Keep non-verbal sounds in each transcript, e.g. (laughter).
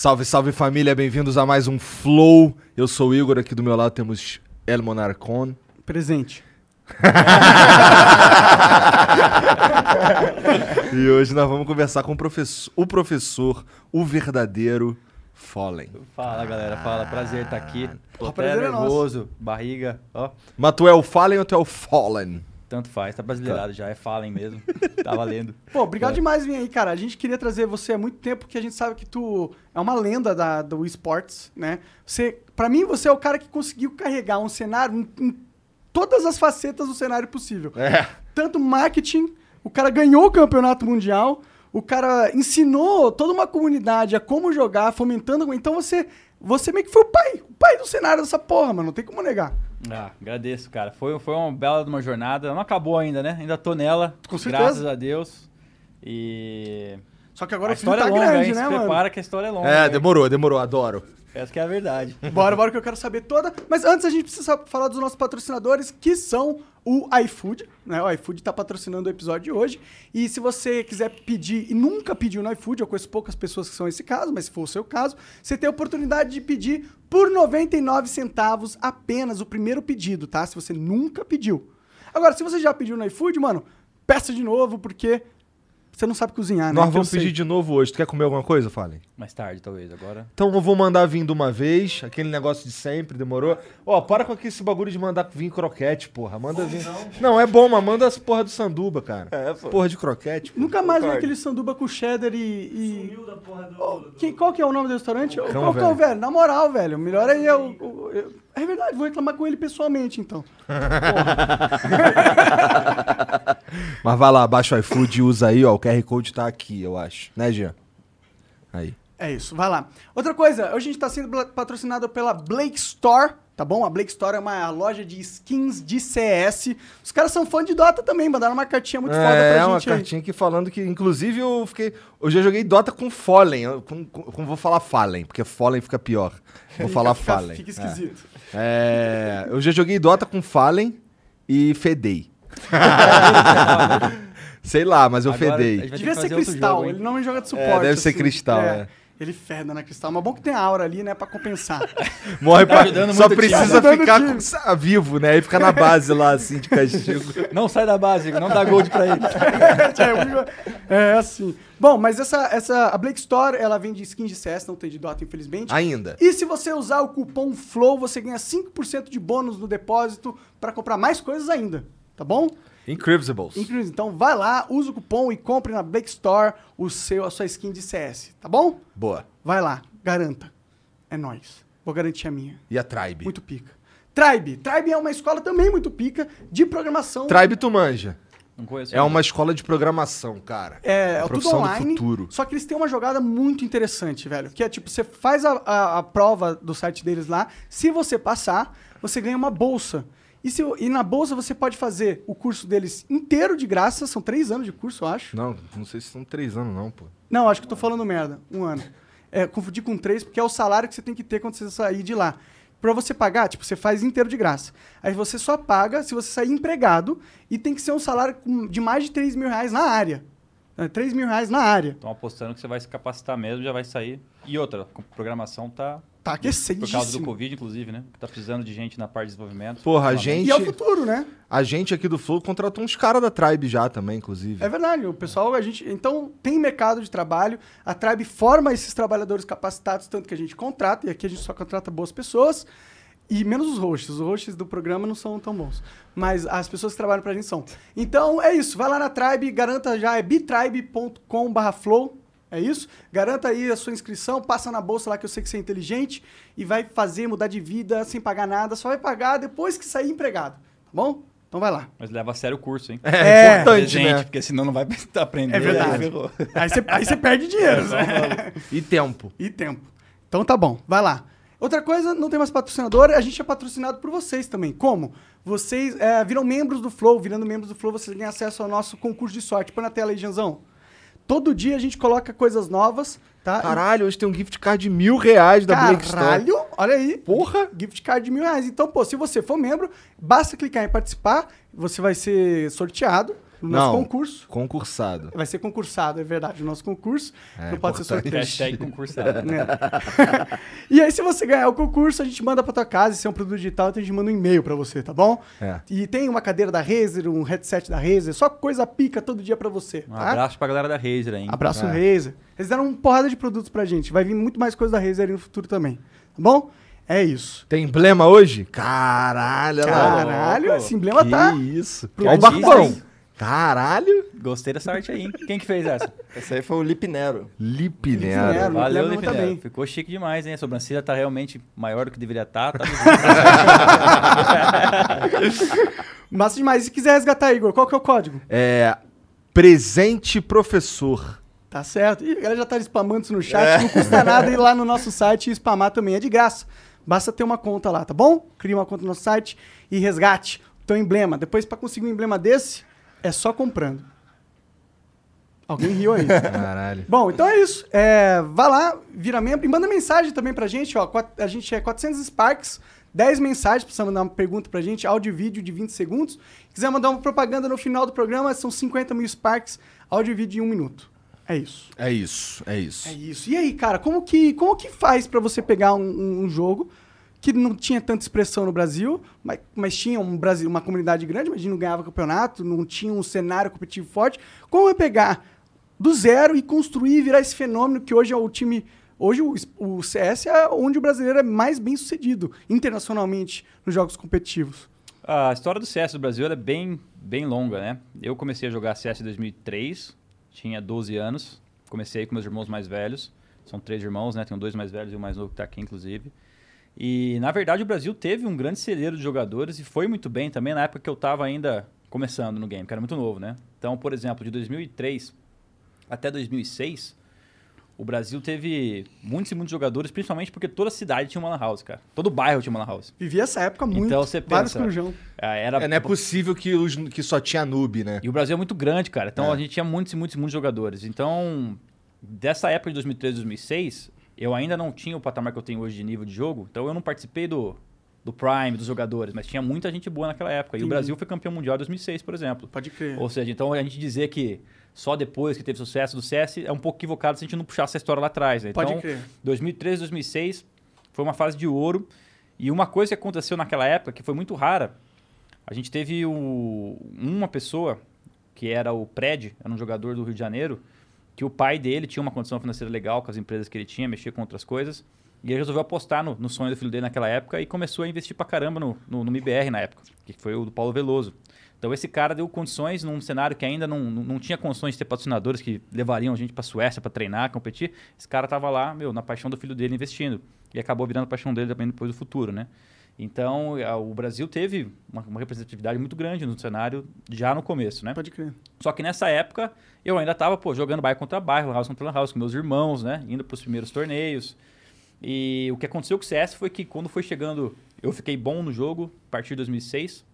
Salve, salve família, bem-vindos a mais um Flow. Eu sou o Igor, aqui do meu lado temos El Monarcon. Presente. (laughs) E hoje nós vamos conversar com o professor, o, professor, o verdadeiro Fallen. Fala galera, fala, prazer estar aqui. Tô O até prazer é nosso. nervoso, barriga, ó, Mas tu é o Fallen ou tu é o Fallen? Tanto faz, tá brasileirado já, é Fallen mesmo, (laughs) tá valendo. Pô, obrigado demais vir aí, cara. A gente queria trazer você há muito tempo, porque a gente sabe que tu é uma lenda da, do esportes, né? Você, pra mim, você é o cara que conseguiu carregar um cenário em, em todas as facetas do cenário possível. É. Tanto marketing, o cara ganhou o campeonato mundial, o cara ensinou toda uma comunidade a como jogar, fomentando. Então você, você meio que foi o pai, o pai do cenário dessa porra, mano. Não tem como negar. Ah, agradeço, cara. Foi, foi uma bela de uma jornada, não acabou ainda, né? Ainda tô nela, Com certeza. graças a Deus. E Só que agora a o filho história tá é longa, grande, hein? né, Se mano? prepara que a história é longa. É, hein? demorou, demorou, adoro. Essa que é a verdade. Bora, bora que eu quero saber toda. Mas antes a gente precisa falar dos nossos patrocinadores, que são o iFood, né? O iFood tá patrocinando o episódio de hoje. E se você quiser pedir e nunca pediu no iFood, eu conheço poucas pessoas que são esse caso, mas se for o seu caso, você tem a oportunidade de pedir por 99 centavos apenas o primeiro pedido, tá? Se você nunca pediu. Agora, se você já pediu no iFood, mano, peça de novo, porque você não sabe cozinhar, né? Nós vamos sei. pedir de novo hoje. Tu quer comer alguma coisa, Fallen? Mais tarde, talvez, agora. Então eu vou mandar vir de uma vez, aquele negócio de sempre, demorou? Ó, para com esse bagulho de mandar vir croquete, porra. Manda vir. Não, é bom, mas manda as porra do sanduba, cara. É, Porra de croquete. pô. Nunca mais vi aquele sanduba com cheddar e. e... Sumiu da porra do. Ô, quem- qual que é o nome do restaurante? Cão qual que é o Velho. velho? Na moral, velho. O melhor aí é o. eu- é verdade, vou reclamar com ele pessoalmente, então. (laughs) Mas vai lá, baixa o iFood e usa aí, ó. O QR Code tá aqui, eu acho. Né, Jean? Aí. É isso, vai lá. Outra coisa, hoje a gente tá sendo patrocinado pela Blake Store, tá bom? A Blake Store é uma loja de skins de CS. Os caras são fã de Dota também, mandaram uma cartinha muito foda é, pra uma gente aí. cartinha aqui falando que, inclusive, eu fiquei. Eu já joguei Dota com Fallen. eu- Com, com, com- vou falar Fallen, porque Fallen fica pior. Vou falar Fica- Fallen. Fica É. esquisito. É, eu já joguei Dota com Fallen e fedei. (laughs) Sei lá, mas eu Agora, fedei. a gente vai ter Devia ser fazer outro cristal, jogo, hein? ele não joga de suporte. É, deve ser assim. cristal, é. Ele feda na cristal, mas bom que tem a aura ali, né, pra compensar. (laughs) Morre pra... ajudando Só time. precisa o ficar com- vivo, né? E ficar na base lá, assim, de castigo. (laughs) Não sai da base, não dá gold pra ele. (laughs) é assim. Bom, mas essa, essa a Blake Store, ela vende skins de CS, não tem de Dota, infelizmente. Ainda. E se você usar o cupom FLOW, você ganha 5% de bônus no depósito pra comprar mais coisas ainda, tá bom? Incredibles. Então vai lá, usa o cupom e compre na Blake Store o seu, a sua skin de CS, tá bom? Boa. Vai lá, garanta. É nóis. Vou garantir a minha. E a Tribe? Muito pica. Tribe. Tribe é uma escola também muito pica de programação. Tribe tu manja. Não conheço. É uma escola de programação, cara. É, A é tudo profissão do online. futuro. Só que eles têm uma jogada muito interessante, velho. Que é tipo, você faz a, a, a prova do site deles lá. Se você passar, você ganha uma bolsa. E, se, e na bolsa você pode fazer o curso deles inteiro de graça. São três anos de curso, eu acho. Não, não sei se são três anos, não, pô. Não, acho que eu tô falando merda. Um ano. É, confundi com três, porque é o salário que você tem que ter quando você sair de lá. Pra você pagar, tipo, você faz inteiro de graça. Aí você só paga se você sair empregado e tem que ser um salário de mais de 3 mil reais na área. É, 3 mil reais na área. Estão apostando que você vai se capacitar mesmo, já vai sair. E outra, com programação tá, Tá Por causa do aquecidíssimo. Covid, inclusive, né? Que tá precisando de gente na parte de desenvolvimento. Porra, a gente, E é o futuro, né? a gente aqui do Flow contratou uns caras da Tribe já também, inclusive. É verdade, o pessoal, a gente. Então, tem mercado de trabalho, a Tribe forma esses trabalhadores capacitados, tanto que a gente contrata, e aqui a gente só contrata boas pessoas, e menos os hosts. Os hosts do programa não são tão bons. Mas as pessoas que trabalham pra gente são. Então, é isso. Vai lá na Tribe, garanta já, é bitribe.com/flow. É isso? Garanta aí a sua inscrição, passa na bolsa lá que eu sei que você é inteligente e vai fazer mudar de vida sem pagar nada, só vai pagar depois que sair empregado, tá bom? Então vai lá. Mas leva a sério o curso, hein? É, importante, gente, né? porque senão não vai (laughs) aprender. É verdade. Aí você, aí você perde dinheiro. né? (laughs) E tempo. e tempo. Então tá bom, vai lá. Outra coisa, não tem mais patrocinador, a gente é patrocinado por vocês também. Como? Vocês é, viram membros do Flow, virando membros do Flow, vocês têm acesso ao nosso concurso de sorte. Põe na tela aí, Janzão. Todo dia a gente coloca coisas novas, tá? Caralho, hoje tem um gift card de mil reais da Blake Store. Caralho, olha aí. Porra! Gift card de mil reais. Então, pô, se você for membro, basta clicar em participar, você vai ser sorteado no nosso Não. concurso. Concursado. Vai ser concursado, é verdade, o nosso concurso. É, não pode ser sorteado. Hashtag concursado. né? (laughs) (laughs) e aí, se você ganhar o concurso, a gente manda pra tua casa. Se é um produto digital, então a gente manda um e-mail pra você, tá bom? É. E tem uma cadeira da Razer, um headset da Razer, só coisa pica todo dia pra você. Um tá? abraço pra galera da Razer aí. hein? Abraço É. Razer. Eles deram uma porrada de produtos pra gente. Vai vir muito mais coisa da Razer aí no futuro também. Tá bom? É isso. Tem emblema hoje? Caralho. Caralho, esse emblema Que tá. isso. Olha o artista, barbão. Caralho. Gostei dessa arte aí, hein? Quem que fez essa? Esse aí foi o Lipnero. Lipinero. Lipinero. Valeu, Lipinero. bem. Ficou chique demais, hein? A sobrancelha tá realmente maior do que deveria estar. Tá (laughs) Massa demais. E se quiser resgatar, Igor, qual que é o código? É. Presente professor. Tá certo. E a galera já tá spamando isso no chat. Não custa nada ir lá no nosso site e spamar também. É de graça. Basta ter uma conta lá, tá bom? Cria uma conta no nosso site e resgate o teu emblema. Depois, pra conseguir um emblema desse, é só comprando. Alguém riu aí. (laughs) Caralho. Bom, então é isso. É, vá lá, vira membro e manda mensagem também pra gente. Ó, a gente é 400 Sparks, 10 mensagens, precisa mandar uma pergunta pra gente, áudio e vídeo de 20 segundos. Quiser mandar uma propaganda no final do programa, são 50 mil Sparks, áudio e vídeo de um minuto. É isso. É isso, é isso. É isso. E aí, cara, como que, como que faz pra você pegar um, um- um jogo que não tinha tanta expressão no Brasil, mas, mas tinha um Brasil, uma comunidade grande, mas não ganhava campeonato, não tinha um cenário competitivo forte. Como é pegar do zero e construir e virar esse fenômeno que hoje é o time. Hoje o, o CS é onde o brasileiro é mais bem sucedido internacionalmente nos jogos competitivos. A história do CS do Brasil é bem, bem longa, né? Eu comecei a jogar CS em 2003, tinha 12 anos. Comecei com meus irmãos mais velhos. São três irmãos, né? Tenho dois mais velhos e o mais novo que tá aqui, inclusive. E, na verdade, o Brasil teve um grande celeiro de jogadores e foi muito bem também na época que eu estava ainda começando no game, que era muito novo, né? Então, por exemplo, de 2003 até 2006, o Brasil teve muitos e muitos jogadores, principalmente porque toda cidade tinha uma lan house, cara. Todo bairro tinha uma lan house. Vivi essa época muito. Então você vários pensa-. Ah, Era É, não é possível que, os, que só tinha noob, né? e o Brasil é muito grande, cara. Então É. a gente tinha muitos e muitos e muitos jogadores. Então, dessa época de 2003, 2006, eu ainda não tinha o patamar que eu tenho hoje de nível de jogo. Então eu não participei do, do Prime, dos jogadores, mas tinha muita gente boa naquela época. E o. Brasil foi campeão mundial em 2006, por exemplo. Pode crer. Ou seja, então a gente dizer que só depois que teve sucesso do CS é um pouco equivocado se a gente não puxar essa história lá atrás. Né? Pode Então, crer. 2003, 2006 foi uma fase de ouro. E uma coisa que aconteceu naquela época, que foi muito rara, a gente teve o- uma pessoa, que era o Pred, era um jogador do Rio de Janeiro, que o pai dele tinha uma condição financeira legal com as empresas que ele tinha, mexia com outras coisas. E ele resolveu apostar no, no sonho do filho dele naquela época e começou a investir pra caramba no, no, no MBR na época, que foi o do Paulo Veloso. Então esse cara deu condições num cenário que ainda não, não, não tinha condições de ter patrocinadores que levariam a gente pra Suécia pra treinar, competir. Esse cara tava lá, meu, na paixão do filho dele investindo. E acabou virando a paixão dele também depois do futuro, né? Então, a- o Brasil teve uma, uma representatividade muito grande no cenário já no começo, né? Pode crer. Só que nessa época eu ainda tava, pô, jogando bairro contra bairro, house contra house com meus irmãos, né? Indo pros primeiros torneios. E o que aconteceu com o CS foi que quando foi chegando, eu fiquei bom no jogo a partir de 2006.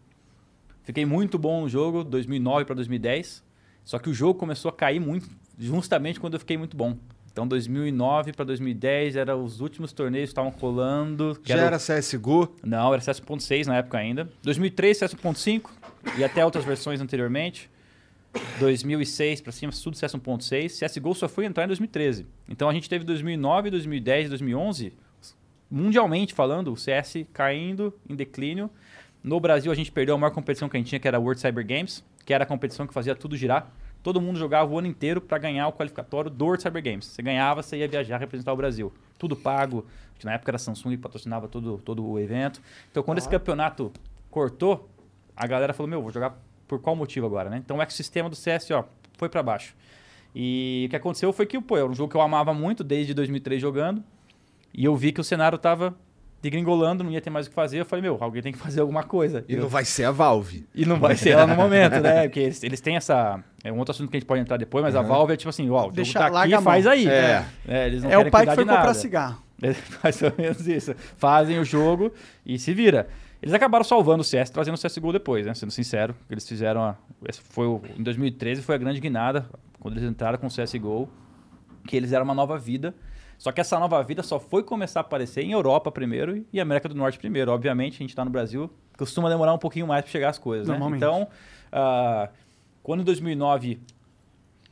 Fiquei muito bom no jogo 2009 para 2010. Só que o jogo começou a cair muito justamente quando eu fiquei muito bom. Então 2009 para 2010 eram os últimos torneios que estavam rolando. que Já era era CSGO? não, era CS 1.6 na época ainda. 2003, CS 1.5 e até outras versões anteriormente. 2006 pra cima, tudo CS 1.6. CSGO só foi entrar em 2013. Então a gente teve 2009, 2010, 2011 mundialmente falando, o CS caindo em declínio. No Brasil, a gente perdeu a maior competição que a gente tinha, que era a World Cyber Games, que era a competição que fazia tudo girar. Todo mundo jogava o ano inteiro para ganhar o qualificatório do World Cyber Games. Você ganhava, você ia viajar, representar o Brasil. Tudo pago. Na época era Samsung que patrocinava todo, todo o evento. Então, quando esse campeonato cortou, a galera falou: Meu, vou jogar por qual motivo agora, né? Então, o ecossistema do CS, ó, foi para baixo. E o que aconteceu foi que, pô, era um jogo que eu amava muito desde 2003 jogando. E eu vi que o cenário tava degringolando, não ia ter mais o que fazer. Eu falei, meu, alguém tem que fazer alguma coisa. E eu... não vai ser a Valve. E não vai ser ela no momento, né? Porque eles, eles têm essa. É um outro assunto que a gente pode entrar depois, mas Uhum. a Valve é tipo assim, ó, o jogo Deixa- tá aqui, faz aí. É. É, eles não É o pai que foi comprar cigarro. (laughs) É mais ou menos isso. Fazem o jogo e se vira. Eles acabaram salvando o CS, trazendo o CSGO depois, né? Sendo sincero, eles fizeram. A, esse foi o, em 2013 foi a grande guinada, quando eles entraram com o CSGO, que eles eram uma nova vida. Só que essa nova vida só foi começar a aparecer em Europa primeiro e América do Norte primeiro. Obviamente, a gente está no Brasil, costuma demorar um pouquinho mais para chegar as coisas, né? Então, ah, quando em 2009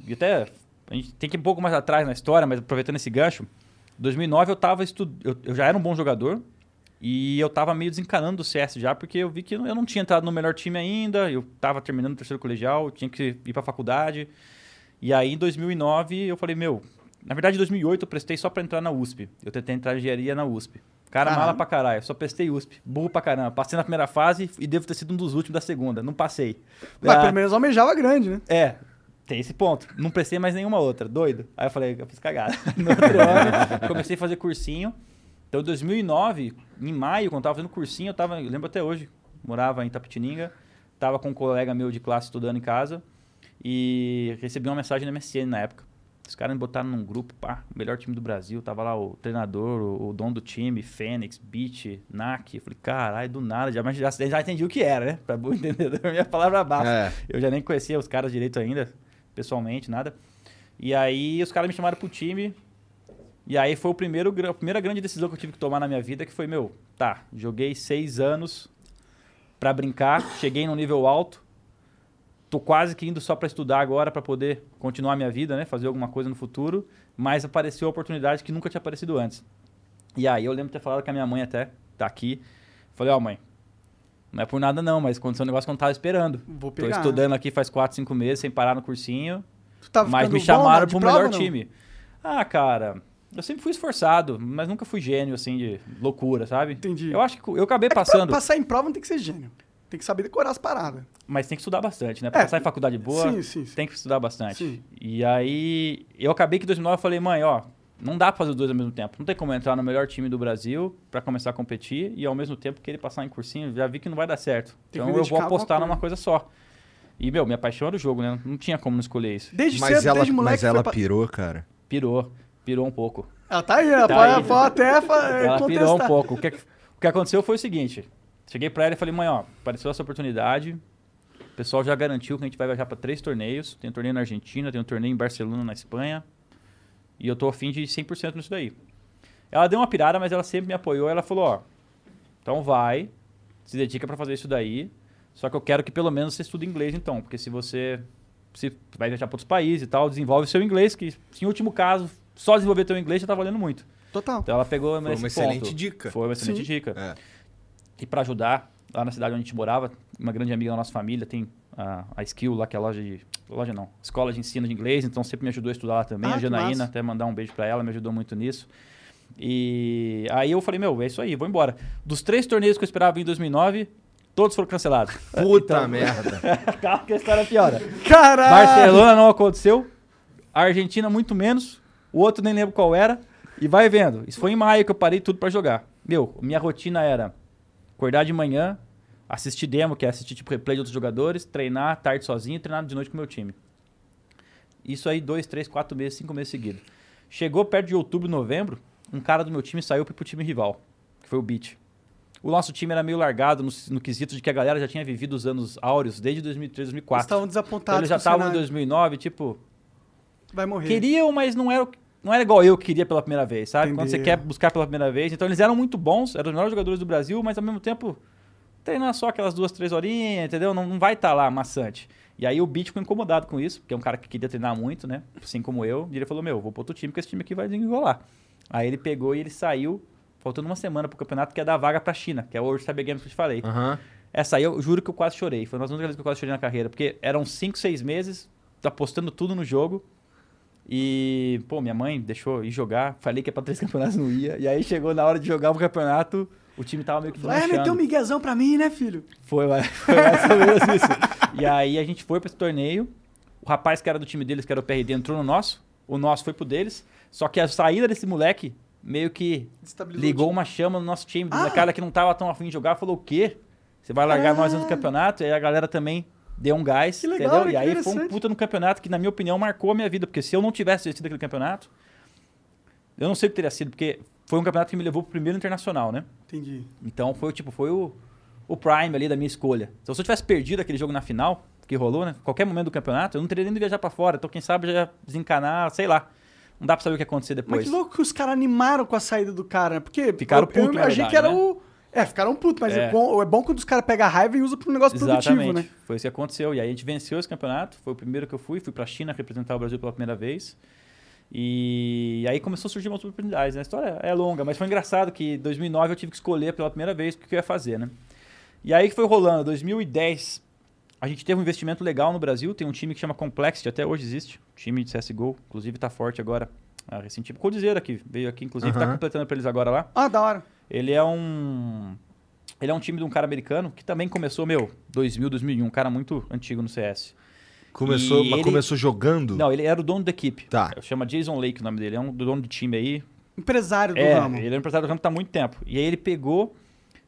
e até a gente tem que ir um pouco mais atrás na história, mas aproveitando esse gancho, 2009 eu tava estu... eu, eu já era um bom jogador e eu tava meio desencanando do CS já, porque eu vi que eu não tinha entrado no melhor time ainda, eu tava terminando o terceiro colegial, tinha que ir pra faculdade. E aí em 2009 eu falei, meu, na verdade em 2008 eu prestei só pra entrar na USP. Eu tentei entrar em engenharia na USP. Cara, Caralho. mala pra caralho, só prestei USP. Burro pra caramba. Passei na primeira fase e devo ter sido um dos últimos da segunda. Não passei. Mas Ah, pelo menos almejava grande, né? é, tem esse ponto. Não prestei mais nenhuma outra. Doido. Aí eu falei, eu fiz cagada. (laughs) No outro ano, comecei a fazer cursinho. Então, em 2009, em maio, quando eu tava fazendo cursinho, eu tava, eu lembro até hoje, morava em Tapetininga, tava com um colega meu de classe estudando em casa e recebi uma mensagem no MSN na época. Os caras me botaram num grupo, pá, o melhor time do Brasil. Tava lá o treinador, o, o dono do time, Fênix, Beat, NAC. Eu falei, caralho, do nada. Já, já, já entendi o que era, né? Pra bom (laughs) entendedor, minha palavra basta. É. Eu já nem conhecia os caras direito ainda, pessoalmente, nada. E aí os caras me chamaram pro time. E aí foi o primeiro, a primeira grande decisão que eu tive que tomar na minha vida, que foi, meu, tá, joguei seis anos pra brincar, cheguei num nível alto, tô quase que indo só pra estudar agora pra poder continuar a minha vida, né, fazer alguma coisa no futuro, mas apareceu a oportunidade que nunca tinha aparecido antes. E aí eu lembro de ter falado com a minha mãe até, tá aqui, falei, ó mãe, não é por nada não, mas aconteceu um negócio que eu não tava esperando. Vou Tô pegar. estudando aqui faz 4, 5 meses, sem parar no cursinho. Tu tava mas me bom chamaram de pro melhor time. Ah, cara, eu sempre fui esforçado, mas nunca fui gênio, assim, de loucura, sabe? Entendi. Eu acho que eu acabei É que pra passando, passar em prova não tem que ser gênio. Tem que saber decorar as paradas. mas tem que estudar bastante, né? Pra É, passar em faculdade boa, sim, sim, sim. tem que estudar bastante. Sim. E aí, eu acabei que em 2009 eu falei, mãe, ó, não dá pra fazer os dois ao mesmo tempo. Não tem como entrar no melhor time do Brasil pra começar a competir e ao mesmo tempo querer passar em cursinho. Já vi que não vai dar certo. Tem então eu vou apostar coisa. numa coisa só. E, meu, minha paixão era o jogo, né? Não tinha como não escolher isso. Desde Mas cedo, ela, desde moleque. mas ela pra- pirou, cara. Pirou. Pirou um pouco. Ela tá aí, ela Tá pode, aí. pode até Ela pirou um contestar. pouco. O que, o que aconteceu foi o seguinte. Cheguei pra ela e falei, mãe, ó, apareceu essa oportunidade. O pessoal já garantiu que a gente vai viajar pra três torneios. Tem um torneio na Argentina, tem um torneio em Barcelona, na Espanha. E eu tô afim de 100% nisso daí. Ela deu uma pirada, mas ela sempre me apoiou. Ela falou, ó, então vai, se dedica pra fazer isso daí. Só que eu quero que pelo menos você estude inglês então. Porque se você se vai viajar pra outros países e tal, desenvolve seu inglês. Que em último caso, só desenvolver teu inglês já tá valendo muito. Total. Então ela pegou Foi nesse uma excelente ponto. dica. Foi uma excelente Sim. dica. É. E para ajudar, lá na cidade onde a gente morava, uma grande amiga da nossa família tem a, a Skill lá, que é a loja de. Loja não, escola de ensino de inglês, então sempre me ajudou a estudar lá também. Ah, a Janaína, até mandar um beijo para ela, me ajudou muito nisso. E aí eu falei, meu, é isso aí, vou embora. Dos três torneios que eu esperava em 2009, todos foram cancelados. (laughs) Puta Então- merda. (laughs) Calma que a história piora. Caralho! Barcelona não aconteceu. A Argentina muito menos. O outro nem lembro qual era. E vai vendo. Isso foi em maio que eu parei tudo pra jogar. Meu, minha rotina era acordar de manhã, assistir demo, que é assistir tipo replay de outros jogadores, treinar tarde sozinho e treinar de noite com o meu time. Isso aí, dois, três, quatro meses, cinco meses seguidos. Chegou perto de outubro, novembro, um cara do meu time saiu pro time rival, que foi o Beat. O nosso time era meio largado no, no quesito de que a galera já tinha vivido os anos áureos desde 2003, Eles 2004. estavam Então, desapontados. eles já estavam em cenário. 2009, tipo, Vai morrer. queriam, mas não era, o que- não era igual eu que queria pela primeira vez, sabe? Quando você Entendi. quer buscar pela primeira vez. Então eles eram muito bons, eram os melhores jogadores do Brasil, mas ao mesmo tempo, treinar só aquelas duas, três horinhas, entendeu? Não, não vai estar lá maçante. E aí o Beat ficou incomodado com isso, porque é um cara que queria treinar muito, né? Assim como eu. E ele falou, meu, vou pro outro time, porque esse time aqui vai desenrolar. Aí ele pegou e ele saiu, faltando uma semana pro campeonato, que é dar vaga pra China, que é o World Cyber Games que eu te falei. Aham. Essa aí eu juro que eu quase chorei. Foi uma das únicas vezes que eu quase chorei na carreira. Porque eram 5, 6 meses, apostando tudo no jogo. E, pô, minha mãe deixou ir jogar. Falei que é pra três (laughs) campeonatos, não ia. E aí chegou na hora de jogar o campeonato, o time tava meio que Vai meter um miguezão pra mim, né, filho? Foi, (laughs) foi mais ou menos isso. E aí a gente foi pra esse torneio. O rapaz que era do time deles, que era o PRD, entrou no nosso. O nosso foi pro deles. Só que a saída desse moleque meio que ligou uma chama no nosso time. Ah! Ah. cara que não tava tão afim de jogar falou: o quê? Você vai largar nós dentro do campeonato? E aí a galera também deu um gás. Que legal, entendeu? E aí foi um puta no campeonato que, na minha opinião, marcou a minha vida. Porque se eu não tivesse assistido aquele campeonato, eu não sei o que teria sido, porque foi um campeonato que me levou pro primeiro internacional, né? Entendi. Então foi tipo, foi o, o prime ali da minha escolha. Então se eu tivesse perdido aquele jogo na final, que rolou, né? Qualquer momento do campeonato, eu não teria nem ido viajar pra fora. Então quem sabe já desencanar, sei lá. Não dá pra saber o que acontecer Mas depois. que louco que os caras animaram com a saída do cara, né? Porque Ficaram eu, eu na achei que era né? o... É, ficaram putos, mas é. É. bom, é bom quando os caras pegam a raiva e usam pra um negócio produtivo, Exatamente. né? Foi isso que aconteceu. E aí a gente venceu esse campeonato. Foi o primeiro que eu fui. Fui pra China representar o Brasil pela primeira vez. E aí começou a surgir umas oportunidades. né? A história é longa, mas foi engraçado que em 2009 eu tive que escolher pela primeira vez o que eu ia fazer, né? E aí que foi rolando. 2010, a gente teve um investimento legal no Brasil. Tem um time que chama Complexity, até hoje existe. Time de CSGO, inclusive tá forte agora. Ah, recentemente. Codizeiro aqui, veio aqui, inclusive, tá Aham. completando pra eles agora lá. Ah, da hora. Ele é um. Ele é um time de um cara americano que também começou, meu, 2000, 2001, um cara muito antigo no CS. Começou, E mas ele- começou jogando? Não, ele era o dono da equipe. Tá. Chama Jason Lake o nome dele, é um dono de time aí. Empresário do é, ramo. ele é um empresário do ramo tá há muito tempo. E aí ele pegou,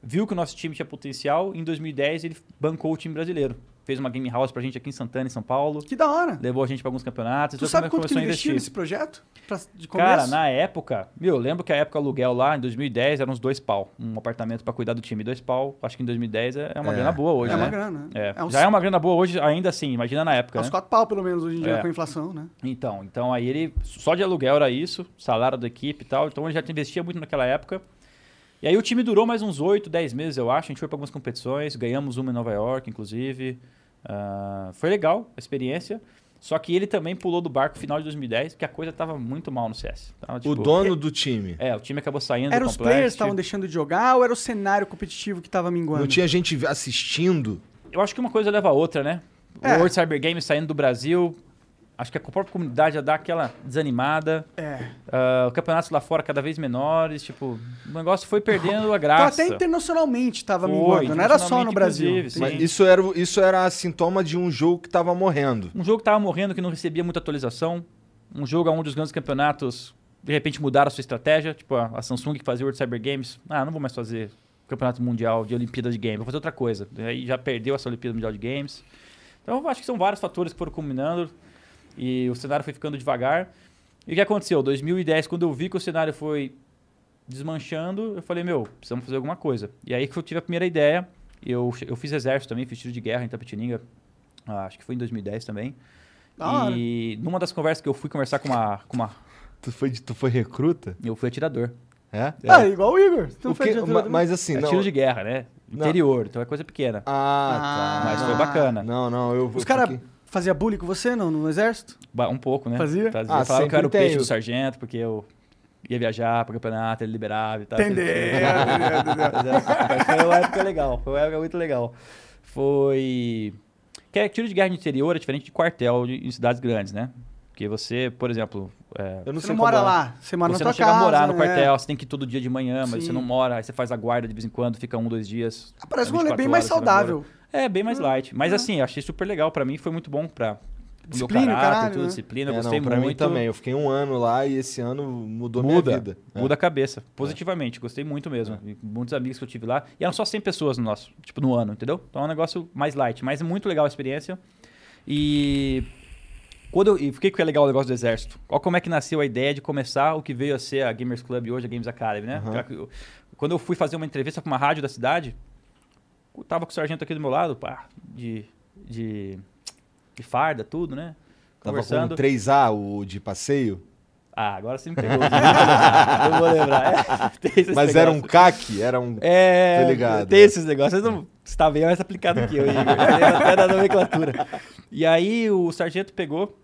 viu que o nosso time tinha potencial, em 2010 ele bancou o time brasileiro. Fez uma game house pra gente aqui em Santana, em São Paulo. Que da hora. Levou a gente pra alguns campeonatos. Tu então sabe come- quanto que ele investiu nesse projeto? Pra, de começo? Cara, na época, meu, eu lembro que a época aluguel lá, em 2010, era uns dois pau. Um apartamento pra cuidar do time, dois pau. Acho que em 2010 é é uma É, grana boa hoje, é né? uma grana. É. uns, Já é uma grana boa hoje, ainda assim, imagina na época, é uns né? quatro pau, pelo menos, hoje em dia, É. com a inflação, né? Então, então aí ele, só de aluguel era isso, salário da equipe e tal, então ele já investia muito naquela época. E aí o time durou mais uns 8, 10 meses, eu acho, a gente foi pra algumas competições, ganhamos uma em Nova York, inclusive. Ah, foi legal a experiência, só que ele também pulou do barco no final de 2010, porque a coisa tava muito mal no CS. Tava, O tipo, dono do time. É, o time acabou saindo Eram os players que estavam deixando de jogar ou era o cenário competitivo que tava minguando? Não tinha gente assistindo. Eu acho que uma coisa leva a outra, né? O É. World Cyber Games saindo do Brasil, acho que a própria comunidade já dá aquela desanimada. É. Ah, campeonatos lá fora cada vez menores, tipo, o negócio foi perdendo a Então graça. até internacionalmente tava Foi, minguando, não era só no Brasil. sim. Mas isso era, o- isso era sintoma de um jogo que tava morrendo. Um jogo que tava morrendo, que não recebia muita atualização. Um jogo onde os grandes campeonatos, de repente, mudaram a sua estratégia. Tipo, a, Samsung que fazia o World Cyber Games. Ah, não vou mais fazer campeonato mundial de Olimpíada de Games, vou fazer outra coisa. Aí já perdeu essa Olimpíada Mundial de Games. Então, eu acho que são vários fatores que foram combinando e o cenário foi ficando devagar. E o que aconteceu? 2010, quando eu vi que o cenário foi desmanchando, eu falei, meu, precisamos fazer alguma coisa. E aí que eu tive a primeira ideia. Eu, eu fiz exército também, fiz tiro de guerra em Tapetininga. Ah, acho que foi em 2010 também. Hora. E numa das conversas que eu fui conversar com uma. Com uma Tu foi, de- tu foi recruta? eu fui atirador. É? Ah, igual o Igor. Tu O fez que- ma- mas assim, é não. tiro de guerra, né? Não. Interior, então é coisa pequena. Ah, tá. Mas foi bacana. Não, não, eu Os caras fiquei- faziam bullying com você não, no exército? Ba- Um pouco, né? Fazia? Ah, Falavam que eu era o sempre peixe tem. do sargento, porque eu ia viajar para campeonato, ele liberava e tal. Entendeu. (laughs) Mas foi uma época legal, foi uma época muito legal. Foi. Que é, tiro de guerra no interior é diferente de quartel de- em cidades grandes, né? Porque você, por exemplo. é, Eu não Você sei não mora como é. lá, você mora você na não tua chega casa. a morar no né? quartel, você tem que ir todo dia de manhã, mas Sim. você não mora, aí você faz a guarda de vez em quando, fica um, dois dias. Ah, Parece um é rolê 24 bem mais horas, você saudável. É, bem mais light. Mas Ah. assim, eu achei super legal. Pra mim foi muito bom pra. pro meu Disciplina, caráter, caralho, tudo, né? disciplina, eu É, gostei não, pra muito. mim também. Eu fiquei um ano lá e esse ano mudou Muda, minha vida. É. muda a cabeça, positivamente. Gostei muito mesmo. E Muitos amigos que eu tive lá. E eram só 100 pessoas no nosso, tipo, no ano, entendeu? Então é um negócio mais light. Mas é muito legal a experiência. E. Quando eu, e por que, que é legal o negócio do exército? Olha como é que nasceu a ideia de começar o que veio a ser a Gamers Club hoje, a Games Academy, né? Eu- Quando eu fui fazer uma entrevista pra uma rádio da cidade, tava com o sargento aqui do meu lado, pá, de, de, de farda, tudo, né? Tava com Conversando. o 3A, o de passeio. Ah, agora você me pegou. (laughs) eu vou lembrar. É, (laughs) Mas era um negócios. CAC, era um. É, Tô ligado, tem é. esses negócios. Você não está bem mais aplicado que eu, Igor. Você até da nomenclatura. E aí o sargento pegou,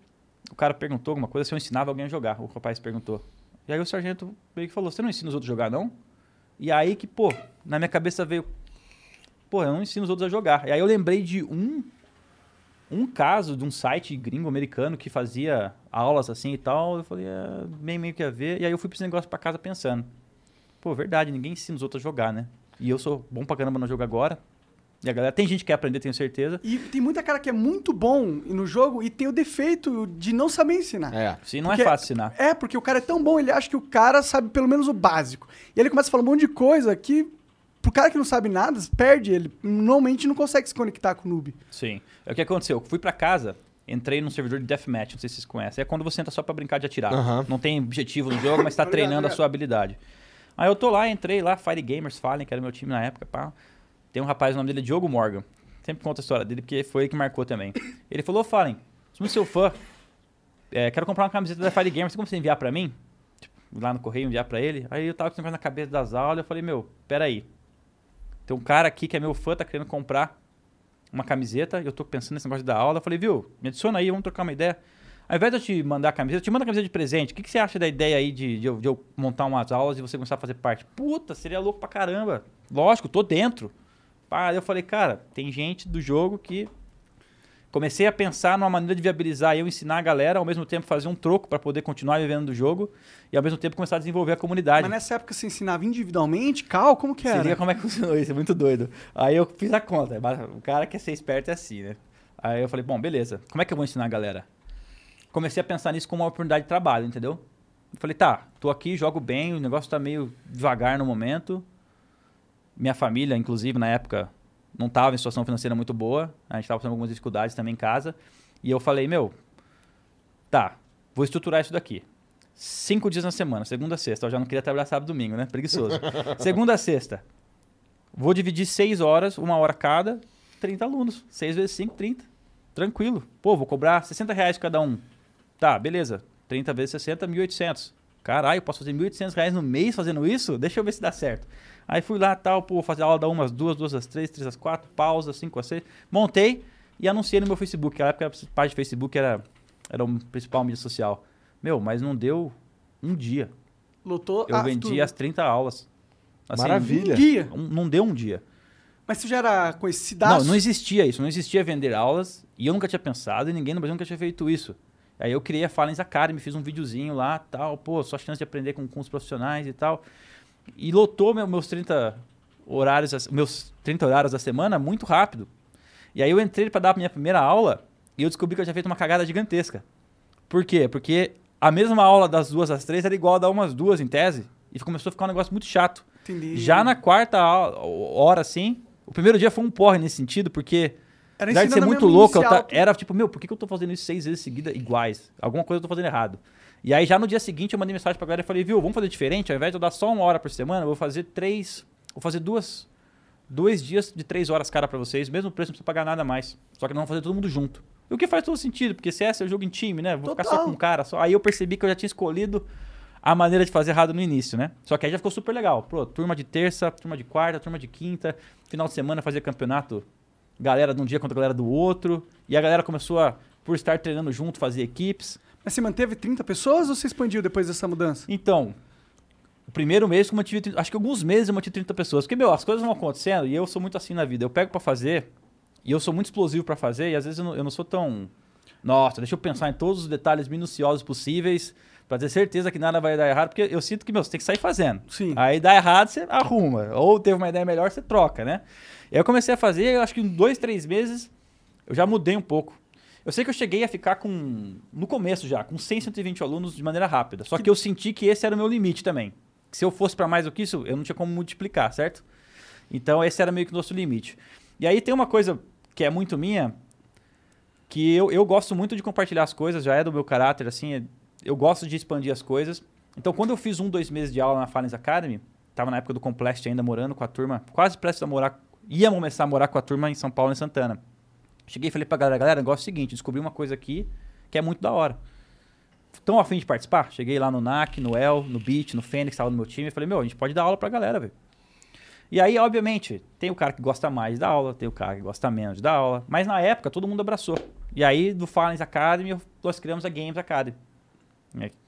o cara perguntou alguma coisa, se eu ensinava alguém a jogar. O rapaz perguntou. E aí o sargento meio que falou, você não ensina os outros a jogar, não? E aí que, pô, na minha cabeça veio, pô, eu não ensino os outros a jogar. E aí eu lembrei de um um caso de um site gringo americano que fazia aulas assim e tal. Eu falei, é, bem meio que a ver. E aí eu fui pra esse negócio pra casa pensando. Pô, verdade, ninguém ensina os outros a jogar, né? E eu sou bom pra caramba no jogo agora. E a galera, tem gente que quer aprender, tenho certeza. E tem muita cara que é muito bom no jogo e tem o defeito de não saber ensinar. É. Sim, não Porque- é fácil ensinar. É, porque o cara é tão bom, ele acha que o cara sabe pelo menos o básico. E ele começa a falar um monte de coisa que, pro cara que não sabe nada, perde ele. Normalmente não consegue se conectar com o noob. Sim. É o que aconteceu. Eu fui pra casa, entrei num servidor de deathmatch, não sei se vocês conhecem. É quando você entra só pra brincar de atirar. Aham. Não tem objetivo no jogo, mas tá (laughs) treinando a sua habilidade. Aí eu tô lá, entrei lá, Fire Gamers Fallen, que era meu time na época, pá. Tem um rapaz, o nome dele é Diogo Morgan. Sempre conta a história dele, porque foi ele que marcou também. (coughs) Ele falou, Fallen, sou seu fã. É, quero comprar uma camiseta da Fire Gamers, tem como você enviar pra mim? Tipo, lá no correio, enviar pra ele. Aí eu tava com esse negócio na cabeça das aulas, eu falei, meu, peraí. Tem um cara aqui que é meu fã, tá querendo comprar uma camiseta, eu tô pensando nesse negócio da aula. Eu falei, viu, me adiciona aí, vamos trocar uma ideia. Ao invés de eu te mandar a camiseta, eu te mando a camiseta de presente. O que, que você acha da ideia aí de, de eu, de eu montar umas aulas e você começar a fazer parte? Puta, seria louco pra caramba. Lógico, tô dentro. Aí eu falei, cara, tem gente do jogo que. Comecei a pensar numa maneira de viabilizar eu ensinar a galera, ao mesmo tempo fazer um troco pra poder continuar vivendo do jogo e ao mesmo tempo começar a desenvolver a comunidade. Mas nessa época você ensinava individualmente, cal, como que era? liga como é que (laughs) funcionou isso, é muito doido. Aí eu fiz a conta. O cara quer ser esperto é assim, né? Aí eu falei, bom, beleza. Como é que eu vou ensinar a galera? Comecei a pensar nisso como uma oportunidade de trabalho, entendeu? Eu falei, tá, tô aqui, jogo bem, o negócio tá meio devagar no momento. Minha família, inclusive, na época, não tava em situação financeira muito boa. A gente tava passando algumas dificuldades também em casa. E eu falei, meu, tá, vou estruturar isso daqui. Cinco dias na semana, segunda a sexta. Eu já não queria trabalhar sábado e domingo, né? Preguiçoso. (laughs) segunda a sexta. Vou dividir seis horas, uma hora cada, 30 alunos. Seis vezes cinco, 30. Tranquilo. Pô, vou cobrar 60 reais cada um. Tá, beleza. 30 vezes 60, 1.800. Caralho, eu posso fazer 1.800 reais no mês fazendo isso? Deixa eu ver se dá certo. Aí fui lá, tal, pô, fazer aula da uma às duas, duas às três, três às quatro, pausa, cinco às seis. Montei e anunciei no meu Facebook. Naquela época a página de Facebook era, era o principal mídia social. Meu, mas não deu um dia. Lotou Eu vendi as 30 aulas. Assim, Maravilha. Um dia. um- não deu um dia. Mas você já era conhecido? Não, não existia isso. Não existia vender aulas. E eu nunca tinha pensado e ninguém no Brasil nunca tinha feito isso. Aí eu criei a Falens Academy, fiz um videozinho lá, tal, pô, só chance de aprender com, com os profissionais e tal. E lotou meu- meus 30 horários, meus 30 horários da semana muito rápido. E aí eu entrei para dar a minha primeira aula e eu descobri que eu tinha feito uma cagada gigantesca. Por quê? Porque a mesma aula das duas às três era igual a dar umas duas em tese. E começou a ficar um negócio muito chato. Entendi. Já na quarta aula- hora, assim, o primeiro dia foi um porre nesse sentido, porque Era apesar de ser muito louco, ta- era tipo, meu, por que que eu tô fazendo isso seis vezes seguida iguais? Alguma coisa eu tô fazendo errado. E aí já no dia seguinte eu mandei mensagem pra galera e falei, viu, vamos fazer diferente? Ao invés de eu dar só uma hora por semana, eu vou fazer três. Vou fazer duas. Dois dias de três horas cara pra vocês, mesmo preço, não precisa pagar nada mais. Só que não vamos fazer todo mundo junto. O que faz todo sentido, porque CS é jogo em time, né? Vou ficar só Total. com um cara só. Aí eu percebi que eu já tinha escolhido a maneira de fazer errado no início, né? Só que aí já ficou super legal. Pô, turma de terça, turma de quarta, turma de quinta, final de semana fazer campeonato, galera de um dia contra a galera do outro. E a galera começou a, por estar treinando junto, fazer equipes. Mas você manteve 30 pessoas ou você expandiu depois dessa mudança? Então, o primeiro mês que eu mantive, 30 acho que alguns meses eu mantive 30 pessoas. Porque, meu, as coisas vão acontecendo e eu sou muito assim na vida. Eu pego pra fazer e eu sou muito explosivo pra fazer e às vezes eu não, eu não sou tão... Nossa, deixa eu pensar em todos os detalhes minuciosos possíveis pra ter certeza que nada vai dar errado. Porque eu sinto que, meu, você tem que sair fazendo. Sim. Aí dá errado, você arruma. Ou teve uma ideia melhor, você troca, né? E aí eu comecei a fazer, eu acho que em dois, três meses eu já mudei um pouco. Eu sei que eu cheguei a ficar com, no começo já, com 100, 120 alunos de maneira rápida. Só que eu senti que esse era o meu limite também. Que se eu fosse para mais do que isso, eu não tinha como multiplicar, certo? Então esse era meio que o nosso limite. E aí tem uma coisa que é muito minha, que eu, eu gosto muito de compartilhar as coisas, já é do meu caráter, assim, é- eu gosto de expandir as coisas. Então quando eu fiz um, dois meses de aula na Falens Academy, tava na época do Complexity ainda morando com a turma, quase prestes a morar, ia começar a morar com a turma em São Paulo, em Santana. Cheguei e falei pra galera, galera, negócio é o seguinte, descobri uma coisa aqui que é muito da hora. Estão afim de participar? Cheguei lá no NAC, no El, no Beat, no Fênix, tava no meu time, e falei, meu, a gente pode dar aula pra galera, velho. E aí, obviamente, tem o cara que gosta mais da aula, tem o cara que gosta menos da aula, mas na época todo mundo abraçou. E aí, do Falens Academy, nós criamos a Games Academy.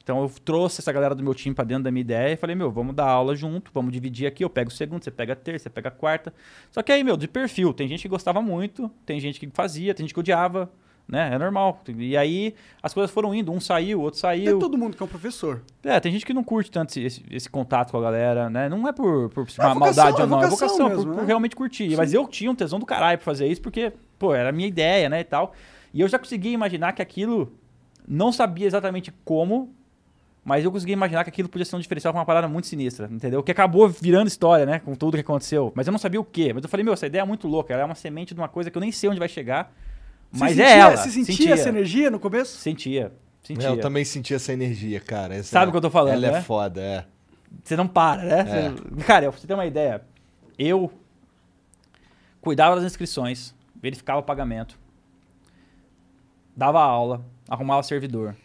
Então eu trouxe essa galera do meu time pra dentro da minha ideia e falei, meu, vamos dar aula junto, vamos dividir aqui, eu pego o segundo, você pega a terça, você pega a quarta. Só que aí, meu, de perfil, tem gente que gostava muito, tem gente que fazia, tem gente que odiava, né? É normal. E aí as coisas foram indo, um saiu, outro É saiu. todo mundo que é um professor. É, tem gente que não curte tanto esse, esse- esse contato com a galera, né? Não é por, por É vocação, maldade é ou não, é vocação vocação, mesmo, por, né? por realmente curtir. Mas eu tinha um tesão do caralho pra fazer isso, porque, pô, era a minha ideia, né, e tal. E eu já conseguia imaginar que aquilo, não sabia exatamente como, mas eu conseguia imaginar que aquilo podia ser um diferencial pra uma parada muito sinistra, entendeu? Que acabou virando história, né, com tudo que aconteceu. Mas eu não sabia o quê. Mas eu falei, meu, essa ideia é muito louca, ela é uma semente de uma coisa que eu nem sei onde vai chegar, Você mas sentia, é ela. Você sentia, essa energia no começo? Sentia, sentia. É, eu também senti essa energia, cara. Essa- Sabe o que eu tô falando, Ela né? é foda, é. Você não para, né? É. Você- Cara, pra você ter uma ideia, eu cuidava das inscrições, verificava o pagamento, dava aula, arrumava servidor,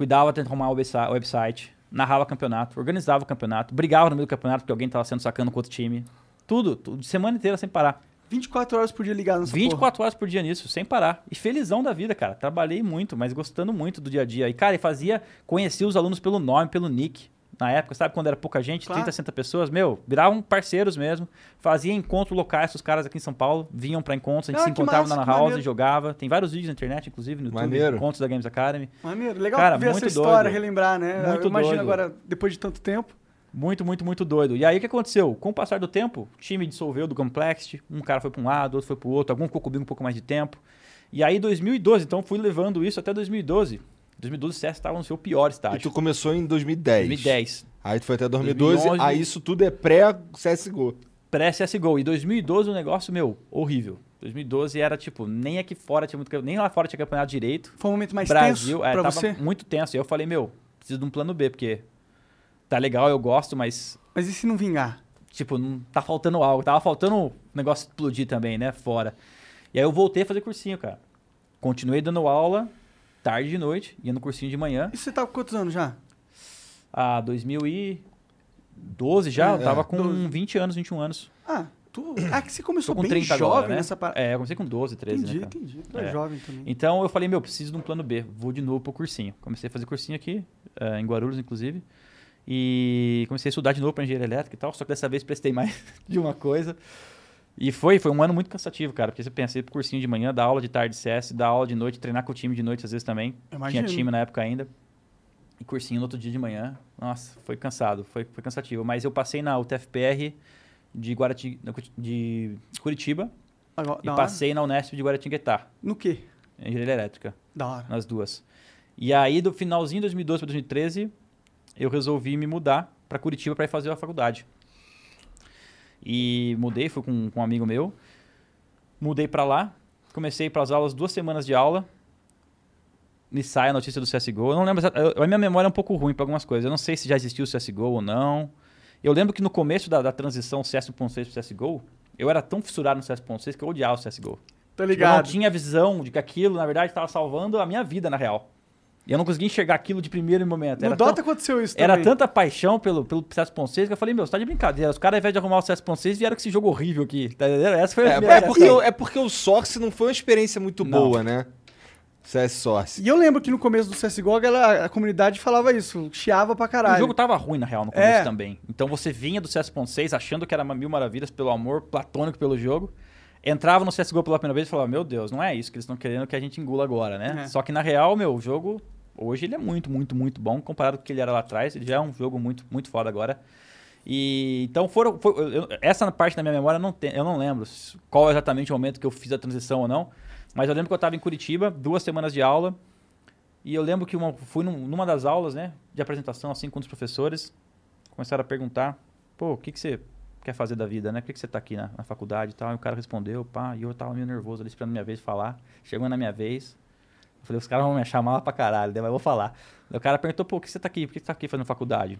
cuidava de arrumar o websi- o website, narrava campeonato, organizava o campeonato, brigava no meio do campeonato porque alguém tava sendo sacando com outro time. Tudo, tudo, semana inteira sem parar. 24 horas por dia ligado nessa 24 horas por dia nisso, sem parar. E felizão da vida, cara. Trabalhei muito, mas gostando muito do dia a dia. E, cara, e fazia, conhecia os alunos pelo nome, pelo nick. Na época, sabe quando era pouca gente, Claro. 30, 60 pessoas, meu, viravam parceiros mesmo. Fazia encontros locais, os caras aqui em São Paulo vinham pra encontros, a gente Ah, se encontrava massa, na House maneiro. e jogava. Tem vários vídeos na internet, inclusive, no YouTube, Maneiro. encontros da Games Academy. Maneiro, legal Cara, ver essa muito história, doido. relembrar, né? Muito Eu imagino doido. agora, depois de tanto tempo. Muito, muito, muito doido. E aí o que aconteceu? Com o passar do tempo, o time dissolveu do Complexity, um cara foi para um lado, outro foi para o outro, algum ficou comigo um pouco mais de tempo. E aí 2012, então fui levando isso até 2012. 2012 o CS estava no seu pior E estágio. tu começou em 2010. 2010, Aí tu foi até 2012, 2011. aí isso tudo é pré-CSGO. pré-CSGO. E 2012 o negócio, meu, horrível. 2012 era tipo, nem aqui fora tinha muito, nem lá fora tinha campeonato direito. Foi um momento mais Brasil, tenso é, pra tava você? muito tenso. E eu falei, meu, preciso de um plano B, porque tá legal, eu gosto, mas Mas e se não vingar? tipo, não tá faltando algo. Tava faltando o negócio explodir também, né? Fora. E aí eu voltei a fazer cursinho, cara. Continuei dando aula, tarde de noite, ia no cursinho de manhã. E você tá com quantos anos já? A 2012 já, eu É, tava com 12. 20 anos, 21 anos. Ah, tu... ah que você começou com bem 30 jovem agora, né? nessa parada. É, eu comecei com 12, 13, entendi, né, entendi. Tu é, É. jovem também. Então eu falei, meu, preciso de um plano B. Vou de novo pro cursinho. Comecei a fazer cursinho aqui, eh, em Guarulhos, inclusive. E comecei a estudar de novo para engenharia elétrica e tal. Só que dessa vez prestei mais (laughs) de uma coisa. E foi, foi um ano muito cansativo, cara. Porque você pensei pro cursinho de manhã, dar aula de tarde de CS, dar aula de noite, treinar com o time de noite às vezes também. Imagino. Tinha time na época ainda. E cursinho no outro dia de manhã. Nossa, foi cansado, foi, foi cansativo. Mas eu passei na UTFPR de, Guarati, de Curitiba Agora, e da hora. passei na Unesp de Guaratinguetá, No quê? engenharia elétrica Da hora. nas duas. E aí, do finalzinho de 2012 para 2013, eu resolvi me mudar para Curitiba para ir fazer a faculdade. E mudei, fui com, com um amigo meu. Mudei para lá, comecei para as aulas, duas semanas de aula. Me sai a notícia do CSGO. Eu não lembro, eu- a minha memória é um pouco ruim para algumas coisas. Eu não sei se já existiu o CSGO ou não. Eu lembro que no começo da, da transição CS 1.6 para CSGO, eu era tão fissurado no CS 1.6 que eu odiava o CSGO. Tô Tipo, eu não ligado. tinha visão de que aquilo, na verdade, estava salvando a minha vida, na real. E eu não conseguia enxergar aquilo de primeiro momento. No Era, Dota tão- aconteceu isso era também. tanta paixão pelo, pelo CS.6 que eu falei, meu, você tá de brincadeira. Os caras, ao invés de arrumar o CS.6, vieram com esse jogo horrível aqui. Tá entendendo? Essa foi a É, primeira é, porque, o- é porque o Source não foi uma experiência muito Não. boa, né? CS Source. E eu lembro que no começo do CSGO, a, galera- a comunidade falava isso, chiava pra caralho. O jogo tava ruim, na real, no começo É. também. Então você vinha do CS.6 achando que era uma mil maravilhas pelo amor platônico pelo jogo. Entrava no CSGO pela primeira vez e falava, meu Deus, não é isso que eles estão querendo que a gente engula agora, né? É. Só que na real, meu, o jogo, hoje ele é muito, muito, muito bom. Comparado com o que ele era lá atrás, ele já é um jogo muito, muito foda agora. E então foram. foi- eu- essa parte da minha memória eu não, eu não lembro qual é exatamente o momento que eu fiz a transição ou não. Mas eu lembro que eu estava em Curitiba, duas semanas de aula. E eu lembro que uma, fui num- numa das aulas, né, de apresentação, assim, com os professores. Começaram a perguntar: pô, o que, que você quer fazer da vida, né? Por que, que você tá aqui na, na faculdade e tal? E o cara respondeu: pá, e eu tava meio nervoso ali esperando a minha vez falar. Chegou na minha vez. Eu falei: os caras vão me chamar lá pra caralho, né, mas eu vou falar. O cara perguntou: pô, por que você tá aqui? Por que você tá aqui fazendo faculdade?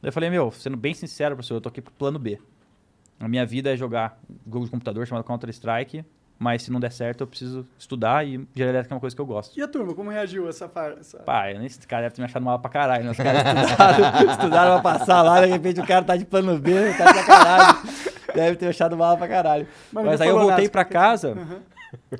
Daí eu falei: meu, sendo bem sincero, professor, eu tô aqui pro plano B. A minha vida é jogar jogo de computador chamado Counter-Strike. Mas se não der certo, eu preciso estudar e engenharia elétrica é uma coisa que eu gosto. E a turma, como reagiu essa parte? Pai, esse cara deve ter me achado mal pra caralho, né? Os caras (laughs) estudaram, estudaram pra passar lá, de repente o cara tá de plano B, tá de sacanagem. Deve ter achado mal pra caralho. Mas Mas, aí eu voltei nada, pra porque- casa Uhum.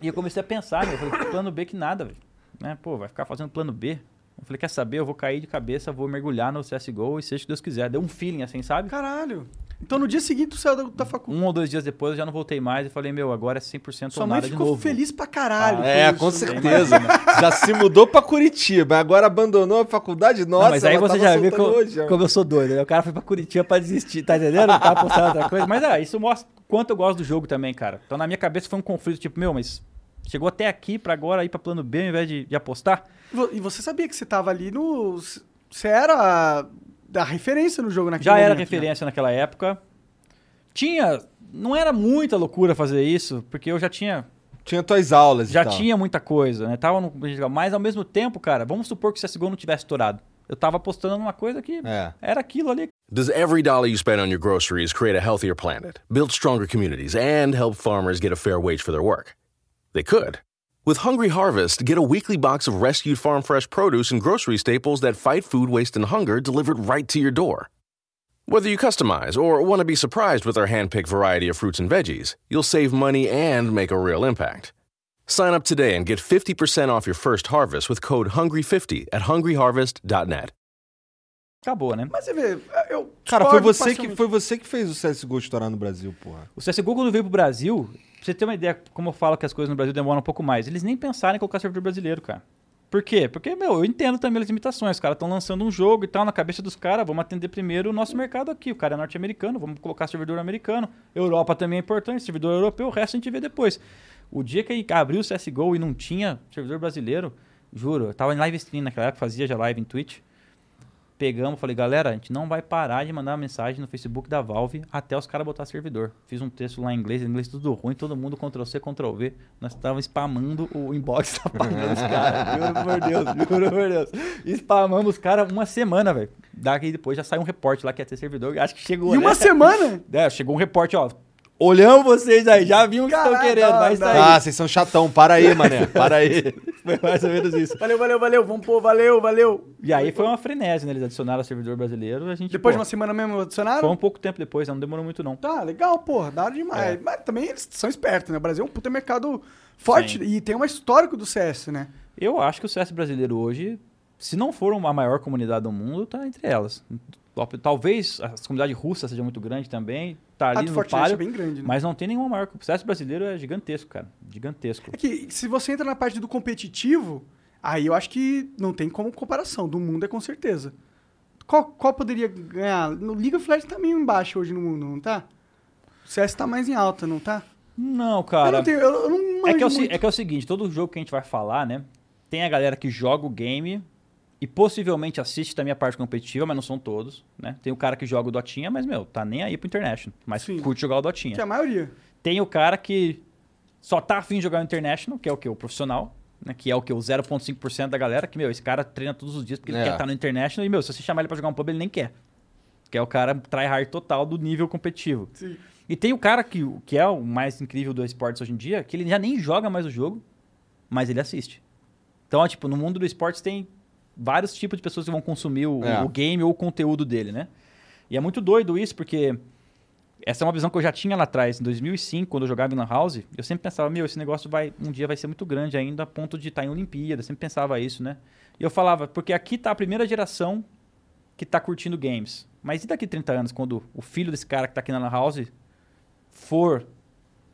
e eu comecei a pensar, meu, eu falei, plano B que nada, velho. Né? Pô, vai ficar fazendo plano B? Eu falei, quer saber? Eu vou cair de cabeça, vou mergulhar no CSGO e seja o que Deus quiser. Deu um feeling assim, sabe? Caralho. Então no dia seguinte tu saiu da, da faculdade. Um ou dois dias depois eu já não voltei mais e falei, meu, agora é 100% Sua ou mãe nada de ficou novo. feliz pra caralho. É, isso, com né? certeza. Já se mudou pra Curitiba, agora abandonou a faculdade. Nossa, Não, mas aí ela você tava já soltando como, hoje, como eu sou doido. né? O cara foi pra Curitiba pra desistir, tá entendendo? Não tava postando outra coisa. Mas é, isso mostra quanto eu gosto do jogo também, cara. Então na minha cabeça foi um conflito, tipo, meu, mas chegou até aqui pra agora ir pra plano B ao invés de, de apostar? E E você sabia que você tava ali no. Você era da referência no jogo naquele Já era momento, né? referência naquela época. Tinha. Não era muita loucura fazer isso, porque eu já tinha Tinha tuas aulas já e tal. tinha muita coisa, né? Tava no, mas ao mesmo tempo, cara, vamos supor que o CSGO não tivesse estourado. Eu tava apostando numa coisa que É. era aquilo ali. Does every dollar you spend on your groceries create a healthier planet, build stronger communities, and help farmers get a fair wage for their work? They could. With Hungry Harvest, get a weekly box of rescued farm fresh produce and grocery staples that fight food waste and hunger delivered right to your door. Whether you customize or want to be surprised with our hand picked variety of fruits and veggies, you'll save money and make a real impact. Sign up today and get 50% off your first harvest with code HUNGRY50 at hungryharvest.net. Acabou, né? Mas você vê, eu. Cara, foi você, que, foi você que fez o CSGO estourar no Brasil, porra. O CSGO, quando veio pro Brasil, pra você ter uma ideia como eu falo que as coisas no Brasil demoram um pouco mais, eles nem pensaram em colocar servidor brasileiro, cara. Por quê? Porque, meu, eu entendo também as limitações. Os caras estão lançando um jogo e tal, na cabeça dos caras, vamos atender primeiro o nosso mercado aqui. O cara é norte-americano, vamos colocar servidor americano. Europa também é importante, servidor europeu, o resto a gente vê depois. O dia que abriu o CSGO e não tinha servidor brasileiro, juro, eu tava em live stream naquela época, fazia já live em Twitch. Pegamos, falei, galera, a gente não vai parar de mandar mensagem no Facebook da Valve até os caras botar servidor. Fiz um texto lá em inglês, em inglês tudo ruim, todo mundo Ctrl-C, Ctrl-V. Nós estávamos spamando o inbox (laughs) da página dos (laughs) caras. Juro por Deus, juro por Deus. Spamamos os caras uma semana, velho. Daqui depois já saiu um reporte lá que ia ter servidor. Acho que chegou, E uma né? semana? (laughs) É, chegou um reporte, ó. Olhamos vocês aí, já vimos o que estão querendo, não, sair. Ah, vocês são chatão. Para aí, mané. Para aí. (laughs) Foi mais ou menos isso. Valeu, valeu, valeu. Vamos pôr, valeu, valeu. E aí foi uma frenese, né? Eles adicionaram o servidor brasileiro. A gente, Depois de pô, uma semana mesmo adicionaram? Foi um pouco tempo depois, né? não demorou muito não. Tá, legal, porra, da hora demais. É. Mas também eles são espertos, né? O Brasil é um puta mercado forte Sim. e tem um histórico do CS, né? Eu acho que o CS brasileiro hoje, se não for a maior comunidade do mundo, tá entre elas. Talvez a comunidade russa seja muito grande também, tá A ali do no Fortnite páreo, é bem grande, né? mas não tem nenhuma maior. O CS brasileiro é gigantesco, cara. Gigantesco. É que se você entra na parte do competitivo, aí eu acho que não tem como comparação. Do mundo é com certeza. Qual, qual poderia ganhar? No League of Legends tá meio embaixo hoje no mundo, não tá? O CS tá mais em alta, não tá? Não, eu cara. não tenho, eu, eu não É que é, o, é que é o seguinte, todo jogo que a gente vai falar, né? Tem a galera que joga o game e possivelmente assiste também a parte competitiva, mas não são todos, né? Tem o cara que joga o Dotinha, mas, meu, tá nem aí pro International. Mas Sim. curte jogar o Dotinha. Que é a maioria. Tem o cara que só tá afim de jogar o International, que é o que? O profissional, né? Que é o que? O 0,5% da galera, que, meu, esse cara treina todos os dias porque ele É. quer estar no International e, meu, se você chamar ele pra jogar um pub, ele nem quer. Que é o cara tryhard total do nível competitivo. Sim. E tem o cara que, que é o mais incrível do esportes hoje em dia, que ele já nem joga mais o jogo, mas ele assiste. Então, ó, tipo, no mundo do esportes tem vários tipos de pessoas que vão consumir o, É. o game ou o conteúdo dele, né? E é muito doido isso, porque essa é uma visão que eu já tinha lá atrás, em 2005, quando eu jogava em Lan House, eu sempre pensava, meu, esse negócio vai um dia vai ser muito grande ainda, a ponto de estar em Olimpíada, sempre pensava isso, né? E eu falava, porque aqui tá a primeira geração que tá curtindo games. Mas e daqui 30 anos, quando o filho desse cara que tá aqui na Lan House for,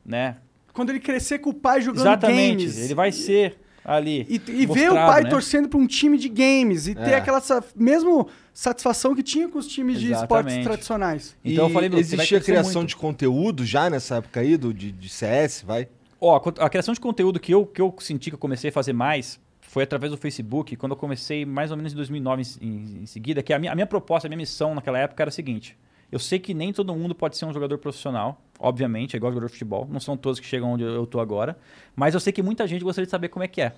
né? Quando ele crescer com o pai jogando Exatamente, games. ele vai ser ali. E, e ver o pai né? torcendo pra um time de games e ter É. aquela sa- mesmo satisfação que tinha com os times de esportes Exatamente. tradicionais. Então E eu falei, existia criação muito. de conteúdo já nessa época aí, do, de, de CS, vai? Ó, a a criação de conteúdo que eu, que eu senti que eu comecei a fazer mais foi através do Facebook, quando eu comecei mais ou menos em 2009 em, em- em seguida, que a minha, a minha proposta, a minha missão naquela época era a seguinte. Eu sei que nem todo mundo pode ser um jogador profissional, obviamente, é igual jogador de futebol, não são todos que chegam onde eu tô agora, mas eu sei que muita gente gostaria de saber como é que é.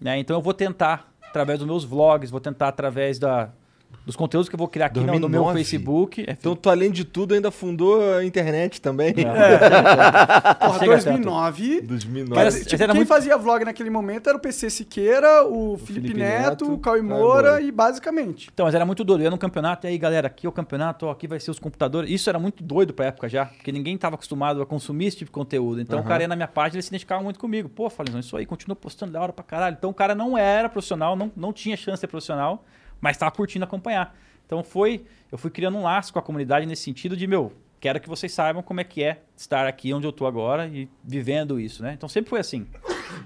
né? Então eu vou tentar, através dos meus vlogs, vou tentar através da, dos conteúdos que eu vou criar aqui no, no meu 2009? Facebook. É, Então, tu, além de tudo, ainda fundou a internet também. (laughs) Porra, Chega tanto. 2009. 2009. Cara, tipo, quem muito- fazia vlog naquele momento era o PC Siqueira, o Felipe, Felipe Neto, Neto, o Cauê Caio Moura e basicamente. Então, mas era muito doido. Eu ia no campeonato, e aí, galera, aqui é o campeonato, ó, aqui vai ser os computadores. Isso era muito doido pra época já, porque ninguém tava acostumado a consumir esse tipo de conteúdo. Então, o cara ia na minha página ele se identificava muito comigo. Pô, Falizão, isso aí, continua postando da hora pra caralho. Então, o cara não era profissional, não, não tinha chance de ser profissional, mas tava curtindo acompanhar. Então, foi. Eu fui criando um laço com a comunidade nesse sentido de, meu, quero que vocês saibam como é que é estar aqui onde eu tô agora e vivendo isso, né? Então, sempre foi assim.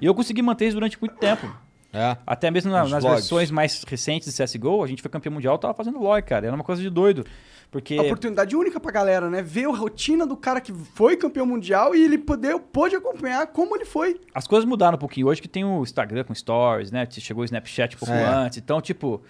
E eu consegui manter isso durante muito tempo. É. Até mesmo na- nas vlogs. versões mais recentes de CSGO, a gente foi campeão mundial, tava fazendo vlog, cara. Era uma coisa de doido. Porque. Oportunidade única pra galera, né? Ver a rotina do cara que foi campeão mundial e ele poder, pôde acompanhar como ele foi. As coisas mudaram um pouquinho. Hoje que tem o Instagram com stories, né? Chegou o Snapchat um pouco É. antes. Então, tipo,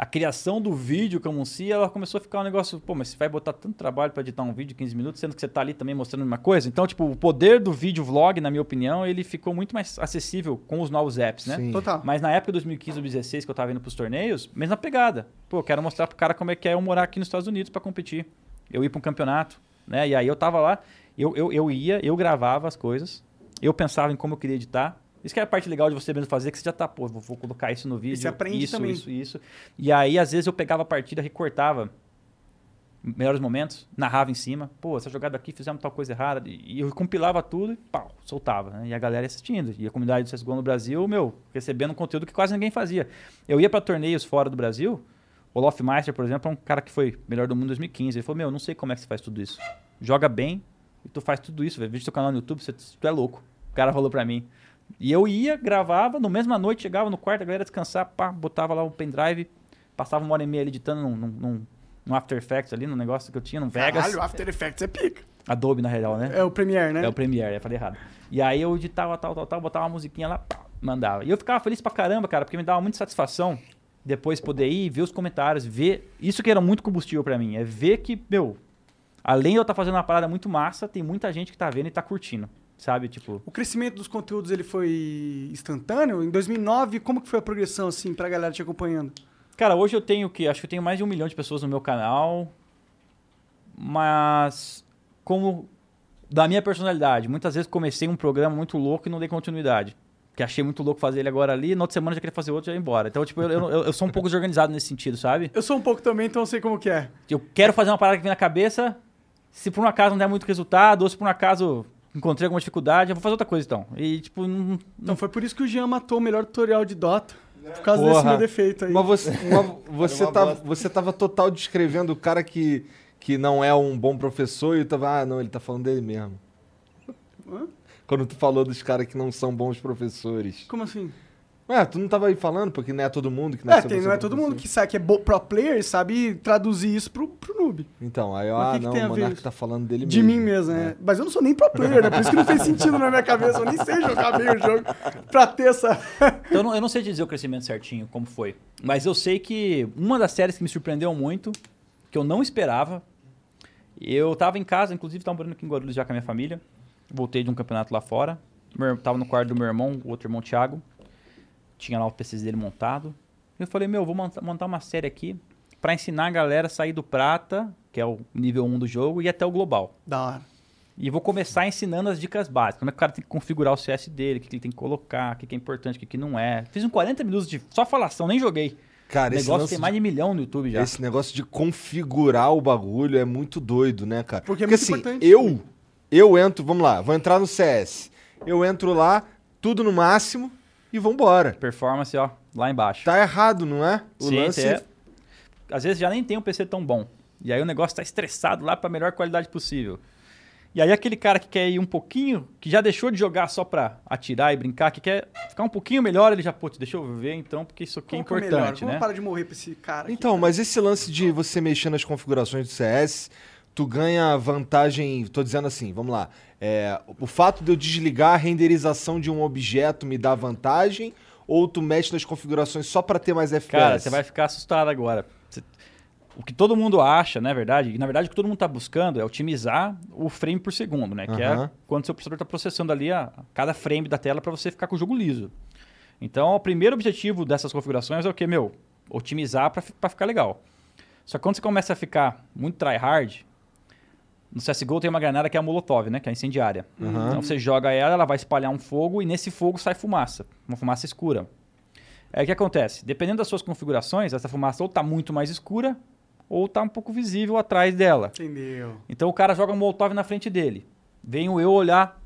a criação do vídeo como si, ela começou a ficar um negócio, pô, mas você vai botar tanto trabalho pra editar um vídeo de 15 minutos, sendo que você tá ali também mostrando uma coisa. Então, tipo, o poder do vídeo vlog, na minha opinião, ele ficou muito mais acessível com os novos apps, né? Sim. Total. Mas na época de 2015 ou 2016, que eu tava indo pros torneios, mesma pegada. Pô, eu quero mostrar pro cara como é que é eu morar aqui nos Estados Unidos pra competir. Eu ir pra um campeonato, né? E aí eu tava lá, eu, eu, eu ia, eu gravava as coisas, eu pensava em como eu queria editar. Isso que é a parte legal de você mesmo fazer, que você já tá, pô, vou, vou colocar isso no vídeo. você aprende isso, também. Isso, isso. E aí, às vezes, eu pegava a partida, recortava melhores momentos, narrava em cima, pô, essa jogada aqui fizemos tal coisa errada, e eu compilava tudo e pau, soltava, né? E a galera ia assistindo, e a comunidade do CSGO no Brasil, meu, recebendo um conteúdo que quase ninguém fazia. Eu ia pra torneios fora do Brasil, o Lofmeister, por exemplo, é um cara que foi melhor do mundo em 2015, ele falou, meu, eu não sei como é que você faz tudo isso. Joga bem, e tu faz tudo isso, veja teu canal no YouTube, você, tu é louco. O cara falou pra mim. E eu ia, gravava, no mesma noite, chegava no quarto, a galera descansar, pá, botava lá o pendrive, passava uma hora e meia ali editando num, num, num, After Effects ali, num negócio que eu tinha, num Vegas. Caralho, After Effects é pica. Adobe, na real, né? É o Premiere, né? É o Premiere, eu falei errado. E aí eu editava tal, tal, tal, botava uma musiquinha lá, pá, mandava. E eu ficava feliz pra caramba, cara, porque me dava muita satisfação depois poder ir, ver os comentários, ver. Isso que era muito combustível pra mim, é ver que, meu, além de eu estar fazendo uma parada muito massa, tem muita gente que tá vendo e tá curtindo, sabe? Tipo, O crescimento dos conteúdos ele foi instantâneo? Em 2009, como que foi a progressão, assim, pra galera te acompanhando? Cara, hoje eu tenho que acho que eu tenho mais de um milhão de pessoas no meu canal, mas como da minha personalidade, muitas vezes comecei um programa muito louco e não dei continuidade. Que achei muito louco fazer ele agora ali, na outra semana já queria fazer outro e já ia embora. Então, tipo, eu, eu, eu sou um pouco desorganizado nesse sentido, sabe? Eu sou um pouco também, então eu sei como que é. Eu quero fazer uma parada que vem na cabeça, se por um acaso não der muito resultado, ou se por um acaso encontrei alguma dificuldade, eu vou fazer outra coisa então. E, tipo, não, Então foi por isso que o Jean matou o melhor tutorial de Dota. Por causa Porra. desse meu defeito aí. Mas você, (laughs) você, tava, você tava total descrevendo o cara que, que não é um bom professor e tava, ah, não, ele tá falando dele mesmo. Hã? Quando tu falou dos caras que não são bons professores. Como assim? Ué, tu não tava aí falando, porque não é todo mundo que não É, ser tem, bom não é todo mundo que sabe que é bo- pro player e sabe traduzir isso pro, pro noob. Então, aí, o ah, que que não, tem a o Monark tá falando dele De mesmo. mim mesmo, né? Mas eu não sou nem pro player, né? Por isso que não fez sentido na minha cabeça. Eu nem sei jogar bem o jogo pra ter essa. Então, (laughs) eu não, eu não sei te dizer o crescimento certinho, como foi. Mas eu sei que uma das séries que me surpreendeu muito, que eu não esperava, eu tava em casa, inclusive tava morando aqui em Guarulhos já com a minha família. Voltei de um campeonato lá fora. Meu, tava no quarto do meu irmão, o outro irmão Thiago. Tinha lá o PC dele montado. Eu falei, meu, vou monta- montar uma série aqui pra ensinar a galera a sair do prata, que é o nível 1 do jogo, e até o global. Da hora. E vou começar ensinando as dicas básicas. Como é que o cara tem que configurar o CS dele, o que que ele tem que colocar, o que que é importante, o que que não é. Fiz um 40 minutos de só falação, nem joguei. Cara, o esse negócio tem mais de milhão no YouTube já. Esse negócio de configurar o bagulho é muito doido, né, cara? Porque é muito assim, importante. eu, eu entro, vamos lá, vou entrar no CS. Eu entro lá, tudo no máximo e vambora. Performance, ó, lá embaixo. Tá errado, não é? O Sim, lance é- Às vezes já nem tem um PC tão bom. E aí o negócio tá estressado lá pra melhor qualidade possível. E aí aquele cara que quer ir um pouquinho, que já deixou de jogar só pra atirar e brincar, que quer ficar um pouquinho melhor, ele já, putz, deixa eu ver então, porque isso aqui é Como que melhor? importante, Vamos né? parar de morrer pra esse cara. aqui, Então, cara. mas esse lance de você mexer nas configurações do CS, tu ganha vantagem. Tô dizendo assim, vamos lá. É, o fato de eu desligar a renderização de um objeto me dá vantagem? Ou tu mexe nas configurações só pra ter mais FPS? Cara, você vai ficar assustado agora. Você- O que todo mundo acha, na verdade, e na verdade o que todo mundo está buscando é otimizar o frame por segundo, né? Que é quando seu processador está processando ali a, cada frame da tela para você ficar com o jogo liso. Então, o primeiro objetivo dessas configurações é o que, meu? otimizar para ficar legal. Só que quando você começa a ficar muito tryhard, no CSGO tem uma granada que é a Molotov, né? Que é incendiária. Então você joga ela, ela vai espalhar um fogo e nesse fogo sai fumaça. Uma fumaça escura. Aí o que acontece? Dependendo das suas configurações, essa fumaça ou tá muito mais escura ou tá um pouco visível atrás dela. Entendeu? Então o cara joga um Molotov na frente dele. Venho eu olhar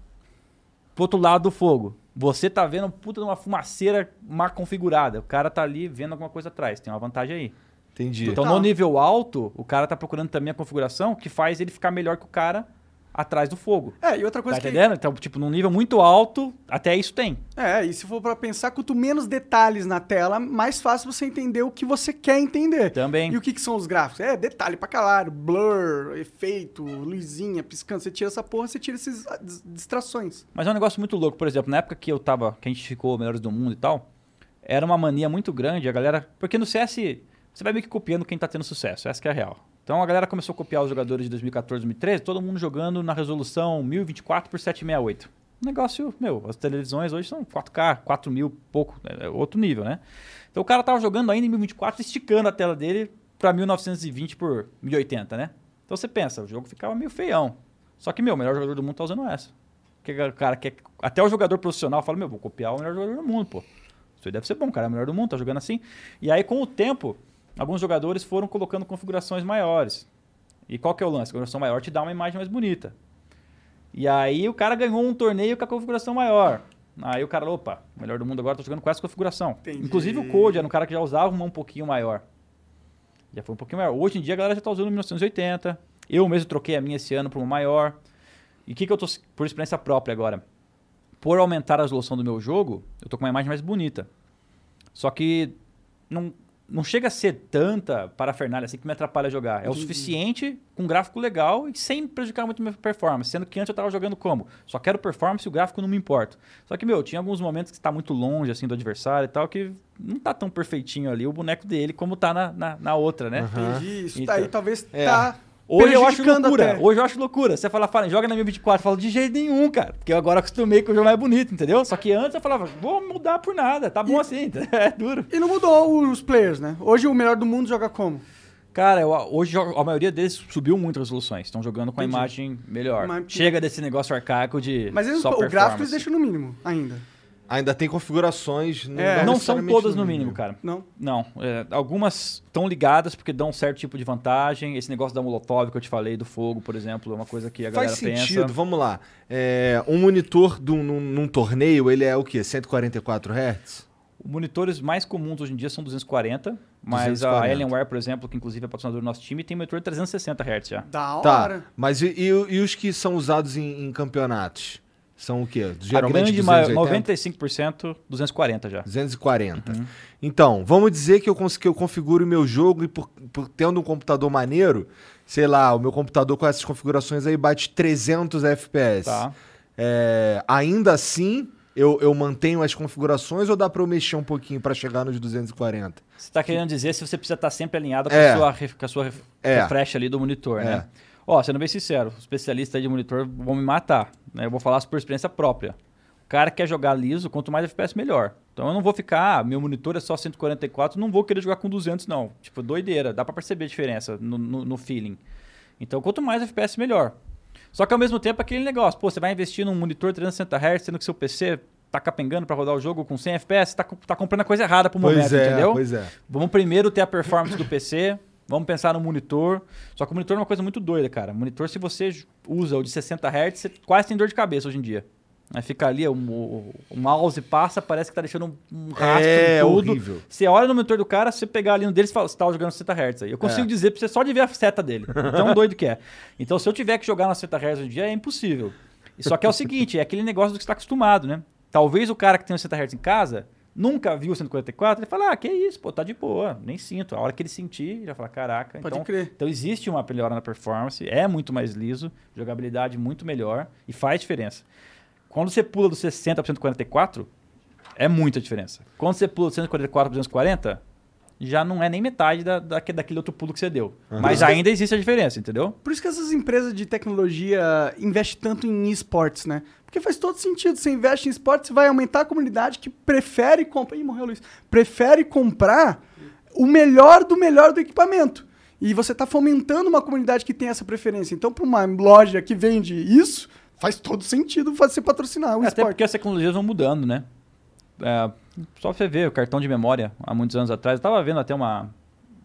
pro outro lado do fogo. Você tá vendo puta de uma fumaceira mal configurada. O cara tá ali vendo alguma coisa atrás. Tem uma vantagem aí. Entendi. Então, Total. no nível alto, o cara tá procurando também a configuração que faz ele ficar melhor que o cara atrás do fogo. É, e outra coisa Tá que. entendendo? Então, tipo, num nível muito alto, até isso tem. É, e se for pra pensar, quanto menos detalhes na tela, mais fácil você entender o que você quer entender. Também. E o que, que são os gráficos? É detalhe pra caralho, blur, efeito, luzinha, piscando. Você tira essa porra, você tira essas ah, dis- distrações. Mas é um negócio muito louco. Por exemplo, na época que eu tava, que a gente ficou melhores do mundo e tal, era uma mania muito grande, a galera. Porque no CS, você vai meio que copiando quem tá tendo sucesso, essa é a real. Então a galera começou a copiar os jogadores de 2014, 2013, todo mundo jogando na resolução 1024 por 768. Um negócio, meu, as televisões hoje são 4K, 4000, pouco, é outro nível, né? Então o cara tava jogando ainda em 1024, esticando a tela dele pra 1920 por 1080, né? Então você pensa, o jogo ficava meio feião. Só que, meu, o melhor jogador do mundo tá usando essa. Porque o cara quer. Até o jogador profissional fala, meu, vou copiar o melhor jogador do mundo, pô. Isso aí deve ser bom, cara é o melhor do mundo, tá jogando assim. E aí, com o tempo, alguns jogadores foram colocando configurações maiores. E qual que é o lance? A configuração maior te dá uma imagem mais bonita. E aí o cara ganhou um torneio com a configuração maior. Aí o cara, opa, o melhor do mundo agora, tô jogando com essa configuração. Entendi. Inclusive o Code era um cara que já usava uma um pouquinho maior. Já foi um pouquinho maior. Hoje em dia a galera já tá usando 1980. Eu mesmo troquei a minha esse ano para uma maior. E o que, que eu tô, por experiência própria agora? Por aumentar a resolução do meu jogo, eu tô com uma imagem mais bonita. Só que não, não chega a ser tanta parafernália assim que me atrapalha a jogar. É o suficiente, com um gráfico legal e sem prejudicar muito a minha performance. Sendo que antes eu tava jogando como? Só quero performance e o gráfico não me importa. Só que, meu, tinha alguns momentos que está muito longe assim do adversário e tal, que não tá tão perfeitinho ali o boneco dele como tá na, na, na outra, né? Entendi. Isso Então, daí talvez é. tá. Hoje eu acho loucura. até. Hoje eu acho loucura. Você fala, fala, joga na 1024. Eu falo, de jeito nenhum, cara. Porque eu agora acostumei que o jogo é bonito, entendeu? Só que antes eu falava, vou mudar por nada. Tá bom assim. (laughs) É duro. E não mudou os players, né? Hoje o melhor do mundo joga como? Cara, eu- hoje a maioria deles subiu muito as resoluções. Estão jogando com a Entendi. imagem melhor. Mas- Chega desse negócio arcaico de. Mas eles, o gráfico eles deixam no mínimo ainda. Ainda tem configurações. Não, É, Não são todas no mínimo, cara. Não? Não. é, algumas estão ligadas porque dão um certo tipo de vantagem. Esse negócio da Molotov que eu te falei, do fogo, por exemplo, é uma coisa que a galera Faz sentido, pensa. vamos lá. É, um monitor de um- num, num torneio, ele é o quê? 144 Hz? Os monitores mais comuns hoje em dia são 240, mas 240. a Alienware, por exemplo, que inclusive é patrocinador do nosso time, tem monitor de 360 Hz já. Da Tá, hora. mas e, e- e os que são usados em, em campeonatos? São o quê? a Geralmente grande maioria, 280? 95% 240 já. 240. Uhum. Então, vamos dizer que eu, que eu configuro o meu jogo e por, por tendo um computador maneiro, sei lá, o meu computador com essas configurações aí bate 300 FPS. Tá. É, ainda assim, eu, eu mantenho as configurações ou dá pra eu mexer um pouquinho pra chegar nos 240? Você está querendo dizer se você precisa estar sempre alinhado com É. a sua, com a sua É. refresh ali do monitor, É. Ó, sendo bem sincero, aí de monitor vão me matar. Né? Eu vou falar por experiência própria. O cara quer jogar liso, quanto mais FPS, melhor. Então eu não vou ficar, ah, meu monitor é só 144, não vou querer jogar com 200, não. Tipo, doideira. Dá pra perceber a diferença no, no- no feeling. Então, quanto mais FPS, melhor. Só que ao mesmo tempo, aquele negócio, pô, você vai investir num monitor 360 Hz, sendo que seu PC tá capengando pra rodar o jogo com 100 FPS, tá, tá comprando a coisa errada pro momento, pois é, entendeu? pois é. Vamos primeiro ter a performance do PC, vamos pensar no monitor. Só que o monitor é uma coisa muito doida, cara. Monitor, se você usa o de 60 Hz, você quase tem dor de cabeça hoje em dia. Aí fica ali, o, o, o mouse passa, parece que tá deixando um, um rastro É, em tudo. horrível. Você olha no monitor do cara, você pegar ali no dele, você fala, você tá jogando 60 Hz aí. Eu consigo É. dizer pra você só de ver a seta dele. Tão doido que é. Então, se eu tiver que jogar na 60 Hz hoje em dia, é impossível. E Só que é o seguinte, é aquele negócio do que você tá acostumado, né? Talvez o cara que tem o 60 Hz em casa nunca viu o 144, ele fala, ah, que isso, pô, tá de boa, nem sinto. A hora que ele sentir, ele vai falar, caraca. Pode então, crer. então existe uma melhora na performance, é muito mais liso, jogabilidade muito melhor e faz diferença. Quando você pula do 60 para 144, é muita diferença. Quando você pula do 144 para 240, já não é nem metade da, daque- daquele outro pulo que você deu. Mas ainda existe a diferença, entendeu? Por isso que essas empresas de tecnologia investem tanto em esportes, né? Porque faz todo sentido. Você investe em esportes, você vai aumentar a comunidade que prefere comprar. Ih, morreu o Luiz. Prefere comprar o melhor do melhor do equipamento. E você está fomentando uma comunidade que tem essa preferência. Então, para uma loja que vende isso, faz todo sentido você patrocinar o Até esporte. porque as tecnologias vão mudando, né? É, só você ver o cartão de memória há muitos anos atrás. Eu tava vendo até uma,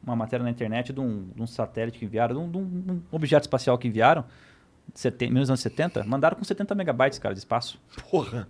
uma matéria na internet de um, de um satélite que enviaram, de um, de um- objeto espacial que enviaram, de seten- nos anos 70, mandaram com 70 megabytes, cara, de espaço. Porra.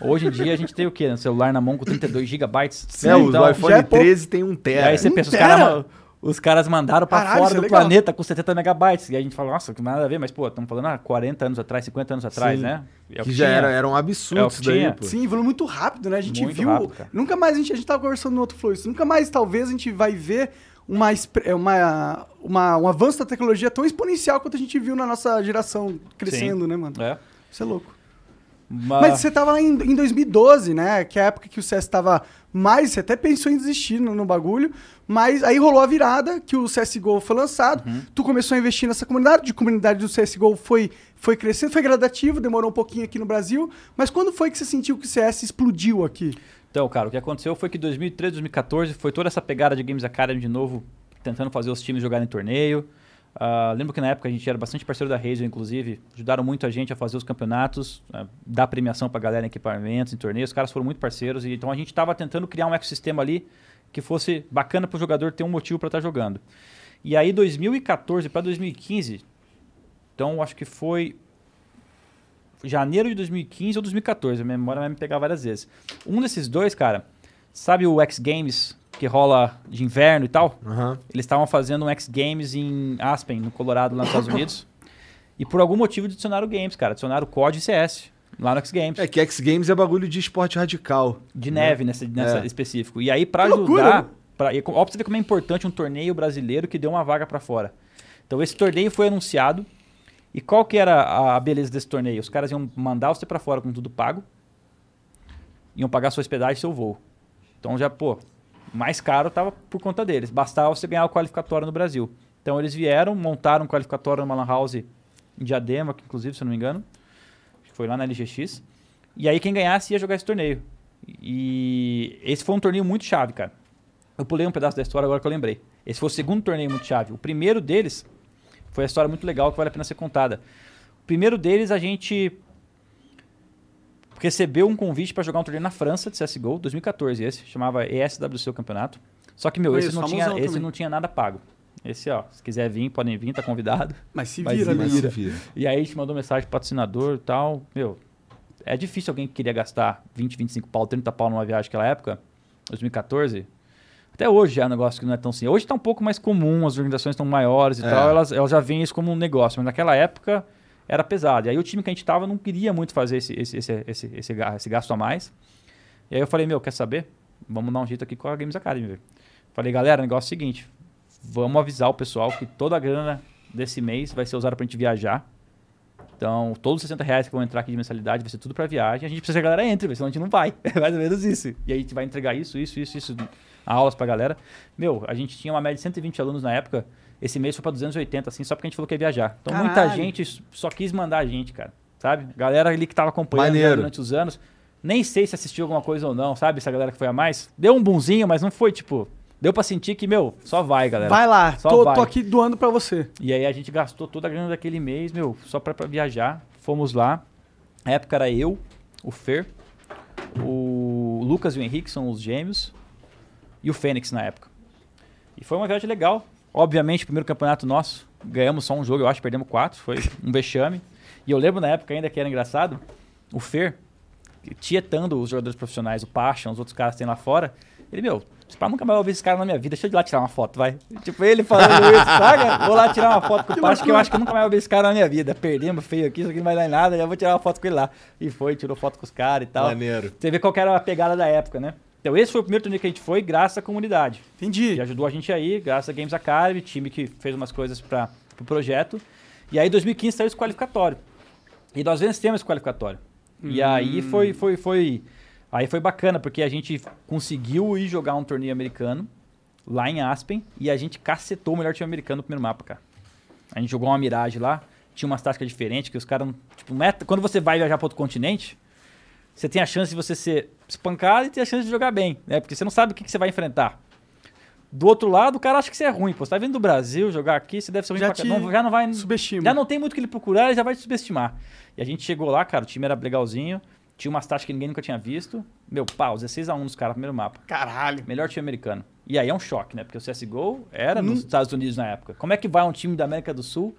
Hoje em dia a gente tem o quê? Um celular na mão com 32 gigabytes. é, o então, iPhone já é pouco. 13 tem um e tera. aí você Um pensa, os tera? caras os caras mandaram pra Caralho, fora é do legal. planeta com 70 megabytes. E a gente fala, nossa, que nada a ver, mas pô, estamos falando há 40 anos atrás, 50 anos atrás, Sim. né? É o que já era, era um É absurdo que isso daí, tinha. pô. Sim, evoluiu muito rápido, né? A gente Muito viu. rápido, nunca mais a gente, a gente tava conversando no outro flow isso. Nunca mais, talvez, a gente vai ver uma, é, uma, uma, um avanço da tecnologia tão exponencial quanto a gente viu na nossa geração crescendo, Sim. né, mano? É. Isso é louco. Mas, Mas você tava lá em, em 2012, né? Que é a época que o CS tava mais. Você até pensou em desistir no, no bagulho. Mas aí rolou a virada, que o CSGO foi lançado. Uhum. Tu começou a investir nessa comunidade. De comunidade do CSGO foi, foi crescendo, foi gradativo, demorou um pouquinho aqui no Brasil. Mas quando foi que você sentiu que o CS explodiu aqui? Então, cara, o que aconteceu foi que 2013, 2014 foi toda essa pegada de Games Academy de novo, tentando fazer os times jogarem torneio. Ah, lembro que na época a gente era bastante parceiro da Razer, inclusive, ajudaram muito a gente a fazer os campeonatos, ah, dar premiação pra galera em equipamentos, em torneios. Os caras foram muito parceiros, e então a gente estava tentando criar um ecossistema ali que fosse bacana pro jogador ter um motivo para estar jogando. E aí, 2014 para 2015, então acho que foi janeiro de 2015 ou 2014, a memória vai me pegar várias vezes. Um desses dois, cara, sabe o X Games que rola de inverno e tal? Aham. Eles estavam fazendo um X Games em Aspen, no Colorado, lá nos Estados (laughs) Unidos. E por algum motivo adicionaram games, cara. Adicionaram COD e CS lá no X Games. É que X Games é bagulho de esporte radical. De neve nessa, nessa É. específico. E aí, loucura, ajudar. né? Pra, e, ó, pra você ver como é importante um torneio brasileiro que deu uma vaga pra fora. Então, esse torneio foi anunciado. E qual que era a- beleza desse torneio? Os caras iam mandar você pra fora com tudo pago. Iam pagar sua hospedagem e seu voo. Então, já, pô, mais caro tava por conta deles. Bastava você ganhar o qualificatório no Brasil. Então, eles vieram, montaram um qualificatório numa Lan House em Diadema, que, inclusive, se eu não me engano. Foi lá na LGX. E aí quem ganhasse ia jogar esse torneio. E esse foi um torneio muito chave, cara. Eu pulei um pedaço da história agora que eu lembrei. Esse foi o segundo torneio muito chave. O primeiro deles foi uma história muito legal que vale a pena ser contada. O primeiro deles a gente recebeu um convite para jogar um torneio na França de CSGO, 2014 esse, chamava ESWC o campeonato. Só que, meu, esse, não tinha, esse também. não tinha nada pago. Esse, ó, se quiser vir, podem vir, tá convidado. Mas se Mas vira, se né? Mas vira. E aí a gente mandou mensagem pro patrocinador e tal. Meu, é difícil alguém que queria gastar 20, 25 pau, 30 pau numa viagem naquela época, 2014. Até hoje já é um negócio que não é tão assim. Hoje tá um pouco mais comum, as organizações estão maiores e É. tal, elas, elas já veem isso como um negócio. Mas naquela época era pesado. E aí o time que a gente tava não queria muito fazer esse, esse, esse, esse, esse, esse gasto a mais. E aí eu falei, meu, quer saber? Vamos dar um jeito aqui com a Games Academy. Falei, galera, o negócio é o seguinte. Vamos avisar o pessoal que toda a grana desse mês vai ser usada pra gente viajar. Então, todos os 60 reais que vão entrar aqui de mensalidade vai ser tudo pra viagem. A gente precisa que a galera entre, senão a gente não vai. (laughs) É mais ou menos isso. E aí a gente vai entregar isso, isso, isso, isso, aulas pra galera. Meu, a gente tinha uma média de 120 alunos na época. Esse mês foi pra 280, assim, só porque a gente falou que ia viajar. Então, muita Caralho. gente só quis mandar a gente, cara. Sabe? Galera ali que tava acompanhando Maneiro. durante os anos. Nem sei se assistiu alguma coisa ou não, sabe? Essa galera que foi a mais. Deu um bonzinho, mas não foi, tipo... Deu pra sentir que, meu, só vai, galera. Vai lá, Só tô, vai. tô aqui doando pra você. E aí a gente gastou toda a grana daquele mês, meu, só pra, pra viajar. Fomos lá. Na época era eu, o Fer, o Lucas e o Henrique, são os gêmeos, e o Fênix na época. E foi uma viagem legal. Obviamente, primeiro campeonato nosso, ganhamos só um jogo, eu acho, perdemos quatro, foi um vexame. E eu lembro na época ainda que era engraçado, o Fer, tietando os jogadores profissionais, o Pasha, os outros caras que tem lá fora, ele, meu, pá, nunca mais vou ver esse cara na minha vida, deixa eu ir lá tirar uma foto, vai. Tipo, ele falando isso, (laughs) saca? Vou lá tirar uma foto com o Pasha, que eu acho que eu nunca mais vou ver esse cara na minha vida. Perdemos feio aqui, isso aqui não vai dar em nada, já vou tirar uma foto com ele lá. E foi, tirou foto com os caras e tal. Maneiro. Você vê qual que era a pegada da época, né? Então esse foi o primeiro torneio que a gente foi, graças à comunidade. Entendi. Que ajudou a gente aí, graças a Games Academy, time que fez umas coisas para o pro projeto. E aí, em 2015, saiu esse qualificatório. E nós vencemos esse qualificatório. E aí foi, foi, foi. Aí foi bacana, porque a gente conseguiu ir jogar um torneio americano lá em Aspen e a gente cacetou o melhor time americano no primeiro mapa, cara. A gente jogou uma Mirage lá, tinha umas táticas diferentes, que os caras. Tipo, não é- quando você vai viajar para outro continente, você tem a chance de você ser espancado e ter a chance de jogar bem, né? Porque você não sabe o que, que você vai enfrentar. Do outro lado, o cara acha que você é ruim. Pô, você tá vindo do Brasil jogar aqui, você deve ser ruim Já pra te. Não, já não vai. subestima. Já não tem muito o que ele procurar, ele já vai te subestimar. E a gente chegou lá, cara, o time era legalzinho. Tinha umas táticas que ninguém nunca tinha visto. Meu, pau, 16x1 nos caras, primeiro mapa. Caralho. Melhor time americano. E aí é um choque, né? Porque o CSGO era nos Estados Unidos na época. Como é que vai um time da América do Sul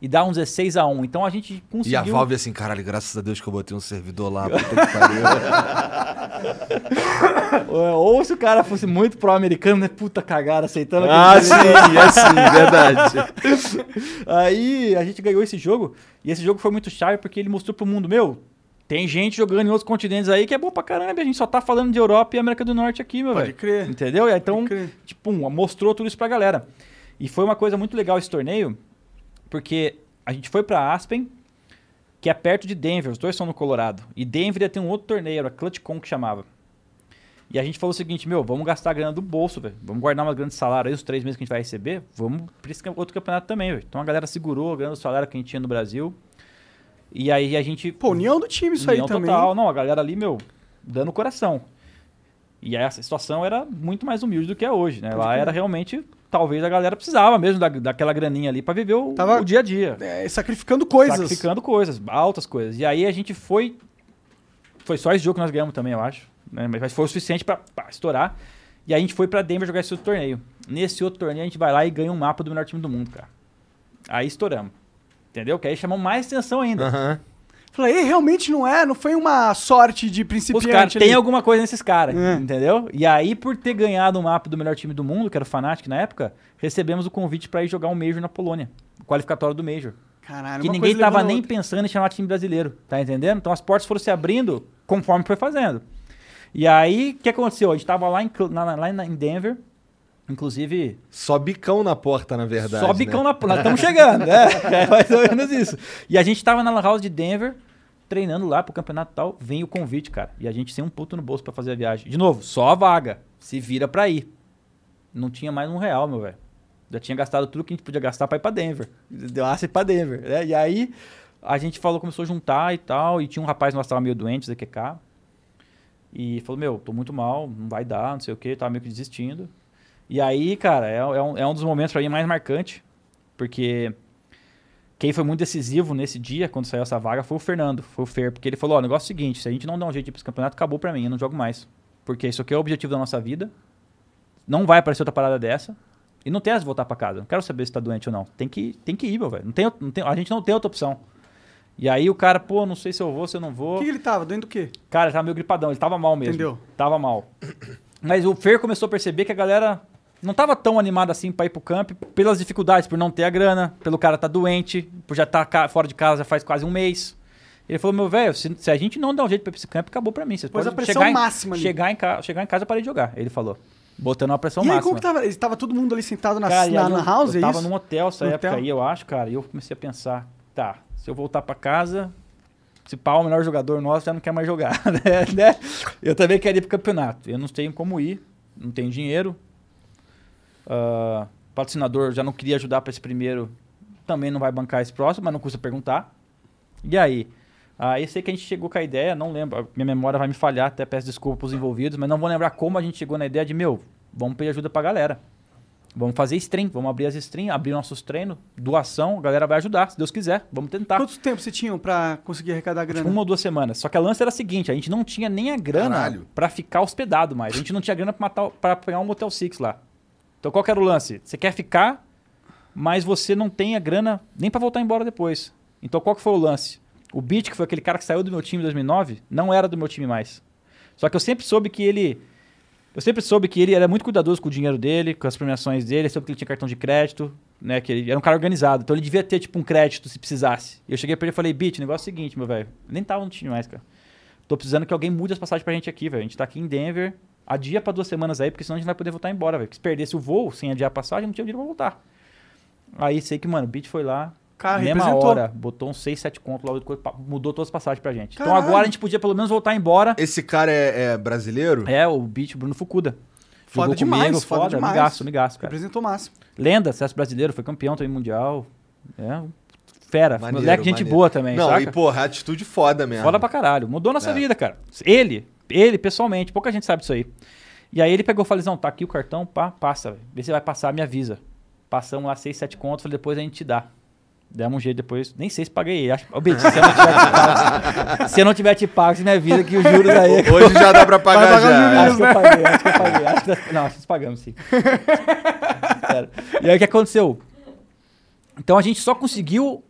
e dá um 16x1? Então a gente E conseguiu... a Valve assim, caralho, graças a Deus que eu botei um servidor lá, puta que pariu. (laughs) Ou se o cara fosse muito pró-americano, né? Puta cagada, aceitando ah, aquele sim, é sim, verdade. (laughs) Aí a gente ganhou esse jogo. E esse jogo foi muito chave porque ele mostrou pro mundo, meu, tem gente jogando em outros continentes aí que é bom pra caramba. A gente só tá falando de Europa e América do Norte aqui, meu Pode velho. crer. Entendeu? E aí, Então, Pode crer. tipo, um, mostrou tudo isso pra galera. E foi uma coisa muito legal esse torneio, porque a gente foi pra Aspen, que é perto de Denver, os dois são no Colorado. E Denver ia ter um outro torneio, era ClutchCon que chamava. E a gente falou o seguinte, meu, vamos gastar a grana do bolso, velho. Vamos guardar uma grana de salário aí, os três meses que a gente vai receber. Vamos pra esse outro campeonato também, velho. Então a galera segurou a grana do salário que a gente tinha no Brasil. E aí a gente... Pô, união do time isso aí União também. total. Não, a galera ali, meu, dando o coração. E aí a situação era muito mais humilde do que é hoje, né? Lá era realmente... Talvez a galera precisava mesmo da, daquela graninha ali pra viver o, Tava- o dia a dia. É, sacrificando coisas. Sacrificando coisas, altas coisas. E aí a gente foi. Foi só esse jogo que nós ganhamos também, eu acho. né? Mas foi o suficiente pra, pra estourar. E aí a gente foi pra Denver jogar esse outro torneio. Nesse outro torneio a gente vai lá e ganha um mapa do melhor time do mundo, cara. Aí estouramos. Entendeu? Que aí chamou mais atenção ainda. Aham. Falei, "Ei, realmente não é? Não foi uma sorte de Os principiante caras ali." tem alguma coisa nesses caras, É. entendeu? E aí, por ter ganhado o mapa do melhor time do mundo, que era o Fnatic na época, recebemos o convite pra ir jogar um Major na Polônia. O qualificatório do Major. Caralho, que uma ninguém coisa tava nem outra. pensando em chamar time brasileiro, tá entendendo? Então as portas foram se abrindo conforme foi fazendo. E aí, o que aconteceu? A gente tava lá em, na- lá em Denver, inclusive, Só bicão na porta, na verdade. só bicão né? na... Nós estamos chegando, né? (laughs) É mais ou menos isso. E a gente tava na Lan House de Denver, treinando lá pro campeonato tal, vem o convite, cara. E a gente sem um puto no bolso pra fazer a viagem. De novo, só a vaga. Se vira pra ir. Não tinha mais um real, meu velho. Já tinha gastado tudo que a gente podia gastar pra ir pra Denver. Deu aço pra Denver, né? E aí a gente falou, começou a juntar e tal. E tinha um rapaz nosso tava meio doente, ZQK. E falou, meu, tô muito mal, não vai dar, não sei o que, tava meio que desistindo. E aí, cara, é, é um, é um dos momentos pra mim mais marcante. Porque quem foi muito decisivo nesse dia, quando saiu essa vaga, foi o Fernando, foi o Fer. Porque ele falou, ó, o negócio é o seguinte, se a gente não der um jeito de ir pra esse campeonato, acabou pra mim, eu não jogo mais. Porque isso aqui é o objetivo da nossa vida. Não vai aparecer outra parada dessa. E não tem essa de voltar pra casa. Não quero saber se tá doente ou não. Tem que, tem que ir, meu velho. Não tem, não tem, a gente não tem outra opção. E aí o cara, pô, não sei se eu vou, se eu não O vou. que, que ele tava? Doendo do quê? Cara, ele tava meio gripadão, ele tava mal mesmo. Entendeu? Tava mal. Mas o Fer começou a perceber que a galera não tava tão animada assim pra ir pro camp pelas dificuldades, por não ter a grana, pelo cara tá doente, por já estar tá fora de casa já faz quase um mês. Ele falou, meu velho, se, se a gente não der um jeito pra ir pra esse camp, acabou pra mim. Vocês Pôs podem a pressão chegar em- máxima ali. Chegar em, ca- chegar em casa, eu parei de jogar. Ele falou. Botando uma pressão e aí, máxima. como que tava? Tava todo mundo ali sentado na, Cara, e na, na eu, house, eu é tava isso? num hotel essa No época hotel? aí, eu acho, cara. E eu comecei a pensar, tá, se eu voltar pra casa, se pau, o melhor jogador nosso já não quer mais jogar, (laughs) né? Eu também quero ir pro campeonato. Eu não tenho como ir, não tenho dinheiro. Ah, patrocinador já não queria ajudar pra esse primeiro, também não vai bancar esse próximo, mas não custa perguntar. E aí? Aí sei que a gente chegou com a ideia, não lembro, minha memória vai me falhar, até peço desculpa pros envolvidos, mas não vou lembrar como a gente chegou na ideia de, meu, vamos pedir ajuda pra galera. Vamos fazer stream, vamos abrir as stream, abrir nossos treinos, doação, a galera vai ajudar, se Deus quiser, vamos tentar. Quanto tempo você tinha pra conseguir arrecadar grana? Tipo, uma ou duas semanas. Só que a lance era a seguinte, a gente não tinha nem a grana pra ficar hospedado mais. A gente não tinha grana pra, matar, pra pegar um Motel Six lá. Então qual que era o lance? Você quer ficar, mas você não tem a grana nem pra voltar embora depois. Então qual que foi o lance? O Beat, que foi aquele cara que saiu do meu time em 2009, não era do meu time mais. Só que eu sempre soube que ele... Eu sempre soube que ele era muito cuidadoso com o dinheiro dele, com as premiações dele, soube que ele tinha cartão de crédito, né? Que ele era um cara organizado. Então ele devia ter, tipo, um crédito se precisasse. E eu cheguei pra ele e falei, Beat, o negócio é o seguinte, meu velho. Nem tava no time mais, cara. Tô precisando que alguém mude as passagens pra gente aqui, velho. A gente tá aqui em Denver, adia pra duas semanas aí, porque senão a gente não vai poder voltar embora, velho. Porque se perdesse o voo sem adiar a passagem, não tinha dinheiro pra voltar. Aí sei que, mano, o Beat foi lá, Cara, mesma representou. hora, botou uns 6, 7 contos lá, mudou todas as passagens pra gente. Então Caralho. agora a gente podia pelo menos voltar embora. Esse cara é, é brasileiro? É, o Beat, Bruno Fukuda. Foda Jogou demais, comigo, foda foda, demais. amigaço, amigaço, cara. Representou o máximo. Lenda, sucesso brasileiro, foi campeão também mundial. É, fera. Maneiro, Moleque, gente maneiro. boa também, Não, saca? e porra, atitude foda mesmo. Foda pra caralho. Mudou nossa É. vida, cara. Ele, ele pessoalmente, pouca gente sabe disso aí. E aí ele pegou e falou assim, não, tá aqui o cartão, pá, passa. Vê se vai passar, me avisa. Passamos lá seis, sete contos, falei, depois a gente te dá. Demos um jeito depois, nem sei se paguei. Acho, Ô, se eu não tiver te pago, se eu não tiver te pago, você me avisa que os juros aí... (laughs) Hoje já dá pra pagar pagar já. juros. Acho que eu paguei, acho que eu paguei. Acho que nós- não, acho que nós pagamos, sim. E aí o que aconteceu? Então a gente só conseguiu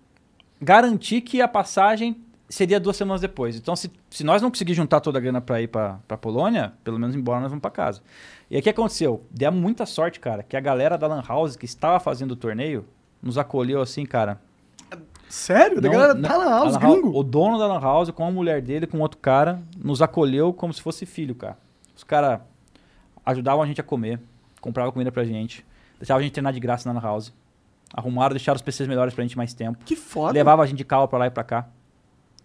garantir que a passagem seria duas semanas depois. Então, se, se nós não conseguir juntar toda a grana pra ir pra, pra Polônia, pelo menos embora nós vamos pra casa. E aí o que aconteceu? Deu muita sorte, cara, que a galera da Lan House que estava fazendo o torneio nos acolheu assim, cara. Sério? Da Não- galera tá na house, Lan House- gringo? O dono da Lan House, com a mulher dele, com outro cara, nos acolheu como se fosse filho, cara. Os caras ajudavam a gente a comer, compravam comida pra gente, deixavam a gente treinar de graça na Lan House. Arrumaram, deixaram os PCs melhores pra gente mais tempo. Que foda. Levava a gente de carro pra lá e pra cá.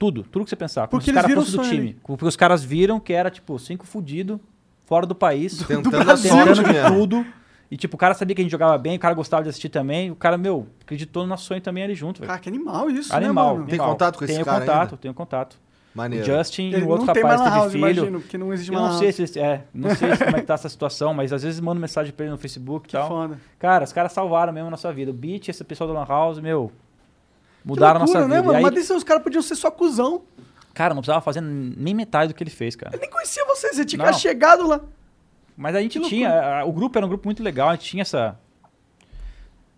Tudo, tudo que você pensar. Porque se os caras do time. Porque os caras viram que era, tipo, cinco fudidos, fora do país. Tentando Brasil. sorte tentando de mesmo. tudo. E, tipo, o cara sabia que a gente jogava bem, o cara gostava de assistir também. O cara, meu, acreditou no nosso sonho também ali junto, velho. Cara, que animal isso, Animal. né, mano? Tem animal. contato com esse tenho cara contato, ainda? Tenho contato. Maneiro. O Justin e Ele o outro rapaz teve house, filho. imagino, porque não existe Eu mais não sei house. se é, não sei se como é que tá essa situação, mas às vezes mando mensagem pra ele no Facebook e Que tal. foda. Cara, os caras salvaram mesmo a nossa vida. O Beat, esse pessoal da Lan House, meu, mudaram loucura, a nossa vida. né, mano? E aí, Mas desses os caras podiam ser só cuzão. cara, não precisava fazer nem metade do que ele fez, cara. Eu nem conhecia vocês, você tinha Não. chegado lá. Mas a gente Que tinha, o grupo era um grupo muito legal, a gente tinha essa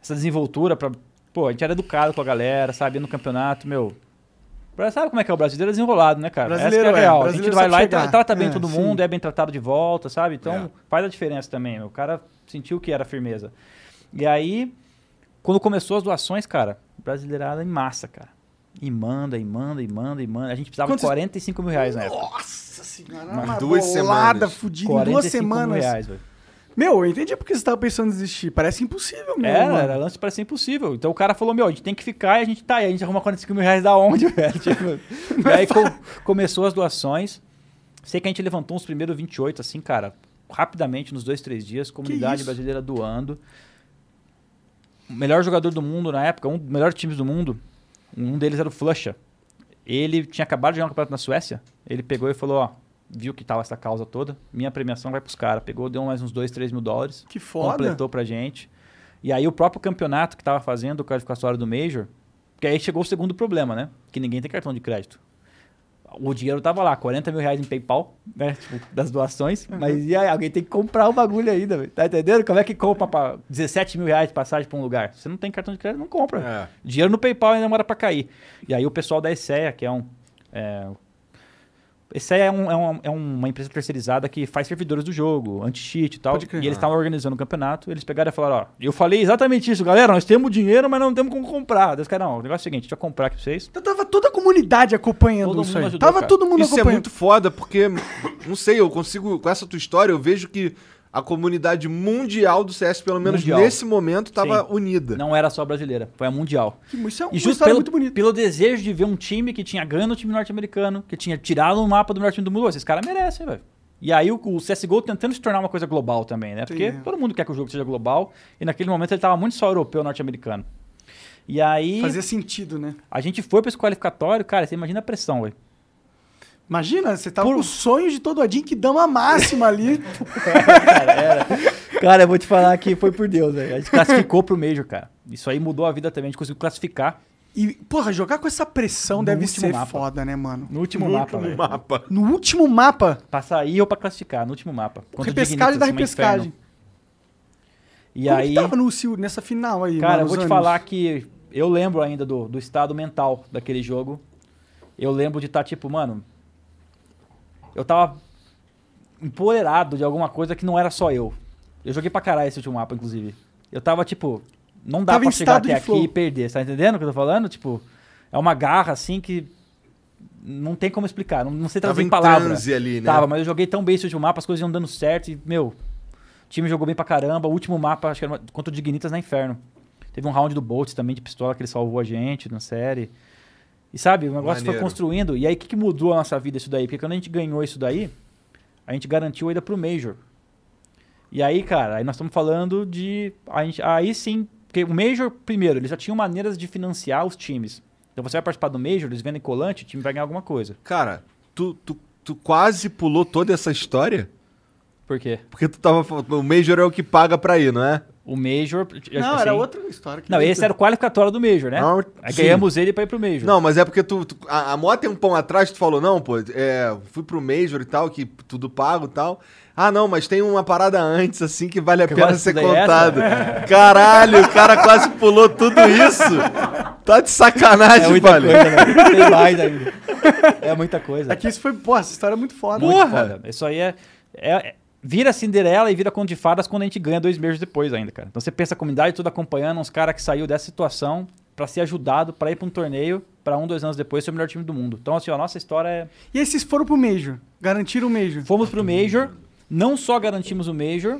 essa desenvoltura pra, pô, a gente era educado com a galera, sabe, no campeonato, meu. Sabe como é que é o brasileiro é desenrolado, né, cara? Brasileiro Essa que é é, a real. A gente vai lá e chegar. tra- trata bem É, todo sim. mundo, é bem tratado de volta, sabe? Então É. faz a diferença também. O cara sentiu que era firmeza. E aí, quando começou as doações, cara, brasileirada em massa, cara. E manda, e manda, e manda, e manda. A gente precisava Quantos- de 45 mil reais na época. Nossa senhora, Mas uma duas bolada semanas. fudida em duas 45 mil semanas. reais, velho. Meu, eu entendi porque você tava pensando em desistir. Parece impossível mesmo. Era, mano. era lance para ser impossível. Então o cara falou, meu, a gente tem que ficar e a gente tá aí. A gente arruma 45 mil reais da onde, (laughs) velho? Tipo, e aí co- começou as doações. Sei que a gente levantou uns primeiros 28, assim, cara, rapidamente, nos dois, três dias. Comunidade brasileira doando. Melhor jogador do mundo na época, um dos melhores times do mundo, um deles era o Flusha. Ele tinha acabado de ganhar um campeonato na Suécia. Ele pegou e falou, ó, viu que tava essa causa toda, minha premiação vai pros caras. Pegou, deu mais uns 2, 3 mil dólares Que foda. completou pra gente. E aí o próprio campeonato que tava fazendo o qualificatório do Major, porque aí chegou o segundo problema, né? Que ninguém tem cartão de crédito. O dinheiro tava lá, 40 mil reais em PayPal, né? Tipo, das doações. Mas e aí, alguém tem que comprar o bagulho ainda, velho. Tá entendendo? Como é que compra pra 17 mil reais de passagem pra um lugar? Você não tem cartão de crédito, não compra. É. Dinheiro no PayPal ainda demora pra cair. E aí o pessoal da ESEA, que é um. É, ESEA é, um- é um- é uma empresa terceirizada que faz servidores do jogo, anti-cheat e tal. E eles estavam organizando o campeonato. Eles pegaram e falaram: Ó, eu falei exatamente isso, galera. Nós temos dinheiro, mas não temos como comprar. Daí caras, não, o negócio é o seguinte: a gente vai comprar aqui pra vocês. Então tava toda a comunidade acompanhando Todo isso mundo aí. ajudou, tava cara. todo mundo Isso é acompanhando. muito foda, porque, não sei, eu consigo, com essa tua história, eu vejo que a comunidade mundial do CS, pelo menos Mundial. nesse momento, tava Sim. unida. Não era só brasileira, foi a mundial. Que Isso é uma E justo pelo, muito bonita. pelo desejo de ver um time que tinha ganho no time norte-americano, que tinha tirado o mapa do melhor time do mundo. Esses caras merecem, velho. E aí o, o CSGO tentando se tornar uma coisa global também, né? Porque Sim. todo mundo quer que o jogo seja global. E naquele momento ele tava muito só europeu, norte-americano. E aí Fazia sentido, né? a gente foi pra esse qualificatório, cara, você imagina a pressão, velho. Imagina, você tava Por- com os sonhos de todo a que dama máxima ali. (laughs) Cara, eu vou te falar que foi por Deus, velho. A gente classificou pro Major, cara. Isso aí mudou a vida também. A gente conseguiu classificar E, porra, jogar com essa pressão No deve ser mapa. foda, né, mano? no último No mapa, último mapa. No último mapa, Pra sair ou pra classificar, no último mapa. Contra o repescagem da repescagem. inferno. E Como aí, que tava no, Sil- nessa final aí, cara, mano, eu vou te falar que eu lembro ainda do, do estado mental daquele jogo. Eu lembro de estar, tipo, mano. Eu tava empoderado de alguma coisa que não era só eu. Eu joguei pra caralho esse último mapa, inclusive. Eu tava, tipo, não dá Tava pra chegar até aqui flow. e perder. Você tá entendendo o que eu tô falando? Tipo, é uma garra assim que. Não tem como explicar, não, não sei trazer em palavras. ali, né? Tava, mas eu joguei tão bem esse último mapa, as coisas iam dando certo e, meu, o time jogou bem pra caramba. O último mapa, acho que era contra o Dignitas na Inferno. Teve um round do Boltz também de pistola que ele salvou a gente na série. E sabe, o negócio foi Maneiro. construindo. E aí, o que, que mudou a nossa vida isso daí? Porque quando a gente ganhou isso daí, a gente garantiu a ida pro Major. E aí, cara, aí nós estamos falando de. A gente, aí sim. Porque o Major, primeiro, eles já tinham maneiras de financiar os times. Então você vai participar do Major, eles vendem colante, o time vai ganhar alguma coisa. Cara, tu, tu, tu quase pulou toda essa história? Por quê? Porque tu tava falando, o Major é o que paga pra ir, não é? O Major. Não, assim- era outra história. que Não, esse era o qualificatório do Major, né? Não, Aí sim. ganhamos ele pra ir pro Major. Não, mas é porque tu. tu- a, a mó tempão atrás tu falou, não, pô, é, fui pro Major e tal, que tudo pago e tal. Ah, não, mas tem uma parada antes, assim, que vale a Que pena ser é contado. (laughs) Caralho, o cara quase pulou tudo isso. Tá de é sacanagem, velho. coisa, né? Tem mais ainda. (laughs) É muita coisa. Aqui isso foi. Pô, essa história é muito foda. Muito Porra! foda. Isso aí é, é- é- Vira Cinderela e vira Conto de Fadas quando a gente ganha dois meses depois ainda, cara. Então você pensa a comunidade toda acompanhando uns caras que saiu dessa situação pra ser ajudado pra ir pra um torneio pra um, dois anos depois ser o melhor time do mundo. Então, assim, a nossa história é. E esses foram pro Major. Garantiram o Major. Fomos pro Major, não só garantimos o Major,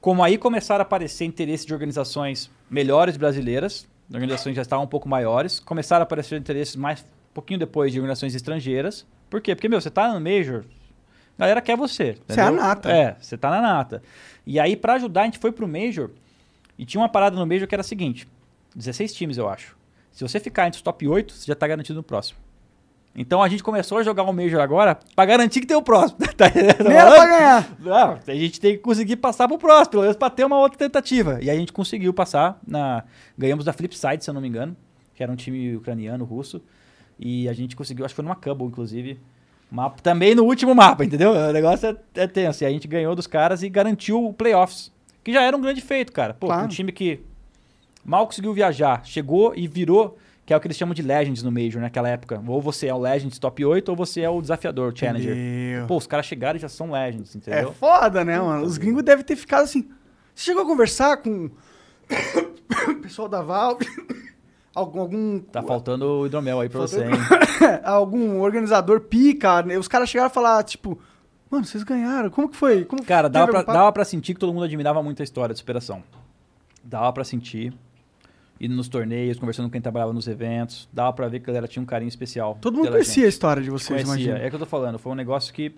como aí começaram a aparecer interesse de organizações melhores brasileiras, organizações que já estavam um pouco maiores, começaram a aparecer interesses mais um pouquinho depois de organizações estrangeiras. Por quê? Porque, meu, você tá no Major, a galera quer você. Você é a nata. É, você tá na nata. E aí, pra ajudar, a gente foi pro Major e tinha uma parada no Major que era a seguinte: 16 times, eu acho. Se você ficar entre os top 8, você já tá garantido no próximo. Então a gente começou a jogar o Major agora pra garantir que tem o próximo. (laughs) tá era pra ganhar. Não, a gente tem que conseguir passar pro próximo, pelo menos pra ter uma outra tentativa. E aí a gente conseguiu passar na. Ganhamos da Flipside, se eu não me engano, que era um time ucraniano, russo. E a gente conseguiu, acho que foi numa Cubble, inclusive. Mapa, também no último mapa, entendeu? O negócio é, é tenso. E a gente ganhou dos caras e garantiu o playoffs. Que já era um grande feito, cara. Pô, Claro. um time que mal conseguiu viajar, chegou e virou, que é o que eles chamam de Legends no Major naquela época. Ou você é o Legends top 8, ou você é o desafiador, o Challenger. Pô, os caras chegaram e já são Legends, É entendeu? foda, né, mano? Os gringos devem ter ficado assim. Você chegou a conversar com (coughs) o pessoal da Valve? Algum, algum, Tá faltando o hidromel aí pra você, hein? (laughs) algum organizador pica? né? Os caras chegaram a falar, tipo, mano, vocês ganharam. Como que foi? Como Cara, dava pra, dava pra sentir que todo mundo admirava muito a história de superação. Dava pra sentir. Indo nos torneios, conversando com quem trabalhava nos eventos. Dava pra ver que a galera tinha um carinho especial. Todo mundo conhecia a gente. história de vocês, Conhecia. imagina. É que eu tô falando. Foi um negócio que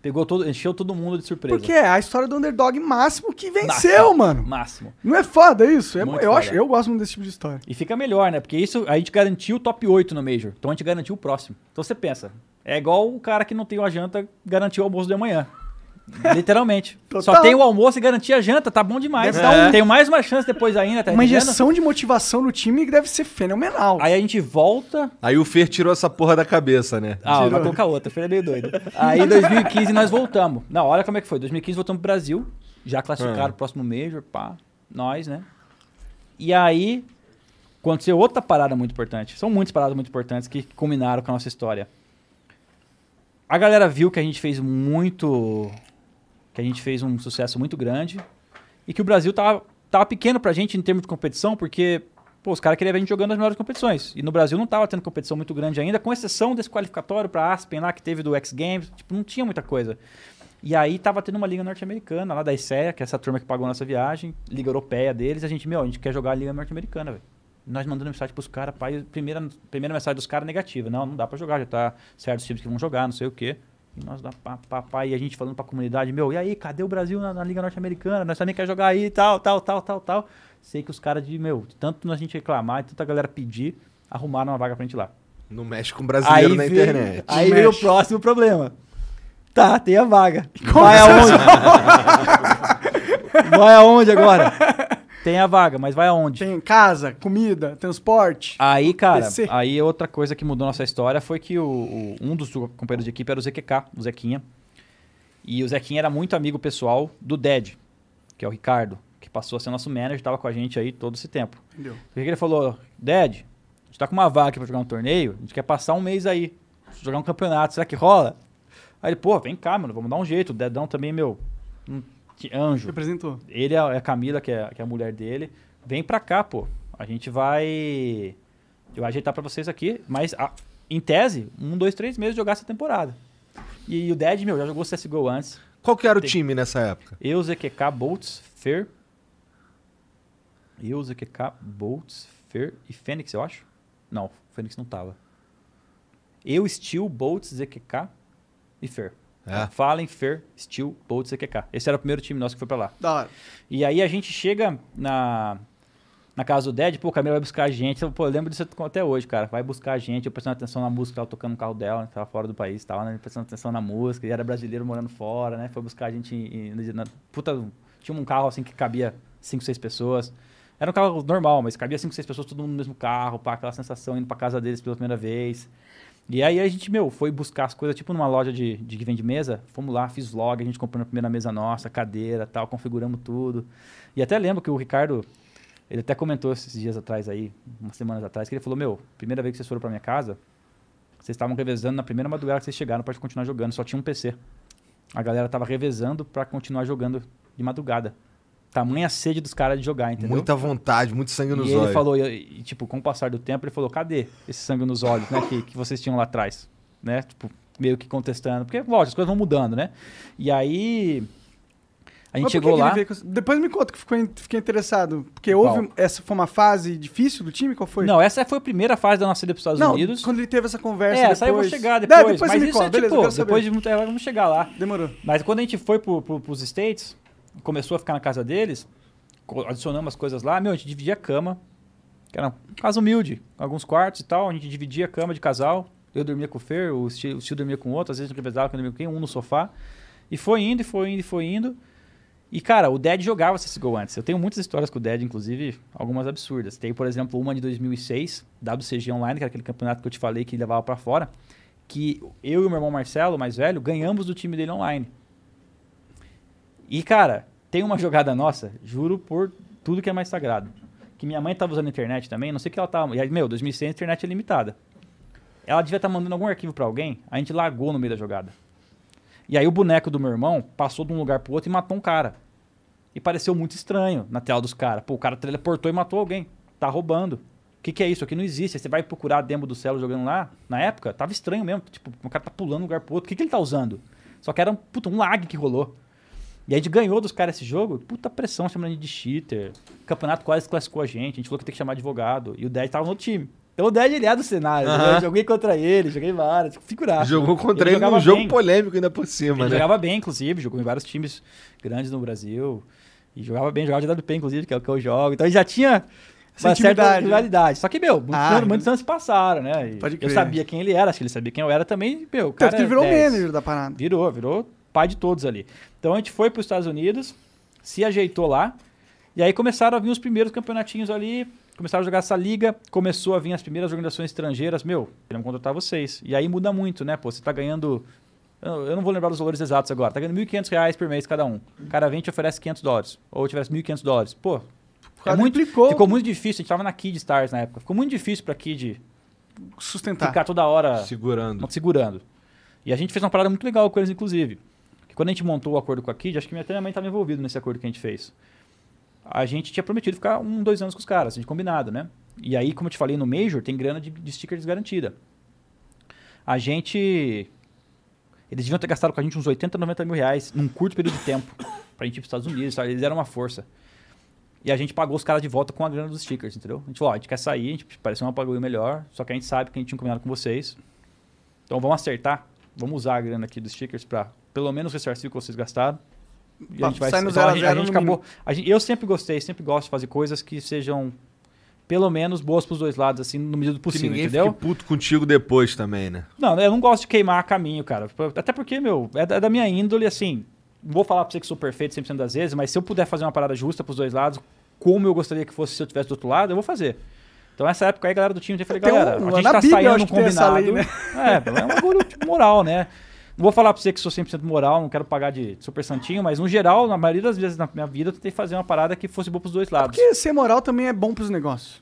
pegou todo, encheu todo mundo de surpresa. Porque é a história do underdog máximo que venceu, mano. Máximo. Não é foda isso? É- Muito eu, foda. acho, eu gosto muito desse tipo de história. E fica melhor, né? Porque isso a gente garantiu o top 8 no Major. Então a gente garantiu o próximo. Então você pensa, é igual o cara que não tem uma janta garantiu o almoço de amanhã. Literalmente. (laughs) Total. Só tem o almoço e garantir a janta, tá bom demais. Dar um- Tenho mais uma chance depois ainda, tá Uma injeção de motivação no time que deve ser fenomenal. Aí a gente volta. Aí o Fer tirou essa porra da cabeça, né? Ah, Tirou. vai colocar outra, filho é meio doido. Aí em 2015 nós voltamos. Não, olha como é que foi. 2015 voltamos pro Brasil. Já classificaram Ah. o próximo Major, pá. Nós, né? E aí aconteceu outra parada muito importante. São muitas paradas muito importantes que culminaram com a nossa história. A galera viu que a gente fez muito. Que a gente fez um sucesso muito grande. E que o Brasil tava, tava pequeno pra gente em termos de competição, porque pô, os caras queriam ver a gente jogando as melhores competições. E no Brasil não tava tendo competição muito grande ainda, com exceção desse qualificatório pra Aspen lá que teve do X Games. Tipo, não tinha muita coisa. E aí tava tendo uma liga norte-americana lá da ICEA, que é essa turma que pagou a nossa viagem, liga europeia deles, a gente, meu, a gente quer jogar a liga norte-americana, velho. Nós mandando mensagem pros caras, pai, primeira, primeira mensagem dos caras negativa. Não, não dá pra jogar, já tá certos times que vão jogar, não sei o quê. E nós pá, pá, e a gente falando pra comunidade, meu, e aí, cadê o Brasil na, na Liga Norte-Americana? Nós também quer jogar aí e tal, tal, tal, tal, tal. Sei que os caras de, meu, tanto a gente reclamar, tanta galera pedir, arrumaram uma vaga pra gente lá. Não mexe com brasileiro na veio- internet. Aí veio o próximo problema. Tá, tem a vaga. Vai aonde? (laughs) vai aonde agora? Tem a vaga, mas vai aonde? Tem casa, comida, transporte. Aí, cara, PC. aí outra coisa que mudou nossa história foi que o, o- um dos companheiros de equipe era o ZQK, o Zequinha. E o Zequinha era muito amigo pessoal do Ded, que é o Ricardo, que passou a ser nosso manager, tava com a gente aí todo esse tempo. Entendeu? O que que ele falou? Ded, a gente tá com uma vaga aqui pra jogar um torneio, a gente quer passar um mês aí, jogar um campeonato, será que rola? Aí ele, pô, vem cá, mano, vamos dar um jeito. O Dedão também, meu, anjo. Representou. Ele é a Camila, que é, que é a mulher dele. Vem pra cá, pô. A gente vai. Eu vou ajeitar pra vocês aqui, mas a- em tese, um, dois, três meses jogar essa temporada. E, o Dead, meu, já jogou CSGO antes. Qual que era o Tem. time nessa época? Eu, ZQK, Boltz, Fer. Eu, ZQK, Boltz, Fer e Fênix, eu acho. Não, Fênix não tava. Eu, Steel, Boltz, ZQK e Fer. É. Fallen, Fer, Steel, Boltz, ZQK. Esse era o primeiro time nosso que foi pra lá. Da hora. E aí a gente chega na, na casa do Dead, pô, o Camila vai buscar a gente. Eu, pô, eu lembro disso até hoje, cara. Vai buscar a gente, eu prestando atenção na música, ela tocando no carro dela, né, tava fora do país, tava, né? Prestando atenção na música, e era brasileiro morando fora, né? Foi buscar a gente em, em- na, puta, tinha um carro assim que cabia cinco, seis pessoas. Era um carro normal, mas cabia cinco, seis pessoas, todo mundo no mesmo carro, pá, aquela sensação indo pra casa deles pela primeira vez. E aí a gente, meu, foi buscar as coisas, tipo numa loja de, de que vende mesa. Fomos lá, fiz vlog, a gente comprou a primeira mesa nossa, cadeira tal, configuramos tudo. E até lembro que o Ricardo, ele até comentou esses dias atrás aí, umas semanas atrás, que ele falou, meu, primeira vez que vocês foram pra minha casa, vocês estavam revezando na primeira madrugada que vocês chegaram pra continuar jogando, só tinha um PC. A galera tava revezando pra continuar jogando de madrugada. Tamanha sede dos caras de jogar, entendeu? Muita vontade, muito sangue nos e ele olhos. falou, e, e, tipo, com o passar do tempo, ele falou, cadê esse sangue nos olhos, né, que, que vocês tinham lá atrás, né, tipo, meio que contestando, porque, lógico, as coisas vão mudando, né, e aí, a gente Mas chegou lá, ele Depois me conta que ficou, fiquei interessado. Porque houve. Qual? Essa foi uma fase difícil do time? Qual foi? não, essa foi a primeira fase da nossa ida para os Estados Não, Unidos, quando ele teve essa conversa. é, depois... essa aí eu vou chegar É, depois, depois mas me isso conta. é Beleza, eu tipo, depois de muito, é, vamos chegar lá, Demorou. mas quando a gente foi pro, pros States, começou a ficar na casa deles, adicionamos as coisas lá, meu, a gente dividia a cama, que era uma casa humilde, alguns quartos e tal, a gente dividia a cama de casal, eu dormia com o Fer, o Steve, o Steve dormia com o outro, às vezes gente revezava, dormia com quem, um no sofá, e foi indo, e foi indo, e foi indo, e cara, o Dead jogava CSGO antes, eu tenho muitas histórias com o Dead, inclusive, algumas absurdas, tem, por exemplo, uma de 2006, WCG Online, que era aquele campeonato que eu te falei que levava pra fora, que eu e o meu irmão Marcelo, mais velho, ganhamos do time dele online. E, cara, tem uma jogada nossa, juro por tudo que é mais sagrado. Que minha mãe tava usando a internet também, não sei o que ela tava. E aí, meu, 2006 a internet é limitada. Ela devia estar mandando algum arquivo pra alguém, a gente largou no meio da jogada. E aí o boneco do meu irmão passou de um lugar pro outro e matou um cara. E pareceu muito estranho na tela dos caras. Pô, o cara teleportou e matou alguém. Tá roubando. O que, que é isso? Aqui não existe. Aí você vai procurar a demo do Celo jogando lá, na época, tava estranho mesmo. Tipo, o cara tá pulando de um lugar pro outro. O que, que ele tá usando? Só que era um, um lag que rolou. E a gente ganhou dos caras esse jogo, puta pressão chamando a gente de cheater. O campeonato quase classificou a gente, a gente falou que tem que chamar advogado. E o Dead tava no time. Então o Dead ele é do cenário. Eu joguei contra ele, joguei várias, figuraça. Jogou contra Ele ele num jogo bem. polêmico ainda por cima, Ele né? jogava bem, inclusive, jogou em vários times grandes no Brasil. E jogava bem, jogava de WP, inclusive, que é o que eu jogo. Então ele já tinha uma certa né? rivalidade. Só que, meu, muitos, Ah, anos, muitos anos se passaram, né? Eu sabia quem ele era, acho que ele sabia quem eu era também. Meu, Tanto cara que ele é virou 10. manager da parada. Virou, virou pai de todos ali. Então a gente foi para os Estados Unidos, se ajeitou lá, e aí começaram a vir os primeiros campeonatinhos ali, começaram a jogar essa liga, começou a vir as primeiras organizações estrangeiras, meu, queremos contratar vocês. E aí muda muito, né? Pô, você tá ganhando. Eu não vou lembrar dos valores exatos agora, tá ganhando 1.500 reais por mês cada um. O cara vem e te oferece 500 dólares, ou te oferece 1.500 dólares. Pô, é muito, ficou muito difícil, a gente tava na Kid Stars na época, ficou muito difícil pra Kid Sustentar. ficar toda hora Segurando. não segurando. E a gente fez uma parada muito legal com eles, inclusive. Quando a gente montou o acordo com a Kid, acho que minha também estava envolvido nesse acordo que a gente fez. A gente tinha prometido ficar um, dois anos com os caras, a gente combinado, né? E aí, como eu te falei, no Major tem grana de, de stickers garantida. A gente. Eles deviam ter gastado com a gente uns 80, 90 mil reais num curto período de tempo pra gente ir pros Estados Unidos, sabe? Eles eram uma força. E a gente pagou os caras de volta com a grana dos stickers, entendeu? A gente falou, ó, a gente quer sair, a gente pareceu um bagulho melhor, só que a gente sabe que a gente tinha combinado com vocês. Então vamos acertar, vamos usar a grana aqui dos stickers pra pelo menos ressarcir o que vocês gastaram. E a gente vai sair no então, zero a a gente, zero a gente acabou. a gente- eu sempre gostei, sempre gosto de fazer coisas que sejam pelo menos boas pros dois lados, assim, no medida do Que possível, ninguém entendeu? fique puto contigo depois também, né? Não, eu não gosto de queimar caminho, cara. Até porque, meu, é da, é minha índole, assim. Não vou falar pra você que sou perfeito 100% das vezes, mas se eu puder fazer uma parada justa pros dois lados, como eu gostaria que fosse se eu tivesse do outro lado, eu vou fazer. Então, nessa época aí, galera do time, eu falei, Tem um- galera, a gente tá Bíblia, saindo um que combinado. lei, né? É, é um bagulho tipo, moral, né? Não vou falar pra você que sou 100% moral, não quero pagar de super santinho, mas no geral, na maioria das vezes na minha vida, eu tentei fazer uma parada que fosse boa pros dois lados. Porque ser moral também é bom pros negócios.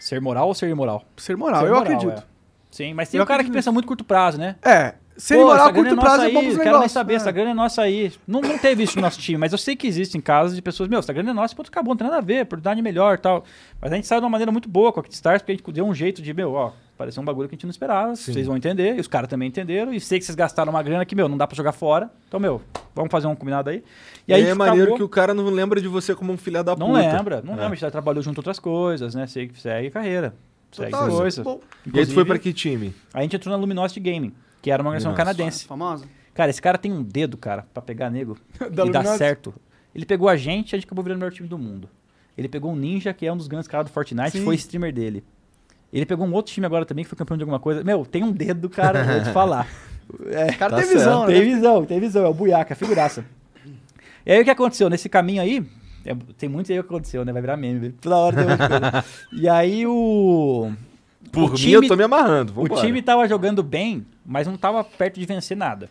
Ser moral ou ser imoral? Ser moral, Ser eu moral, acredito. é. Sim, mas tem Eu um cara que pensa muito curto prazo, né? É. Pô, moral essa a curto é prazo nossa é bom aí, pros Quero nem saber, é. essa grana é nossa aí. Não, não teve isso no nosso time, mas eu sei que existem casos de pessoas, meu, essa grana é nossa, pô, acabou, não tem nada a ver, oportunidade melhor e tal. Mas a gente saiu de uma maneira muito boa com a Kickstars, porque a gente deu um jeito de, meu, ó, pareceu um bagulho que a gente não esperava, vocês vão entender, e os caras também entenderam, e sei que vocês gastaram uma grana que, meu, não dá pra jogar fora. Então, meu, vamos fazer um combinado aí. E aí é maneiro acabou- que o cara não lembra de você como um filho da puta. Não lembra, não É. lembra, a gente já trabalhou junto outras coisas, né? Segue, segue carreira. Segue Total, coisa. bom. E aí tu foi pra que time? A gente entrou na Luminosity Gaming, que era uma organização Nossa. canadense. Famosa. Cara, esse cara tem um dedo, cara, pra pegar nego (laughs) Da e dar certo. Ele pegou a gente e a gente acabou virando o melhor time do mundo. Ele pegou um Ninja, que é um dos grandes caras do Fortnite, Sim. foi streamer dele. Ele pegou um outro time agora também, que foi campeão de alguma coisa. Meu, tem um dedo do cara, vou te (laughs) falar. É, O cara Tá tem visão, tem né? visão, tem visão, é o Buiaca, figuraça. E aí o que aconteceu? Nesse caminho aí, é- tem muito aí o que aconteceu, né? Vai virar meme, velho. toda hora tem uma coisa. (laughs) E aí o. Por o mim, time- eu tô me amarrando. O Vambora. time tava jogando bem, mas não tava perto de vencer nada.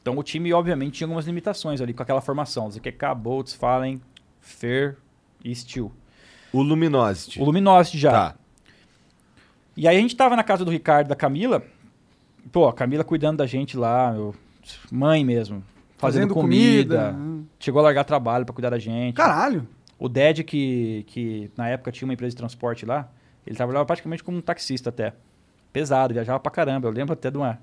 Então o time, obviamente, tinha algumas limitações ali com aquela formação. ZQK, Boltz, Fallen, Fer e Steel. O Luminosity. O Luminosity já. Tá. E aí a gente tava na casa do Ricardo e da Camila. Pô, a Camila cuidando da gente lá, meu, mãe mesmo. Fazendo, Fazendo comida. comida. Chegou a largar trabalho pra cuidar da gente. Caralho. O Ded, que, que na época tinha uma empresa de transporte lá, ele trabalhava praticamente como um taxista até. Pesado, viajava pra caramba. Eu lembro até de, uma,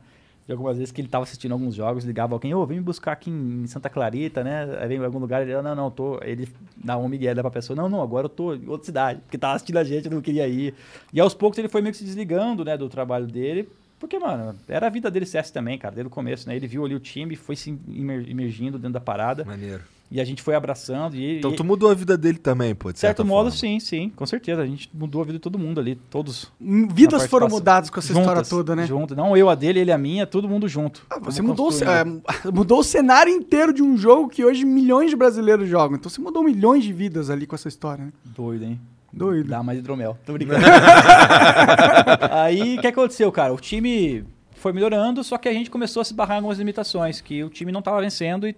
de algumas vezes que ele tava assistindo alguns jogos, ligava alguém, ô, vem me buscar aqui em Santa Clarita, né? Aí vem em algum lugar, ele, não, não, tô. Ele dá um migué pra pessoa, não, não, agora eu tô em outra cidade, porque tava assistindo a gente, eu não queria ir. E aos poucos ele foi meio que se desligando, né, do trabalho dele, porque, mano, era a vida dele CS também, cara, desde o começo, né? Ele viu ali o time, foi se imer- imergindo dentro da parada, Maneiro. E a gente foi abraçando. E, Então e- tu mudou a vida dele também, pô, de de certo certa modo, forma. sim, sim, com certeza. A gente mudou a vida de todo mundo ali, todos. Hum, Vidas foram mudadas com essa história Juntas, toda, né? Juntas. Não eu a dele, ele a minha, todo mundo junto. Ah, você mudou, o ce- construindo. (laughs) é, mudou o cenário inteiro de um jogo que hoje milhões de brasileiros jogam. Então você mudou milhões de vidas ali com essa história, né? Doido, hein? Doido. Dá mais hidromel. Tô (laughs) brincando. (laughs) Aí, o que aconteceu, cara? O time foi melhorando, só que a gente começou a se barrar em algumas limitações, que o time não tava vencendo e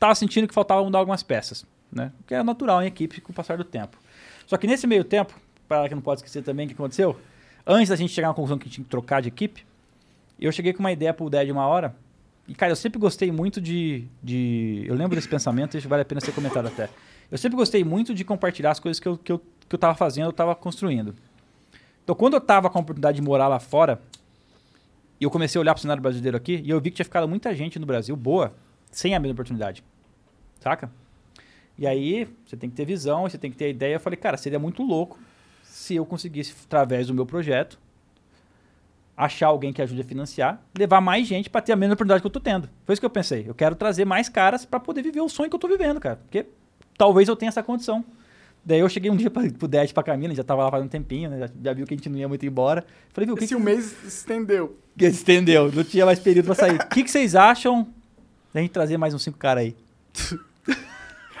tava sentindo que faltava mudar algumas peças, né? Que é natural em equipe com o passar do tempo. Só que nesse meio tempo, para que não pode esquecer também o que aconteceu, antes da gente chegar na conclusão que tinha que trocar de equipe, eu cheguei com uma ideia pro Ded uma hora, e cara, eu sempre gostei muito de, de... Eu lembro desse pensamento, isso vale a pena ser comentado até. Eu sempre gostei muito de compartilhar as coisas que eu, que eu, que eu tava fazendo, eu tava construindo. Então, quando eu tava com a oportunidade de morar lá fora, e eu comecei a olhar pro cenário brasileiro aqui, e eu vi que tinha ficado muita gente no Brasil boa, sem a mesma oportunidade. Saca? E aí, você tem que ter visão, você tem que ter ideia. Eu falei, cara, seria muito louco se eu conseguisse, através do meu projeto, achar alguém que ajude a financiar, levar mais gente para ter a mesma oportunidade que eu tô tendo. Foi isso que eu pensei. Eu quero trazer mais caras para poder viver o sonho que eu tô vivendo, cara. Porque talvez eu tenha essa condição. Daí eu cheguei um dia pra, pro Dad, pra Camila, a já tava lá faz um tempinho, né? Já, já viu que a gente não ia muito embora. Falei, viu, o que, Esse que um mês estendeu. que estendeu, não tinha mais período pra sair. O que, que vocês acham da gente trazer mais uns cinco caras aí? (laughs)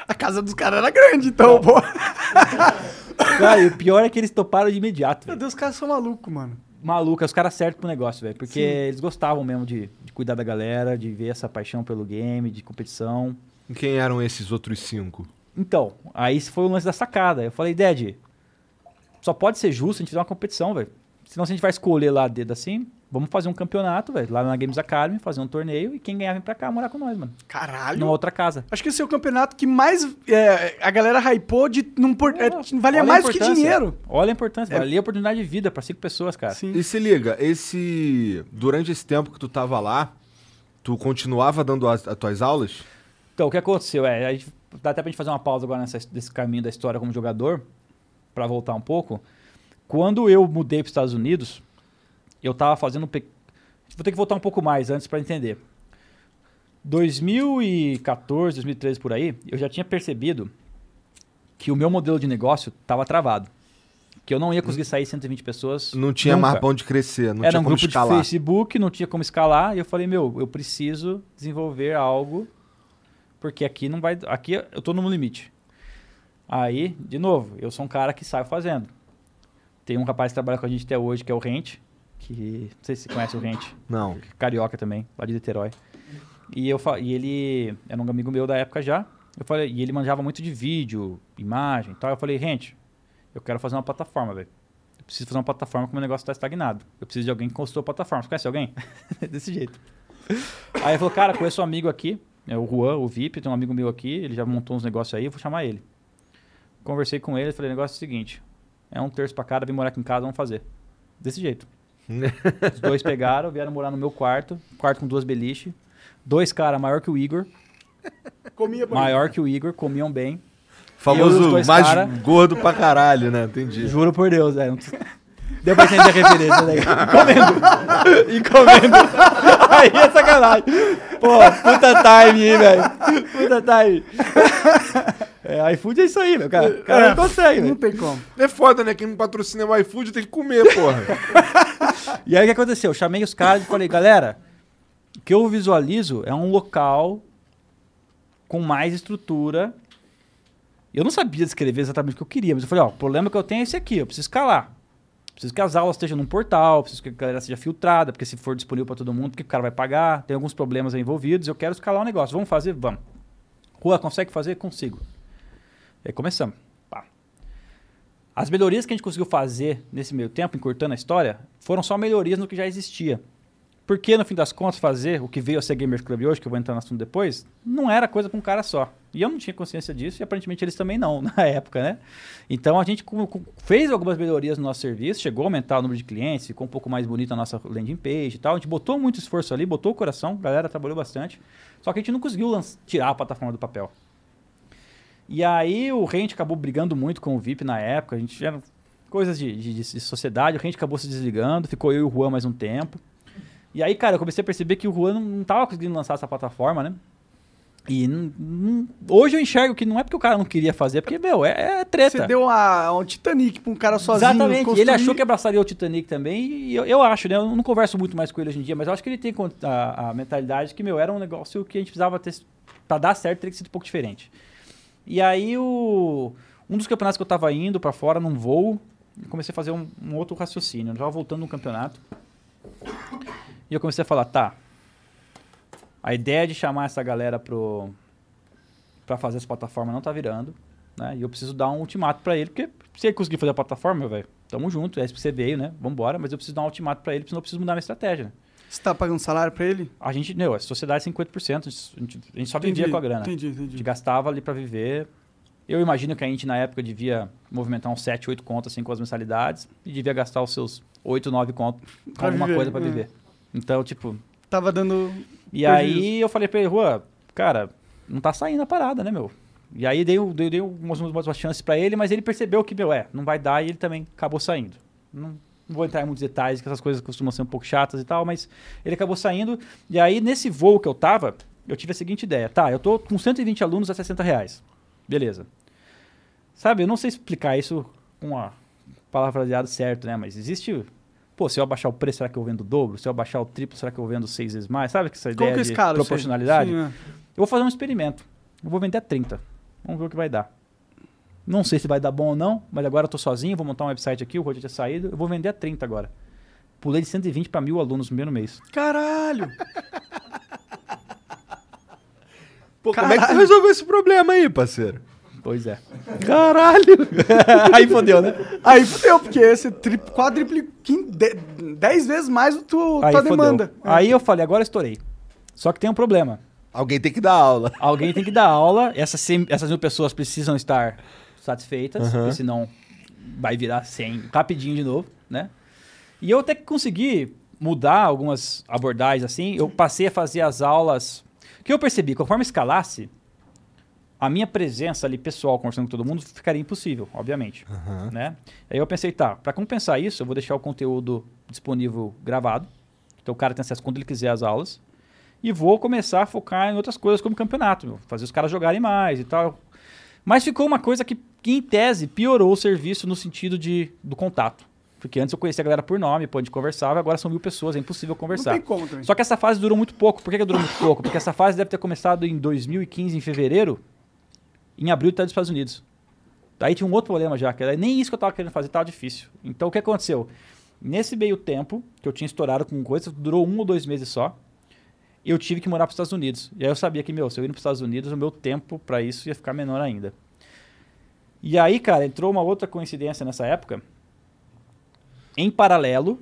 A casa dos caras era grande, então, pô. (laughs) Cara, e o pior é que eles toparam de imediato, Meu velho. Deus, os caras são malucos, mano. Maluco, é os caras certos pro negócio, velho. Porque Sim. eles gostavam mesmo de, de cuidar da galera, de ver essa paixão pelo game, de competição. E Quem eram esses outros cinco? Então, aí esse foi o lance da sacada. Eu falei, Dad, só pode ser justo a gente fizer uma competição, velho. Senão se a gente vai escolher lá dedo assim, vamos fazer um campeonato, velho, lá na Games Academy, fazer um torneio e quem ganhar vem pra cá morar com nós, mano. Caralho. Numa outra casa. Acho que esse é o campeonato que mais é, a galera hypou de não por, é, valia mais do que dinheiro. Olha a importância, É. valia a oportunidade de vida pra cinco pessoas, cara. Sim. E se liga, esse. Durante esse tempo que tu tava lá, tu continuava dando as, as tuas aulas? Então, o que aconteceu? É, a gente, dá até pra gente fazer uma pausa agora nessa, nesse caminho da história como jogador, pra voltar um pouco. Quando eu mudei para os Estados Unidos, eu tava fazendo um pe... Vou ter que voltar um pouco mais antes pra entender. 2014, 2013 por aí, eu já tinha percebido que o meu modelo de negócio tava travado. Que eu não ia conseguir sair 120 pessoas. Não tinha nunca. mais pra onde crescer, não Era tinha um como grupo escalar. de Facebook, não tinha como escalar. E eu falei, meu, eu preciso desenvolver algo, porque aqui não vai. Aqui eu tô no limite. Aí, de novo, eu sou um cara que sai fazendo. Tem um rapaz que trabalha com a gente até hoje, que é o Rente, que. Não sei se você conhece o Rente, Não. carioca também, lá de Niterói. E, eu, e ele era um amigo meu da época já. Eu falei, e ele manjava muito de vídeo, imagem e tal. Eu falei, Rente, eu quero fazer uma plataforma, velho. Eu preciso fazer uma plataforma porque o meu negócio tá estagnado. Eu preciso de alguém que construa a plataforma. Você conhece alguém? (laughs) Desse jeito. Aí ele falou, cara, conheço um amigo aqui, é o Juan, o VIP, tem um amigo meu aqui, ele já montou uns negócios aí, eu vou chamar ele. Conversei com ele, falei, o negócio é o seguinte, é um terço pra cada, vem morar aqui em casa, vamos fazer. Desse jeito. (laughs) Os dois pegaram, vieram morar no meu quarto, quarto com duas beliches, dois caras maior que o Igor, Comia bonito. maior que o Igor, comiam bem. Famoso mais cara- gordo pra caralho, né? Entendi. Juro por Deus, é. Deu pra entender a referência, né? (laughs) Comendo. E comendo. (laughs) Aí é sacanagem. Pô, puta time, hein, velho. Puta time. É, iFood é isso aí, meu cara. O cara não consegue, Não tem como. É foda, né? Quem me patrocina é o iFood tem que comer, porra. (laughs) E aí o que aconteceu? Eu chamei os caras e falei, galera, o que eu visualizo é um local com mais estrutura. Eu não sabia descrever exatamente o que eu queria, mas eu falei, ó, o problema que eu tenho é esse aqui, eu preciso escalar. Preciso que as aulas estejam num portal, preciso que a galera seja filtrada, porque se for disponível para todo mundo, o que o cara vai pagar? Tem alguns problemas aí envolvidos, eu quero escalar o negócio. Vamos fazer? Vamos. Rua, consegue fazer? Consigo. E aí começamos. Pá. As melhorias que a gente conseguiu fazer nesse meio tempo, encurtando a história, foram só melhorias no que já existia. Porque, no fim das contas, fazer o que veio a ser Gamers Club hoje, que eu vou entrar no assunto depois, não era coisa para um cara só. E eu não tinha consciência disso, e aparentemente eles também não, (laughs) na época, né? Então a gente fez algumas melhorias no nosso serviço, chegou a aumentar o número de clientes, ficou um pouco mais bonita a nossa landing page e tal. A gente botou muito esforço ali, botou o coração, a galera trabalhou bastante. Só que a gente não conseguiu tirar a plataforma do papel. E aí o Rente acabou brigando muito com o VIP na época, a gente era coisas de, de- de sociedade, o Rente acabou se desligando, ficou eu e o Juan mais um tempo. E aí, cara, eu comecei a perceber que o Juan não, não tava conseguindo lançar essa plataforma, né? E não- não- hoje eu enxergo que não é porque o cara não queria fazer, porque, meu, é, é treta. Você deu uma, um Titanic pra um cara sozinho. Exatamente, e ele construir- achou que abraçaria o Titanic também, e eu, eu acho, né? Eu não converso muito mais com ele hoje em dia, mas eu acho que ele tem a, a mentalidade que, meu, era um negócio que a gente precisava ter. Pra dar certo, teria que ser um pouco diferente. E aí, o, um dos campeonatos que eu tava indo pra fora num voo, comecei a fazer um, um outro raciocínio. Eu voltando num campeonato. E eu comecei a falar, tá. A ideia de chamar essa galera pro, pra fazer essa plataforma não tá virando. Né? E eu preciso dar um ultimato pra ele, porque se ele conseguir fazer a plataforma, velho, tamo junto, é isso que você veio, né? Vambora, mas eu preciso dar um ultimato pra ele, senão eu preciso mudar minha estratégia. Né? Você tá pagando salário pra ele? A gente, meu, a sociedade é 50%, a gente, a gente só Entendi, vivia com a grana. Entendi, A gente entendi. gastava ali pra viver. Eu imagino que a gente, na época, devia movimentar uns 7, 8 contas assim, com as mensalidades e devia gastar os seus 8, 9 contas com alguma viver, coisa pra é. viver. Então, tipo. Tava dando. E Prejuízo. aí eu falei pra ele, Rua, cara, não tá saindo a parada, né, meu? E aí dei, dei, dei umas, umas chances pra ele, mas ele percebeu que, meu, é, não vai dar e ele também acabou saindo. Não, não vou entrar em muitos detalhes, que essas coisas costumam ser um pouco chatas e tal, mas ele acabou saindo. E aí, nesse voo que eu tava, eu tive a seguinte ideia. Tá, eu tô com 120 alunos a 60 reais. Beleza. Sabe, eu não sei explicar isso com a palavreado certo, né? Mas existe... Pô, se eu abaixar o preço, será que eu vendo o dobro? Se eu abaixar o triplo, será que eu vendo seis vezes mais? Sabe que essa ideia que de proporcionalidade? Sim, é. Eu vou fazer um experimento. Eu vou vender a 30. Vamos ver o que vai dar. Não sei se vai dar bom ou não, mas agora eu tô sozinho, vou montar um website aqui, o Roger tinha saído, eu vou vender a 30 agora. Pulei de 120 para mil alunos no primeiro mês. Caralho! (laughs) Pô, como é que tu resolveu esse problema aí, parceiro? Pois é. Caralho! (laughs) Aí fodeu, né? Aí fudeu, porque esse tri, quadripliquim, de, 10 vezes mais do tu, Aí tua fodeu. demanda. Aí eu falei, agora estourei. Só que tem um problema. Alguém tem que dar aula. Alguém tem que dar aula, essas, 100 essas mil pessoas precisam estar satisfeitas, porque senão vai virar 100 rapidinho de novo, né? E eu até que consegui mudar algumas abordagens assim, eu passei a fazer as aulas. O que eu percebi, conforme escalasse, a minha presença ali pessoal conversando com todo mundo ficaria impossível, obviamente, né? Aí eu pensei, tá, para compensar isso, eu vou deixar o conteúdo disponível gravado. Então o cara tem acesso quando ele quiser às aulas. E vou começar a focar em outras coisas como campeonato, meu, fazer os caras jogarem mais e tal. Mas ficou uma coisa que, que, em tese, piorou o serviço no sentido de, do contato. Porque antes eu conhecia a galera por nome, pô, a gente conversava, agora são mil pessoas, é impossível Não conversar. tem como também. Só que essa fase durou muito pouco. Por que, que durou muito pouco? Porque essa fase deve ter começado em 2015, em fevereiro. Em abril tá dos Estados Unidos. Aí tinha um outro problema já, que era nem isso que eu tava querendo fazer, tava difícil. Então o que aconteceu? Nesse meio tempo, que eu tinha estourado com coisa, durou um ou dois meses só, eu tive que morar para os Estados Unidos. E aí eu sabia que, meu, se eu ir para os Estados Unidos, o meu tempo para isso ia ficar menor ainda. E aí, cara, entrou uma outra coincidência nessa época. Em paralelo,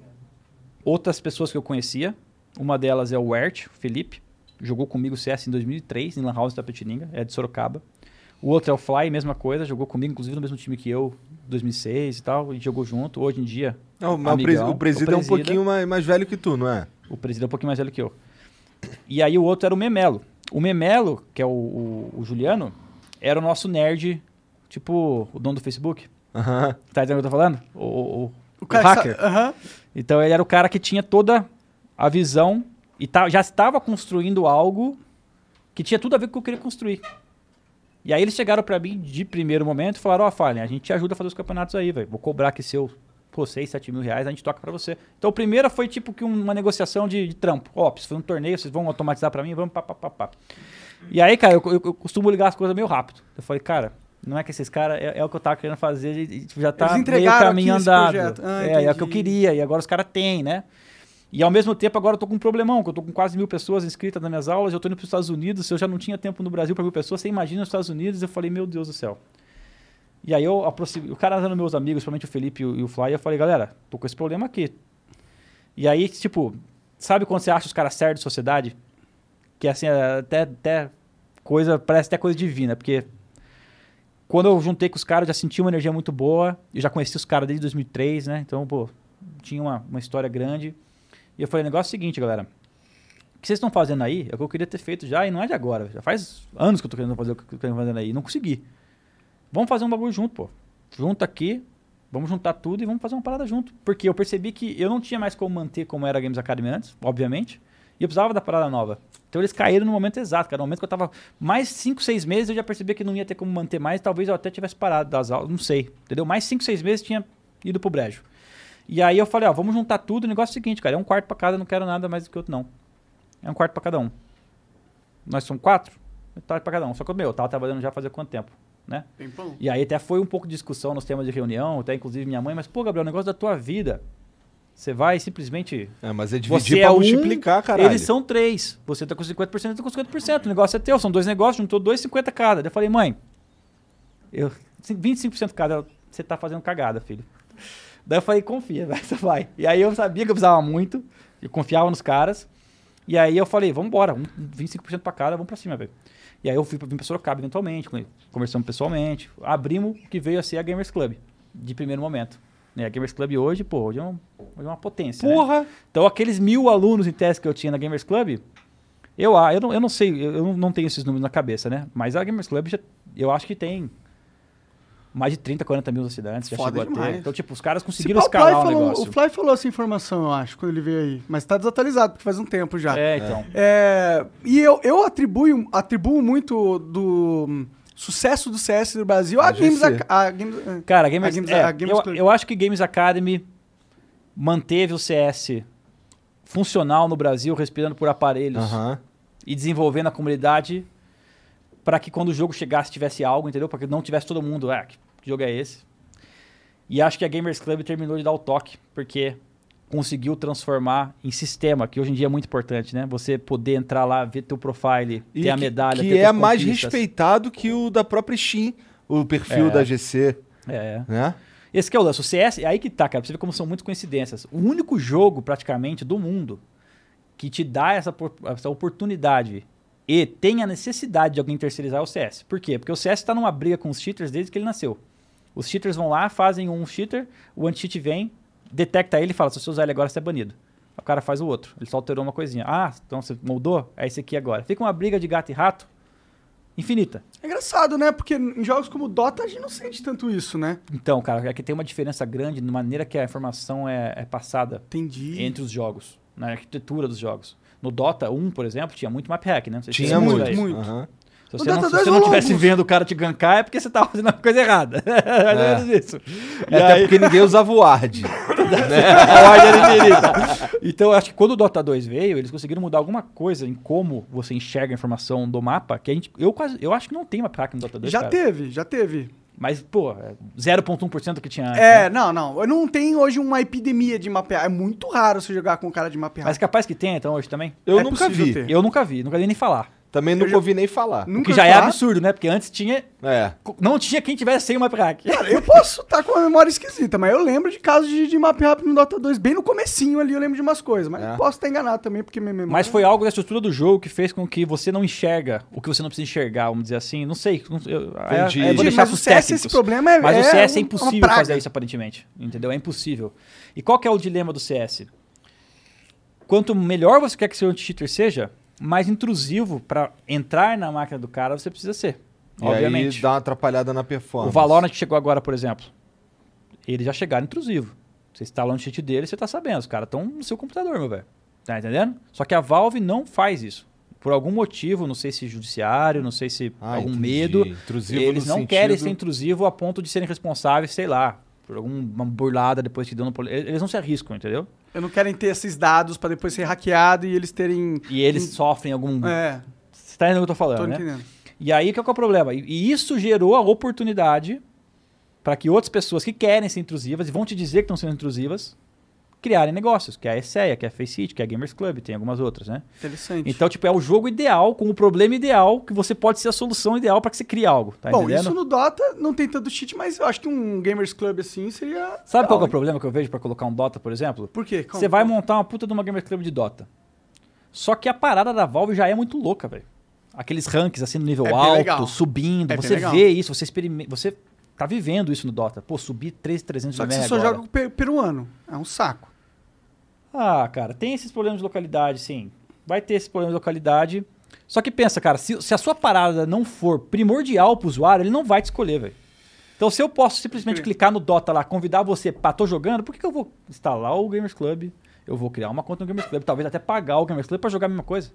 outras pessoas que eu conhecia, uma delas é o Wert, o Felipe, jogou comigo CS em 2003, em Lan House da Petininga, é de Sorocaba. O outro é o Fly, mesma coisa, jogou comigo, inclusive no mesmo time que eu, 2006 e tal, gente jogou junto, hoje em dia. Não, mas o, presi amigão, o presídio é um Presida. pouquinho mais, mais velho que tu, não é? O presidente é um pouquinho mais velho que eu. E aí o outro era o Memelo. O Memelo, que é o, o- o Juliano, era o nosso nerd, tipo o dono do Facebook. Aham. Tá entendendo o que eu tô falando? O, o- o O cara hacker. Aham. Então ele era o cara que tinha toda a visão e tá- já estava construindo algo que tinha tudo a ver com o que eu queria construir. E aí eles chegaram pra mim de primeiro momento e falaram, ó, Fallen, a gente te ajuda a fazer os campeonatos aí, velho. Vou cobrar aqui seu, pô, 6, 7 mil reais, a gente toca pra você. Então, o primeiro foi tipo que uma negociação de, de trampo. Ó, se foi um torneio, vocês vão automatizar pra mim, vamos pá, pá, pá, pá. E aí, cara, eu, eu- eu costumo ligar as coisas meio rápido. Eu falei, cara, não é que esses caras, é, é o que eu tava querendo fazer e, tipo, já tá meio caminho andado. Ah, é, é o que eu queria, e agora os caras têm, né? E ao mesmo tempo, agora eu tô com um problemão, que eu tô com quase mil pessoas inscritas nas minhas aulas, eu tô indo pros Estados Unidos, se eu já não tinha tempo no Brasil para mil pessoas, você imagina nos Estados Unidos, eu falei, meu Deus do céu. E aí eu aproximei, o cara andando meus amigos, principalmente o Felipe e o, e o Fly, eu falei, galera, tô com esse problema aqui. E aí, tipo, sabe quando você acha os caras certos de sociedade? Que assim, é até, até coisa, parece até coisa divina, porque quando eu juntei com os caras, já senti uma energia muito boa, eu já conheci os caras desde 2003, né? Então, pô, tinha uma, uma história grande. E eu falei, o negócio é o seguinte, galera. O que vocês estão fazendo aí é o que eu queria ter feito já, e não é de agora. Já faz anos que eu tô querendo fazer o que eu tô fazendo aí. Não consegui. Vamos fazer um bagulho junto, pô. Junta aqui, vamos juntar tudo e vamos fazer uma parada junto. Porque eu percebi que eu não tinha mais como manter como era a Games Academy antes, obviamente. E eu precisava da parada nova. Então eles caíram no momento exato, cara. No momento que eu tava mais 5, 6 meses, eu já percebi que não ia ter como manter mais. Talvez eu até tivesse parado das aulas, não sei. Entendeu? Mais 5, 6 meses tinha ido pro brejo. E aí eu falei, ó, vamos juntar tudo. O negócio é o seguinte, cara. É um quarto pra cada, não quero nada mais do que outro, não. É um quarto pra cada um. Nós somos quatro? Metade pra cada um. Só que, meu, eu tava trabalhando já fazia quanto tempo, né? E aí até foi um pouco de discussão nos temas de reunião, até inclusive minha mãe, mas, pô, Gabriel, o negócio da tua vida. Você vai simplesmente. É, mas é Você dividir é pra um, multiplicar, caralho. Eles são três. Você tá com 50%, eu tô com 50%. O negócio é teu, são dois negócios, juntou dois, 50 cada. Daí eu falei, mãe, eu, 25% cada, você tá fazendo cagada, filho. Daí eu falei, confia, (laughs) vai, você vai. E aí eu sabia que eu precisava muito, eu confiava nos caras. E aí eu falei, vamos embora, um- 25% pra cada, vamos pra cima, velho. E aí eu fui, vim pra Sorocaba eventualmente, conversamos pessoalmente. Abrimos o que veio a ser a Gamers Club, de primeiro momento. Né, a Gamers Club hoje, pô, hoje é, um- hoje é uma potência. né? Porra! Então, aqueles mil alunos em teste que eu tinha na Gamers Club, eu, ah, eu, não, eu não sei, eu não, tenho esses números na cabeça, né? Mas a Gamers Club, já, eu acho que tem mais de 30, 40 mil assinantes, já Foda chegou a demais. ter. Então, tipo, os caras Se conseguiram o, escalar o falou, negócio. o Fly falou essa informação, eu acho, quando ele veio aí. Mas tá desatualizado, porque faz um tempo já. É, então. É, e eu, eu atribuo, atribuo muito do sucesso do CS no Brasil a A Games... Ac- A, Games é. Cara, a Gamers, Games- é, a Games eu, Club. eu acho que Games Academy manteve o CS funcional no Brasil, respirando por aparelhos Aham. e desenvolvendo a comunidade para que quando o jogo chegasse tivesse algo, entendeu? Para que não tivesse todo mundo, ah, que jogo é esse? E acho que a Gamers Club terminou de dar o toque, porque conseguiu transformar em sistema, que hoje em dia é muito importante, né? Você poder entrar lá, ver teu profile, E ter a que- medalha, Que ter é mais respeitado que o da própria Steam, o perfil É. da GC, É. né? Esse é o lance. O CS, é aí que tá, cara. Pra você ver como são muitas coincidências. O único jogo, praticamente, do mundo que te dá essa, essa oportunidade e tem a necessidade de alguém terceirizar é o CS. Por quê? Porque o CS tá numa briga com os cheaters desde que ele nasceu. Os cheaters vão lá, fazem um cheater, o anti-cheat vem, detecta ele e fala: se você usar ele agora, você é banido. O cara faz o outro. Ele só alterou uma coisinha. Ah, então você moldou? É esse aqui agora. Fica uma briga de gato e rato infinita. É engraçado, né? Porque em jogos como Dota a gente não sente tanto isso, né? Então, cara, é que tem uma diferença grande na maneira que a informação é, é passada Entendi. entre os jogos, na arquitetura dos jogos. No Dota 1, por exemplo, tinha muito map hack, né? Tinha muito. disso. muito. Aham. Se você, não, se 2 você não rolou tivesse alguns. vendo o cara te gankar, é porque você tava fazendo a coisa errada. (laughs) É. E Até aí- porque ninguém usava o Ward. (laughs) a ordem era infinita. Então, eu acho que quando o Dota 2 veio, eles conseguiram mudar alguma coisa em como você enxerga a informação do mapa, que a gente, eu quase, eu acho que não tem map hack no Dota 2, Já cara. teve, já teve. Mas, pô, é 0.1% que tinha antes, É, né? não, não. Não tem hoje uma epidemia de mapear. É muito raro você jogar com um cara de mapear. Mas capaz que tenha, então, hoje também. Eu É nunca vi. ter. Eu nunca vi, nunca vi nem falar. Também nunca ouvi nem falar. O Nunca que já é falar. absurdo, né? Porque antes tinha. É. Não tinha quem tivesse sem o map hack. Cara, eu posso estar com uma memória esquisita, mas eu lembro de casos de, de map rápido no Dota 2, bem no comecinho ali, eu lembro de umas coisas. Mas É. posso estar enganado também, porque minha memória... Mas foi algo da estrutura do jogo que fez com que você não enxerga o que você não precisa enxergar, vamos dizer assim. Não sei. Não, eu, é- Entendi. é, vou deixar mas o CS técnicos. esse problema é- Mas o é CS é impossível fazer isso aparentemente. Entendeu? É impossível. E qual que é o dilema do CS? Quanto melhor você quer que seu anti-cheater seja, mais intrusivo para entrar na máquina do cara você precisa ser. E obviamente. aí dá uma atrapalhada na performance. O Valorant chegou agora, por exemplo, eles já chegaram intrusivo. Você instala um cheat dele, você tá sabendo. Os caras estão no seu computador, meu velho. Tá entendendo? Só que a Valve não faz isso. por algum motivo, não sei se judiciário, não sei se Ah, algum entendi. medo, Intrusivo eles no não querem sentido- ser intrusivo a ponto de serem responsáveis, sei lá, por alguma burlada depois que deu no poli- Eles não se arriscam, entendeu? Eu não querem ter esses dados pra depois ser hackeado e eles terem. E eles sofrem algum. É, Você tá entendendo o que eu tô falando, tô né? entendendo. E aí que é, que é o problema? E isso gerou a oportunidade para que outras pessoas que querem ser intrusivas e vão te dizer que estão sendo intrusivas criarem negócios, que é a Esseia, que é a Faceit, que é a Gamers Club, tem algumas outras, né? Interessante. Então, tipo, é o jogo ideal com o problema ideal que você pode ser a solução ideal para que você crie algo, tá Bom, entendendo? isso no Dota não tem tanto cheat, mas eu acho que um Gamers Club assim seria. Sabe qual é o problema que eu vejo para colocar um Dota, por exemplo? Por quê? Como? Você vai montar uma puta de uma Gamers Club de Dota. Só que a parada da Valve já é muito louca, velho. Aqueles ranks assim no nível É alto, legal. subindo, É você legal. vê isso, você experimenta, você tá vivendo isso no Dota. Pô, subir 3,300 Só que de você só agora. joga com peruano. É um saco. Ah, cara, tem esses problemas de localidade, sim. Vai ter esses problemas de localidade. Só que pensa, cara, se, se a sua parada não for primordial pro usuário, ele não vai te escolher, velho. Então, se eu posso simplesmente Sim. clicar no Dota lá, convidar você pra tô jogando, por que, que eu vou instalar o Gamers Club? Eu vou criar uma conta no Gamers Club, talvez até pagar o Gamers Club pra jogar a mesma coisa.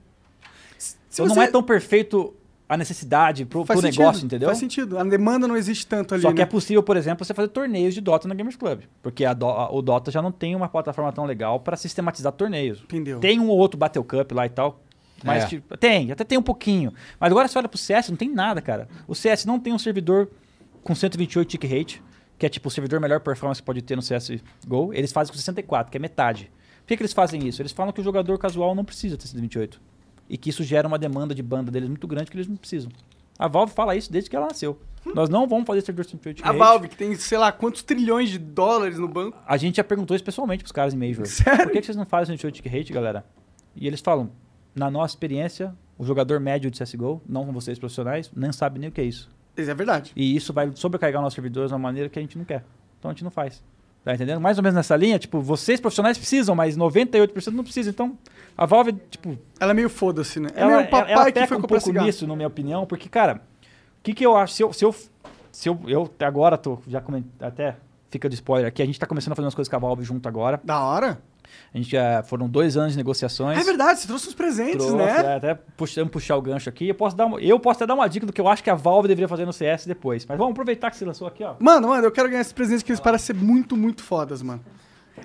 Se Então não é tão perfeito a necessidade pro, pro sentido, negócio, entendeu? Faz sentido. A demanda não existe tanto ali. Só que né? é possível, por exemplo, você fazer torneios de Dota na Gamers Club. Porque a Do- a- o Dota já não tem uma plataforma tão legal pra sistematizar torneios. Entendeu? Tem um ou outro Battle Cup lá e tal. Mas É. tipo, tem, até tem um pouquinho. Mas agora você olha pro CS, não tem nada, cara. O CS não tem um servidor com 128 tick rate, que é tipo o servidor melhor performance que pode ter no CSGO. Eles fazem com 64, que é metade. Por que, que eles fazem isso? Eles falam que o jogador casual não precisa ter 128. E que isso gera uma demanda de banda deles muito grande que eles não precisam. A Valve fala isso desde que ela nasceu. Nós não vamos fazer servidor 128 tick A. Valve, que tem, sei lá, quantos trilhões de dólares no banco. A gente já perguntou isso pessoalmente pros caras em Major. Sério? Por que que vocês não fazem 128 tick rate, galera? E eles falam, na nossa experiência, o jogador médio de CSGO, não com vocês profissionais, nem sabe nem o que é isso. Isso é verdade. E isso vai sobrecarregar nossos servidores de uma maneira que a gente não quer. Então a gente não faz. Tá entendendo? Mais ou menos nessa linha, tipo, vocês profissionais precisam, mas 98% não precisam. Então, a Valve, tipo, Ela é meio foda-se, né? É ela, meio ela, papai ela que peca foi um pouco cigarro. nisso, na minha opinião, porque, cara, o que, que eu acho? Se eu, se eu, se eu, eu até agora tô, já comentei, até fica de spoiler aqui, a gente tá começando a fazer umas coisas com a Valve junto agora. Da hora. A gente já foram dois anos de negociações. É verdade, você trouxe uns presentes, Trouxe, né? é, até puxando puxar o gancho aqui. Eu posso, dar uma, eu posso até dar uma dica do que eu acho que a Valve deveria fazer no CS depois. Mas vamos aproveitar que você lançou aqui, ó. Mano, mano, eu quero ganhar esses presentes que eles parecem ser muito, muito fodas, mano.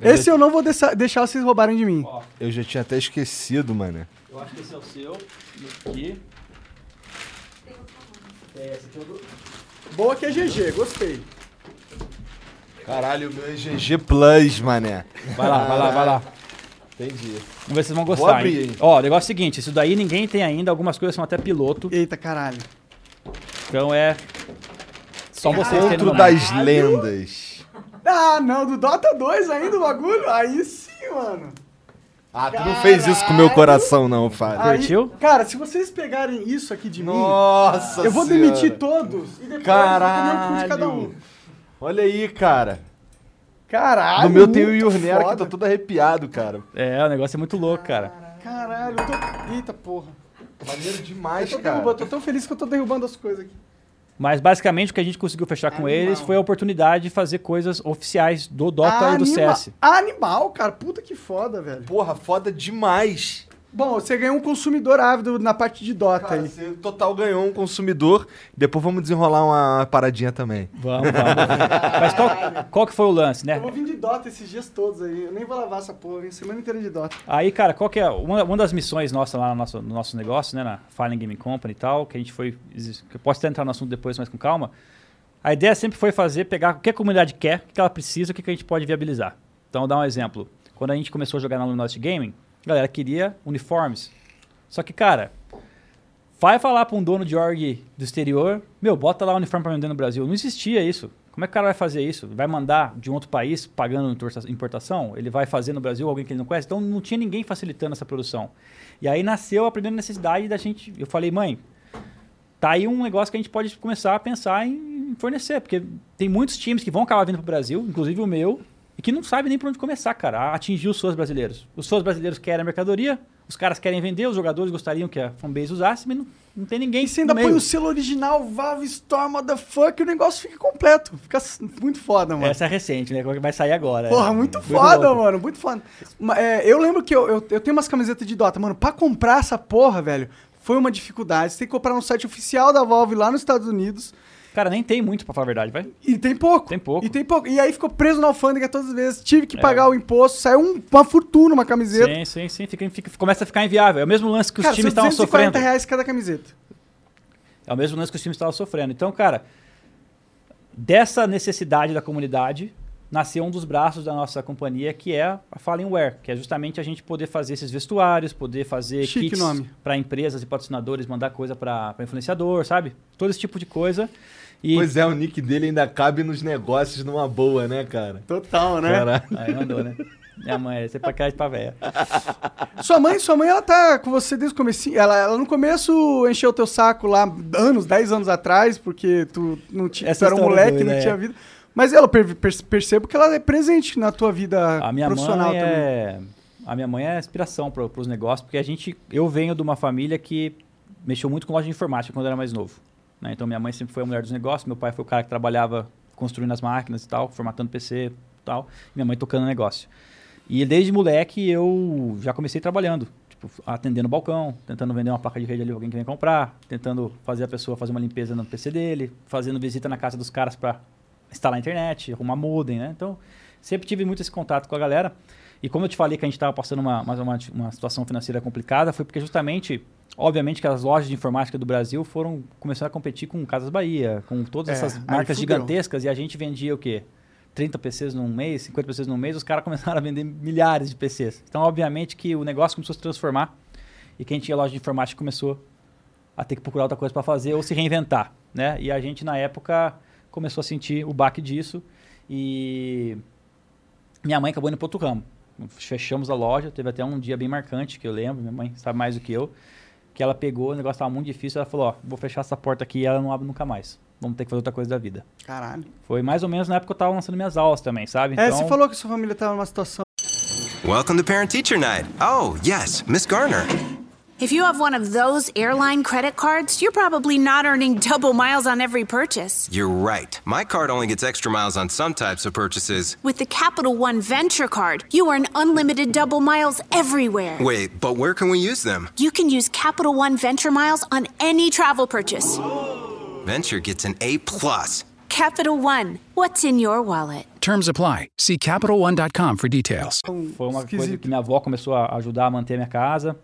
Esse eu não vou deixar, deixar vocês roubarem de mim. Ó, Eu já tinha até esquecido, mano. eu acho que esse é o seu. Aqui. É, esse aqui é o do... Boa que é GG, gostei. Caralho, o meu é GG Plus, mané. Vai lá, vai lá, vai lá. Entendi. Vamos ver se vocês vão gostar. abrir, hein? hein? Ó, o negócio é o seguinte: isso daí ninguém tem ainda, algumas coisas são até piloto. Eita, caralho. Então é. Só vocês terem Outro das Caralho. lendas. Ah, não, do Dota 2 ainda o bagulho? Aí sim, mano. Ah, tu não fez isso com o meu coração, não, Fábio. Aí, Curtiu? Cara, se vocês pegarem isso aqui de mim, Nossa eu vou Senhora. demitir todos e depois eu vou comer cu de cada um. Caralho. Olha aí, cara. Caralho. no meu tem o muito Yurnera que tá todo arrepiado, cara. É, o negócio é muito louco, cara. Caralho, eu tô. Eita porra. Maneiro Eu demais, tô cara. tô tão feliz que eu tô derrubando as coisas aqui. Mas basicamente o que a gente conseguiu fechar com Animal. eles foi a oportunidade de fazer coisas oficiais do Dota e do Anima- CS. Animal, cara. Puta que foda, velho. Porra, foda demais. Bom, você ganhou um consumidor ávido na parte de Dota Cara, aí. você total ganhou um consumidor. Depois vamos desenrolar uma paradinha também. Vamos, vamos. (laughs) Mas qual, qual que foi o lance, né? Eu vou vir de Dota esses dias todos aí. Eu nem vou lavar essa porra, vim semana inteira de Dota. Aí, cara, qual que é uma, uma das missões nossas lá no nosso, no nosso negócio, né, na Fallen Gaming Company e tal, que a gente foi, que eu posso até entrar no assunto depois, mas com calma. A ideia sempre foi fazer, pegar o que a comunidade quer, o que ela precisa, o que que a gente pode viabilizar. Então, vou dar um exemplo. Quando a gente começou a jogar na Luminosity Gaming, a galera queria uniformes. Só que, cara, vai falar para um dono de org do exterior, meu, bota lá o uniforme para vender no Brasil. Não existia isso. Como é que o cara vai fazer isso? Vai mandar de um outro país pagando importa- importação? Ele vai fazer no Brasil alguém que ele não conhece? Então não tinha ninguém facilitando essa produção. E aí nasceu a primeira necessidade da gente. Eu falei, mãe, tá aí um negócio que a gente pode começar a pensar em fornecer, porque tem muitos times que vão acabar vindo pro Brasil, inclusive o meu, e que não sabem nem por onde começar, cara, a atingir os seus brasileiros. Os seus brasileiros querem a mercadoria, os caras querem vender, os jogadores gostariam que a fanbase usasse, mas não, não tem ninguém. E você ainda põe o selo original, Valve Store, motherfucker, o negócio fica completo. Fica muito foda, mano. Essa é recente, né? Vai sair agora. Porra, é. muito foda, louco. mano, muito foda. É, eu lembro que eu, eu, eu tenho umas camisetas de Dota, mano, pra comprar essa porra, velho, foi uma dificuldade. Você tem que comprar no site oficial da Valve lá nos Estados Unidos. Cara, nem tem muito, pra falar a verdade, vai. E tem pouco. Tem pouco. E tem pouco. E aí ficou preso na alfândega todas as vezes. Tive que pagar o imposto. Saiu um- uma fortuna uma camiseta. Sim, sim, sim. Fica, fica- começa a ficar inviável. É o mesmo lance que os Cara, times estavam 240 sofrendo. reais cada camiseta. É o mesmo lance que os times estavam sofrendo. Então, cara, dessa necessidade da comunidade, nasceu um dos braços da nossa companhia, que é a Fallenware, que é justamente a gente poder fazer esses vestuários, poder fazer Chique kits para empresas e patrocinadores, mandar coisa para influenciador, sabe? Todo esse tipo de coisa. E Pois é, o nick dele ainda cabe nos negócios numa boa, né, cara? Total, né? Caralho. aí mandou, né? Minha mãe, você é pra crédito pra véia. Sua mãe, sua mãe, ela tá com você desde o começo. Ela, ela no começo encheu o teu saco lá anos, 10 anos atrás, porque tu não tinha, tu era um história moleque, doida, não é. tinha vida. Mas ela per- per- percebo que ela é presente na tua vida A minha profissional mãe também. é a minha mãe é inspiração para os negócios, porque a gente eu venho de uma família que mexeu muito com loja de informática quando eu era mais novo. né? Então minha mãe sempre foi a mulher dos negócios, meu pai foi o cara que trabalhava construindo as máquinas e tal, formatando PC e tal, e minha mãe tocando negócio. E desde moleque eu já comecei trabalhando, tipo, atendendo o balcão, tentando vender uma placa de rede ali pra alguém que vem comprar, tentando fazer a pessoa fazer uma limpeza no PC dele, fazendo visita na casa dos caras para instalar a internet, arrumar modem, né? Então, sempre tive muito esse contato com a galera. E como eu te falei que a gente estava passando uma, mais uma, uma situação financeira complicada, foi porque justamente, obviamente, que as lojas de informática do Brasil foram começando a competir com Casas Bahia, com todas É, essas marcas gigantescas, e a gente vendia o quê? 30 PCs num mês, 50 PCs num mês, os caras (laughs) começaram a vender milhares de PCs. Então, obviamente, que o negócio começou a se transformar e quem tinha loja de informática começou a ter que procurar outra coisa para fazer ou se reinventar, né? E a gente na época começou a sentir o baque disso e minha mãe acabou indo para outro ramo. Fechamos a loja, teve até um dia bem marcante que eu lembro, minha mãe sabe mais do que eu, que ela pegou, o negócio estava muito difícil, ela falou, ó, vou fechar essa porta aqui e ela não abre nunca mais. Vamos ter que fazer outra coisa da vida. Caralho. Foi mais ou menos na época que eu tava lançando minhas aulas também, sabe? É, Então, você falou que sua família tava numa situação. Welcome to Parent Teacher Night. Oh, yes, Miss Garner. If you have one of those airline credit cards, you're probably not earning double miles on every purchase. You're right. My card only gets extra miles on some types of purchases. With the Capital One Venture Card, you earn unlimited double miles everywhere. Wait, but where can we use them? You can use Capital One Venture Miles on any travel purchase. Venture gets an A plus. Capital One, what's in your wallet? Terms apply. See CapitalOne.com for details. Foi uma coisa que minha avó começou a ajudar a manter a minha casa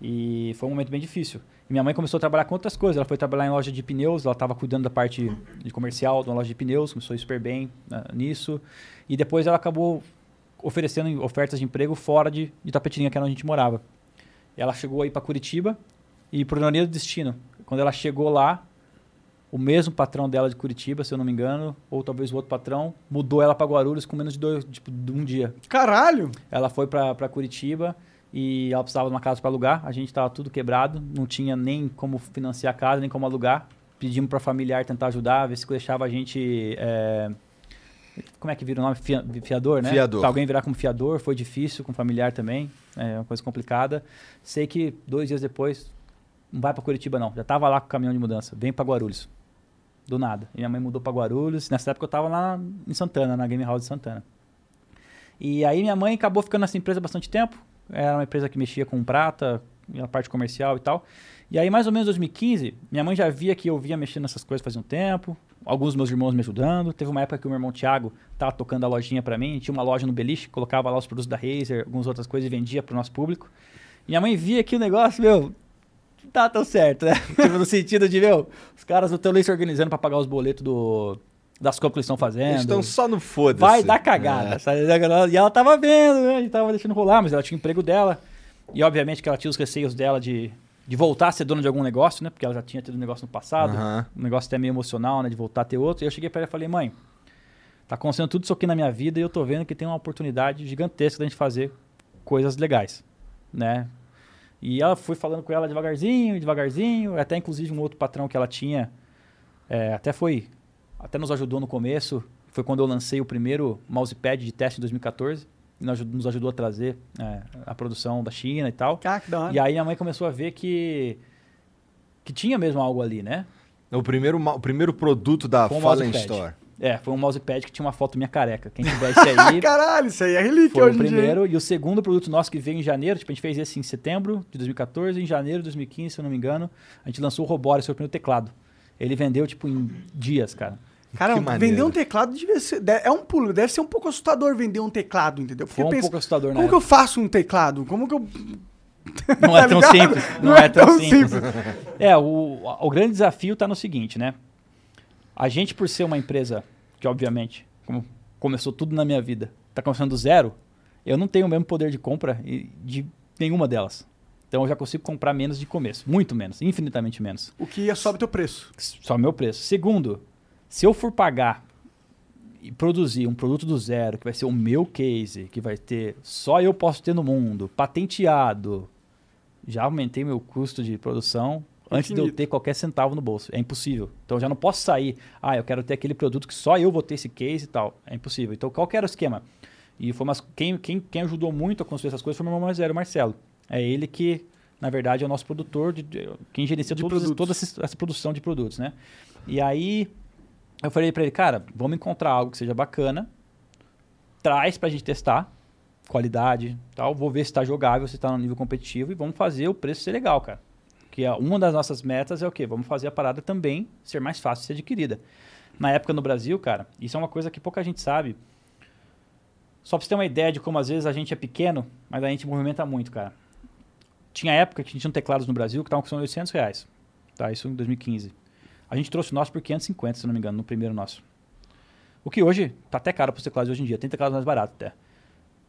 e foi um momento bem difícil. E minha mãe começou a trabalhar com outras coisas. Ela foi trabalhar em loja de pneus, ela estava cuidando da parte de comercial de uma loja de pneus, começou super bem né, nisso. E depois ela acabou oferecendo ofertas de emprego fora de, de Tapetininga, que era onde a gente morava. Ela chegou aí para Curitiba e, por ironia do destino, quando ela chegou lá, o mesmo patrão dela de Curitiba, se eu não me engano, ou talvez o outro patrão, mudou ela para Guarulhos com menos de, dois, tipo, de um dia. Caralho! Ela foi pra Curitiba e ela precisava de uma casa para alugar. A gente tava tudo quebrado, não tinha nem como financiar a casa, nem como alugar. Pedimos para familiar tentar ajudar, ver se deixava a gente. é, Como é que vira o nome? Fia- Fiador, né? Fiador. Pra alguém virar como fiador, foi difícil, com familiar também. É uma coisa complicada. Sei que dois dias depois, não vai para Curitiba não. Já tava lá com o caminhão de mudança. Vem para Guarulhos. Do nada. E minha mãe mudou para Guarulhos. Nessa época eu tava lá em Santana, na Game House de Santana. E aí minha mãe acabou ficando nessa empresa bastante tempo. Era uma empresa que mexia com prata, e a parte comercial e tal. E aí, mais ou menos em 2015, minha mãe já via que eu via mexendo nessas coisas fazia um tempo. Alguns dos meus irmãos me ajudando. Teve uma época que o meu irmão Thiago tava tocando a lojinha para mim. Tinha uma loja no Beliche, colocava lá os produtos da Razer, algumas outras coisas e vendia pro nosso público. Minha mãe via que o negócio, meu, tá tão certo, né? (laughs) tipo, no sentido de, meu, os caras não estão nem se organizando para pagar os boletos do, das compras que eles estão fazendo. Eles estão só no foda-se. Vai dar cagada. É. E ela tava vendo, né? A gente tava deixando rolar, mas ela tinha o emprego dela. E obviamente que ela tinha os receios dela de, de voltar a ser dona de algum negócio, né? Porque ela já tinha tido um negócio no passado. Aham. Um negócio até meio emocional, né? De voltar a ter outro. E eu cheguei pra ela e falei, mãe, tá acontecendo tudo isso aqui na minha vida e eu tô vendo que tem uma oportunidade gigantesca da gente fazer coisas legais, né? E ela foi falando com ela devagarzinho, devagarzinho. Até inclusive um outro patrão que ela tinha, é, até foi, até nos ajudou no começo. Foi quando eu lancei o primeiro mousepad de teste em 2014. E nos ajudou, a trazer é, a produção da China e tal. Cara, que da hora. E aí minha mãe começou a ver que que tinha mesmo algo ali, né? O primeiro, o primeiro produto da o Fallen mousepad. Store. É, foi um mousepad que tinha uma foto minha careca. Quem tiver esse (laughs) aí, Caralho, isso aí é relíquia foi hoje o em dia. primeiro. E o segundo produto nosso que veio em janeiro, tipo, a gente fez esse em setembro de 2014, em janeiro de 2015, se eu não me engano, a gente lançou o Robore, seu primeiro teclado. Ele vendeu, tipo, em dias, cara. Cara, vender um teclado devia ser. de- É um pulo, deve ser um pouco assustador vender um teclado, entendeu? Porque Foi um pensa, pouco assustador, né? Como que eu faço um teclado? Como que eu. (laughs) Não é (laughs) Tá tão ligado? simples. Não, é, tão, simples. É, o, o grande desafio está no seguinte, né? A gente, por ser uma empresa que, obviamente, como começou tudo na minha vida, está começando do zero, eu não tenho o mesmo poder de compra de nenhuma delas. Então eu já consigo comprar menos de começo. Muito menos, infinitamente menos. O que sobe teu preço. Só meu preço. Segundo, se eu for pagar e produzir um produto do zero, que vai ser o meu case, que vai ter só eu posso ter no mundo, patenteado, já aumentei meu custo de produção antes de eu Infinito. ter qualquer centavo no bolso. É impossível. Então eu já não posso sair, ah, eu quero ter aquele produto que só eu vou ter esse case e tal. É impossível. Então qual era o esquema? E foi umas, quem, quem, quem ajudou muito a construir essas coisas foi meu irmão mais velho, Marcelo. É ele que, na verdade, é o nosso produtor, de, de- quem gerencia todos, toda essa, produção de produtos, né? E aí eu falei pra ele, cara, vamos encontrar algo que seja bacana, traz pra gente testar, qualidade tal, vou ver se tá jogável, se tá no nível competitivo e vamos fazer o preço ser legal, cara. Que é uma das nossas metas é o quê? Vamos fazer a parada também ser mais fácil de ser adquirida. Na época no Brasil, cara, isso é uma coisa que pouca gente sabe. Só pra você ter uma ideia de como às vezes a gente é pequeno, mas a gente movimenta muito, cara. Tinha época que a gente tinha teclados no Brasil que estavam custando 800 reais. Tá, isso em 2015. A gente trouxe o nosso por 550, se não me engano, no primeiro nosso. O que hoje tá até caro para os teclados hoje em dia. Tem teclados mais baratos até.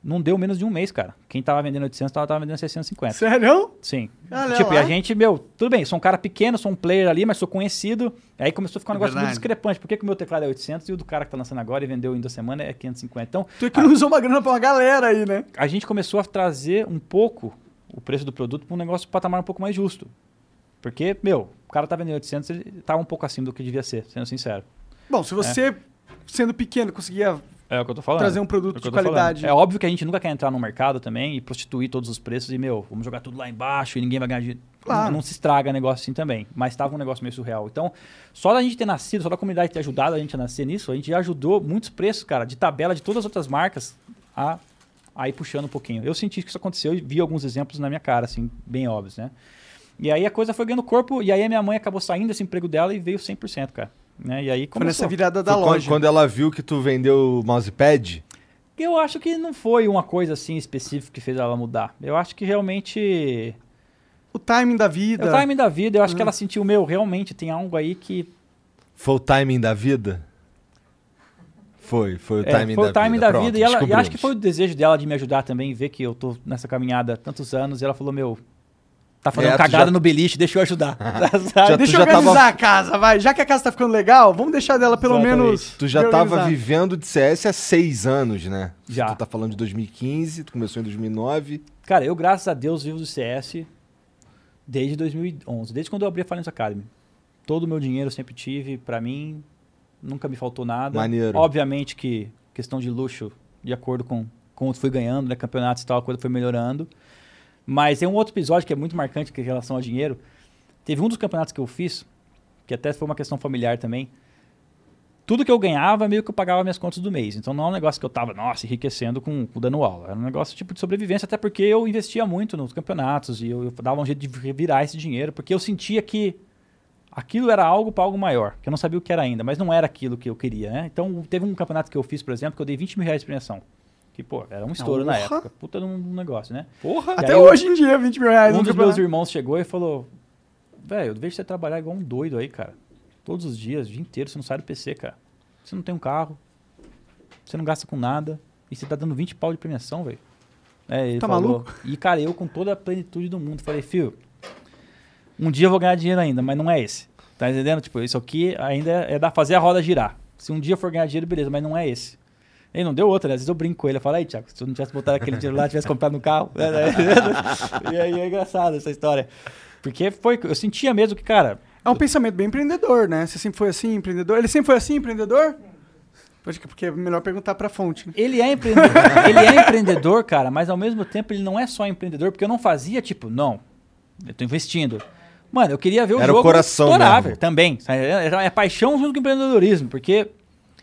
Não deu menos de um mês, cara. Quem tava vendendo 800 tava, tava vendendo 650. Sério? Sim. Olha tipo, e lá. a gente, meu, tudo bem, sou um cara pequeno, sou um player ali, mas sou conhecido. Aí começou a ficar um É negócio muito verdade. discrepante. Por que, que o meu teclado é 800 e o do cara que tá lançando agora e vendeu em duas semanas é 550? Então, Tu economizou uma grana pra uma galera aí, né? a gente começou a trazer um pouco o preço do produto para um negócio patamar um pouco mais justo. Porque, meu, o cara tá vendendo 800, ele tava um pouco acima do que devia ser, sendo sincero. Bom, se você, sendo pequeno, conseguia É o que eu tô falando. trazer um produto É o que de tô falando. qualidade. É óbvio que a gente nunca quer entrar no mercado também e prostituir todos os preços e, meu, vamos jogar tudo lá embaixo e ninguém vai ganhar dinheiro. Claro. Não, não se estraga negócio assim também. Mas estava um negócio meio surreal. Então, só da gente ter nascido, só da comunidade ter ajudado a gente a nascer nisso, a gente já ajudou muitos preços, cara, de tabela de todas as outras marcas a, a ir puxando um pouquinho. Eu senti que isso aconteceu e vi alguns exemplos na minha cara, assim, bem óbvios, né? E aí a coisa foi ganhando corpo, e aí a minha mãe acabou saindo desse emprego dela e veio 100%, cara. Né? E aí Foi começou. nessa virada da Foi quando, loja. quando ela viu que tu vendeu o mousepad, Eu acho que não foi uma coisa assim específica que fez ela mudar. Eu acho que realmente. O timing da vida. É o timing da vida. Eu acho que Hum. ela sentiu, meu, realmente tem algo aí que. foi o timing da vida? Foi, foi o é, timing foi da o timing vida. da Pronto, vida. E, ela, e acho que foi o desejo dela de me ajudar também, ver que eu tô nessa caminhada há tantos anos. E ela falou, meu, tá fazendo É, cagada já- no beliche, deixa eu ajudar. (laughs) (laughs) Já- Deixa eu já tava- organizar a casa, vai. Já que a casa tá ficando legal, vamos deixar dela pelo Exatamente. menos. Tu já tava vivendo de CS há seis anos, né? Já. Tu tá falando de 2015, tu começou em 2009. Cara, eu, graças a Deus, vivo do CS desde 2011, desde quando eu abri a Falência Academy. Todo o meu dinheiro eu sempre tive, pra mim, nunca me faltou nada. Maneiro. Obviamente que questão de luxo, de acordo com como eu fui ganhando, né, campeonatos e tal, a coisa foi melhorando. Mas tem um outro episódio que é muito marcante que é em relação ao dinheiro. Teve um dos campeonatos que eu fiz, que até foi uma questão familiar também. Tudo que eu ganhava, meio que eu pagava minhas contas do mês. Então não é um negócio que eu tava, nossa, enriquecendo com, com dando aula. Era um negócio tipo de sobrevivência, até porque eu investia muito nos campeonatos e eu, eu dava um jeito de virar esse dinheiro, porque eu sentia que aquilo era algo para algo maior, que eu não sabia o que era ainda, mas não era aquilo que eu queria, né? Então teve um campeonato que eu fiz, por exemplo, que eu dei 20 mil reais de premiação. Que, pô, era um estouro na época. Puta de um negócio, né? Porra! E Até aí, hoje em dia, 20 mil reais. Um no dos meus irmãos chegou e falou: Velho, eu vejo você trabalhar igual um doido aí, cara. Todos os dias, o dia inteiro, você não sai do PC, cara. Você não tem um carro, você não gasta com nada, e você tá dando 20 pau de premiação, velho. É, Tá falou. maluco? E, cara, eu com toda a plenitude do mundo, falei, fio, um dia eu vou ganhar dinheiro ainda, mas não é esse. Tá entendendo? Tipo, isso aqui ainda é, é da fazer a roda girar. Se um dia for ganhar dinheiro, beleza, mas não é esse. Ele não deu outra, né? Às vezes eu brinco com ele, eu falo, aí, Thiago, se tu não tivesse botado aquele dinheiro lá, (laughs) tivesse comprado no carro. e aí é engraçado essa história. Porque foi, eu sentia mesmo que, cara, É um pensamento bem empreendedor, né? Você sempre foi assim, empreendedor? Ele sempre foi assim, empreendedor? Acho que porque é melhor perguntar pra fonte, né? Ele é empreendedor, (laughs) ele é empreendedor, cara, mas ao mesmo tempo ele não é só empreendedor, porque eu não fazia tipo, não, eu tô investindo. Mano, eu queria ver o Era o jogo coração estourável mesmo. também. É, paixão junto com empreendedorismo, porque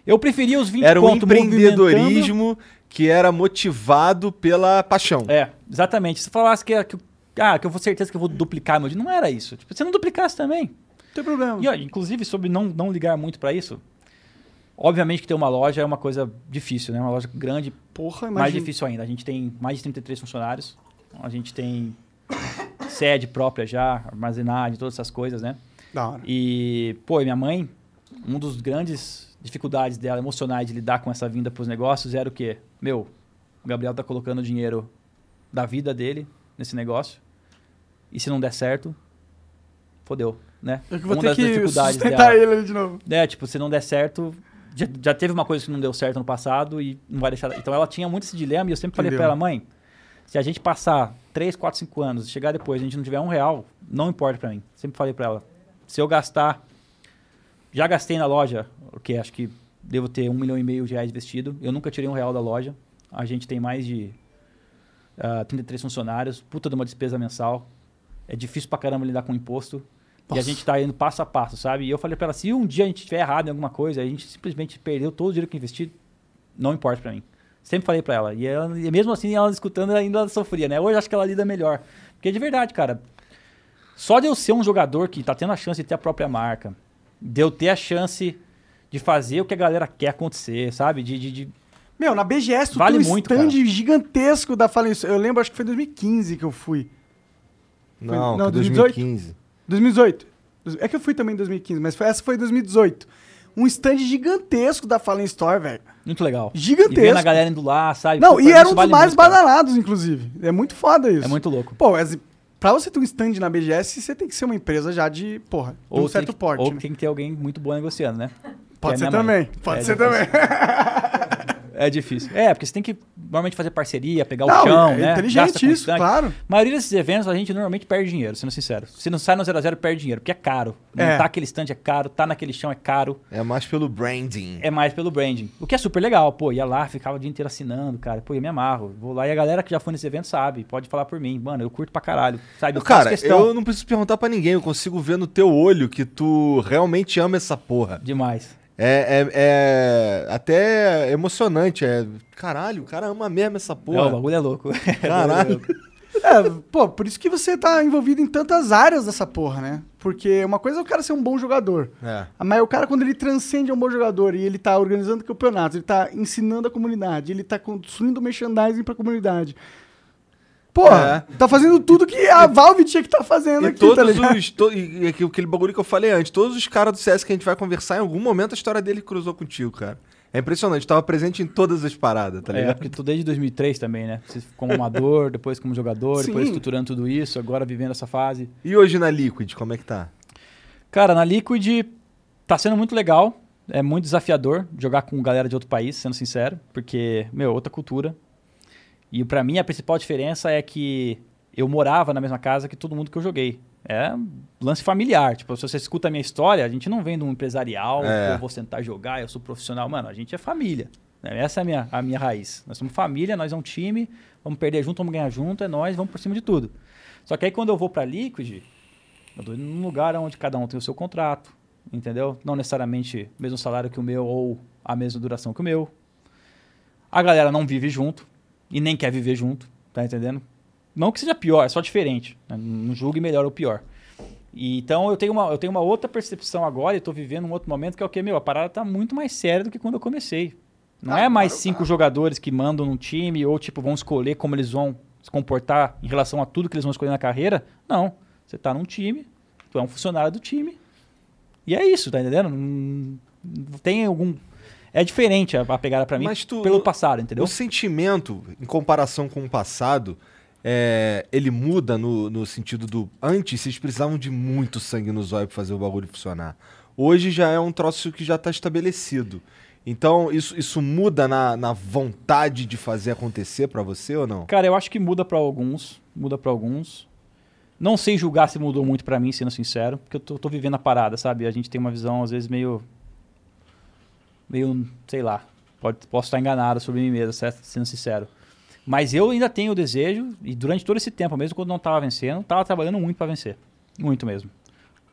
Eu preferia os 20 Era um empreendedorismo que era motivado pela paixão. É, exatamente. Se falasse que, que, ah, que eu vou certeza que eu vou duplicar meu dinheiro, não era isso. Tipo, se não duplicasse também. Não tem problema. E, ó, inclusive, sobre não, não ligar muito pra isso, obviamente que ter uma loja é uma coisa difícil, né? Uma loja grande, Porra, mais difícil ainda. A gente tem mais de 33 funcionários, a gente tem sede própria já, armazenagem, todas essas coisas, né? Da hora. E, pô, e minha mãe, um dos grandes dificuldades dela emocionais de lidar com essa vinda pros negócios era o quê? Meu, o Gabriel tá colocando dinheiro da vida dele nesse negócio. E se não der certo, fodeu, né? Eu que vou Uma ter das que dificuldades sustentar dela. ele ali de novo. É, tipo, se não der certo. Já, já teve uma coisa que não deu certo no passado e não vai deixar. Então ela tinha muito esse dilema e eu sempre falei pra ela, mãe, se a gente passar 3, 4, 5 anos, chegar depois, a gente não tiver um real, não importa pra mim. Sempre falei pra ela. Se eu gastar. Já gastei na loja, o que acho que devo ter um milhão e meio de reais investido. Eu nunca tirei um real da loja. A gente tem mais de ah, 33 funcionários, puta de uma despesa mensal. É difícil pra caramba lidar com imposto. E a gente tá indo passo a passo, sabe? E eu falei pra ela, se um dia a gente tiver errado em alguma coisa, a gente simplesmente perdeu todo o dinheiro que investi, não importa pra mim. Sempre falei pra ela. E, ela, e mesmo assim, ela escutando, ela ainda sofria, né? Hoje acho que ela lida melhor. Porque de verdade, cara, só de eu ser um jogador que tá tendo a chance de ter a própria marca, de eu ter a chance de fazer o que a galera quer acontecer, sabe? De, de, de- Meu, na BGS tu Vale tem um muito, stand cara. gigantesco da Fallen Eu lembro, acho que foi em 2015 que eu fui. Não, Não, que 2018? 2015. 2018. É que eu fui também em 2015, mas foi- essa foi em 2018. Um stand gigantesco da Fallen Store, velho. Muito legal. Gigantesco. E vendo a galera indo lá, sabe? Não, Pô, e era um dos vale mais muito, cara. badalados, inclusive. É muito foda isso. É muito louco. Pô, mas pra você ter um stand na BGS, você tem que ser uma empresa já de, porra, de um Ou, certo que, porte. ou né? tem que ter alguém muito bom negociando, né? Pode Que é ser também. Pode É ser também. (laughs) É difícil. É, porque você tem que normalmente fazer parceria, pegar Não, o chão, é né? inteligente isso, claro. A maioria desses eventos a gente normalmente perde dinheiro, sendo sincero. Se não sai no 0 a 0 perde dinheiro, porque é caro. É. Montar aquele stand é caro, tá naquele chão é caro. É mais pelo branding. É mais pelo branding. O que é super legal. Pô, ia lá, ficava o dia inteiro assinando, cara. Pô, eu me amarro. Vou lá e a galera que já foi nesse evento sabe. Pode falar por mim. Mano, eu curto pra caralho. Sabe? Eu faço Cara, questão. eu não preciso perguntar pra ninguém, eu consigo ver no teu olho que tu realmente ama essa porra. Demais. É, é, é até emocionante. É, caralho, o cara ama mesmo essa É, o porra. bagulho é louco. (laughs) Caralho. É, pô, por isso que você tá envolvido em tantas áreas dessa porra, né? Porque uma coisa é o cara ser um bom jogador. É. Mas o cara, quando ele transcende a um bom jogador e ele tá organizando campeonatos, ele tá ensinando a comunidade, ele tá construindo merchandising pra comunidade. Porra, tá fazendo tudo que a Valve tinha que tá fazendo E aqui, tá todos ligado? os. (laughs) to- e, e aquele bagulho que eu falei antes, todos os caras do CS que a gente vai conversar, em algum momento a história dele cruzou contigo, cara. É impressionante, tava presente em todas as paradas, tá É, ligado? porque tu desde 2003 também, né? Você como amador, depois como jogador, Sim. depois estruturando tudo isso, agora vivendo essa fase. E hoje na Liquid, como é que tá? Cara, na Liquid tá sendo muito legal. É muito desafiador jogar com galera de outro país, sendo sincero, porque, meu, outra cultura. E pra mim a principal diferença é que eu morava na mesma casa que todo mundo que eu joguei. É lance familiar. Tipo, se você escuta a minha história, a gente não vem de um empresarial, É. eu vou sentar e jogar, eu sou profissional. Mano, a gente é família. né? Essa é a minha, a minha raiz. Nós somos família, nós é um time, vamos perder junto, vamos ganhar junto, é nós, vamos por cima de tudo. Só que aí quando eu vou pra Liquid, eu tô indo num lugar onde cada um tem o seu contrato, entendeu? Não necessariamente o mesmo salário que o meu ou a mesma duração que o meu. A galera não vive junto e nem quer viver junto, tá entendendo? Não que seja pior, é só diferente. né? Não julgue melhor ou pior. E, então eu tenho, uma, eu tenho uma outra percepção agora e tô vivendo um outro momento que é o que, meu, a parada tá muito mais séria do que quando eu comecei. Não é mais cinco jogadores que mandam num time ou, tipo, vão escolher como eles vão se comportar em relação a tudo que eles vão escolher na carreira. Não. Você tá num time, tu é um funcionário do time. E é isso, tá entendendo? Não tem algum. É diferente a, a pegada pra mim Mas tu- pelo passado, entendeu? O sentimento, em comparação com o passado, é, ele muda no, no sentido do. Antes, vocês precisavam de muito sangue no zóio pra fazer o bagulho funcionar. Hoje já é um troço que já tá estabelecido. Então, isso, isso muda na, na vontade de fazer acontecer pra você ou não? Cara, eu acho que muda pra alguns. Muda pra alguns. Não sei julgar se mudou muito pra mim, sendo sincero, porque eu tô, tô vivendo a parada, sabe? A gente tem uma visão, às vezes, meio. Meio. sei lá. Pode, posso estar enganado sobre mim mesmo, certo? sendo sincero. Mas eu ainda tenho o desejo, e durante todo esse tempo, mesmo quando não tava vencendo, tava trabalhando muito pra vencer. Muito mesmo.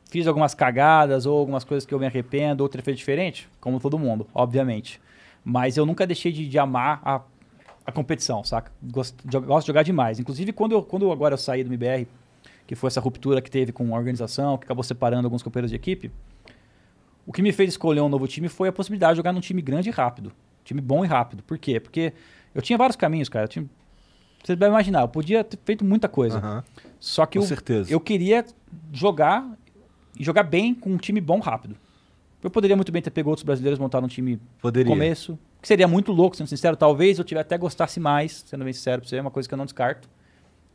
fiz algumas cagadas ou algumas coisas que eu me arrependo ou ter feito diferente, como todo mundo, obviamente. Mas eu nunca deixei de, de amar a, a competição, saca? Gosto, de- gosto de jogar demais. Inclusive, quando, eu, quando agora eu saí do MBR, que foi essa ruptura que teve com a organização, que acabou separando alguns companheiros de equipe, o que me fez escolher um novo time foi a possibilidade de jogar num time grande e rápido. Time bom e rápido. Por quê? Porque eu tinha vários caminhos, cara. Eu tinha- Você vai imaginar, eu podia ter feito muita coisa. Aham. Só que Com eu, certeza. eu queria jogar e jogar bem com um time bom rápido. Eu poderia muito bem ter pego outros brasileiros e montado um time Poderia. no começo. Que seria muito louco, sendo sincero. Talvez eu tivesse até gostasse mais, sendo bem sincero pra você, é uma coisa que eu não descarto.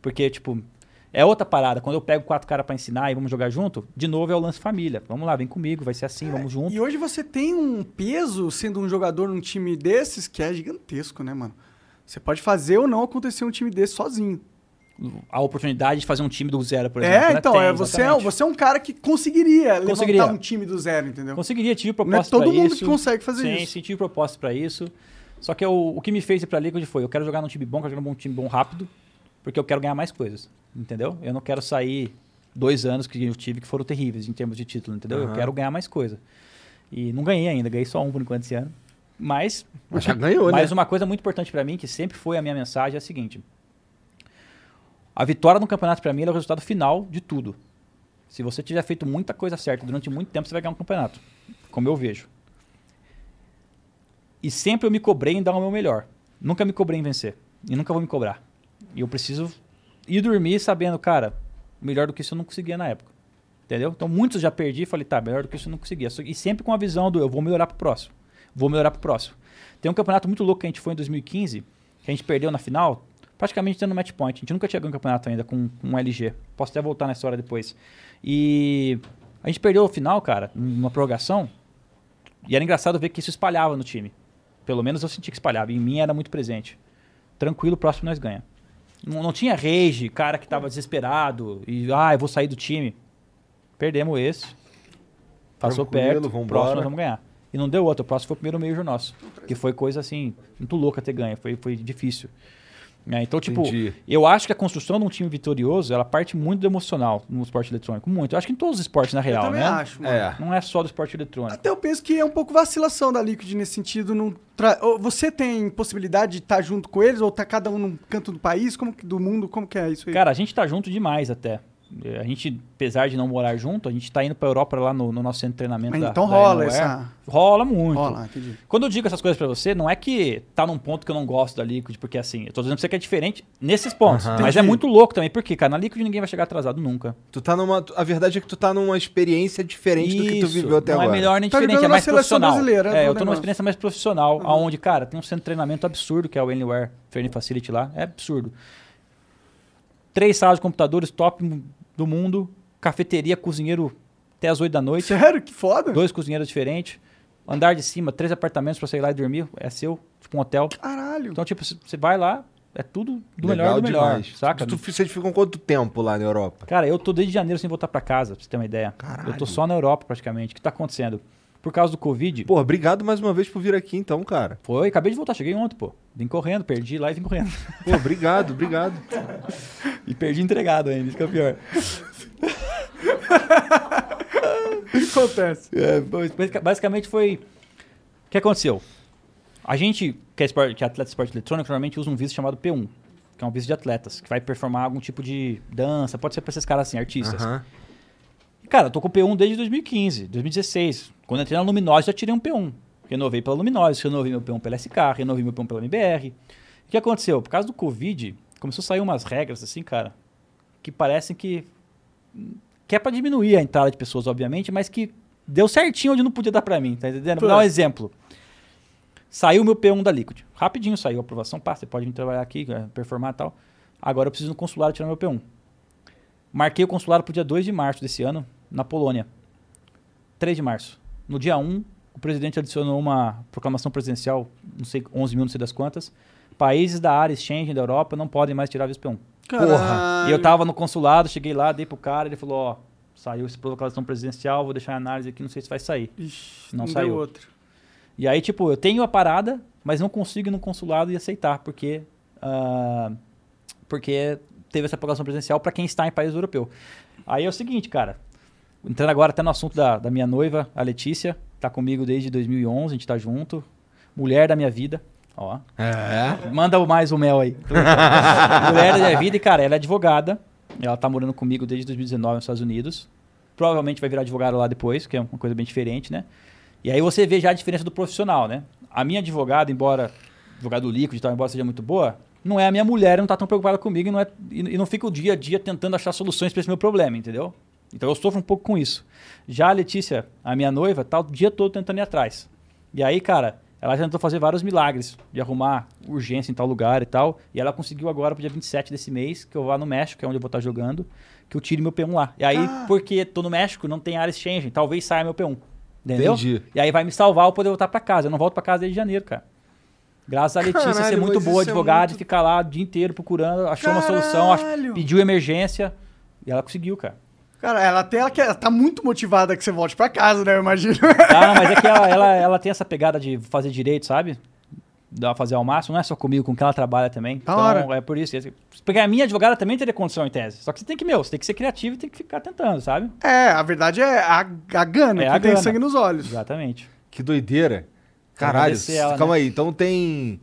Porque, tipo, é outra parada. Quando eu pego quatro caras pra ensinar e vamos jogar junto, de novo é o lance família. Vamos lá, vem comigo, vai ser assim, vamos junto. E hoje você tem um peso sendo um jogador num time desses que é gigantesco, né, mano? Você pode fazer ou não acontecer um time desse sozinho. A oportunidade de fazer um time do zero, por exemplo. é, né? então, Tem, é, você, é, você é um cara que conseguiria, Conseguiria. levantar um time do zero, entendeu? Conseguiria, tive Não é proposta todo mundo isso. que consegue fazer sim, isso. Sim, tive proposta pra isso. Só que eu- o que me fez ir pra Liquid foi, eu quero jogar num time bom, quero jogar num time bom rápido, porque eu quero ganhar mais coisas, entendeu? Eu não quero sair dois anos que eu tive que foram terríveis em termos de título, entendeu? Eu Aham. quero ganhar mais coisa. E não ganhei ainda, ganhei só um por enquanto esse ano. Mas, Mas já ganhou, mas né? uma coisa muito importante pra mim, que sempre foi a minha mensagem, é a seguinte. A vitória no campeonato pra mim é o resultado final de tudo. Se você tiver feito muita coisa certa durante muito tempo, você vai ganhar um campeonato. Como eu vejo. E sempre eu me cobrei em dar o meu melhor. Nunca me cobrei em vencer. E nunca vou me cobrar. E eu preciso ir dormir sabendo, cara, melhor do que isso eu não conseguia na época. Entendeu? Então muitos já perdi e falei, tá, melhor do que isso eu não conseguia. E sempre com a visão do eu vou melhorar pro próximo. Vou melhorar pro próximo. Tem um campeonato muito louco que a gente foi em 2015, que a gente perdeu na final, praticamente tendo match point. A gente nunca tinha ganho um campeonato ainda com, com um LG. Posso até voltar na história depois. E a gente perdeu o final, cara, numa prorrogação. E era engraçado ver que isso espalhava no time. Pelo menos eu senti que espalhava. E em mim era muito presente. Tranquilo, próximo nós ganha. Não, não tinha rage, cara que tava desesperado e, ah, eu vou sair do time. Perdemos esse. Passou Tranquilo, perto, vambora. próximo nós vamos ganhar. E não deu outro, o próximo foi o primeiro Major nosso. Que foi coisa assim, muito louca ter ganho, foi, foi difícil. É, então, tipo, Entendi. eu acho que a construção de um time vitorioso, ela parte muito do emocional no esporte eletrônico. Muito. Eu acho que em todos os esportes, na real, eu também né? acho, mano. É. Não é só do esporte eletrônico. Até eu penso que é um pouco vacilação da Liquid nesse sentido. Não tra- Você tem possibilidade de estar junto com eles ou tá cada um num canto do país, como que- do mundo? Como que é isso aí? Cara, a gente tá junto demais até. É, A gente, apesar de não morar junto, a gente tá indo pra Europa lá no, no nosso centro de treinamento da então da rola essa- Rola muito. Rola. Quando eu digo essas coisas pra você, não é que tá num ponto que eu não gosto da Liquid, porque assim, eu tô dizendo pra você que é diferente nesses pontos. Aham. Mas é muito louco também, porque, cara, na Liquid ninguém vai chegar atrasado nunca. Tu tá numa. A verdade é que tu tá numa experiência diferente do que tu Isso, viveu até não agora. é melhor nem Tá diferente, é mais seleção profissional. brasileira, é, do eu tô numa experiência mais profissional, aonde, cara, tem um centro de treinamento absurdo, que é o Anywhere Training Facility lá, é absurdo. Três salas de computadores top do mundo, cafeteria, cozinheiro até as 8 da noite, Sério? Que foda. dois cozinheiros diferentes, andar de cima, três apartamentos pra você ir lá e dormir, é seu, tipo um hotel. Caralho. Então, tipo, você vai lá, é tudo do Legal melhor do melhor, demais. saca? Tu, tu, vocês ficam quanto tempo lá na Europa? Cara, eu tô desde janeiro sem voltar pra casa, pra você ter uma ideia. Caralho. Eu tô só na Europa praticamente. O que tá acontecendo? Por causa do Covid. Pô, obrigado mais uma vez por vir aqui então, cara. Foi, acabei de voltar, cheguei ontem, pô. Vim correndo, perdi lá e vim correndo. Pô, obrigado, obrigado. (laughs) e perdi entregado ainda, isso que é o pior. O que acontece? É, basicamente foi. O que aconteceu? A gente, que é, esporte, que é atleta de esporte eletrônico, normalmente usa um visto chamado P1, que é um visto de atletas, que vai performar algum tipo de dança, pode ser pra esses caras assim, artistas. E, cara, eu tô com o P1 desde 2015, 2016. Quando eu entrei na Luminose, já tirei um P1. Renovei pela Luminose, renovei meu P1 pela SK, renovei meu P1 pela MBR. O que aconteceu? Por causa do Covid, começou a sair umas regras, assim, cara, que parecem que. que é pra diminuir a entrada de pessoas, obviamente, mas que deu certinho onde não podia dar pra mim, tá entendendo? Vou dar um exemplo. Saiu o meu P1 da Liquid. Rapidinho saiu a aprovação, pá, você pode vir trabalhar aqui, eh, performar e tal. Agora eu preciso no consulado tirar meu P1. Marquei o consulado pro dia 2 de março desse ano, na Polônia. 3 de março. No dia 1, o presidente adicionou uma proclamação presidencial, não sei, 11 mil, não sei das quantas. Países da área exchange da Europa não podem mais tirar visto P1. Caralho. E eu tava no consulado, cheguei lá, dei pro cara, ele falou, ó, saiu essa proclamação presidencial, vou deixar a análise aqui, não sei se vai sair. Ixi, Não deu saiu. outro. E aí, tipo, eu tenho a parada, mas não consigo ir no consulado e aceitar, porque, ah, porque teve essa proclamação presidencial para quem está em país europeu. Aí é o seguinte, cara, Entrando agora até no assunto da, da minha noiva, a Letícia, tá comigo desde 2011, a gente tá junto. Mulher da minha vida, ó. É. Manda mais o mel aí. (laughs) Mulher da minha vida e, cara, ela é advogada. Ela tá morando comigo desde 2019 nos Estados Unidos. Provavelmente vai virar advogada lá depois, que é uma coisa bem diferente, né? E aí você vê já a diferença do profissional, né? A minha advogada, embora advogado líquido e tal, embora seja muito boa, não é a minha mulher, não tá tão preocupada comigo e não, é, e, e não fica o dia a dia tentando achar soluções para esse meu problema, entendeu? Então eu sofro um pouco com isso. Já a Letícia, a minha noiva, tá o dia todo tentando ir atrás. E aí, cara, ela já tentou fazer vários milagres de arrumar urgência em tal lugar e tal. E ela conseguiu agora pro dia 27 desse mês, que eu vá no México, que é onde eu vou estar jogando, que eu tire meu P1 lá. E aí, porque tô no México, não tem área exchange, talvez saia meu P1. Entendeu? Entendi. E aí vai me salvar eu poder voltar pra casa. Eu não volto pra casa desde janeiro, cara. Graças a Letícia Caralho, ser muito boa é advogada muito- e ficar lá o dia inteiro procurando, achou uma solução, Caralho! pediu emergência e ela conseguiu, cara. Cara, ela até ela, quer- ela tá muito motivada que você volte pra casa, né? Eu imagino. Ah, mas é que ela, ela, (laughs) ela tem essa pegada de fazer direito, sabe? Dá pra fazer ao máximo, não é só comigo, com quem ela trabalha também. Da então, hora. é por isso. Porque a minha advogada também teria condição em tese. Só que você tem que, meu, você tem que ser criativo e tem que ficar tentando, sabe? é, a verdade é a, a gana É que a tem gana. sangue nos olhos. Exatamente. Que doideira. Caralho, ela, calma né? aí. Então tem.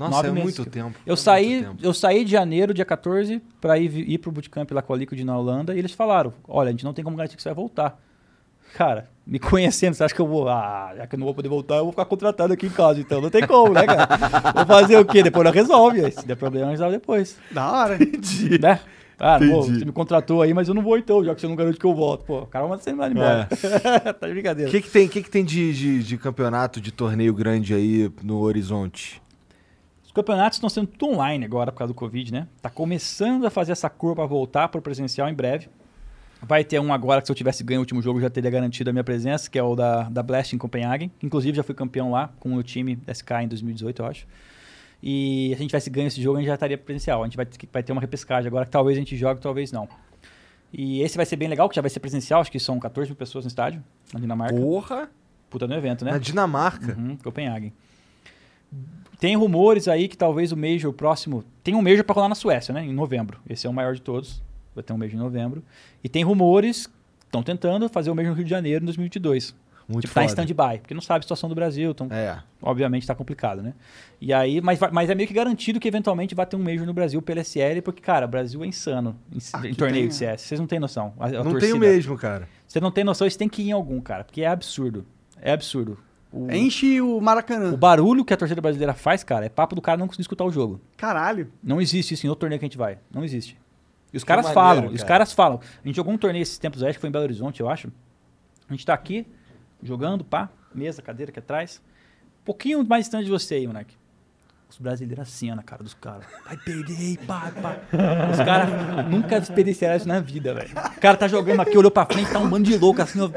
Nossa, Nove é meses. muito tempo. Eu é saí, tempo. eu saí de janeiro, dia 14, pra ir, ir pro bootcamp lá com a Liquid na Holanda, e eles falaram: olha, a gente não tem como garantir que você vai voltar. Cara, me conhecendo, você acha que eu vou. Ah, já que eu não vou poder voltar, eu vou ficar contratado aqui em casa, então. Não tem como, né, cara? (laughs) Vou fazer o quê? Depois nós resolve. aí Se der problema, resolve depois. Da hora. Né? Ah, não Entendi. você me contratou aí, mas eu não vou então, já que você não garante que eu volto. Pô, o cara vai mandar você embora. (laughs) tá de O brincadeira. que, que tem, que que tem de, de, de campeonato, de torneio grande aí no horizonte? Os campeonatos estão sendo tudo online agora por causa do Covid, né? Tá começando a fazer essa curva para voltar para o presencial em breve. Vai ter um agora que se eu tivesse ganho o último jogo já teria garantido a minha presença, que é o da, da Blast em Copenhagen. Inclusive já fui campeão lá com o meu time SK em 2018, eu acho. E se a gente tivesse ganho esse jogo, a gente já estaria presencial. A gente vai, ter- vai ter uma repescagem agora que talvez a gente jogue, talvez não. E esse vai ser bem legal, que já vai ser presencial, acho que são 14 mil pessoas no estádio, na Dinamarca. Porra! Puta no evento, né? Na Dinamarca. Uhum, Copenhagen. Tem rumores aí que talvez o Major próximo. Tem um Major pra rolar na Suécia, né? Em novembro. Esse é o maior de todos. Vai ter um Major em novembro. E tem rumores. Estão tentando fazer o Major no Rio de Janeiro em 2022. Muito tipo, tá em foda. stand-by. Porque não sabe a situação do Brasil. Então, É. obviamente, tá complicado, né? E aí, mas, mas é meio que garantido que eventualmente vai ter um Major no Brasil pela SL, porque, cara, o Brasil é insano em, Aqui em torneio tem, de CS. Vocês não têm noção. A- a Não torcida- tenho mesmo, cara. Você não tem noção, você tem que ir em algum, cara. Porque é absurdo. É absurdo. O- Enche o Maracanã. o barulho que a torcida brasileira faz, cara, é papo do cara não conseguir escutar o jogo. Caralho. Não existe isso em outro torneio que a gente vai. Não existe. E os Que caras maneiro, falam, e os cara. caras falam. A gente jogou um torneio esses tempos, acho que foi em Belo Horizonte, eu acho. A gente tá aqui, jogando, pá, mesa, cadeira aqui atrás. Um pouquinho mais distante de você aí, moleque. Os brasileiros assim, ó, na cara dos caras. Vai perder, pá, pá. Os caras nunca experienciaram isso na vida, velho. O cara tá jogando aqui, olhou pra frente, tá um bando de louco assim, ó.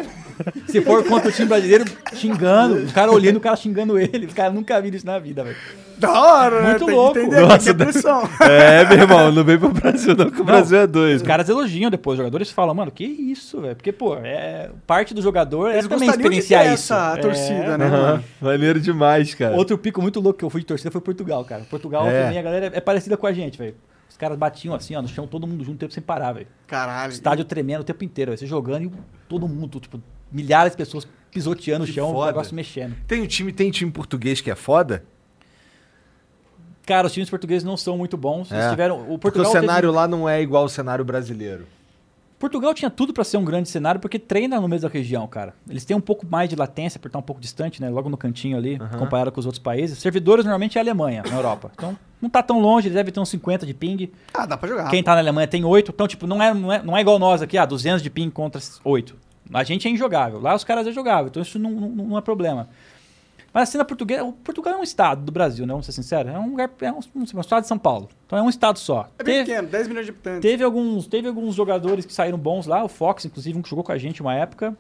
Se for contra o time brasileiro, xingando. O cara olhando, o cara xingando ele. Os caras nunca viram isso na vida, velho. Da hora, né? Muito Tem louco. entender Nossa, que é pressão. (laughs) É, meu irmão, não vem pro (laughs) Brasil, não, que o Brasil é Os doido. caras elogiam depois, os jogadores falam, mano, que isso, velho? Porque, pô, é parte do jogador é Eles também de ter experienciar isso. essa É. torcida, né, Aham, mano? Maneiro demais, cara. Outro pico muito louco que eu fui de torcida foi Portugal, cara. Portugal É. também, a galera é parecida com a gente, velho. Os caras batiam assim, ó, no chão, todo mundo junto, o tempo sem parar, velho. Caralho. Estádio tremendo o tempo inteiro, velho. Você jogando e todo mundo, tipo, milhares de pessoas pisoteando Que o chão, o foda. negócio mexendo. Tem um time, tem time português que é foda? Cara, os times portugueses não são muito bons. Eles É. tiveram. O Porque o Portugal teve- cenário lá não é igual ao cenário brasileiro. Portugal tinha tudo pra ser um grande cenário porque treina no mesmo da região, cara. Eles têm um pouco mais de latência por estar um pouco distante, né? Logo no cantinho ali, comparado com os outros países. Servidores normalmente é a Alemanha, na Europa. Então, não tá tão longe, eles devem ter uns 50 de ping. Ah, dá pra jogar. Quem tá na Alemanha tem 8. Então, tipo, não é, não é, não é igual nós aqui, ah, 200 de ping contra 8. A gente é injogável. Lá os caras é jogável. Então, isso não, não, não é problema. Mas a cena portuguesa... O Portugal é um estado do Brasil, né? Vamos ser sinceros. É um lugar... É um, um estado de São Paulo. Então, é um estado só. É bem Teve- pequeno, 10 milhões de habitantes. Teve alguns, teve alguns jogadores que saíram bons lá, o Fox, inclusive, um que jogou com a gente uma época.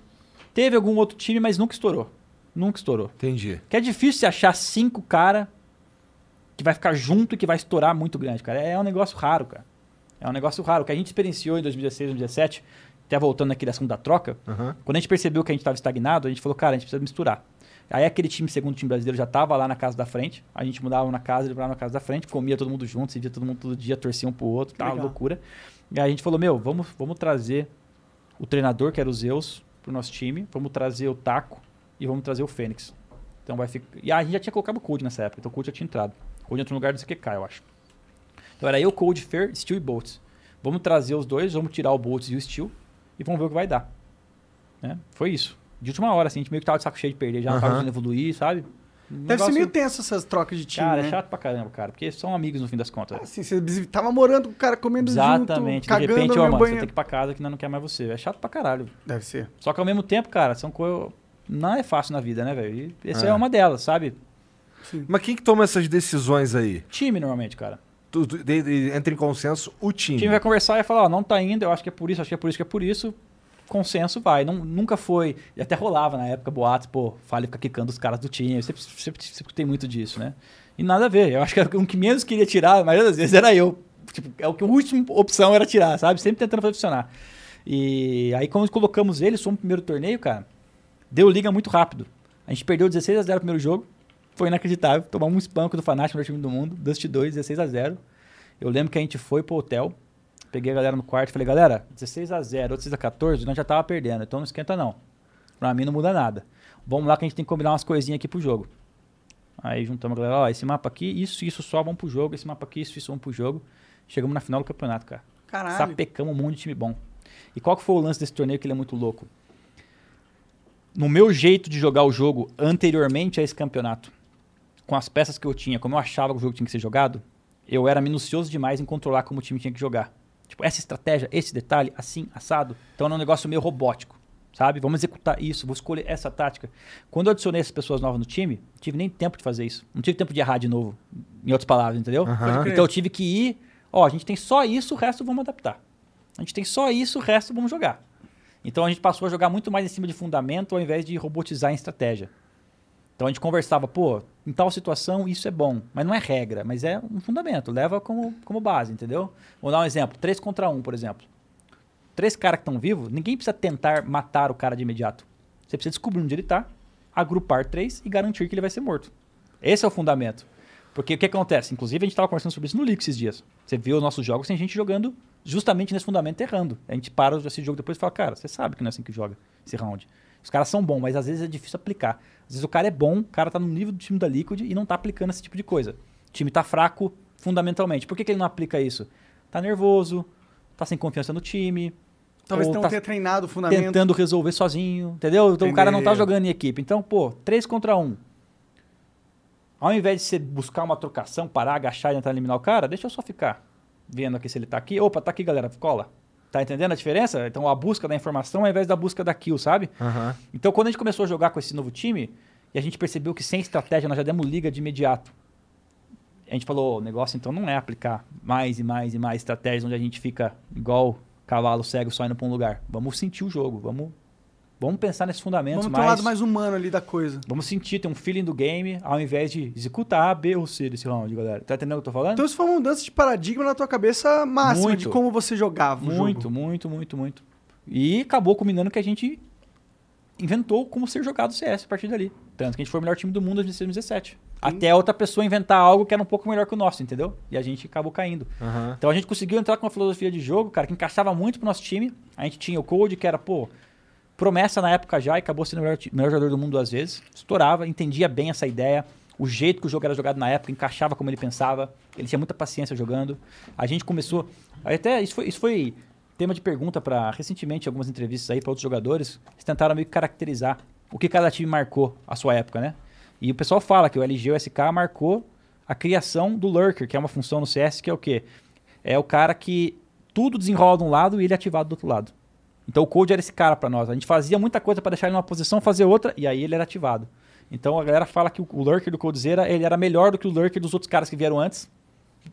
Teve algum outro time, mas nunca estourou. Nunca estourou. Entendi. Que é difícil você achar cinco cara que vai ficar junto e que vai estourar muito grande, cara. É um negócio raro, cara. É um negócio raro. O que a gente experienciou em 2016, 2017, até voltando naquele assunto da troca, Aham. quando a gente percebeu que a gente estava estagnado, a gente falou, cara, a gente precisa misturar. Aí aquele time, segundo time brasileiro, já estava lá na casa da frente. A gente mudava na casa, ele morava na casa da frente, comia todo mundo junto, se via todo mundo todo dia, torcia um pro outro, tal, Legal. loucura. E aí a gente falou, meu, vamos, vamos trazer o treinador, que era o Zeus, pro nosso time. Vamos trazer o Taco e vamos trazer o Fênix. Então vai ficar. E a gente já tinha colocado o Cold nessa época, então o Cold já tinha entrado. O Cold entrou no lugar do CQK, eu acho. Então era eu, Cold, Fer, Steel e Boltz. Vamos trazer os dois, vamos tirar o Boltz e o Steel e vamos ver o que vai dar. Né? Foi isso. De última hora, assim, a gente meio que tava de saco cheio de perder, já não tava conseguindo evoluir, sabe? Um Deve negócio- ser meio tenso essas trocas de time, Cara, né? é chato pra caramba, cara, porque são amigos no fim das contas. Assim, você vis- tava morando com o cara comendo Exatamente. junto, cagando de repente, ó, mano, você banheiro. tem que ir pra casa que nós não quer mais você. É chato pra caralho. Deve ser. Só que ao mesmo tempo, cara, são coisas. Não é fácil na vida, né, velho? E essa É. é. uma delas, sabe? Mas quem que toma essas decisões aí? Time, normalmente, cara. Tu- tu- de- de- entra em consenso o time. O time vai conversar e vai falar, ó, não tá indo, eu acho que é por isso, acho que é por isso, que é por isso. Consenso vai. Não, nunca foi. E até rolava na época boatos, pô, fale fica quicando os caras do time. Eu sempre, sempre, sempre muito disso, né? E nada a ver. Eu acho que o que menos queria tirar, maioria das vezes, era eu. Tipo, é o que a última opção era tirar, sabe? Sempre tentando fazer funcionar. E aí, quando colocamos ele, fomos no primeiro torneio, cara, deu liga muito rápido. A gente perdeu 16 a 0 no primeiro jogo. Foi inacreditável. Tomamos um espanco do Fnatic, melhor time do mundo. Dust 2, 16 a 0 Eu lembro que a gente foi pro hotel. Peguei a galera no quarto e falei, galera, 16 a 0 ou 16 a 14 nós já tava perdendo, então não esquenta não. Pra mim não muda nada. Vamos lá que a gente tem que combinar umas coisinhas aqui pro jogo. Aí juntamos a galera, ó, esse mapa aqui, isso, isso só, vamos pro jogo. Esse mapa aqui, isso, isso, vamos pro jogo. Chegamos na final do campeonato, cara. Caralho. Sapecamos um monte de time bom. E qual que foi o lance desse torneio que ele é muito louco? No meu jeito de jogar o jogo anteriormente a esse campeonato, com as peças que eu tinha, como eu achava que o jogo tinha que ser jogado, eu era minucioso demais em controlar como o time tinha que jogar. Tipo, essa estratégia, esse detalhe, assim, assado. Então era um negócio meio robótico, sabe? Vamos executar isso, vou escolher essa tática. Quando eu adicionei essas pessoas novas no time, não tive nem tempo de fazer isso. Não tive tempo de errar de novo, em outras palavras, entendeu? Crer. Então eu tive que ir, ó, a gente tem só isso, o resto vamos adaptar. A gente tem só isso, o resto vamos jogar. Então a gente passou a jogar muito mais em cima de fundamento ao invés de robotizar em estratégia. Então a gente conversava, pô, em tal situação isso é bom, mas não é regra, mas é um fundamento, leva como, como base, entendeu? Vou dar um exemplo, 3 contra 1, por exemplo. Três caras que estão vivos, ninguém precisa tentar matar o cara de imediato. Você precisa descobrir onde ele tá, agrupar três e garantir que ele vai ser morto. Esse é o fundamento. Porque o que acontece? Inclusive, a gente estava conversando sobre isso no Leaks esses dias. Você vê os nossos jogos, tem gente jogando justamente nesse fundamento errando. A gente para esse jogo depois e fala, cara, você sabe que não é assim que joga esse round. Os caras são bons, mas às vezes é difícil aplicar. Às vezes o cara é bom, o cara tá no nível do time da Liquid e não tá aplicando esse tipo de coisa. O time tá fraco fundamentalmente. Por que, que ele não aplica isso? Tá nervoso, tá sem confiança no time. Talvez não tá tenha treinado o fundamento. tentando resolver sozinho, entendeu? Então o cara não tá jogando em equipe. Então, pô, 3 contra 1. Ao invés de você buscar uma trocação, parar, agachar e tentar eliminar o cara, deixa eu só ficar vendo aqui se ele tá aqui. Opa, tá aqui, galera, cola. Tá entendendo a diferença? Então a busca da informação ao invés da busca da kill, sabe? Aham. Então quando a gente começou a jogar com esse novo time, e a gente percebeu que sem estratégia nós já demos liga de imediato. A gente falou, o negócio então não é aplicar mais e mais e mais estratégias onde a gente fica igual cavalo cego só indo pra um lugar. Vamos sentir o jogo, vamos, vamos pensar nesses fundamentos Vamos ter um mais... lado mais humano ali da coisa. Vamos sentir, ter um feeling do game, ao invés de executar A, B ou C desse round, galera. Tá entendendo o que eu tô falando? Então isso foi uma mudança de paradigma na tua cabeça máxima Muito. de como você jogava muito, muito, muito, muito. E acabou combinando que a gente inventou como ser jogado o CS a partir dali. Tanto que a gente foi o melhor time do mundo em 2017. Até outra pessoa inventar algo que era um pouco melhor que o nosso, entendeu? E a gente acabou caindo. Aham. Então a gente conseguiu entrar com uma filosofia de jogo, cara, que encaixava muito pro nosso time. A gente tinha o Code, que era, pô, promessa na época já e acabou sendo o melhor, melhor jogador do mundo duas vezes. Estourava, entendia bem essa ideia. O jeito que o jogo era jogado na época encaixava como ele pensava. Ele tinha muita paciência jogando. A gente começou. Até isso foi, isso foi tema de pergunta para recentemente algumas entrevistas aí para outros jogadores. Eles tentaram meio que caracterizar o que cada time marcou a sua época, né? E o pessoal fala que o LG o SK marcou a criação do Lurker, que é uma função no CS que é o quê? É o cara que tudo desenrola de um lado e ele é ativado do outro lado. Então o Code era esse cara pra nós. A gente fazia muita coisa pra deixar ele numa posição, fazer outra, e aí ele era ativado. Então a galera fala que o, o Lurker do Coldzera, ele era melhor do que o Lurker dos outros caras que vieram antes,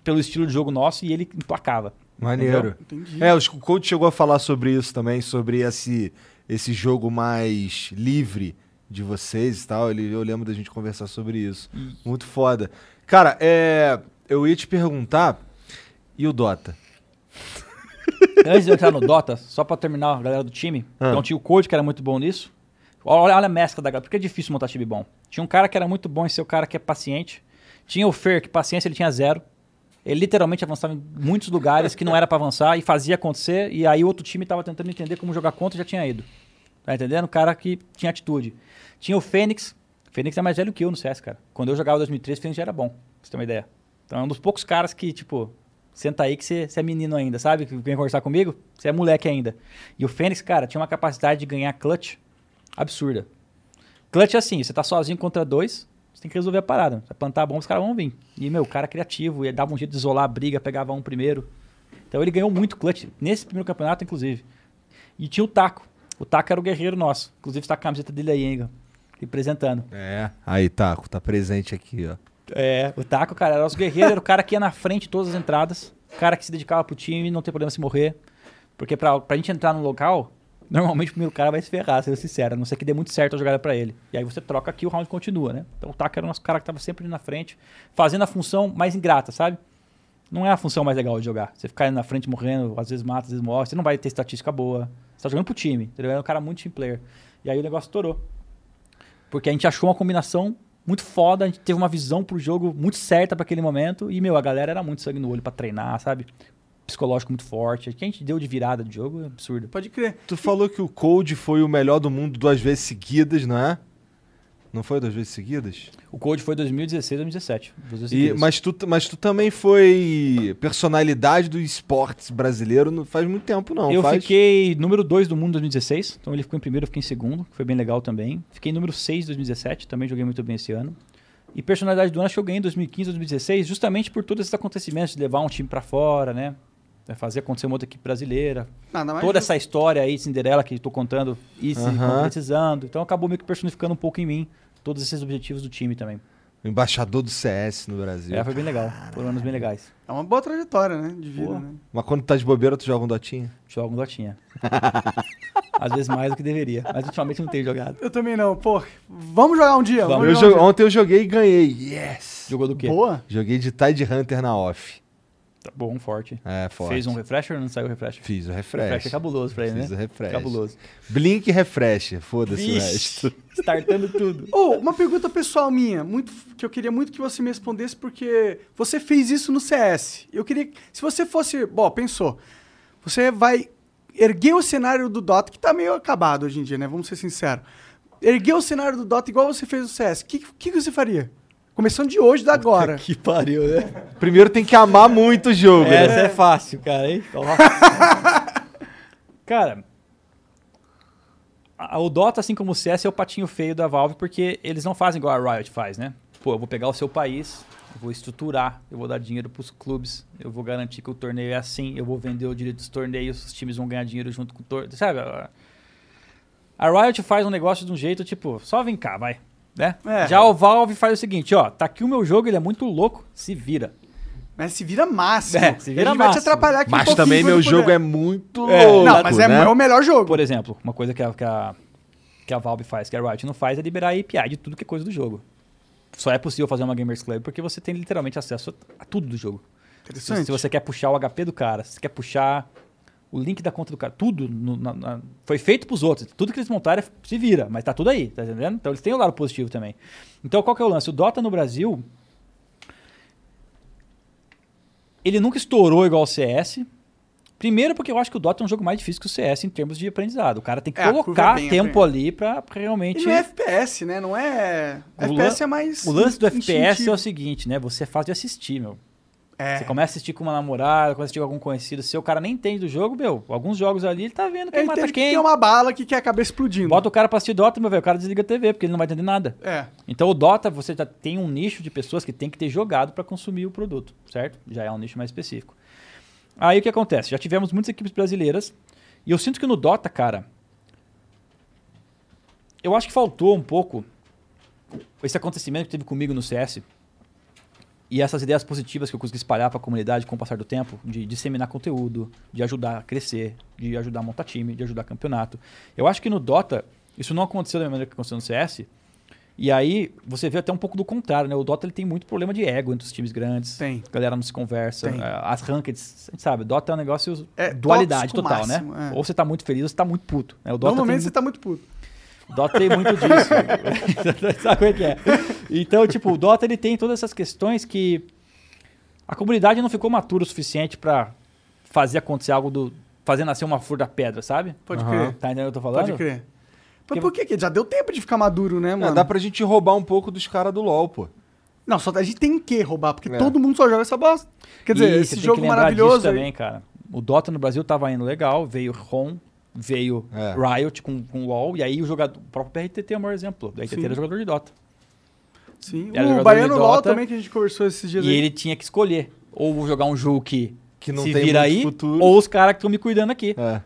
pelo estilo de jogo nosso, e ele emplacava. Maneiro. Entendi. É, o coach chegou a falar sobre isso também, sobre esse, esse jogo mais livre de vocês e tal. Ele, eu lembro da gente conversar sobre isso. Muito foda. Cara, é, eu ia te perguntar, e o Dota? Antes de eu entrar no Dota, só pra terminar a galera do time, Ah. então tinha o Code, que era muito bom nisso. Olha, olha a mescla da galera, porque é difícil montar time bom. Tinha um cara que era muito bom em ser o cara que é paciente. Tinha o Fer, que paciência ele tinha zero. Ele literalmente avançava em muitos lugares que não era pra avançar e fazia acontecer, e aí o outro time tava tentando entender como jogar contra e já tinha ido. Tá entendendo? O cara que tinha atitude. Tinha o Fênix. O Fênix é mais velho que eu no CS, cara. Quando eu jogava em 2003, o Fênix já era bom, pra você ter uma ideia. Então é um dos poucos caras que, tipo, senta aí que você, é menino ainda, sabe? Que vem conversar comigo, você é moleque ainda. E o Fênix, cara, tinha uma capacidade de ganhar clutch absurda. Clutch é assim, você tá sozinho contra dois, você tem que resolver a parada. Você plantar a bomba, os caras vão vir. E, meu, o cara é criativo, ele dava um jeito de isolar a briga, pegava um primeiro. Então ele ganhou muito clutch, nesse primeiro campeonato, inclusive. E tinha o Taco. O Taco era o guerreiro nosso. Inclusive está a camiseta dele aí, hein, representando. É. Aí, Taco, tá presente aqui, ó. É, o Taco, cara, era nosso guerreiro, era o cara que ia na frente de todas as entradas. O cara que se dedicava pro time, não tem problema se morrer. Porque pra, pra gente entrar no local, normalmente o primeiro cara vai se ferrar, sendo sincero. A não ser que dê muito certo a jogada pra ele. E aí você troca aqui o round continua, né? Então o Taco era o nosso cara que tava sempre na frente, fazendo a função mais ingrata, sabe? Não é a função mais legal de jogar. Você ficar na frente morrendo, às vezes mata, às vezes morre. Você não vai ter estatística boa. Você tá jogando pro time, entendeu? É um cara muito team player. E aí o negócio estourou. Porque a gente achou uma combinação muito foda, a gente teve uma visão pro jogo muito certa para aquele momento. E, meu, a galera era muito sangue no olho para treinar, sabe? Psicológico muito forte. O que a gente deu de virada de jogo é absurdo. Pode crer. Tu falou que o Cold foi o melhor do mundo duas vezes seguidas, não é? Não foi duas vezes seguidas? O Code foi 2016, 2017. duas vezes E, mas, tu, mas tu também foi personalidade do esportes brasileiro não faz muito tempo, não. eu faz? fiquei número 2 do mundo em 2016, então ele ficou em primeiro, eu fiquei em segundo, que foi bem legal também. Fiquei número 6 em 2017, também joguei muito bem esse ano. E personalidade do ano acho que eu ganhei em 2015, 2016, justamente por todos esses acontecimentos, de levar um time pra fora, né? É, Fazer acontecer uma outra equipe brasileira. Nada mais Toda justo. essa história aí, Cinderela, que tô contando, e se concretizando. Então acabou meio que personificando um pouco em mim todos esses objetivos do time também. O embaixador do CS no Brasil. É, foi bem legal. Foram anos bem legais. É uma boa trajetória, né? De vida, né? Mas quando tá de bobeira, tu joga um dotinha? Jogo um dotinha. Às vezes mais do que deveria. Mas ultimamente não tenho jogado. Eu também não. Pô, vamos jogar um dia. Vamos. Eu jogar um dia. ontem eu joguei e ganhei. Yes! Jogou do quê? Boa. Joguei de Tide Hunter na off. Tá bom, forte. É, forte. Fez um refresher ou não saiu o refresher? Fiz o Refresh refresh. é cabuloso pra ele, Fiz né? o refresh. Cabuloso. Blink e refresh. Foda-se o resto. (laughs) startando tudo. Ô, uma pergunta pessoal minha, muito, que eu queria muito que você me respondesse, porque você fez isso no CS. Eu queria. que- Se você fosse. Bom, pensou. Você vai erguer o cenário do Dota, que tá meio acabado hoje em dia, né? Vamos ser sinceros. Erguer o cenário do Dota igual você fez no CS. O que, que, que você faria? Começando de hoje, da agora. Que pariu, né? Primeiro tem que amar muito o jogo, né? Essa é fácil, cara, hein? Nossa. (laughs) cara, a- o Dota, assim como o CS, é o patinho feio da Valve, porque eles não fazem igual a Riot faz, né? Pô, eu vou pegar o seu país, eu vou estruturar, eu vou dar dinheiro pros clubes, eu vou garantir que o torneio é assim, eu vou vender o direito dos torneios, os times vão ganhar dinheiro junto com o torneio, sabe? A- A Riot faz um negócio de um jeito, tipo, só vem cá, vai. Né? É. Já o Valve faz o seguinte, ó, tá aqui o meu jogo, ele é muito louco, se vira. Mas se vira máximo. É, se vira a gente vai te máximo. atrapalhar aqui um Mas pouquinho também meu jogo é muito É, louco, Não, mas é, né? é o melhor jogo. Por exemplo, uma coisa que a, que, a, que a Valve faz, que a Riot não faz, é liberar a API de tudo que é coisa do jogo. Só é possível fazer uma Gamers Club porque você tem literalmente acesso a tudo do jogo. Se, se você quer puxar o HP do cara, se você quer puxar o link da conta do cara, tudo no- na- na- foi feito pros outros. Tudo que eles montaram é- se vira, mas tá tudo aí, tá entendendo? Então eles têm o lado positivo também. Então qual que é o lance? O Dota no Brasil, ele nunca estourou igual o CS. Primeiro porque eu acho que o Dota é um jogo mais difícil que o CS em termos de aprendizado. O cara tem que É, curva colocar é tempo ali pra, pra realmente... E não é FPS, né? Não é. O FPS lan- é mais. O lance do FPS é instintivo. o seguinte, né? Você é fácil de assistir, meu. É. Você começa a assistir com uma namorada, começa a assistir com algum conhecido seu, o cara nem entende do jogo, meu. Alguns jogos ali ele tá vendo quem Ele mata entende que quem. tem uma bala que quer a cabeça explodindo. Bota o cara pra assistir Dota, meu velho, o cara desliga a TV, porque ele não vai entender nada. É. Então o Dota, você já tem um nicho de pessoas que tem que ter jogado pra consumir o produto, certo? Já é um nicho mais específico. Aí o que acontece? Já tivemos muitas equipes brasileiras, e eu sinto que no Dota, cara, eu acho que faltou um pouco esse acontecimento que teve comigo no CS e essas ideias positivas que eu consegui espalhar para a comunidade com o passar do tempo, de disseminar conteúdo, de ajudar a crescer, de ajudar a montar time, de ajudar campeonato. Eu acho que no Dota isso não aconteceu da mesma maneira que aconteceu no CS. E aí você vê até um pouco do contrário, né? O Dota ele tem muito problema de ego entre os times grandes. Tem. A galera não se conversa. Tem. eh, As rankeds, a gente sabe, Dota é um negócio É dualidade total, máximo, né? é. Ou você tá muito feliz ou você tá muito puto. Né? O Dota Normalmente tem você tá muito puto. Dota tem muito disso. (laughs) Sabe como é que é? Então, tipo, o Dota ele tem todas essas questões que A comunidade não ficou matura o suficiente pra fazer acontecer algo do. fazer nascer uma flor da pedra, sabe? Pode Aham. crer. Tá entendendo o que eu tô falando? Pode crer. Mas Porque- por que? que Já deu tempo de ficar maduro, né, É, mano? dá pra gente roubar um pouco dos caras do LoL, pô. Não, só a gente tem que roubar, porque É. todo mundo só joga essa bosta. Quer dizer, E você esse tem jogo maravilhoso. disso aí- também, cara. O Dota no Brasil tava indo legal, veio ROM, veio É. Riot com, com LoL, e aí o jogador. O próprio PRTT é o maior exemplo. O RTT Sim. era jogador de Dota. Sim. Era o Baiano de LOL Dota, também, que a gente conversou esses dias E aí. ele tinha que escolher. Ou vou jogar um jogo que, Que não se tem vira aí, futuro. ou os caras que estão me cuidando aqui. É.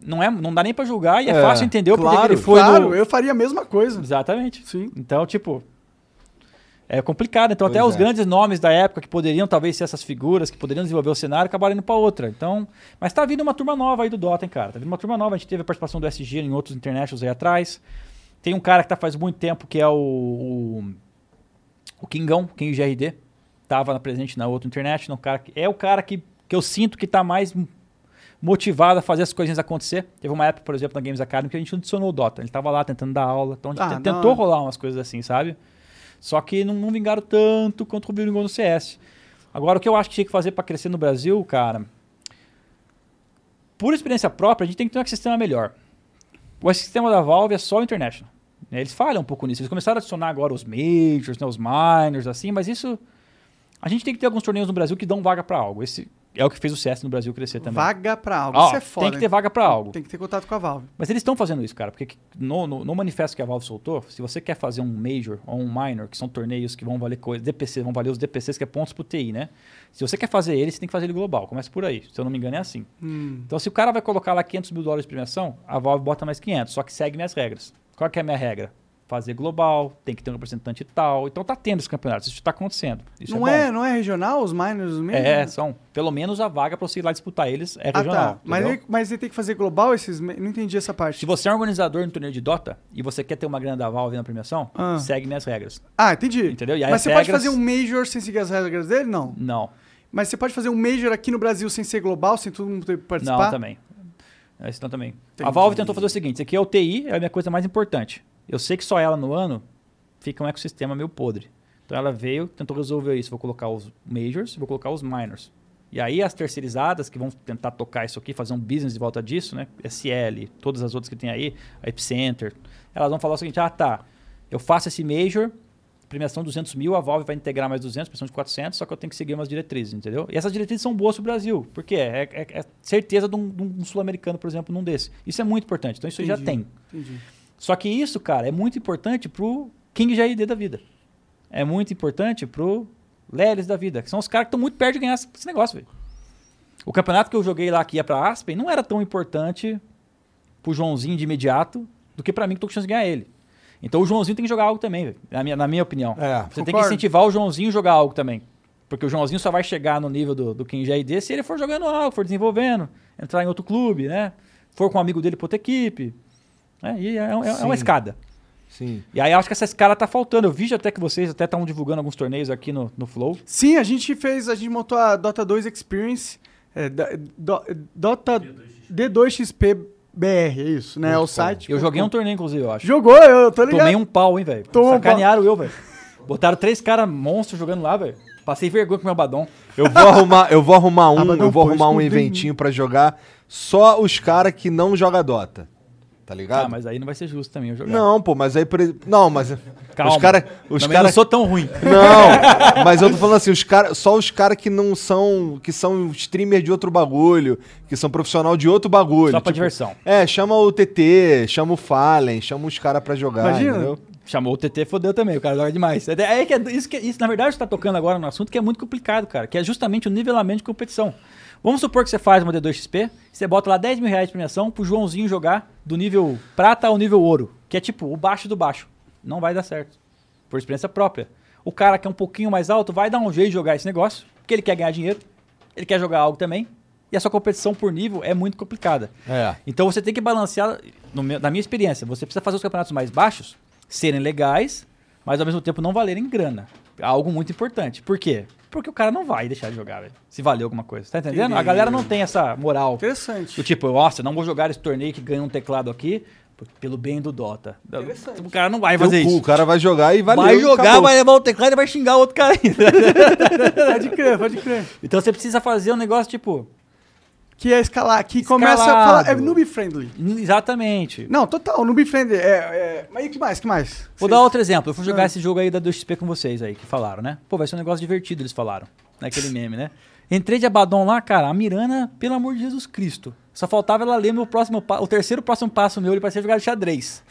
Não, é, não dá nem pra julgar e é, É, fácil entender o claro, ele foi claro, no... eu faria a mesma coisa. Exatamente. Sim. Então, tipo... É complicado. Então, até Pois os é. grandes nomes da época que poderiam talvez ser essas figuras, que poderiam desenvolver o cenário, acabaram indo pra outra. Então... Mas tá vindo uma turma nova aí do Dota, hein, cara? Tá vindo uma turma nova. A gente teve a participação do SG em outros internationals aí atrás. Tem um cara que tá faz muito tempo, que é o... O, o Kingão, King GRD. Tava na- presente na outra international. Cara é o cara que, que eu sinto que tá mais motivado a fazer as coisinhas acontecer. Teve uma época, por exemplo, na Games Academy que a gente adicionou o Dota. Ele tava lá tentando dar aula. Então a gente Ah, tentou hora. rolar umas coisas assim, sabe? Só que não, não vingaram tanto quanto o vingou no CS. Agora, o que eu acho que tinha que fazer para crescer no Brasil, cara, por experiência própria, a gente tem que ter um sistema melhor. O sistema da Valve é só o International. né? Eles falham um pouco nisso. Eles começaram a adicionar agora os Majors, né, os Minors, assim, mas isso. A gente tem que ter alguns torneios no Brasil que dão vaga para algo. Esse é o que fez o CS no Brasil crescer também. Vaga pra algo. Ó, Isso é foda. tem que ter vaga para algo. Tem que ter contato com a Valve. Mas eles estão fazendo isso, cara, porque no, no, no manifesto que a Valve soltou, se você quer fazer um Major ou um Minor, que são torneios que vão valer coisas, DPC, vão valer os DPCs, que é pontos pro TI, né? Se você quer fazer ele, você tem que fazer ele global. Começa por aí. Se eu não me engano, é assim. Hum. Então, se o cara vai colocar lá 500 mil dólares de premiação, a Valve bota mais 500, só que segue minhas regras. Qual que é a minha regra? Fazer global, tem que ter um representante e tal. Então tá tendo os campeonatos, isso está acontecendo. Isso não, é, é, não é regional os miners mesmo? É, são. Pelo menos a vaga pra você ir lá disputar eles é Ah, regional. tá. Mas ele, mas ele tem que fazer global esses. Não entendi essa parte. Se você é um organizador no torneio de Dota e você quer ter uma grana da Valve na premiação, Ah. segue minhas regras. Ah, entendi. Entendeu? E aí mas as você pode regras- fazer um Major sem seguir as regras dele? Não. Não. Mas você pode fazer um Major aqui no Brasil sem ser global, sem todo mundo participar? Não, também. Não também. Entendi. A Valve tentou fazer o seguinte: isso aqui é o TI, é a minha coisa mais importante. Eu sei que só ela no ano fica um ecossistema meio podre. Então ela veio, tentou resolver isso. Vou colocar os majors, vou colocar os minors. E aí as terceirizadas que vão tentar tocar isso aqui, fazer um business de volta disso, né? SL, todas as outras que tem aí, a Epicenter, elas vão falar o seguinte: ah, tá, eu faço esse major, premiação 200 mil, a Valve vai integrar mais 200, premiação de 400, só que eu tenho que seguir umas diretrizes, entendeu? E essas diretrizes são boas para o Brasil, porque é, é- é certeza de um, um sul-americano, por exemplo, num desse. Isso é muito importante, então isso aí já Entendi. tem. Entendi. Só que isso, cara, é muito importante pro King GRD da vida. É muito importante pro Lelis da vida, que são os caras que estão muito perto de ganhar esse negócio, velho. O campeonato que eu joguei lá, que ia pra Aspen, não era tão importante pro Joãozinho de imediato do que pra mim que tô com chance de ganhar ele. Então o Joãozinho tem que jogar algo também, na minha, na minha opinião. É, Você tem que concordo. incentivar o Joãozinho a jogar algo também. Porque o Joãozinho só vai chegar no nível do, do King GRD se ele for jogando algo, for desenvolvendo, entrar em outro clube, né? For com um amigo dele pra outra equipe. Né? E é, é- é uma escada. Sim. E aí acho que essa escala tá faltando. Eu vi até que vocês até estão divulgando alguns torneios aqui no, no Flow. Sim, a gente fez, a gente montou a Dota 2 Experience, é, do- Dota D2XPBR, é isso, né? É o site. Eu joguei um torneio, inclusive, eu acho. Jogou, eu tô ligado. Tomei um pau, hein, velho. Tomou um Sacanearam eu, velho. Botaram três caras monstros jogando lá, velho. Passei vergonha com meu badom. Eu vou arrumar, eu vou arrumar (laughs) um, Abadão eu vou arrumar um eventinho pra jogar só os caras que não jogam Dota. Tá ligado? Ah, mas aí não vai ser justo também eu jogar. Não, pô, mas aí por ex- não, mas Calma. os cara, os Também cara não sou tão ruim. Não, (laughs) mas eu tô falando assim, os cara, só os caras que não são, que são streamer de outro bagulho, que são profissional de outro bagulho. Só pra tipo, diversão. É, chama o TT, chama o Fallen, chama os caras pra jogar, Imagina. entendeu? Chamou o TT, fodeu também, o cara joga demais. É, é que é- isso, que, isso, na verdade, você tá tocando agora no assunto que é muito complicado, cara, que é justamente o nivelamento de competição. Vamos supor que você faz uma D2XP, você bota lá 10 mil reais de premiação pro Joãozinho jogar do nível prata ao nível ouro, que é tipo o baixo do baixo. Não vai dar certo. Por experiência própria. O cara que é um pouquinho mais alto vai dar um jeito de jogar esse negócio, porque ele quer ganhar dinheiro, ele quer jogar algo também, e a sua competição por nível é muito complicada. É. Então você tem que balancear, meu- na minha experiência, você precisa fazer os campeonatos mais baixos serem legais, mas ao mesmo tempo não valerem grana. Algo muito importante. Por quê? Porque o cara não vai deixar de jogar, velho. Se valer alguma coisa. Tá entendendo? A galera não tem essa moral. Interessante. Do tipo, nossa, não vou jogar esse torneio que ganha um teclado aqui, Pelo bem do Dota. O cara não vai fazer cu, isso. O cara vai jogar e vai vai jogar, vai levar o teclado e vai xingar o outro cara ainda. (laughs) Pode crer, pode crer. então você precisa fazer um negócio tipo. Que é escalar, que começa a Escalado. falar. É noob friendly. Exatamente. Não, total, noob friendly. É, é... Mas e que mais? que mais? Vou Vocês- dar outro exemplo. Eu fui jogar Ah. esse jogo aí da 2XP com vocês aí, que falaram, né? Pô, vai ser um negócio divertido, eles falaram. Naquele (laughs) meme, né? Entrei de Abaddon lá, cara, a Mirana, pelo amor de Jesus Cristo. Só faltava ela ler meu próximo pa- o terceiro próximo passo meu, ele parecia jogar xadrez.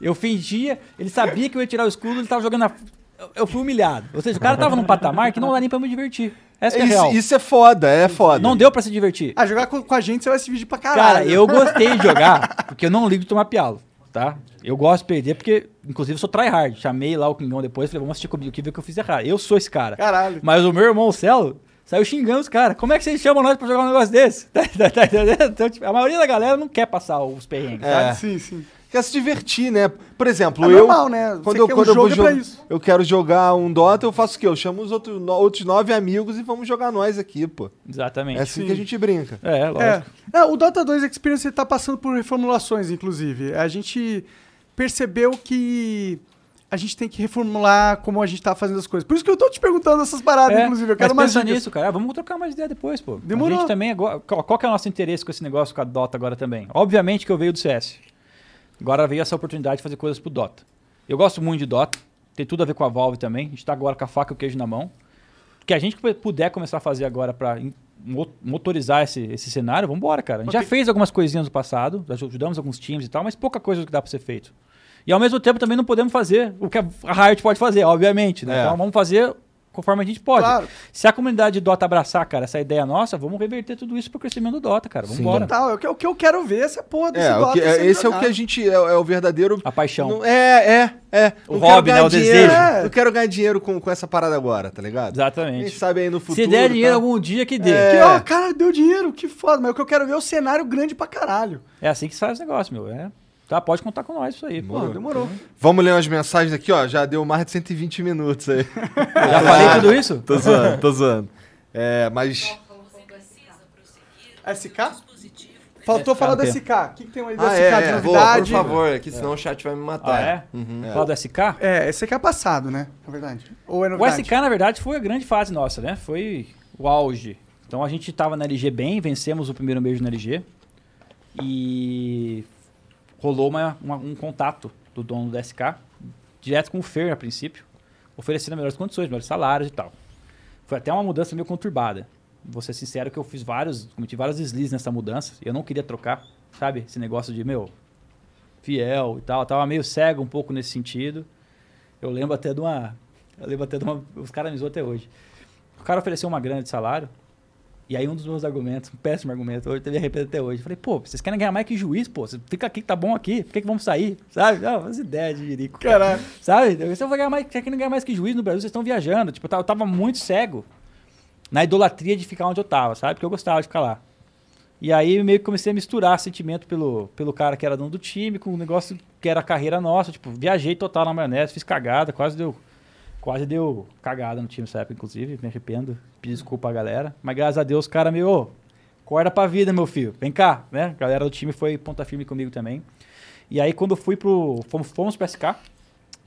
Eu fingia, ele sabia que eu ia tirar o escudo, ele tava jogando na. Eu- fui humilhado. Ou seja, o cara tava num patamar que não dá nem pra me divertir. Essa é a real. Isso, isso é foda, é foda. Não deu pra se divertir. Ah, jogar com, com a gente você vai se dividir pra caralho. Cara, eu gostei de jogar, porque eu não ligo de tomar pialo, tá? Eu gosto de perder porque, inclusive, eu sou tryhard. Chamei lá o Kingão depois, falei, vamos assistir comigo aqui, ver o que eu fiz errado. Eu sou esse cara. Caralho. Mas o meu irmão, o Celo, saiu xingando os caras. Como é que vocês chamam nós pra jogar um negócio desse? Tá, tá- tá? Então, tipo, a maioria da galera não quer passar os perrengues, É. sabe? Sim, sim. Quer se divertir, né? Por exemplo, É eu. normal, né? Você Quando eu, quer um quando eu vou é pra jo- isso. eu quero jogar um Dota, eu faço o quê? Eu chamo os outros, no- outros nove amigos e vamos jogar nós aqui, pô. Exatamente. É assim Sim. que a gente brinca. É, lógico. É, o Dota 2 Experience tá passando por reformulações, inclusive. A gente percebeu que a gente tem que reformular como a gente tá fazendo as coisas. Por isso que eu tô te perguntando essas paradas, É, inclusive. Eu quero mais pensa dicas. nisso, cara. Ah, Vamos trocar mais ideia depois, pô. Demorou. A gente também agora, qual, qual que é o nosso interesse com esse negócio com a Dota agora também? Obviamente que eu veio do CS. Agora veio essa oportunidade de fazer coisas pro Dota. Eu gosto muito de Dota. Tem tudo a ver com a Valve também. A gente tá agora com a faca e o queijo na mão. O que a gente puder começar a fazer agora mo- motorizar esse, esse cenário, vamos embora, cara. A gente já fez algumas coisinhas no passado, já ajudamos alguns times e tal, mas pouca coisa do que dá pra ser feito. E ao mesmo tempo também não podemos fazer o que a Riot pode fazer, obviamente. Né? É. Então vamos fazer conforme a gente pode. Claro. Se a comunidade de Dota abraçar, cara, essa ideia nossa, vamos reverter tudo isso pro crescimento do Dota, cara. Vamos embora. Total, é o que, o que eu quero ver essa porra desse É, Dota que- é, esse é o que a gente. É, é o verdadeiro. A paixão. Não- é, é, é. O hobby, né? O dinheiro, desejo. É. Não quero ganhar dinheiro com, com essa parada agora, tá ligado? Quem Exatamente. sabe aí no futuro. Se der dinheiro tá? algum dia, que dê. É. Que, ó, cara, deu dinheiro, que foda. Mas o que eu quero ver é o cenário grande pra caralho. É assim que se faz o negócio, meu. É. Tá, pode contar com nós isso aí. pô. Porra, demorou. Vamos ler umas mensagens aqui, ó. Já deu mais de 120 minutos aí. (laughs) Já falei tudo isso? tô zoando, tô zoando. É, mas. SK? Faltou SK falar o do? SK. O que, que tem aí do Ah, SK é, de é. Vou, por novidade? favor, que senão o chat vai me Ah, matar. é? Uhum. Falar do SK? É, SK é passado, né? Na verdade. Ou é O novidade? SK, na verdade, foi a grande fase nossa, né? Foi o auge. Então a gente tava na LG bem, vencemos o primeiro mês na LG. E rolou uma- uma- um contato do dono do SK, direto com o Fer a princípio, oferecendo melhores condições, melhores salários e tal. Foi até uma mudança meio conturbada. Vou ser sincero que eu fiz vários, cometi vários deslizes nessa mudança. Eu não queria trocar, sabe? Esse negócio de, meu, fiel e tal. Eu tava meio cego um pouco nesse sentido. Eu lembro até de uma. Eu lembro até de uma. Os caras me zoam até hoje. O cara ofereceu uma grana de salário. E aí um dos meus argumentos, um péssimo argumento, hoje eu me arrependo até hoje. Falei, pô, vocês querem ganhar mais que juiz, pô. Você fica aqui que tá bom aqui, por que, que vamos sair? Sabe? Não, as ideias de jirico. Caralho. (laughs) Sabe? Eu vou ganhar mais, querem ganhar mais que juiz no Brasil, vocês estão viajando. Tipo, eu tava, muito cego na idolatria de ficar onde eu tava, sabe? Porque eu gostava de ficar lá. E aí meio que comecei a misturar sentimento pelo, pelo cara que era dono do time com o negócio que era a carreira nossa. Tipo, viajei total na maionese, fiz cagada, quase deu. Quase deu cagada no time nessa época, inclusive. Me arrependo. Pedi desculpa à galera. Mas graças a Deus, o cara meio. "Ô, Acorda pra vida, meu filho. Vem cá, né? A galera do time foi ponta firme comigo também. E aí, quando fui pro. Fomos, fomos pro SK.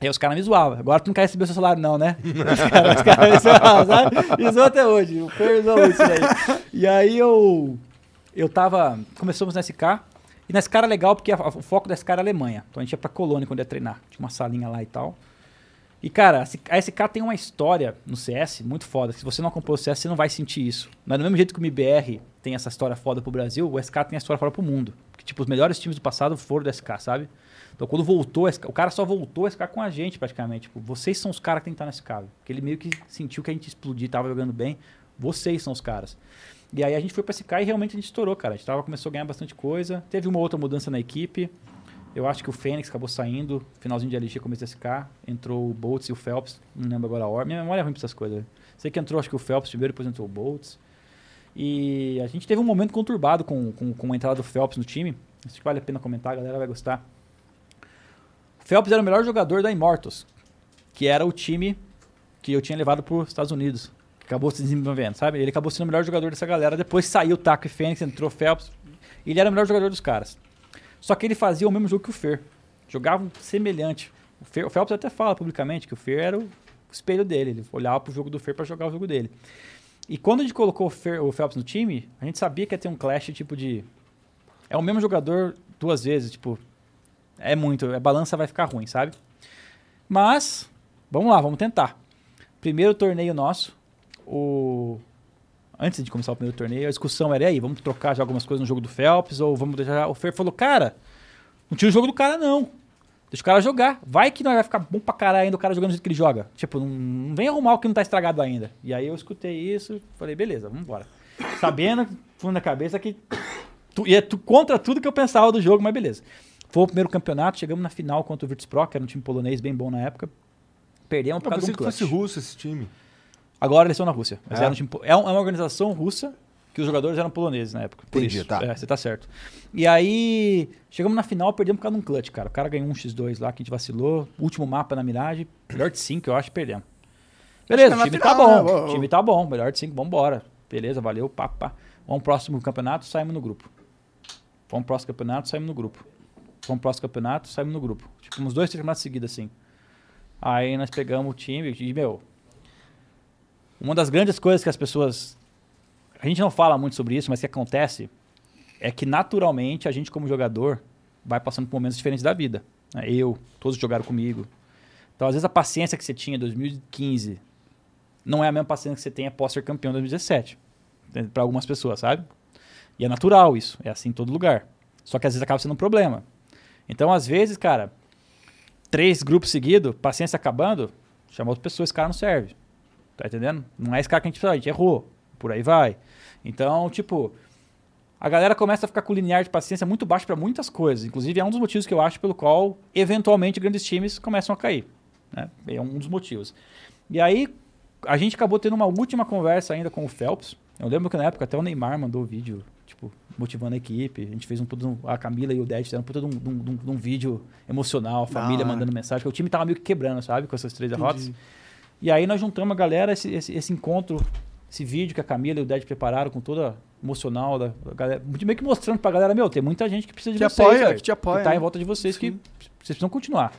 Aí os caras me zoavam. Agora tu não quer receber o seu salário, não, né? (laughs) Os caras me zoavam, sabe? Me até hoje. O isso daí. E aí eu. Eu tava. Começamos na SK. E na SK era legal porque a- o foco da SK era a Alemanha. Então a gente ia pra Colônia quando ia treinar. Tinha uma salinha lá e tal. E, cara, a SK tem uma história no CS muito foda. Se você não acompanhou o CS, você não vai sentir isso. Mas do mesmo jeito que o MBR tem essa história foda pro Brasil, o SK tem a história foda pro mundo. Porque, tipo, os melhores times do passado foram do SK, sabe? Então, quando voltou, o cara só voltou a SK com a gente, praticamente. Tipo, vocês são os caras que tem que estar SK. velho. Porque ele meio que sentiu que a gente explodir, tava jogando bem. Vocês são os caras. E aí a gente foi pra SK e realmente a gente estourou, cara. A gente tava, começou a ganhar bastante coisa. Teve uma outra mudança na equipe. Eu acho que o Fênix acabou saindo, finalzinho de LG, começo de SK. Entrou o Boltz e o Phelps, não lembro agora a ordem. Minha memória é ruim pra essas coisas. Sei que entrou, acho que o Phelps primeiro, depois entrou o Boltz. E a gente teve um momento conturbado com, com, com a entrada do Phelps no time. Acho que vale a pena comentar, a galera vai gostar. O Phelps era o melhor jogador da Immortals, que era o time que eu tinha levado para os Estados Unidos. que Acabou se desenvolvendo, sabe? Ele acabou sendo o melhor jogador dessa galera. Depois saiu o Taco e Fênix, entrou o Phelps. Ele era o melhor jogador dos caras. Só que ele fazia o mesmo jogo que o Fer. Jogava semelhante. O, Fer, o Phelps até fala publicamente que o Fer era o espelho dele. Ele olhava pro jogo do Fer para jogar o jogo dele. E quando a gente colocou o, Fer, o Phelps no time, a gente sabia que ia ter um clash tipo de. É o mesmo jogador duas vezes, tipo. É muito. A balança vai ficar ruim, sabe? Mas, vamos lá, vamos tentar. Primeiro torneio nosso, o. Antes de começar o primeiro torneio, a discussão era: e aí, vamos trocar já algumas coisas no jogo do Phelps? Ou vamos deixar. O Fer falou: cara, não tira o jogo do cara, não. Deixa o cara jogar. Vai que não vai ficar bom pra caralho ainda o cara jogando do jeito que ele joga. Tipo, não, não vem arrumar o que não tá estragado ainda. E aí eu escutei isso falei, beleza, vamos embora. Sabendo, fundo da cabeça, que tu, ia tu, contra tudo que eu pensava do jogo, mas beleza. Foi o primeiro campeonato, chegamos na final contra o Virtus Pro, que era um time polonês bem bom na época. Perdemos por Eu causa de pensei um que fosse clutch. russo esse time. Agora eles estão na Rússia. Mas É? era um time po- é, é uma organização russa que os jogadores eram poloneses na época. Por Entendi, isso. tá. É, você tá certo. E aí, chegamos na final, perdemos por causa de um clutch, cara. O cara ganhou um X2 lá, que a gente vacilou. Último mapa na miragem. Melhor de 5, eu acho, perdemos. Beleza, tá o na time final, tá bom. né? O time tá bom. Melhor de 5, vambora. Beleza, valeu, pá, pá. Vamos pro próximo campeonato, saímos no grupo. Vamos pro próximo campeonato, saímos no grupo. Vamos pro próximo campeonato, saímos no grupo. Tipo, uns dois, três campeonatos seguidos, assim. Aí nós pegamos o time e, meu, uma das grandes coisas que as pessoas. A gente não fala muito sobre isso, mas que acontece é que naturalmente a gente, como jogador, vai passando por momentos diferentes da vida. né? Eu, todos jogaram comigo. Então, às vezes, a paciência que você tinha em 2015 não é a mesma paciência que você tem após ser campeão em 2017. Para algumas pessoas, sabe? E é natural isso. É assim em todo lugar. Só que às vezes acaba sendo um problema. Então, às vezes, cara, três grupos seguidos, paciência acabando, chama outra pessoa, esse cara não serve. Tá entendendo? Não é esse cara que a gente precisa, a gente errou. Por aí vai. Então, tipo, a galera começa a ficar com o linear de paciência muito baixo para muitas coisas. Inclusive, é um dos motivos que eu acho pelo qual, eventualmente, grandes times começam a cair. Né? É um dos motivos. E aí, a gente acabou tendo uma última conversa ainda com o Phelps. Eu lembro que na época até o Neymar mandou o vídeo, tipo, motivando a equipe. A gente fez um um- a Camila e o Ded fizeram um puta de um, um- um- de vídeo emocional, a família mandando mensagem, porque o time tava meio que quebrando, sabe, com essas três derrotas. E aí nós juntamos a galera, esse, esse, esse encontro, esse vídeo que a Camila e o Ded prepararam com toda emocional da, da galera, meio que mostrando pra galera, meu, tem muita gente que precisa de Que vocês, apoia, que te apoia, que tá né? em volta de vocês, que vocês precisam continuar,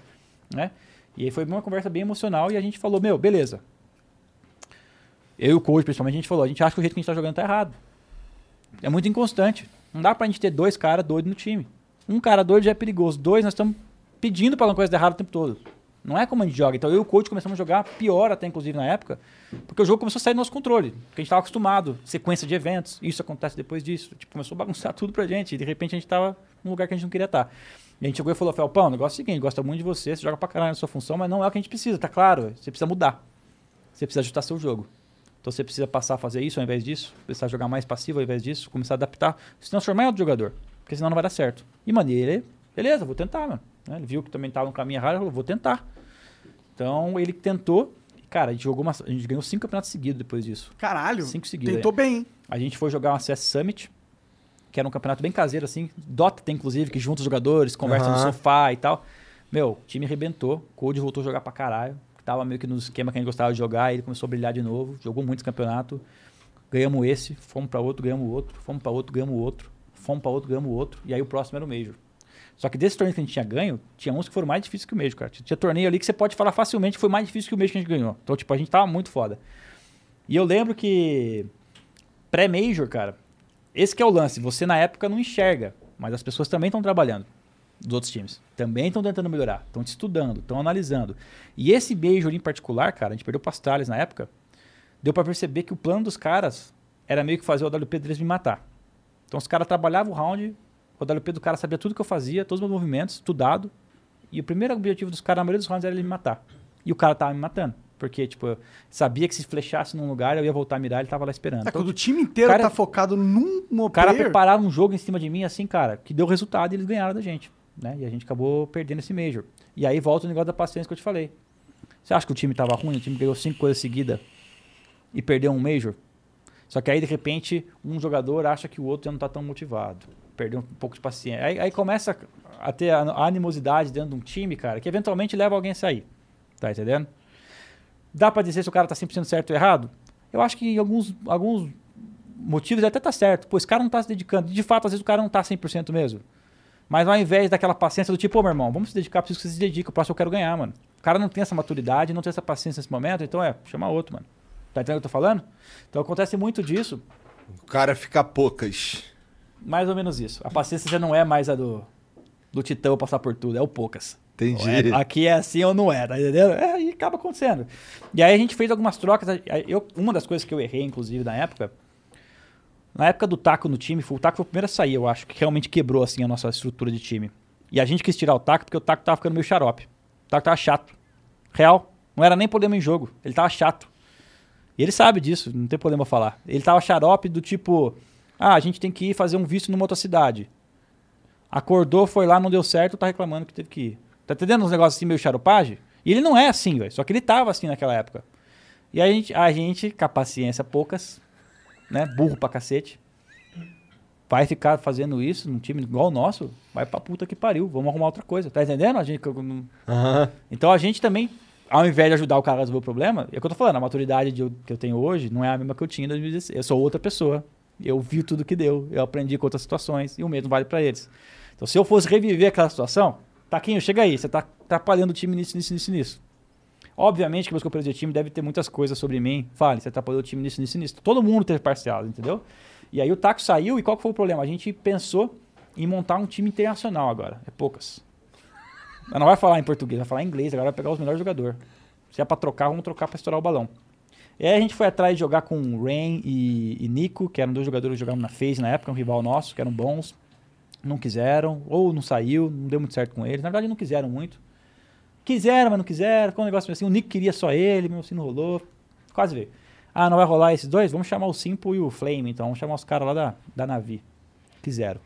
né? E aí foi uma conversa bem emocional e a gente falou, meu, beleza. Eu e o coach, principalmente, a gente falou, a gente acha que o jeito que a gente tá jogando tá errado. É muito inconstante. Não dá pra gente ter dois caras doidos no time. Um cara doido já é perigoso. Dois, nós estamos pedindo pra uma coisa dar errado o tempo todo. Não é como a gente joga. Então eu e o coach começamos a jogar pior até, inclusive, na época, porque o jogo começou a sair do nosso controle. Porque a gente estava acostumado, sequência de eventos, isso acontece depois disso. Tipo, começou a bagunçar (laughs) tudo pra gente. E de repente a gente tava num lugar que a gente não queria estar. E a gente chegou e falou, Felpão, o negócio é o seguinte, gosta muito de você, você joga pra caralho na sua função, mas não é o que a gente precisa, tá claro? Você precisa mudar. Você precisa ajustar seu jogo. Então você precisa passar a fazer isso ao invés disso, precisar jogar mais passivo ao invés disso, começar a adaptar, se transformar em outro jogador. Porque senão não vai dar certo. E, mano, ele, beleza, vou tentar, mano. né? Ele viu que também tava no caminho errado, falou, vou tentar. Então ele tentou. e, Cara, a gente jogou uma, a gente ganhou cinco campeonatos seguidos depois disso. Caralho. Cinco seguidos. Tentou é. bem, hein? A gente foi jogar uma CS Summit, que era um campeonato bem caseiro, assim. Dota tem, inclusive, que junta os jogadores, conversa no Aham. sofá e tal. Meu, o time arrebentou. Code voltou a jogar pra caralho. Tava meio que no esquema que a gente gostava de jogar. Ele começou a brilhar de novo. Jogou muitos campeonatos. Ganhamos esse, fomos pra outro, ganhamos outro. Fomos pra outro, ganhamos outro. Fomos pra outro, ganhamos outro. E aí o próximo era o Major. Só que desses torneios que a gente tinha ganho, tinha uns que foram mais difíceis que o Major, cara. Tinha torneio ali que você pode falar facilmente que foi mais difícil que o Major que a gente ganhou. Então, tipo, a gente tava muito foda. E eu lembro que pré-Major, cara, esse que é o lance. Você na época não enxerga, mas as pessoas também estão trabalhando dos outros times. Também estão tentando melhorar, estão te estudando, estão analisando. E esse Major em particular, cara, a gente perdeu para na época, deu para perceber que o plano dos caras era meio que fazer o AWP deles me matar. Então os caras trabalhavam o round, o AWP do cara sabia tudo que eu fazia, todos os meus movimentos, estudado. E o primeiro objetivo dos caras, na maioria dos rounds, era ele me matar. E o cara tava me matando. Porque, tipo, eu sabia que se flechasse num lugar, eu ia voltar a mirar, ele tava lá esperando. É, Então, quando o time inteiro cara- tá focado num um o cara player, prepararam um jogo em cima de mim, assim, cara, que deu resultado e eles ganharam da gente. Né? E a gente acabou perdendo esse Major. E aí volta o negócio da paciência que eu te falei. Você acha que o time tava ruim? O time ganhou cinco coisas seguidas e perdeu um Major? Só que aí, de repente, um jogador acha que o outro já não tá tão motivado. Perdeu um pouco de paciência. Aí, aí começa a ter a animosidade dentro de um time, cara, que eventualmente leva alguém a sair. Tá entendendo? Dá pra dizer se o cara tá 100% certo ou errado? Eu acho que em alguns, alguns motivos até tá certo. Pô, esse cara não tá se dedicando. De fato, às vezes o cara não tá 100% mesmo. Mas ao invés daquela paciência do tipo, ô meu irmão, vamos se dedicar, preciso que você se dedique, o próximo eu quero ganhar, mano. O cara não tem essa maturidade, não tem essa paciência nesse momento, então é, chama outro, mano. Tá entendendo o que eu tô falando? Então acontece muito disso, O cara fica poucas. Mais ou menos isso. A paciência já não é mais a do, do Titã passar por tudo, é o poucas. Entendi. É, aqui é assim ou não é, tá entendendo? É, e acaba acontecendo. E aí a gente fez algumas trocas. Eu, uma das coisas que eu errei, inclusive, na época, na época do Taco no time, foi, o Taco foi o primeiro a sair, eu acho, que realmente quebrou assim a nossa estrutura de time. E a gente quis tirar o Taco porque o Taco tava ficando meio xarope. O Taco tava chato. Real. Não era nem problema em jogo. Ele tava chato. E ele sabe disso, não tem problema falar. Ele tava xarope do tipo, ah, a gente tem que ir fazer um visto numa outra cidade. Acordou, foi lá, não deu certo, tá reclamando que teve que ir. Tá entendendo uns negócios assim meio xaropagem? E ele não é assim, velho. Só que ele tava assim naquela época. E a gente, a gente, com a paciência poucas, né? Burro pra cacete. Vai ficar fazendo isso num time igual o nosso? Vai pra puta que pariu. Vamos arrumar outra coisa. Tá entendendo? A gente, Aham. então a gente também, ao invés de ajudar o cara a resolver o problema, é o que eu tô falando, a maturidade de que eu tenho hoje não é a mesma que eu tinha em 2016. Eu sou outra pessoa. Eu vi tudo que deu, eu aprendi com outras situações e o mesmo vale pra eles. Então se eu fosse reviver aquela situação, Taquinho, chega aí, você tá atrapalhando o time nisso, nisso, nisso, nisso. Obviamente que meus companheiros de time devem ter muitas coisas sobre mim. Fale, você atrapalhou o time nisso, nisso, nisso. Todo mundo teve parcial, entendeu? E aí o Taco saiu e qual que foi o problema? A gente pensou em montar um time internacional agora. É poucas. Ela não vai falar em português, vai falar em inglês, agora vai pegar os melhores jogadores. Se é pra trocar, vamos trocar pra estourar o balão. E aí a gente foi atrás de jogar com Rain e, e Nico, que eram dois jogadores que jogavam na FaZe na época, um rival nosso, que eram bons. Não quiseram, ou não saiu, não deu muito certo com eles. Na verdade, não quiseram muito. Quiseram, mas não quiseram. Ficou um negócio assim. O Nico queria só ele, meu assim não rolou. Quase veio. Ah, não vai rolar esses dois? Vamos chamar o Simple e o Flame, então. Vamos chamar os caras lá da, da Navi. Quiseram.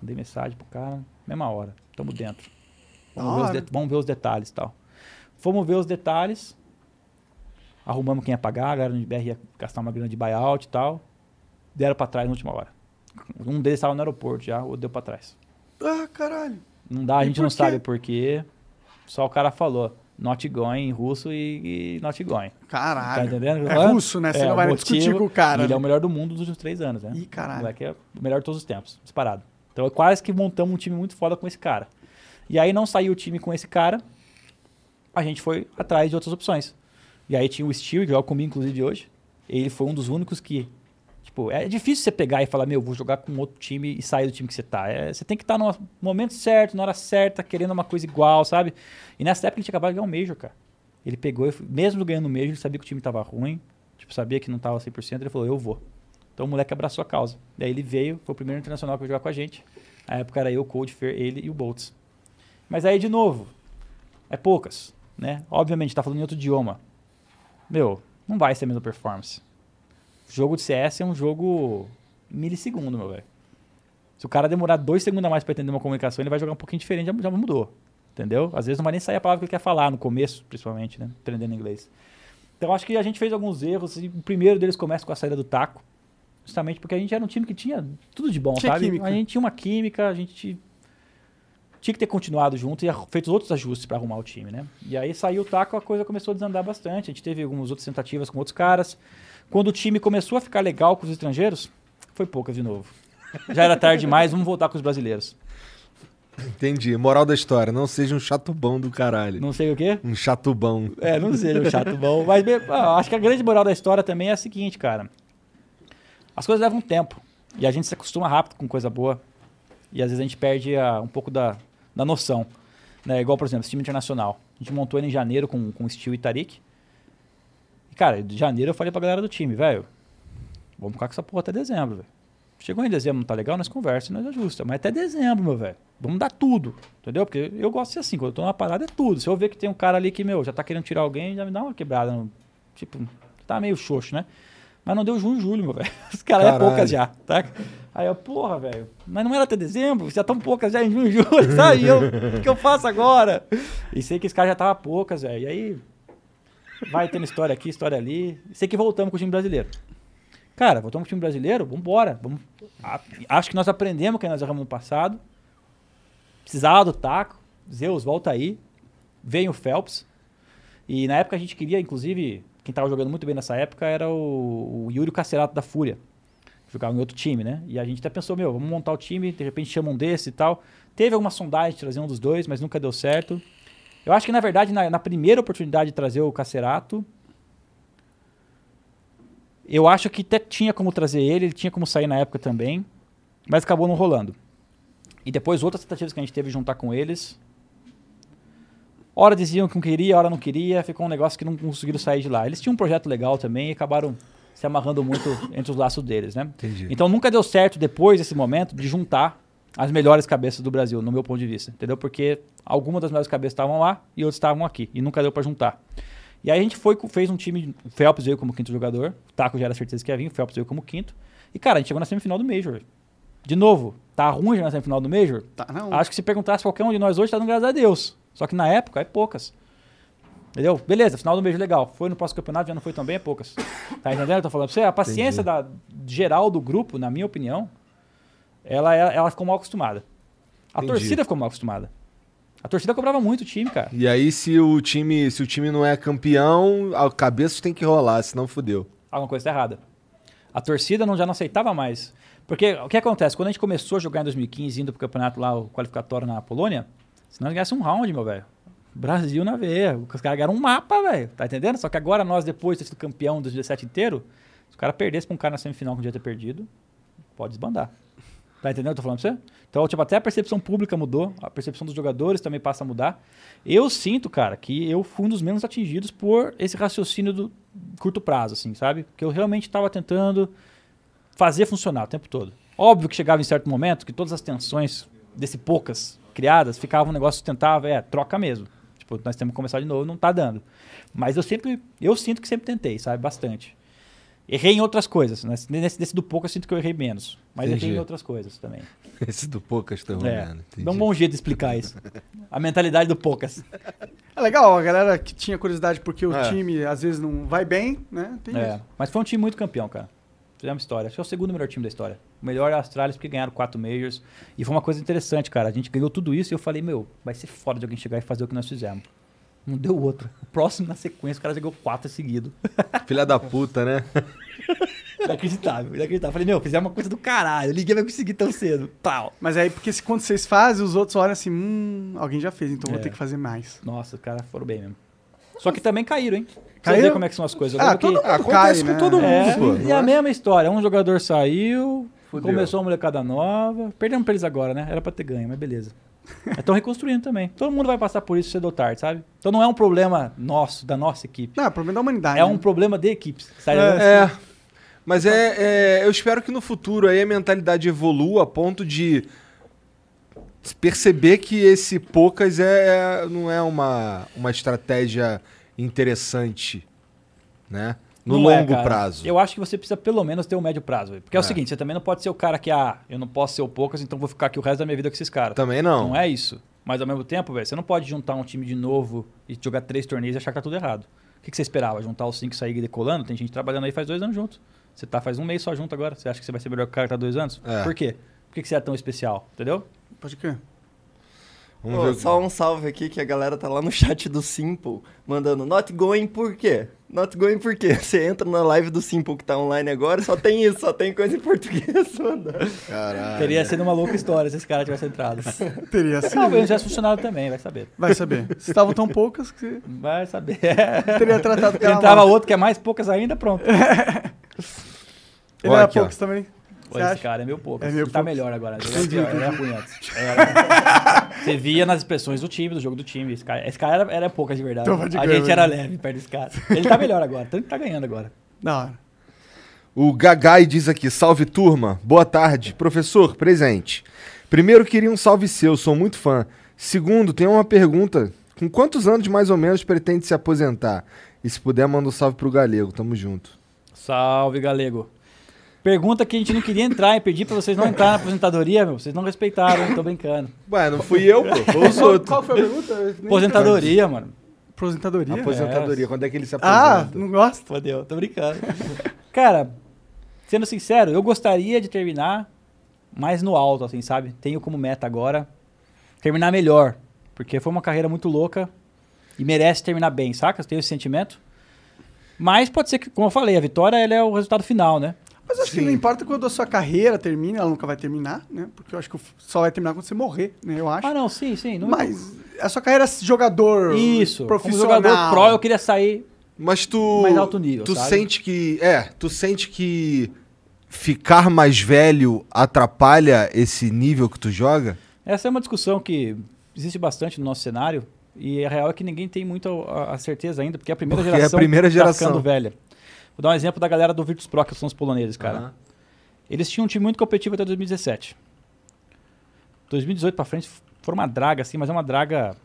Mandei mensagem pro cara, mesma hora. Tamo dentro. Vamos, ver os, de- vamos ver os detalhes e tal. Fomos ver os detalhes. Arrumamos quem ia pagar, a galera do BR ia gastar uma grana de buyout e tal. Deram pra trás na última hora. Um deles estava no aeroporto já, o outro deu pra trás. Ah, caralho. Não dá, a E gente não quê? sabe por quê. Só o cara falou. Not going em russo e, e not going. Caralho. Tá entendendo? o É russo, né? Você É, não vai o discutir motivo- com o cara. e Ele é o né? melhor do mundo dos últimos três anos, né? Ih, caralho. O moleque é o melhor de todos os tempos, disparado. Então, quase que montamos um time muito foda com esse cara. E aí não saiu o time com esse cara, a gente foi atrás de outras opções. E aí tinha o Steel, que joga comigo, inclusive, hoje. Ele foi um dos únicos que. Tipo, é difícil você pegar e falar, meu, vou jogar com outro time e sair do time que você tá. É, você tem que estar no momento certo, na hora certa, querendo uma coisa igual, sabe? E nessa época ele tinha acabado de ganhar um Major, cara. Ele pegou, mesmo ganhando o Major, ele sabia que o time tava ruim, tipo, sabia que não tava 100%, ele falou, eu vou. Então o moleque abraçou a causa. Daí ele veio, foi o primeiro internacional que veio jogar com a gente. Na época era eu, Cold Fair, ele e o Boltz. Mas aí, de novo, é poucas, né? Obviamente, tá falando em outro idioma. Meu, não vai ser a mesma performance. Jogo de CS é um jogo milissegundo, meu velho. Se o cara demorar dois segundos a mais pra entender uma comunicação, ele vai jogar um pouquinho diferente, já, já mudou. Entendeu? Às vezes não vai nem sair a palavra que ele quer falar, no começo, principalmente, né? Aprendendo inglês. Então acho que a gente fez alguns erros. E o primeiro deles começa com a saída do taco. Justamente porque a gente era um time que tinha tudo de bom, Tinha sabe? química. A gente tinha uma química, a gente tinha que ter continuado junto e feito outros ajustes para arrumar o time, né? E aí saiu o taco, a coisa começou a desandar bastante. A gente teve algumas outras tentativas com outros caras. Quando o time começou a ficar legal com os estrangeiros, foi poucas de novo. Já era tarde demais, vamos voltar com os brasileiros. Entendi. Moral da história, não seja um chatubão do caralho. Não sei o quê. Um chatubão. É, não seja um chato bom. Mas ah, acho que a grande moral da história também é a seguinte, cara. As coisas levam tempo. E a gente se acostuma rápido com coisa boa. E às vezes a gente perde ah, um pouco da, da noção. Né? Igual, por exemplo, esse time internacional. A gente montou ele em janeiro com, com o Steel e Tarik. E, cara, de janeiro eu falei pra galera do time, velho, vamos ficar com essa porra até dezembro, velho. Chegou em dezembro, não tá legal, nós conversa e nós ajusta. Mas até dezembro, meu velho. Vamos dar tudo. Entendeu? Porque eu gosto de ser assim, quando eu tô numa parada é tudo. Se eu ver que tem um cara ali que, meu, já tá querendo tirar alguém, já me dá uma quebrada. tipo, tá meio xoxo, né? Mas não deu junho e julho, meu velho. (laughs) Os caras é poucas já, tá? Aí eu, porra, velho, mas não era até dezembro, já tão poucas já em junho e (laughs) julho, sabe? Eu, o que eu faço agora? E sei que esse cara já tava poucas, velho. E aí, vai tendo história aqui, história ali. Sei que voltamos com o time brasileiro. Cara, voltamos com o time brasileiro, vambora. Vamos... Acho que nós aprendemos o que nós erramos no passado. Precisava do taco. Zeus, volta aí. Vem o Phelps. E na época a gente queria, inclusive, quem tava jogando muito bem nessa época era o, o Yuri Cacerato da Fúria. Jogava em outro time, né? E a gente até pensou, meu, vamos montar o time, de repente chama um desse e tal. Teve alguma sondagem de trazer um dos dois, mas nunca deu certo. Eu acho que, na verdade, na, na primeira oportunidade de trazer o Cacerato, eu acho que até tinha como trazer ele, ele tinha como sair na época também, mas acabou não rolando. E depois outras tentativas que a gente teve de juntar com eles. Hora diziam que não queria, hora não queria, ficou um negócio que não conseguiram sair de lá. Eles tinham um projeto legal também e acabaram se amarrando muito (laughs) entre os laços deles, né? Entendi. Então nunca deu certo depois desse momento de juntar as melhores cabeças do Brasil, no meu ponto de vista, entendeu? Porque algumas das melhores cabeças estavam lá e outras estavam aqui e nunca deu pra juntar. E aí a gente foi, fez um time, o Phelps veio como quinto jogador, o Taco já era certeza que ia vir, o Phelps veio como quinto. E cara, a gente chegou na semifinal do Major. De novo, tá ruim já na semifinal do Major? Tá, não. Acho que se perguntasse qualquer um de nós hoje, tá dando graças a Deus. Só que na época é poucas. Entendeu? Beleza, final do mês legal. Foi no próximo campeonato, já não foi tão bem, é poucas. Tá entendendo o que eu tô falando pra você? A paciência da, geral do grupo, na minha opinião, ela, ela, ela ficou mal acostumada. A Entendi. torcida ficou mal acostumada. A torcida cobrava muito o time, cara. E aí, se o time, se o time não é campeão, a cabeça tem que rolar, senão fudeu. Alguma coisa tá errada. A torcida não, já não aceitava mais. Porque o que acontece? Quando a gente começou a jogar em 2015, indo pro campeonato lá, o qualificatório na Polônia, se nós ganhássemos um round, meu velho. Brasil na veia. Os caras ganharam um mapa, velho. Tá entendendo? Só que agora nós, depois de ter sido campeão dos 17 inteiro, se o cara perdesse pra um cara na semifinal que podia ter perdido, pode desbandar. Tá entendendo o que eu tô falando pra você? Então, tipo, até a percepção pública mudou, a percepção dos jogadores também passa a mudar. Eu sinto, cara, que eu fui um dos menos atingidos por esse raciocínio do curto prazo, assim, sabe? Porque eu realmente estava tentando fazer funcionar o tempo todo. Óbvio que chegava em certo momento que todas as tensões desse poucas criadas ficavam um negócio sustentável, é, troca mesmo. Tipo, nós temos que começar de novo, não tá dando. Mas eu sempre, eu sinto que sempre tentei, sabe? Bastante. Errei em outras coisas. né? Nesse, nesse do pouco eu sinto que eu errei menos. Mas Entendi. errei em outras coisas também. (laughs) Esse do Poucas tá É. Dá um bom jeito de explicar isso. A mentalidade do poucas. É legal, a galera que tinha curiosidade porque o É. time às vezes não vai bem, né? Tem É, isso. mas foi um time muito campeão, cara. Fizemos história. Acho que é o segundo melhor time da história. O melhor é a Astralis porque ganharam quatro Majors. E foi uma coisa interessante, cara. A gente ganhou tudo isso e eu falei, meu, vai ser foda de alguém chegar e fazer o que nós fizemos. Não deu outro. O (laughs) próximo na sequência, o cara jogou quatro seguidos. (laughs) Filha da puta, né? Inacreditável, inacreditável. Falei, meu, fizemos uma coisa do caralho. Ninguém vai conseguir tão cedo. Pau. Mas aí, porque se, quando vocês fazem, os outros olham assim, hum, alguém já fez, então vou É. ter que fazer mais. Nossa, os caras foram bem mesmo. Só que também caíram, hein? Você Caíram? ver como é que são as coisas. Ah, que- todo mundo Acontece cai, com né? todo mundo, É, pô. e a mesma história. Um jogador saiu, Fudeu. começou uma molecada nova. Perdemos pra eles agora, né? Era pra ter ganho, mas beleza. (laughs) Estão reconstruindo também. Todo mundo vai passar por isso cedo ou tarde, sabe? Então não é um problema nosso, da nossa equipe. Não, é problema da humanidade. É né? um problema de equipes. Sabe? É. Mas é, é, Eu espero que no futuro aí a mentalidade evolua a ponto de perceber que esse Poucas é, é- não é uma, uma estratégia interessante, né? No Não é, longo cara. prazo. Eu acho que você precisa pelo menos ter um médio prazo. Porque é. É. o seguinte, você também não pode ser o cara que, ah, eu não posso ser o poucas, então vou ficar aqui o resto da minha vida com esses caras. Também não. Não é isso. Mas ao mesmo tempo, velho, você não pode juntar um time de novo e jogar três torneios e achar que tá tudo errado. O que, que você esperava? Juntar os cinco e sair decolando? Tem gente trabalhando aí faz dois anos junto. Você tá faz um mês só junto agora. Você acha que você vai ser melhor que o cara que tá dois anos? É. Por quê? Por que, que você é tão especial? Entendeu? Pode crer. Vamos Pô, ver. Só um salve aqui que a galera tá lá no chat do Simple, mandando not going por quê? Not going por quê? Você entra na live do Simple que tá online agora, só tem isso, só tem coisa em português (laughs) mandando. Caralho. Teria sido uma louca história se esse cara tivesse entrado. (laughs) Teria sido. Talvez tivesse funcionado também, vai saber. Vai saber. Se estavam tão poucas que (laughs) Vai saber. teria tratado Entrava outro que é mais poucas ainda, pronto. Ele Olha era aqui, ó. poucos também. Pô, esse acha? cara é meio pouco. É Ele tá poucos. melhor agora. Ele era, era ruim antes. Era. (laughs) Você via nas expressões do time, do jogo do time. Esse cara, esse cara era, era poucas de verdade. Então, pode A gente era leve perto desse cara. Ele tá melhor agora. Tanto que tá ganhando agora. Da hora. O Gagai diz aqui: salve turma, boa tarde. Professor, presente. Primeiro, queria um salve seu, sou muito fã. Segundo, tenho uma pergunta: com quantos anos mais ou menos pretende se aposentar? E se puder, manda um salve pro Galego, tamo junto. Salve, galego. Pergunta que a gente não queria entrar e pedir pra vocês não entrar na aposentadoria, meu. Vocês não respeitaram, hein? tô brincando. Ué, não fui eu, pô, foi os Qual, outros. qual foi a pergunta? Eu Aposentadoria, mano. Aposentadoria? Aposentadoria, quando é que ele se Ah, aposenta? não gosta? Fodeu, tô brincando. Cara, sendo sincero, eu gostaria de terminar mais no alto, assim, sabe? Tenho como meta agora terminar melhor. Porque foi uma carreira muito louca e merece terminar bem, saca? Tenho esse sentimento. Mas pode ser que, como eu falei, a vitória ela é o resultado final, né? Mas assim, Sim. não importa quando a sua carreira termina, ela nunca vai terminar, né? Porque eu acho que só vai terminar quando você morrer, né? Eu acho. Ah, não, sim, sim. Não Mas a sua carreira de jogador Isso. Como profissional. jogador pro, eu queria sair Mas tu. Mais alto nível, Tu sabe? sente que. É, tu sente que ficar mais velho atrapalha esse nível que tu joga? Essa é uma discussão que existe bastante no nosso cenário e a real é que ninguém tem muito a, a certeza ainda, porque é a primeira Porque é a geração primeira tá geração. ficando velha. Vou dar um exemplo da galera do Virtus Pro, que são os poloneses, cara. Aham. Eles tinham um time muito competitivo até 2017. 2018 pra frente foi uma draga, assim, mas é uma draga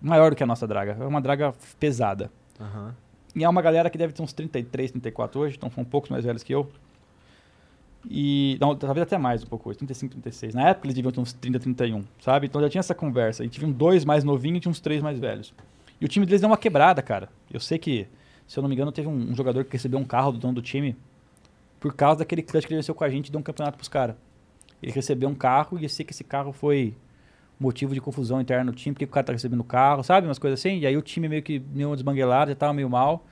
maior do que a nossa draga. É uma draga pesada. Aham. E é uma galera que deve ter uns 33, 34 hoje, então são poucos mais velhos que eu. E. Não, talvez até mais um pouco hoje, 35, 36. Na época eles deviam ter uns 30, 31, sabe? Então já tinha essa conversa. E tinha um dois mais novinhos e tinha uns três mais velhos. E o time deles deu uma quebrada, cara. Eu sei que, se eu não me engano, teve um, um jogador que recebeu um carro do dono do time por causa daquele clutch que ele venceu com a gente e deu um campeonato pros caras. Ele recebeu um carro e eu sei que esse carro foi motivo de confusão interna no time, porque o cara tá recebendo o carro, sabe? Umas coisas assim. E aí o time meio que deu uma desbanguelada, já tava meio mal.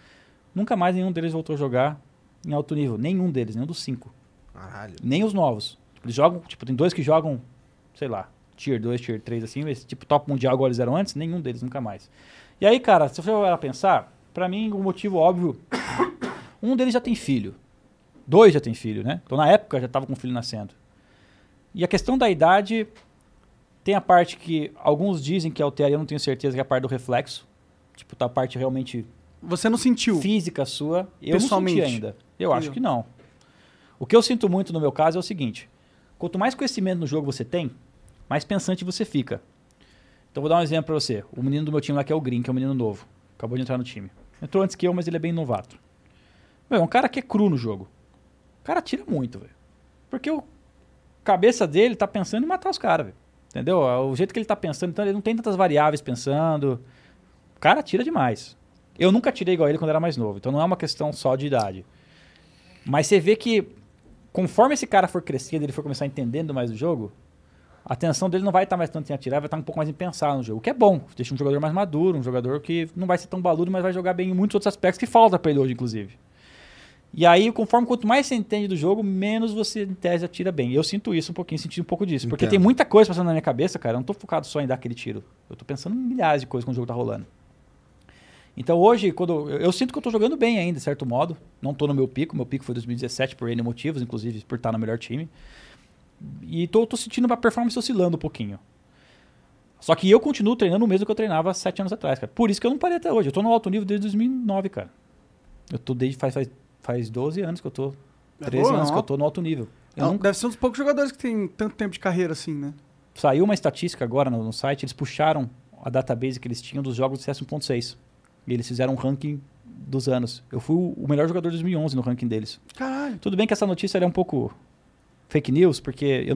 Nunca mais nenhum deles voltou a jogar em alto nível. Nenhum deles, nenhum dos cinco. Caralho. Nem os novos. Eles jogam, tipo, tem dois que jogam, sei lá, tier 2, tier 3, assim, mas tipo top mundial igual eles eram antes, nenhum deles nunca mais. E aí, cara, se você for pensar, pra mim o motivo óbvio, um deles já tem filho. Dois já tem filho, né? Então na época já tava com o filho nascendo. E a questão da idade tem a parte que alguns dizem que altera, eu não tenho certeza que é a parte do reflexo. Tipo, tá a parte realmente Você não sentiu. física sua, eu não Pessoalmente. senti ainda. Eu acho Entendeu? que não. O que eu sinto muito no meu caso é o seguinte: quanto mais conhecimento no jogo você tem, mais pensante você fica. Então vou dar um exemplo pra você. O menino do meu time lá que é o Green, que é um menino novo, acabou de entrar no time. Entrou antes que eu, mas ele é bem novato. Meu, é um cara que é cru no jogo. O cara tira muito, velho. Porque o cabeça dele tá pensando em matar os caras, velho. Entendeu? O jeito que ele tá pensando, então ele não tem tantas variáveis pensando. O cara tira demais. Eu nunca tirei igual ele quando era mais novo, então não é uma questão só de idade. Mas você vê que conforme esse cara for crescendo, ele for começar entendendo mais o jogo, a atenção dele não vai estar mais tanto em atirar, vai estar um pouco mais em pensar no jogo, o que é bom. Deixa um jogador mais maduro, um jogador que não vai ser tão baludo, mas vai jogar bem em muitos outros aspectos que falta pra ele hoje, inclusive. E aí, conforme quanto mais você entende do jogo, menos você, em tese, atira bem. Eu sinto isso um pouquinho, senti um pouco disso. Porque Entendo. tem muita coisa passando na minha cabeça, cara. Eu não tô focado só em dar aquele tiro. Eu tô pensando em milhares de coisas quando o jogo tá rolando. Então hoje, quando eu, eu sinto que eu tô jogando bem ainda, de certo modo. Não tô no meu pico. Meu pico foi 2017 por N motivos, inclusive por estar no melhor time. E tô, tô sentindo a performance oscilando um pouquinho. Só que eu continuo treinando o mesmo que eu treinava sete anos atrás, cara. Por isso que eu não parei até hoje. Eu tô no alto nível desde 2009, cara. Eu tô desde faz, faz, faz 12 anos que eu tô. É 13 boa, anos não? que eu tô no alto nível. Não, nunca- Deve ser um dos poucos jogadores que tem tanto tempo de carreira assim, né? Saiu uma estatística agora no, no site, eles puxaram a database que eles tinham dos jogos do CS 1.6. E eles fizeram um ranking dos anos. Eu fui o melhor jogador de 2011 no ranking deles. Caralho. Tudo bem que essa notícia era um pouco fake news, porque eu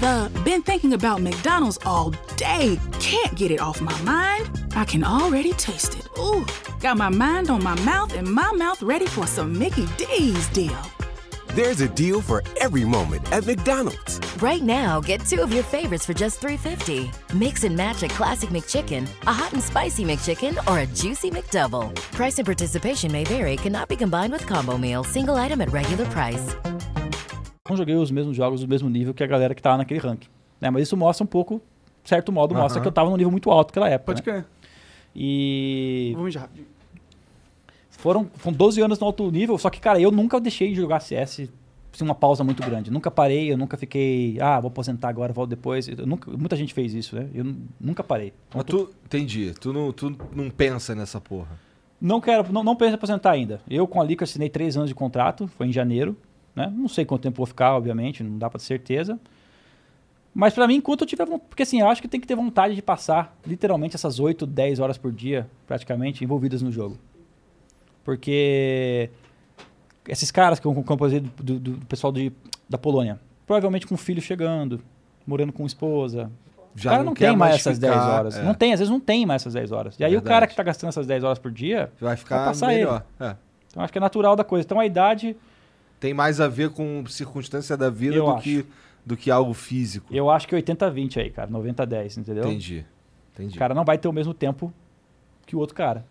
The been thinking about McDonald's all day. Can't get it off my mind. I can already taste it. Ooh, got my mind on my mouth and my mouth ready for some Mickey D's deal. There's a deal for every moment at McDonald's. Right now, get two of your favorites for just $3.50. Mix and match a classic McChicken, a hot and spicy McChicken, or a juicy McDouble. Price and participation may vary, cannot be combined with combo meal, single item at regular price. não joguei os mesmos jogos do mesmo nível que a galera que tava naquele ranking. Né? Mas isso mostra um pouco, de certo modo, mostra Aham. que eu tava num nível muito alto naquela época. Pode né? crer. E Vou mijar rapidinho. Foram, foram 12 anos no alto nível, só que, cara, eu nunca deixei de jogar CS sem uma pausa muito grande. Nunca parei, eu nunca fiquei, ah, vou aposentar agora, volto depois. Eu nunca, muita gente fez isso, né? Eu nu- nunca parei. Então, Mas tu. Entendi. Tu não, tu não pensa nessa porra. Não quero, não, não penso em aposentar ainda. Eu com a Lica assinei três anos de contrato, foi em janeiro, né? Não sei quanto tempo vou ficar, obviamente, não dá pra ter certeza. Mas pra mim, enquanto eu tiver vontade, porque assim, eu acho que tem que ter vontade de passar literalmente essas 8, 10 horas por dia, praticamente, envolvidas no jogo. Porque esses caras que eu composei do, do, do pessoal de, da Polônia, provavelmente com filho chegando, morando com esposa. Já o cara não não, tem mais essas ficar, 10 horas. é. Não tem, às vezes não tem mais essas 10 horas. E aí o Verdade. cara que tá gastando essas 10 horas por dia, Vai ficar passar melhor. É. então acho que é natural da coisa. Então a idade, Tem mais a ver com circunstância da vida do acho. que, do que algo físico. eu acho que 80-20 aí, cara. 90-10, entendeu? Entendi. Entendi. O cara não vai ter o mesmo tempo que o outro cara.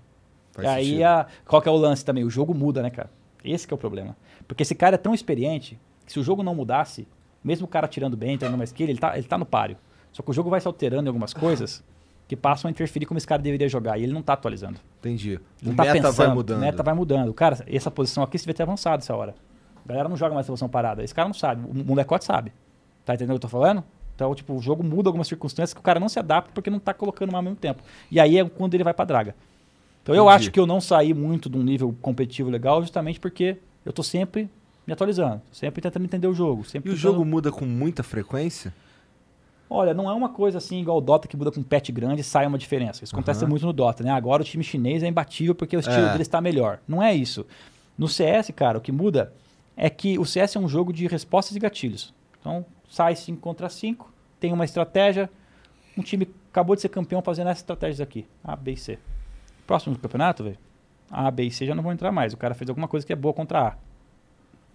Faz e aí, a, qual que é o lance também? O jogo muda, né, cara? Esse que é o problema. Porque esse cara é tão experiente que se o jogo não mudasse, mesmo o cara tirando bem, entrando mais que ele, ele tá, ele tá no páreo. Só que o jogo vai se alterando em algumas coisas que passam a interferir como esse cara deveria jogar. E ele não tá atualizando. Entendi. Ele O não tá meta vai pensando, mudando. O meta vai mudando. Cara, essa posição aqui você devia ter avançado essa hora. A galera não joga mais essa posição parada. Esse cara não sabe. O molecote sabe. Tá entendendo o que eu tô falando? Então, tipo, o jogo muda algumas circunstâncias que o cara não se adapta porque não tá colocando mais ao mesmo tempo. E aí é quando ele vai pra draga. Então eu Entendi. acho que eu não saí muito de um nível competitivo legal justamente porque eu tô sempre me atualizando. Sempre tentando entender o jogo. Sempre E o tentando- jogo muda com muita frequência? Olha, não é uma coisa assim igual o Dota que muda com patch grande e sai uma diferença. Isso acontece Aham. muito no Dota, né? Agora o time chinês é imbatível porque o estilo É. dele está melhor. Não é isso. No CS, cara, o que muda é que o CS é um jogo de respostas e gatilhos. Então, sai 5 contra 5, tem uma estratégia, um time acabou de ser campeão fazendo essas estratégias aqui, A, B e C. Próximo do campeonato, velho, A, B e C já não vão entrar mais. O cara fez alguma coisa que é boa contra A.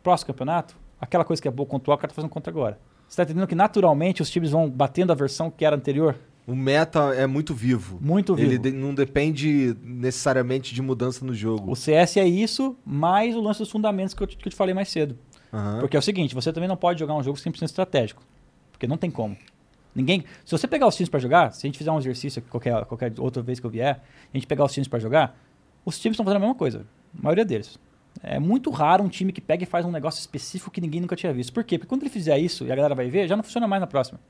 Próximo campeonato, aquela coisa que é boa contra o A, o cara tá fazendo contra agora. Você tá entendendo que naturalmente os times vão batendo a versão que era anterior? O meta é muito vivo. Muito Ele vivo. de- não depende necessariamente de mudança no jogo. O CS é isso, mais o lance dos fundamentos que eu, te- que eu te falei mais cedo. Aham. Porque é o seguinte, você também não pode jogar um jogo 100% estratégico. Porque não tem como. Ninguém, se você pegar os times pra jogar, se a gente fizer um exercício qualquer, qualquer outra vez que eu vier, a gente pegar os times pra jogar, os times estão fazendo a mesma coisa. A maioria deles. É muito raro um time que pega e faz um negócio específico que ninguém nunca tinha visto. Por quê? Porque quando ele fizer isso e a galera vai ver, já não funciona mais na próxima.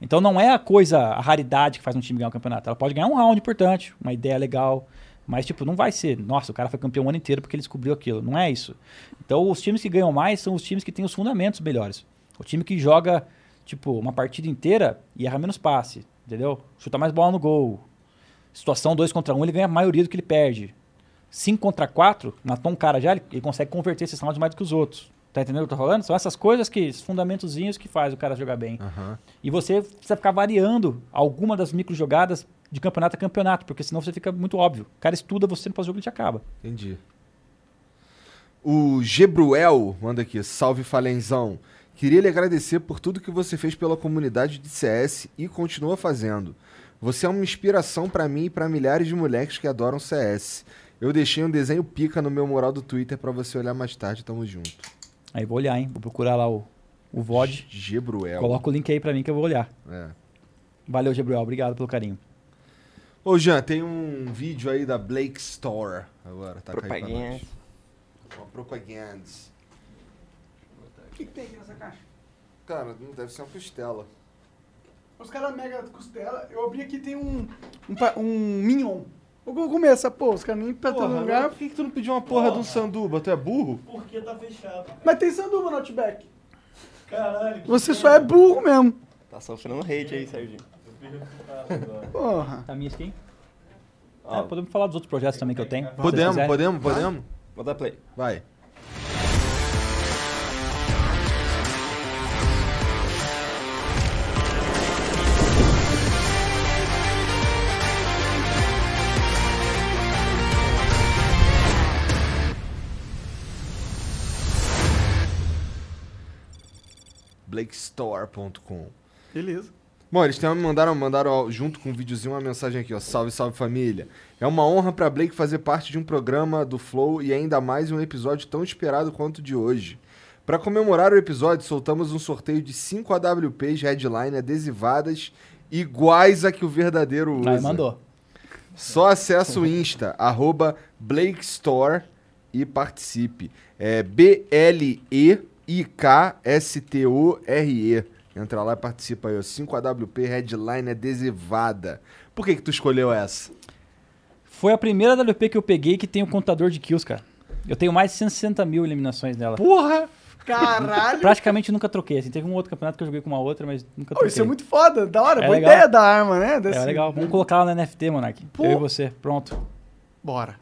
Então não é a coisa, a raridade que faz um time ganhar o campeonato. Ela pode ganhar um round importante, uma ideia legal, mas tipo, não vai ser, nossa, o cara foi campeão o ano inteiro porque ele descobriu aquilo. Não é isso. Então os times que ganham mais são os times que têm os fundamentos melhores. O time que joga, tipo, uma partida inteira e erra menos passe, entendeu? Chuta mais bola no gol. Situação 2 contra 1, um, ele ganha a maioria do que ele perde. 5 contra 4, matou um cara já, ele, ele consegue converter esses rounds mais do que os outros. Tá entendendo o que eu tô falando? São essas coisas que, esses fundamentozinhos que faz o cara jogar bem. Aham. E você precisa ficar variando alguma das micro jogadas de campeonato a campeonato, porque senão você fica muito óbvio. O cara estuda você no pós-jogo e te acaba. Entendi. O Gebruel manda aqui, salve Falenzão. Queria lhe agradecer por tudo que você fez pela comunidade de CS e continua fazendo. Você é uma inspiração pra mim e pra milhares de moleques que adoram CS. Eu deixei um desenho pica no meu mural do Twitter pra você olhar mais tarde, tamo junto. Aí vou olhar, hein? Vou procurar lá o, o VOD. Gebruel. Coloca o link aí pra mim que eu vou olhar. É. Valeu, Gabriel. Obrigado pelo carinho. Ô Jean, tem um vídeo aí da Blake Store agora, tá Propaganda. Uma propaganda. O que, que tem aqui nessa caixa? Cara, não deve ser uma costela. Os caras mega costela. Eu abri aqui tem um. Um, pa- um mignon. Eu vou comer essa porra. Os caras nem pra todo Porra, lugar. por que, que tu não pediu uma porra, de um sanduba? Tu é burro? Porque tá fechado. Mas tem sanduba no Outback. Caralho. que Você só é burro mesmo. Tá sofrendo hate aí, Serginho. Porra. Tá minha skin? É, podemos falar dos outros projetos também que eu tenho. se vocês Podemos, quiserem. podemos, podemos? Vou dar play. Vai. blakestore.com Beleza. Bom, eles têm, mandaram, mandaram junto com o videozinho uma mensagem aqui, ó. Salve, salve família. É uma honra pra Blake fazer parte de um programa do Flow e ainda mais um episódio tão esperado quanto o de hoje. Pra comemorar o episódio, soltamos um sorteio de 5 AWPs headline adesivadas iguais a que o verdadeiro usa. Aí mandou. Só acesse o Insta, (laughs) arroba Blake Store e participe. É B-L-E-I-K-S-T-O-R-E. Entra lá e participa aí, ó. 5 AWP Headline adesivada. Por que que tu escolheu essa? Foi a primeira WP que eu peguei que tem o contador de kills, cara. Eu tenho mais de 160 mil eliminações dela. Porra! Caralho. (laughs) Praticamente nunca troquei. Assim, teve um outro campeonato que eu joguei com uma outra, mas nunca troquei. isso é muito foda. Da hora. É Boa legal. ideia da arma, né? Desse- É legal. Vamos colocar ela na NFT, Monark. Pô. Eu e você. Pronto. Bora.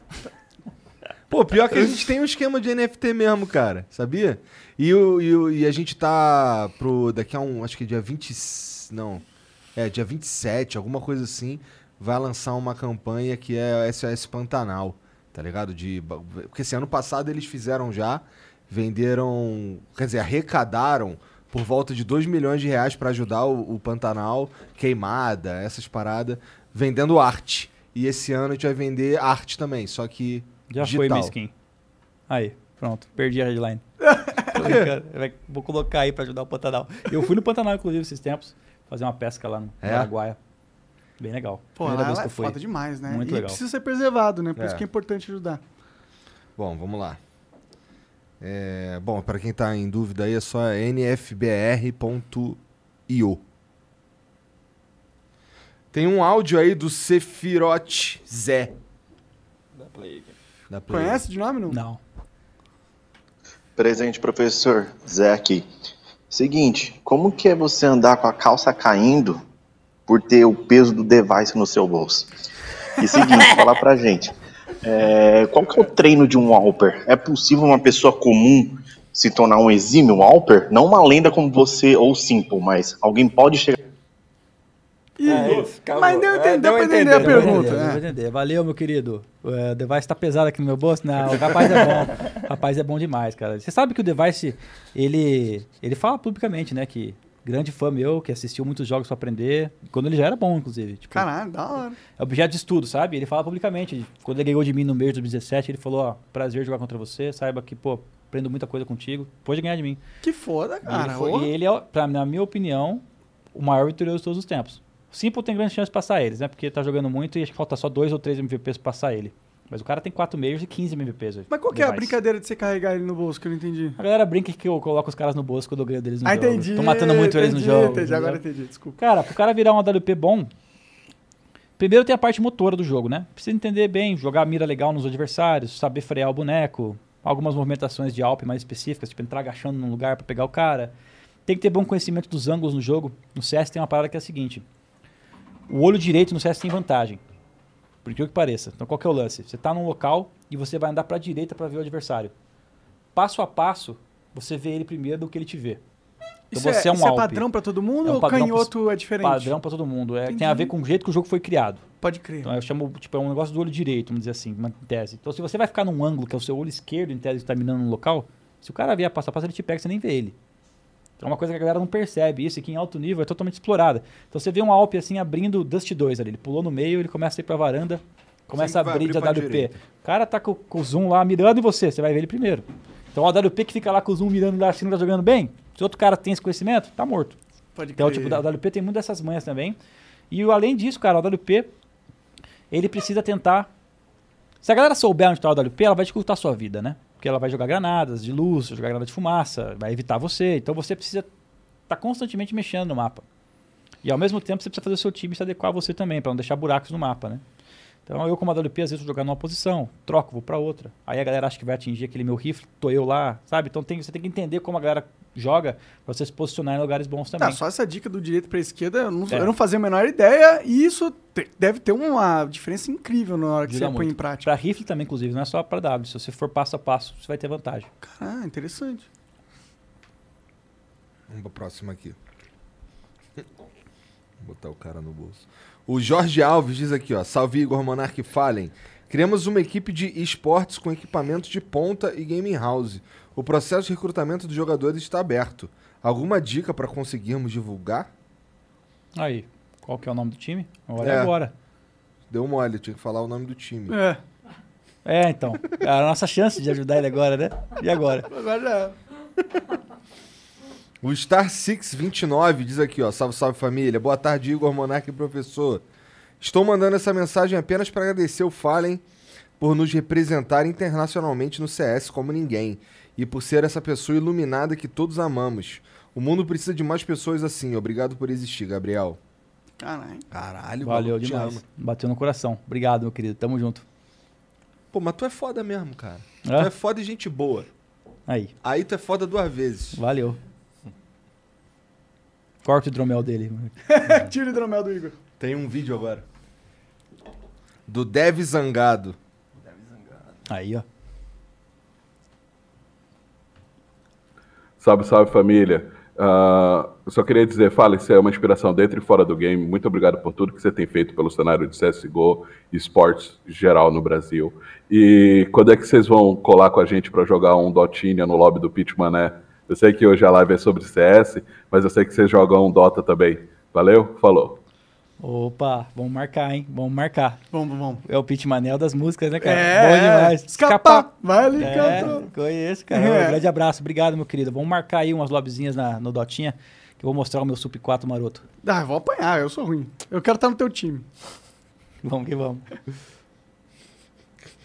Pô, pior que a gente (laughs) tem um esquema de NFT mesmo, cara. Sabia? E, o, e, o- e a gente tá pro. Daqui a um. Acho que dia 20. Não. É, dia 27, alguma coisa assim. Vai lançar uma campanha que é SOS Pantanal. Tá ligado? De, porque esse ano passado eles fizeram já. Venderam. Quer dizer, arrecadaram por volta de 2 milhões de reais pra ajudar o, o Pantanal, queimada, essas paradas, vendendo arte. E esse ano a gente vai vender arte também, só que Já digital. foi minha skin. Aí. Pronto, perdi a headline. (laughs) Tô brincando. Vai- Vou colocar aí pra ajudar o Pantanal. Eu fui no Pantanal, inclusive, esses tempos, fazer uma pesca lá no É? Araguaia. Bem legal. Pô, Primeira lá, vez que é eu fui. foda demais, né? Muito e legal. precisa ser preservado, né? Por É. isso que é importante ajudar. Bom, vamos lá. É, bom, para quem tá em dúvida aí, é só nfbr.io. Tem um áudio aí do Sephiroth Zé. Dá play aqui. Da Play. Conhece de nome, não? Não. Presente, professor. Zé aqui. Seguinte, como que é você andar com a calça caindo por ter o peso do device no seu bolso? E seguinte, (laughs) falar pra gente. é, qual que é o treino de um Alper? É possível uma pessoa comum se tornar um exímio Alper? Não uma lenda como você ou Simple, mas alguém pode chegar... É isso, mas deu, É, entender, deu pra entender entender, a pergunta. entender, deu pra é. entender. Valeu, meu querido. O device tá pesado aqui no meu bolso? Não, o rapaz é bom. O (laughs) rapaz é bom demais, cara. Você sabe que o device, ele, ele fala publicamente, né? Que grande fã meu, que assistiu muitos jogos pra aprender. Quando ele já era bom, inclusive. Tipo, Caralho, da hora. é objeto de estudo, sabe? Ele fala publicamente. Quando ele ganhou de mim no mês de 2017, ele falou: Ó, prazer jogar contra você. Saiba que, pô, aprendo muita coisa contigo. Pode ganhar de mim. Que foda, E cara. ele, foi- e ele é, pra, na minha opinião, o maior vitorioso de todos os tempos. O Simple tem grande chance de passar eles, né? Porque tá jogando muito e acho que falta só dois ou três MVPs pra passar ele. Mas o cara tem 4 meios e 15 MVPs. hoje. Mas qual que é a brincadeira de você carregar ele no bolso, que eu não entendi? A galera brinca que eu coloco os caras no bolso quando eu ganho deles no ah, jogo. entendi. Tô matando muito eles no entendi, jogo. Entendi, agora entendi, desculpa. Cara, pro cara virar um AWP bom, primeiro tem a parte motora do jogo, né? Precisa entender bem, jogar a mira legal nos adversários, saber frear o boneco, algumas movimentações de Alp mais específicas, tipo entrar agachando num lugar pra pegar o cara. Tem que ter bom conhecimento dos ângulos no jogo. No CS tem uma parada que é a seguinte: o olho direito no CS tem vantagem. Por incrível que pareça. Então qual que é o lance? Você tá num local e você vai andar pra direita pra ver o adversário. Passo a passo, você vê ele primeiro do que ele te vê. Então Isso, você é, é um isso é Alp. padrão pra todo mundo É um ou canhoto é diferente? Padrão pra todo mundo. É, tem a ver com o jeito que o jogo foi criado. Pode crer. Então eu chamo, tipo, é um negócio do olho direito, vamos dizer assim, uma tese. Então se você vai ficar num ângulo que é o seu olho esquerdo, em tese, que tá no local, se o cara vier passo a passo, ele te pega, você nem vê ele. Então é uma coisa que a galera não percebe isso, e que em alto nível é totalmente explorada. Então você vê um Alp assim abrindo Dust 2 ali, ele pulou no meio, ele começa a ir pra varanda, começa a abrir de abrir pra AWP. O cara tá com, com o zoom lá mirando em você, você vai ver ele primeiro. Então o AWP que fica lá com o zoom mirando lá, achando que tá jogando bem, se outro cara tem esse conhecimento, tá morto. Pode Então, crer. tipo, a WP tem muitas dessas manhas também. E o- além disso, cara, o WP, ele precisa tentar. Se a galera souber onde está o WP, ela vai dificultar a sua vida, né? Porque ela vai jogar granadas de luz, jogar granada de fumaça, vai evitar você. Então você precisa estar constantemente mexendo no mapa. E ao mesmo tempo você precisa fazer o seu time se adequar a você também, para não deixar buracos no mapa, né? Então eu, como AWP, às vezes vou jogar numa posição, troco, vou para outra. Aí a galera acha que vai atingir aquele meu rifle, tô eu lá, sabe? Então tem, você tem que entender como a galera joga pra você se posicionar em lugares bons também. Tá, só essa dica do direito pra esquerda, eu não, É. eu não fazia a menor ideia, e isso te- deve ter uma diferença incrível na hora que Ajuda você põe em muito. prática. Pra rifle também, inclusive, não é só pra W. Se você for passo a passo, você vai ter vantagem. Ah, interessante. Vamos pra próxima aqui. Vou botar o cara no bolso. O Jorge Alves diz aqui, ó. Salve Igor Monark Fallen. Criamos uma equipe de esportes com equipamentos de ponta e gaming house. O processo de recrutamento dos jogadores está aberto. Alguma dica para conseguirmos divulgar? Aí, qual que é o nome do time? Agora é, É. agora. Deu mole, tinha que falar o nome do time. É. É, então. É a nossa chance de ajudar ele agora, né? E agora? Agora já. O Star 629 diz aqui, ó. Salve, salve família. Boa tarde, Igor Monark e professor. Estou mandando essa mensagem apenas para agradecer o Fallen por nos representar internacionalmente no CS como ninguém e por ser essa pessoa iluminada que todos amamos. O mundo precisa de mais pessoas assim. Obrigado por existir, Gabriel. Caralho. Caralho, Valeu maluco, demais. Bateu no coração. Obrigado, meu querido. Tamo junto. Pô, mas tu é foda mesmo, cara. É? Tu é foda e gente boa. Aí, Aí tu é foda duas vezes. valeu. Corta o hidromel dele. (laughs) Tira o hidromel do Igor. Tem um vídeo agora. Do Dev Zangado. Aí, ó. Salve, salve família. Ah, eu só queria dizer, fala, isso é uma inspiração dentro e fora do game. Muito obrigado por tudo que você tem feito pelo cenário de CSGO e esportes geral no Brasil. E quando é que vocês vão colar com a gente para jogar um Dotinha no lobby do Pitch Mané? Eu sei que hoje a live é sobre CS, mas eu sei que vocês jogam um Dota também. Valeu? Falou. Opa, vamos marcar, hein? Vamos marcar. Vamos, vamos. É o Pete Manel das músicas, né, cara? É, Bom demais. Escapar. Vai ali, É, conheço, cara. É. Um grande abraço. Obrigado, meu querido. Vamos marcar aí umas lobzinhas na, no Dotinha, que eu vou mostrar o meu Sup 4 maroto. Ah, eu vou apanhar, eu sou ruim. Eu quero estar no teu time. Vamos que vamos.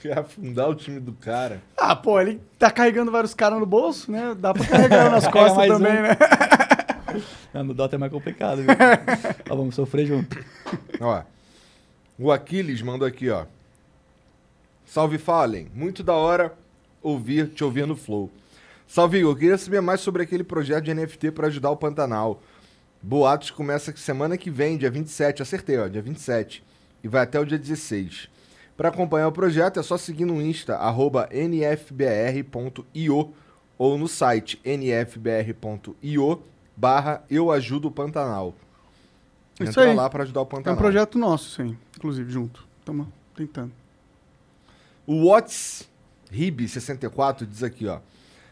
Quer afundar o time do cara. Ah, pô, ele tá carregando vários caras no bolso, né? Dá pra carregar (laughs) nas costas mais também, um. né? (laughs) Não, no Dota é mais complicado, viu? (laughs) Ó, vamos sofrer junto. Ó, o Aquiles mandou aqui, ó. Salve Fallen, muito da hora ouvir, te ouvir no Flow. Salve Igor, queria saber mais sobre aquele projeto de NFT para ajudar o Pantanal. Boatos começa semana que vem, dia 27, acertei, ó, dia 27. E vai até o dia 16. Para acompanhar o projeto é só seguir no Insta, arroba nfbr.io ou no site nfbr.io barra eu ajudo o Pantanal. Isso Entra aí. lá para ajudar o É Pantanal. um projeto nosso, sim. Inclusive, junto. Tamo tentando. O Watts Rib64 diz aqui, ó.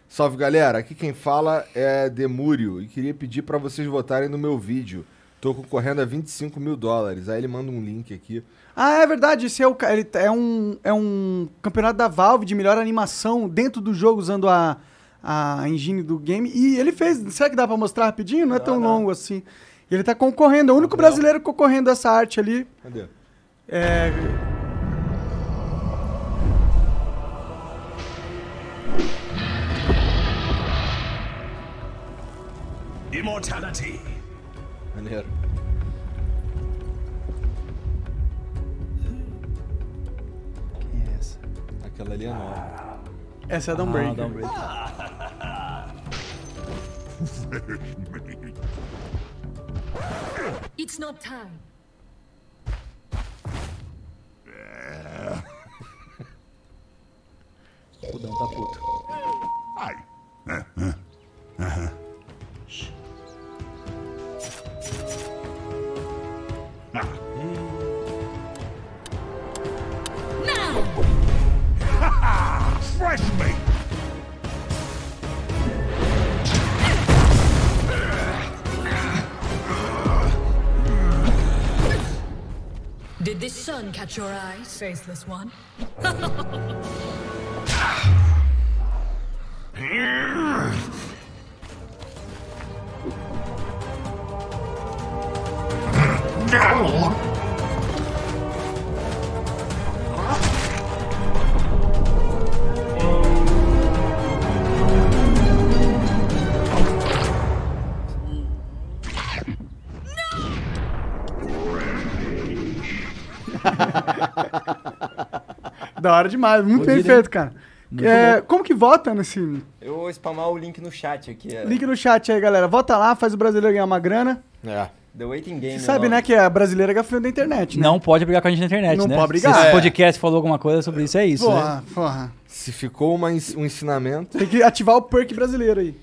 Salve galera, aqui quem fala é Demúrio e queria pedir pra vocês votarem no meu vídeo. Tô concorrendo a 25 mil dólares. Aí ele manda um link aqui. Ah, é verdade. Esse é, o, é, um, é um campeonato da Valve de melhor animação dentro do jogo, usando a, a engine do game. E ele fez. Será que dá pra mostrar rapidinho? Não é tão longo assim. E ele tá concorrendo. É o único brasileiro concorrendo a essa arte ali. Cadê? É. Immortality. Maneiro. Quem é essa? Aquela ali é nova. Essa é a Ah, Dawnbreaker. Dawnbreaker. (laughs) It's not time. (laughs) O Dão tá puto. (laughs) Fresh meat. Did this sun catch your eyes, faceless one? (laughs) hora demais. Muito bem feito, cara. É, como que vota nesse Eu vou spamar o link no chat aqui. É. link no chat aí, galera? Vota lá, faz o brasileiro ganhar uma grana. É. The Waiting Game. Você sabe, né, que a brasileira é gafanhoto da internet, né? Não pode brigar com a gente na internet, Não né? pode brigar. Se esse É. podcast falou alguma coisa sobre isso, é isso, Porra, né? porra. Se ficou uma um ensinamento. Tem que ativar o perk brasileiro aí.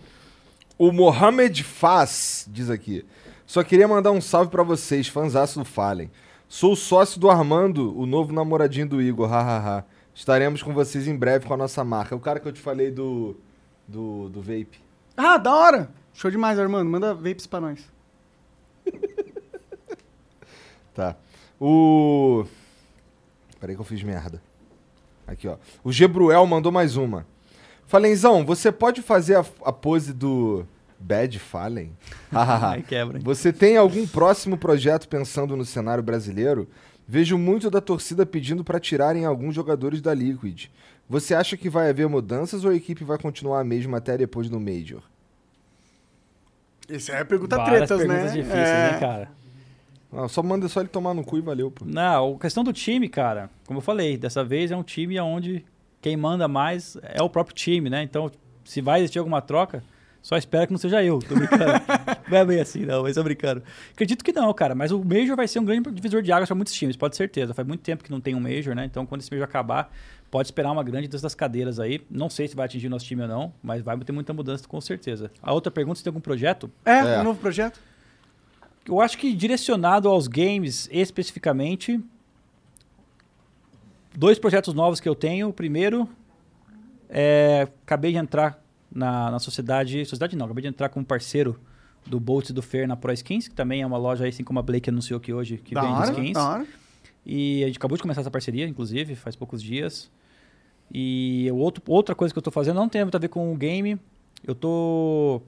O Mohamed Faz diz aqui. Só queria mandar um salve pra vocês, fãzaço do Fallen. Sou sócio do Armando, o novo namoradinho do Igor, (laughs) hahaha. Estaremos com vocês em breve com a nossa marca. É o cara que eu te falei do, do, do vape. Ah, da hora. Show demais, Armando. Manda vapes pra nós. (laughs) Tá. O. Peraí que eu fiz merda. Aqui, ó. O Gebruel mandou mais uma. Falenzão, você pode fazer a, a pose do Bad Fallen? (laughs) Ai, quebra, você tem algum próximo projeto pensando no cenário brasileiro? Vejo muito da torcida pedindo para tirarem alguns jogadores da Liquid. Você acha que vai haver mudanças ou a equipe vai continuar a mesma até depois no Major? Isso é pergunta Várias tretas, né? perguntas difíceis, É. né, cara? Ah, só manda só ele tomar no cu e valeu, pô. Não, a questão do time, cara, como eu falei, dessa vez é um time onde quem manda mais é o próprio time, né? Então, se vai existir alguma troca, só espera que não seja eu. Tô brincando. (laughs) não é bem assim, não, mas tô brincando. Acredito que não, cara, mas o Major vai ser um grande divisor de águas para muitos times, pode ter certeza. Faz muito tempo que não tem um Major, né? Então, quando esse Major acabar, pode esperar uma grande das cadeiras aí. Não sei se vai atingir nosso time ou não, mas vai ter muita mudança com certeza. A outra pergunta, se tem algum projeto? É, um novo projeto? Eu acho que direcionado aos games especificamente, dois projetos novos que eu tenho. O primeiro é acabei de entrar na, na sociedade, sociedade não, acabei de entrar como parceiro do Bolt e do Fer na Pro Skins, que também é uma loja, aí, assim como a Blake anunciou aqui hoje, que Da vende hora, skins. da hora. E a gente acabou de começar essa parceria, inclusive, faz poucos dias. E outro, outra coisa que eu tô fazendo não tem muito a ver com o game. Eu tô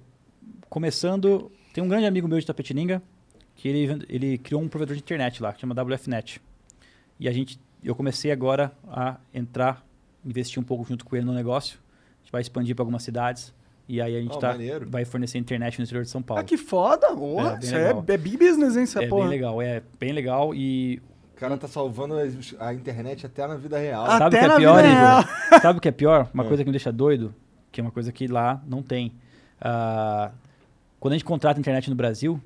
começando. Tem um grande amigo meu de Tapetininga que ele, ele criou um provedor de internet lá, que chama WFNet. E a gente, eu comecei agora a entrar, investir um pouco junto com ele no negócio. Vai expandir para algumas cidades. E aí a gente Oh, tá, maneiro. vai fornecer internet no interior de São Paulo. Ah, que foda. Porra, É, bem isso é, legal. é big business, hein, essa é porra. bem legal, é bem legal. E O cara tá salvando a internet até na vida real. Sabe o que é pior, Igor? (laughs) Sabe o que é pior? Uma coisa que me deixa doido, que é uma coisa que lá não tem. Ah, quando a gente contrata internet no Brasil,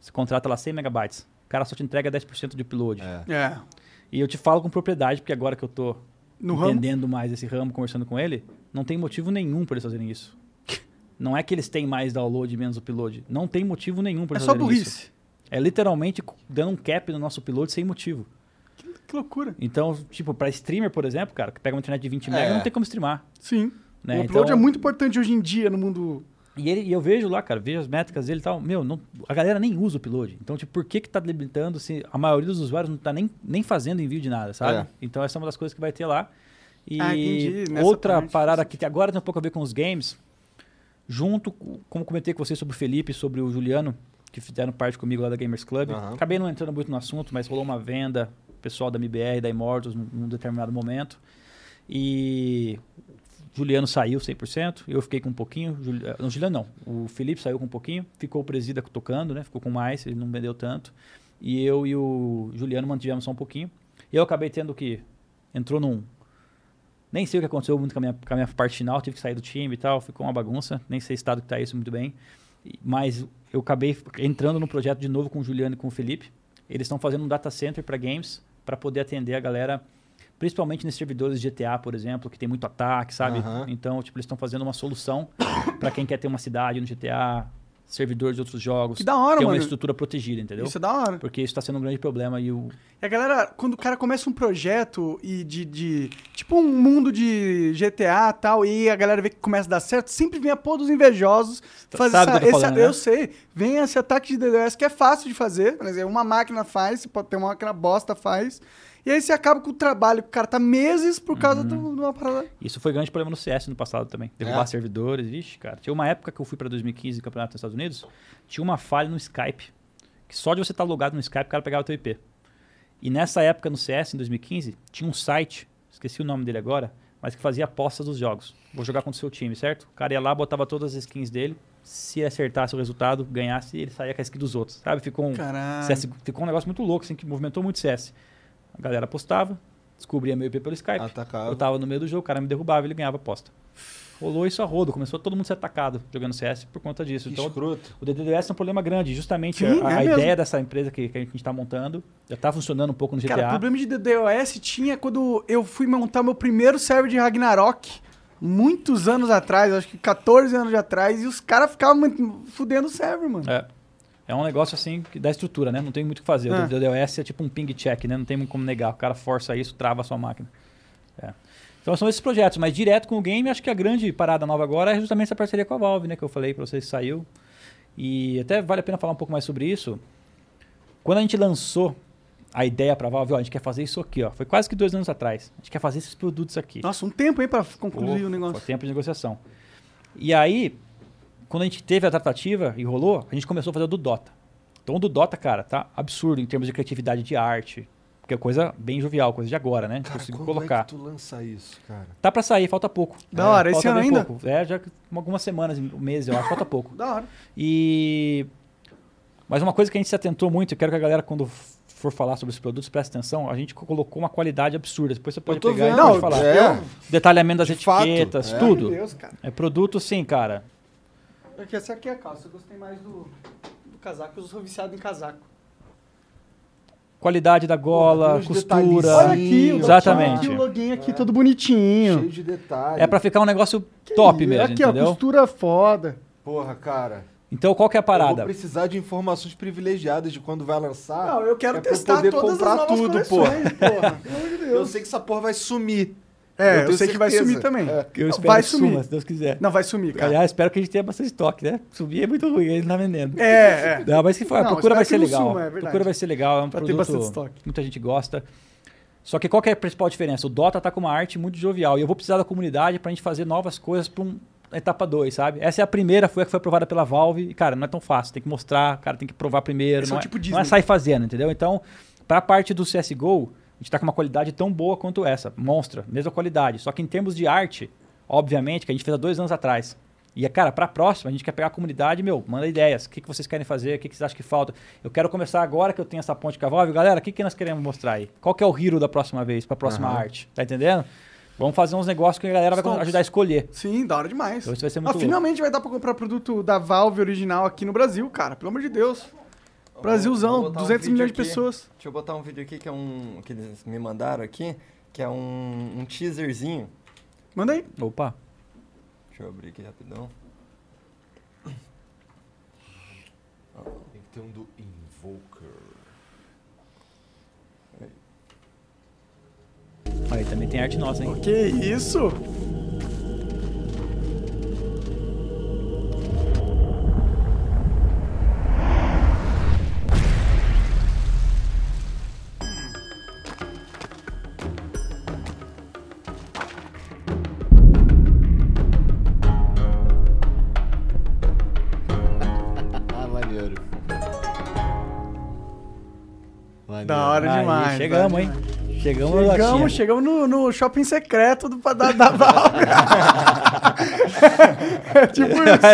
você contrata lá 100 megabytes. O cara só te entrega 10% de upload. É. E eu te falo com propriedade, porque agora que eu tô No ramo? entendendo mais esse ramo, conversando com ele, não tem motivo nenhum para eles fazerem isso. (laughs) Não é que eles têm mais download e menos upload. Não tem motivo nenhum para É eles só fazerem burrice. isso. É literalmente dando um cap no nosso upload sem motivo. Que loucura. Então, tipo, pra streamer, por exemplo, cara, que pega uma internet de 20 MB, É. não tem como streamar. Sim. Né? O upload Então- é muito importante hoje em dia no mundo. E, ele, e eu vejo lá, cara, vejo as métricas dele e tal. Meu, não- a galera nem usa o upload. Então, tipo, por que que tá limitando se a maioria dos usuários não tá nem, nem fazendo envio de nada, sabe? É. Então, essa é uma das coisas que vai ter lá. E Ah, entendi. Outra parte parada que tem- agora tem um pouco a ver com os games, junto, com- como comentei com você sobre o Felipe e sobre o Juliano, que fizeram parte comigo lá da Gamers Club. Aham. Acabei não entrando muito no assunto, mas rolou uma venda, pessoal da MBR, da Immortals, num, num determinado momento. E Juliano saiu 100%, eu fiquei com um pouquinho. Juli- eh, Não, Juliano não. O Felipe saiu com um pouquinho, ficou o presida tocando, né? Ficou com mais, ele não vendeu tanto. E eu e o Juliano mantivemos só um pouquinho. Eu acabei tendo que. Entrou num. Nem sei o que aconteceu muito com a minha, com a minha parte final, tive que sair do time e tal, ficou uma bagunça. Nem sei o estado que tá isso muito bem. Mas eu acabei entrando no projeto de novo com o Juliano e com o Felipe. Eles estão fazendo um data center para games, para poder atender a galera principalmente nesses servidores de GTA, por exemplo, que tem muito ataque, sabe? Aham. Então, tipo, eles estão fazendo uma solução (coughs) para quem quer ter uma cidade no GTA, servidores de outros jogos. Que da hora, uma mano. estrutura protegida, entendeu? Isso é da hora. Porque isso está sendo um grande problema e o E a galera, quando o cara começa um projeto e de, de- Tipo um mundo de GTA e tal, e a galera vê que começa a dar certo, sempre vem a pôr dos invejosos. Fazer sabe que eu esse- falando, né? Eu sei. Vem esse ataque de DDoS que é fácil de fazer. Por exemplo, uma máquina faz, pode ter uma máquina bosta faz. E aí você acaba com o trabalho que o cara tá meses por causa Uhum. do- de uma parada. Isso foi grande problema no CS no passado também. Derrubar É? servidores, vixe, cara. Tinha uma época que eu fui para 2015 campeonato nos Estados Unidos, tinha uma falha no Skype, que só de você estar logado no Skype o cara pegava o teu IP. E nessa época no CS, em 2015, tinha um site, esqueci o nome dele agora, mas que fazia apostas dos jogos. Vou jogar contra o seu time, certo? O cara ia lá, botava todas as skins dele, se acertasse o resultado, ganhasse, ele saía com a skin dos outros, sabe? Ficou um, Caralho. CS ficou um negócio muito louco, assim, que movimentou muito o CS. A galera apostava, descobria meu IP pelo Skype. Atacava. Eu tava no meio do jogo, o cara me derrubava e ele ganhava a aposta. Rolou isso a rodo, começou todo mundo a ser atacado jogando CS por conta disso. Que então, escroto. o DDoS é um problema grande. Justamente Sim, a, é a ideia dessa empresa que, que a gente está montando já está funcionando um pouco no GTA. Cara, o problema de DDoS tinha quando eu fui montar meu primeiro server de Ragnarok, muitos anos atrás, acho que 14 anos atrás, e os caras ficavam fudendo o server, mano. É. É um negócio assim que dá estrutura, né? Não tem muito o que fazer. É. O DDoS é tipo um ping check, né? Não tem como negar. O cara força isso, trava a sua máquina. É. Então são esses projetos, mas direto com o game, acho que a grande parada nova agora é justamente essa parceria com a Valve, né? Que eu falei pra vocês que saiu. E até vale a pena falar um pouco mais sobre isso. Quando a gente lançou a ideia pra Valve, ó, a gente quer fazer isso aqui, ó. Foi quase que dois anos atrás. A gente quer fazer esses produtos aqui. Nossa, um tempo aí pra concluir Pô, o negócio. Foi tempo de negociação. E aí, quando a gente teve a tratativa e rolou, a gente começou a fazer o do Dota. Então o do Dota, cara, tá absurdo em termos de criatividade de arte. Porque é coisa bem jovial, coisa de agora, né? A gente Cara, conseguiu como colocar. é que tu lança isso, cara? Tá pra sair, falta pouco. Da hora, esse ano ainda? Pouco. É, já algumas semanas, meses, eu acho, falta pouco. (laughs) Da hora. E. Mas uma coisa que a gente se atentou muito, eu quero que a galera, quando for falar sobre os produtos, preste atenção, a gente colocou uma qualidade absurda. Depois você pode pegar vendo, e pode não, falar. é. Detalhamento das De fato, etiquetas, é. tudo. Meu Deus, cara. É produto, sim, cara. É que essa aqui é a calça, eu gostei mais do, do casaco, eu sou viciado em casaco. Qualidade da gola, uns costura. Olha aqui, o Exatamente. aqui o login aqui todo bonitinho. Cheio de detalhes. É pra ficar um negócio top Ih, mesmo, Aqui, ó, entendeu? costura foda. Porra, cara. Então qual que é a Eu vou parada? precisar de informações privilegiadas de quando vai lançar. Não, eu quero é testar poder todas as comprar novas tudo, porra. porra. De Deus. Eu sei que essa porra vai sumir. É, eu, tenho sei que vai certeza. sumir também. É. Eu espero vai que sumir. suma, se Deus quiser. Não, vai sumir, cara. Aliás, espero que a gente tenha bastante estoque, né? Subir é muito ruim, ele não tá vendendo. É, é. Não, mas que for, a Não, procura vai ser não legal. suma, é procura vai ser legal, é um Pra ter produto bastante estoque. muita gente gosta. Só que qual que é a principal diferença? O Dota tá com uma arte muito jovial e eu vou precisar da comunidade pra gente fazer novas coisas pra um etapa 2, sabe? Essa é a primeira, foi a que foi aprovada pela Valve e, cara, não é tão fácil, tem que mostrar, cara, tem que provar primeiro, Esse é não é, tipo não Disney. é sair fazendo, entendeu? Então, pra parte do CSGO, a gente tá com uma qualidade tão boa quanto essa, monstra, mesma qualidade. Só que em termos de arte, obviamente, que a gente fez há dois anos atrás. E, cara, pra próxima, a gente quer pegar a comunidade, meu, manda ideias. O que, que vocês querem fazer? O que, que vocês acham que falta? Eu quero começar agora que eu tenho essa ponte com a Valve. Galera, o que, que nós queremos mostrar aí? Qual que é o hero da próxima vez, pra próxima Aham. arte? Tá entendendo? Vamos fazer uns negócios que a galera vai ajudar a escolher. Sim, da hora demais. Então isso vai ser Ah, muito louco. finalmente vai dar pra comprar produto da Valve original aqui no Brasil, cara. Pelo amor de Deus. Brasilzão, Vou botar um 200 vídeo milhões de aqui. pessoas. Deixa eu botar um vídeo aqui que é um. que eles me mandaram aqui, que é um, um teaserzinho. Manda aí. Opa. Deixa eu abrir aqui rapidão. Tem que ter um do Invoker. Aí também tem arte nossa, hein? Que isso? Demais. chegamos, hein? Chegamos, no Chegamos, chegamos no, no shopping secreto do, da, da Valve. (laughs) é tipo isso.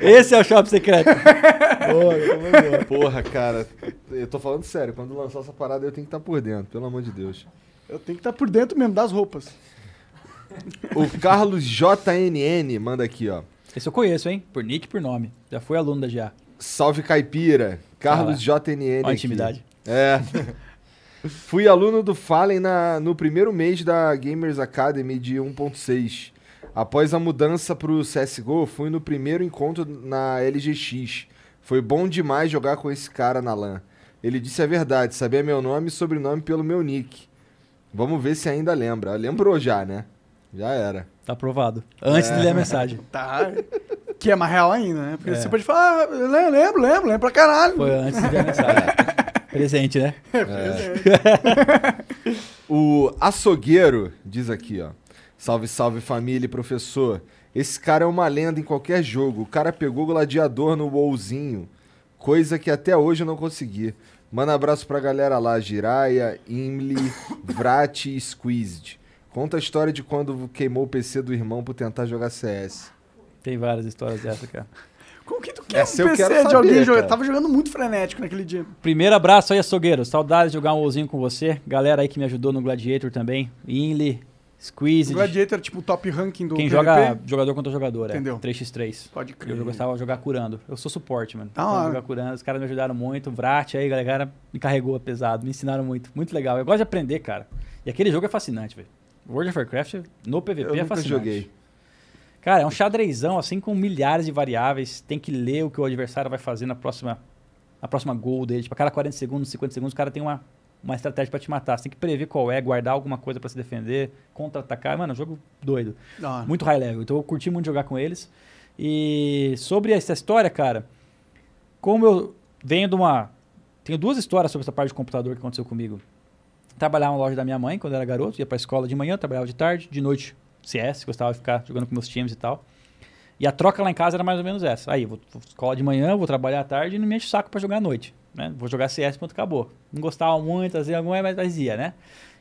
Esse é o shopping secreto. Boa. Porra, cara, eu tô falando sério. Quando lançar essa parada, eu tenho que estar por dentro, pelo amor de Deus. Eu tenho que estar por dentro mesmo das roupas. O Carlos JNN manda aqui, ó. Esse eu conheço, hein? Por nick e por nome. Já fui aluno da GA. Salve Caipira. Carlos Ah. JNN. Ó intimidade. É. (laughs) Fui aluno do Fallen na, no primeiro mês da Gamers Academy de 1.6. Após a mudança pro CSGO, fui no primeiro encontro na LGX. Foi bom demais jogar com esse cara na LAN. Ele disse a verdade, sabia meu nome e sobrenome pelo meu nick. Vamos ver se ainda lembra. Lembrou já, né? Já era. Tá aprovado. Antes É. de ler a mensagem. (laughs) Tá. Que é mais real ainda, né? Porque É. você pode falar, ah, lembro, lembro, lembro, pra caralho. Foi antes de ver a mensagem. (laughs) Presente, né? (laughs) É, (laughs) O açougueiro diz aqui, ó. Salve, salve família e professor. Esse cara é uma lenda em qualquer jogo. O cara pegou gladiador no WoWzinho. Coisa que até hoje eu não consegui. Manda abraço pra galera lá. Jiraya, Imli, Vrat e Squeezed. Conta a história de quando queimou o PC do irmão por tentar jogar CS. Tem várias histórias dessa, cara. Como que tu quer Essa um eu PC de alguém jogando? Tava jogando muito frenético naquele dia. Primeiro abraço aí, açougueiro. Saudades de jogar um WoWzinho com você. Galera aí que me ajudou no Gladiator também. Inly, Squeeze. O Gladiator é tipo o top ranking do Quem PVP. joga jogador contra jogador, Entendeu. é. 3x3. Pode crer. Eu gostava de jogar curando. Eu sou suporte, mano. Da Então, jogar curando. Os caras me ajudaram muito. Vrat aí, galera, me carregou pesado. Me ensinaram muito. Muito legal. Eu gosto de aprender, cara. E aquele jogo é fascinante, velho. World of Warcraft no PVP Eu é nunca fascinante. joguei. Cara, é um xadrezão, assim, com milhares de variáveis. Tem que ler o que o adversário vai fazer na próxima, na próxima gol dele. Tipo, a cada 40 segundos, 50 segundos, o cara tem uma, uma estratégia pra te matar. Você tem que prever qual é, guardar alguma coisa pra se defender, contra-atacar. Mano, é um jogo doido. Hora. Muito high level. Então eu curti muito jogar com eles. E sobre essa história, cara, como eu venho de uma. Tenho duas histórias sobre essa parte de computador que aconteceu comigo. Trabalhava na loja da minha mãe quando eu era garoto, ia pra escola de manhã, trabalhava de tarde, de noite CS, gostava de ficar jogando com meus times e tal. E a troca lá em casa era mais ou menos essa. Aí, vou, vou escola de manhã, vou trabalhar à tarde e não me enche o saco pra jogar à noite. Né? Vou jogar CS, ponto, acabou. Não gostava muito, às vezes alguma mas mas ia, né?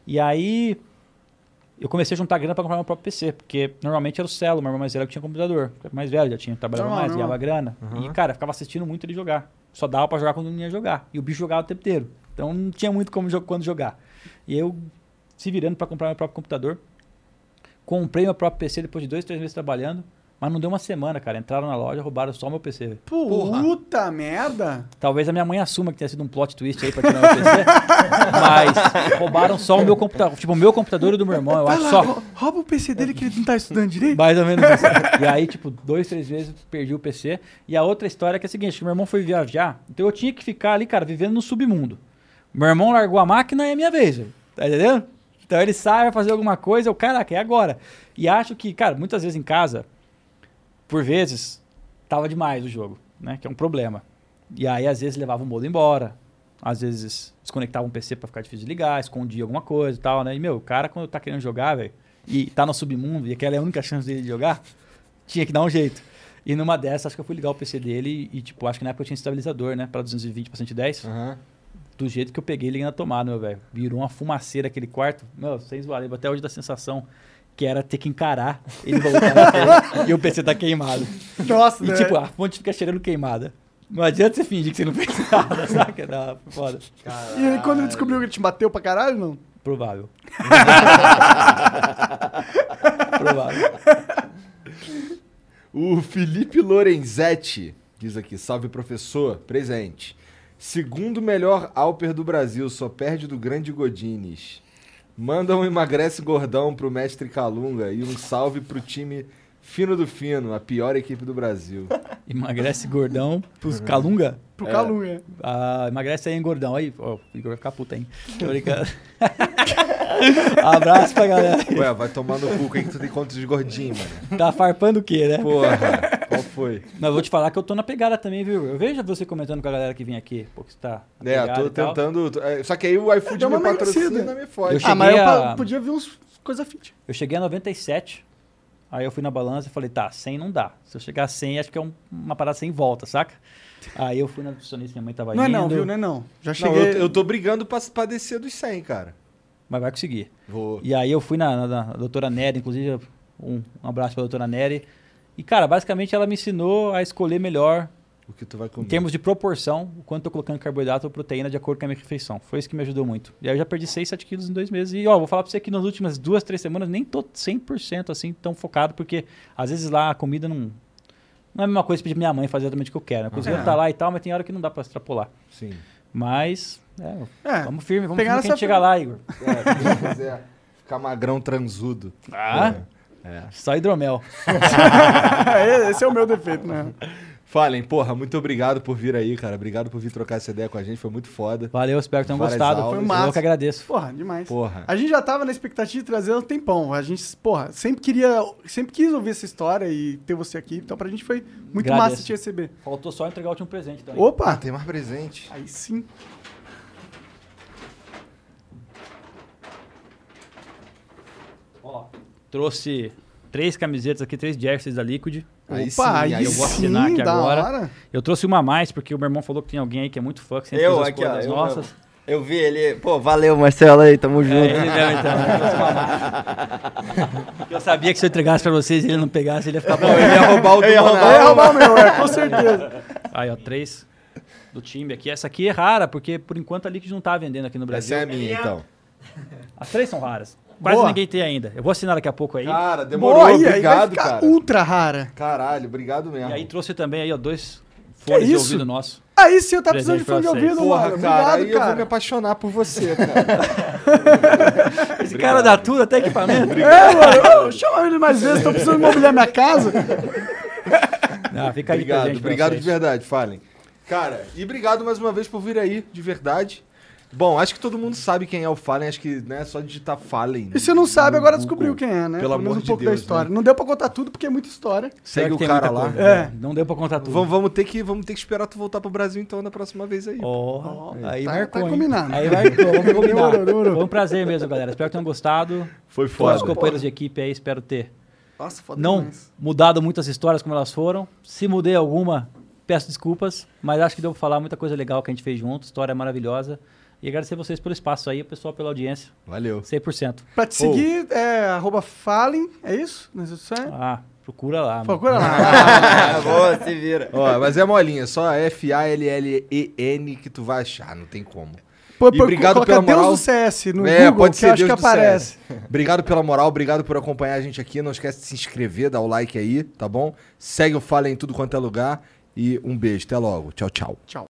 E aí, eu comecei a juntar grana pra comprar meu próprio PC, porque normalmente era o Celo, meu irmão mais velho que tinha computador. O mais velho já tinha, trabalhava mais, ganhava grana. Uhum. E, cara, ficava assistindo muito ele jogar. Só dava pra jogar quando não ia jogar. E o bicho jogava o tempo inteiro. Então não tinha muito como quando jogar. E eu, se virando pra comprar meu próprio computador, comprei meu próprio PC depois de dois, três meses trabalhando. Mas não deu uma semana, cara. Entraram na loja, roubaram só meu PC. Puta merda. Talvez a minha mãe assuma que tenha sido um plot twist aí pra tirar meu PC. (laughs) mas roubaram só o meu computador. Tipo, o meu computador e o do meu irmão, eu Vai acho lá, só. rou- rouba o PC dele que ele não tá estudando direito. Mais ou menos isso. E aí, tipo, dois, três vezes perdi o PC. E a outra história é que é a seguinte: meu irmão foi viajar, então eu tinha que ficar ali, cara, vivendo no submundo. Meu irmão largou a máquina e é minha vez, velho. Tá entendendo? Então ele sai, vai fazer alguma coisa, eu, caraca, é agora. E acho que, cara, muitas vezes em casa, por vezes, tava demais o jogo, né? Que é um problema. E aí, às vezes, levava o modo embora. Às vezes, desconectava um PC pra ficar difícil de ligar, escondia alguma coisa e tal, né? E, meu, o cara, quando tá querendo jogar, velho, e tá no submundo, e aquela é a única chance dele de jogar, tinha que dar um jeito. E numa dessas, acho que eu fui ligar o PC dele e, tipo, acho que na época eu tinha estabilizador, né? Pra 220 pra 110. Do jeito que eu peguei, liguei na tomada, meu velho. Virou uma fumaceira aquele quarto. Meu, sem zoar, lembro até hoje da sensação que era ter que encarar ele voltar na tela (laughs) e o PC tá queimado. Nossa, E, né? tipo, a fonte fica cheirando queimada. Não adianta você fingir que você não fez (laughs) nada, saca? Não, foda. E aí, quando ele descobriu que ele te bateu pra caralho, não? Provável. (laughs) Provável. O Felipe Lorenzetti diz aqui: salve professor, presente. Segundo melhor Alper do Brasil, só perde do grande Godines. Manda um emagrece gordão pro mestre Calunga e um salve pro time Fino do Fino, a pior equipe do Brasil. (laughs) Emagrece gordão pros Calunga? Pro É. Calunga. Ah, emagrece aí, hein, gordão. Aí, ó, o Igor vai ficar puta, hein? Tô brincando. (laughs) Abraço pra galera. Ué, vai tomar no cu, quem que tu tem conta de gordinho, mano? Tá farpando o quê, né? Porra, qual foi? Mas eu vou te falar que eu tô na pegada também, viu? Eu vejo você comentando com a galera que vem aqui. Pô, que você tá. na É, tô e tentando. é, Só que aí o iFood me patrocina me fode. Eu Ah, mas eu a- podia ver uns coisa fit. Eu cheguei a 97. Aí eu fui na balança e falei, tá, 100 não dá. Se eu chegar a 100, acho que é um- uma parada sem volta, saca? Aí eu fui na nutricionista, minha mãe tava Não é indo. não, viu? Não é não. Já Não, cheguei... eu, eu tô brigando pra, pra descer dos 100, cara. Mas vai conseguir. Vou. E aí eu fui na, na, na doutora Nery, inclusive, um, um abraço pra doutora Nery. E, cara, basicamente ela me ensinou a escolher melhor, O que tu vai em comer. termos de proporção, o quanto eu tô colocando carboidrato ou proteína de acordo com a minha refeição. Foi isso que me ajudou muito. E aí eu já perdi 6, 7 quilos em dois meses. E, ó, vou falar pra você que nas últimas duas, três semanas nem tô 100% assim, tão focado, porque às vezes lá a comida não... Não é a mesma coisa pedir minha mãe fazer exatamente o que eu quero. A cozinha É. tá lá e tal, mas tem hora que não dá pra extrapolar. Sim. Mas, é, É, vamos firme, vamos pegar firme que a gente chega lá, Igor. É, se quiser ficar magrão transudo. Ah, É. só hidromel. (laughs) Esse é o meu defeito, né? Falem, porra, muito obrigado por vir aí, cara. Obrigado por vir trocar essa ideia com a gente, foi muito foda. Valeu, espero que tenham Várias gostado. aulas. Foi massa. Eu que agradeço. Porra, demais. Porra. A gente já tava na expectativa de trazer há um tempão. A gente, porra, sempre queria, sempre quis ouvir essa história e ter você aqui. Então pra gente foi muito Agradeço. massa te receber. Faltou só entregar o último presente também. Opa! Ah, tem mais presente. Aí sim. Ó, trouxe três camisetas aqui, três jerseys da Liquid. Aí Opa, sim, aí aí eu vou sim, assinar aqui da agora. hora. Eu trouxe uma a mais, porque o meu irmão falou que tem alguém aí que é muito fã, que sempre Eu aqui, ó. Eu, nossas. mesmo. eu vi ele. Pô, valeu, Marcelo aí, tamo junto. É, ele então. Eu trouxe uma mais. (laughs) Eu sabia que se eu entregasse pra vocês e ele não pegasse, ele ia ficar bom. Eu ia roubar o (laughs) do Eu ia. Eu ia roubar o meu, é, com certeza. (laughs) Aí, ó, três do time aqui. Essa aqui é rara, porque por enquanto a Liquid não tá vendendo aqui no Brasil. Essa é a minha, então. As três são raras. Quase Boa. ninguém tem ainda. Eu vou assinar daqui a pouco aí. Cara, demorou, Boa, aí, aí vai obrigado, ficar cara. ultra rara. Caralho, obrigado mesmo. E aí trouxe também aí, ó, dois fones de isso? ouvido nosso. Aí sim, eu tava precisando de fone de ouvido, Porra, mano. cara, Obrigado, aí eu vou cara. me apaixonar por você, (laughs) cara. Esse cara dá tudo, até equipamento. É, mano, eu chama ele mais vezes, tô precisando mobiliar minha casa. (laughs) Ah, fica aí obrigado, obrigado de verdade, falem. Cara, e obrigado mais uma vez por vir aí, de verdade. Bom, acho que todo mundo sabe quem é o Fallen, acho que né, é só digitar Fallen. E se não sabe, agora Google. descobriu quem é, né? Pelo amor menos um de pouco Deus, da história. né? Não deu pra contar tudo, porque é muita história. Segue o cara lá. coisa, É. né? Não deu pra contar tudo. Vamos, vamos ter que, vamos ter que esperar tu voltar pro Brasil então na próxima vez aí. Ó, aí tá- marcou, tá combinado. Aí marcou, vamos combinar. Foi um prazer mesmo, galera. Espero que tenham gostado. Foi Todos foda. os companheiros de equipe aí, espero ter Nossa, foda não demais. mudado muitas histórias como elas foram. Se mudei alguma, peço desculpas, mas acho que deu pra falar muita coisa legal que a gente fez junto, história maravilhosa. E agradecer vocês pelo espaço aí, o pessoal pela audiência. Valeu. 100%. Pra te seguir, é arroba Fallen, é isso? Nas redes sociais? Ah, procura lá. mano. Procura lá. Ah, (laughs) boa, se vira. Ó, mas é molinha, só F-A-L-L-E-N que tu vai achar, não tem como. Pô, E obrigado pela moral. Deus do CS no é, Google, pode que ser eu acho Deus que aparece. Obrigado pela moral, obrigado por acompanhar a gente aqui. Não esquece de se inscrever, dar o like aí, tá bom? Segue o Fala em tudo quanto é lugar. E um beijo, até logo. Tchau, tchau. Tchau.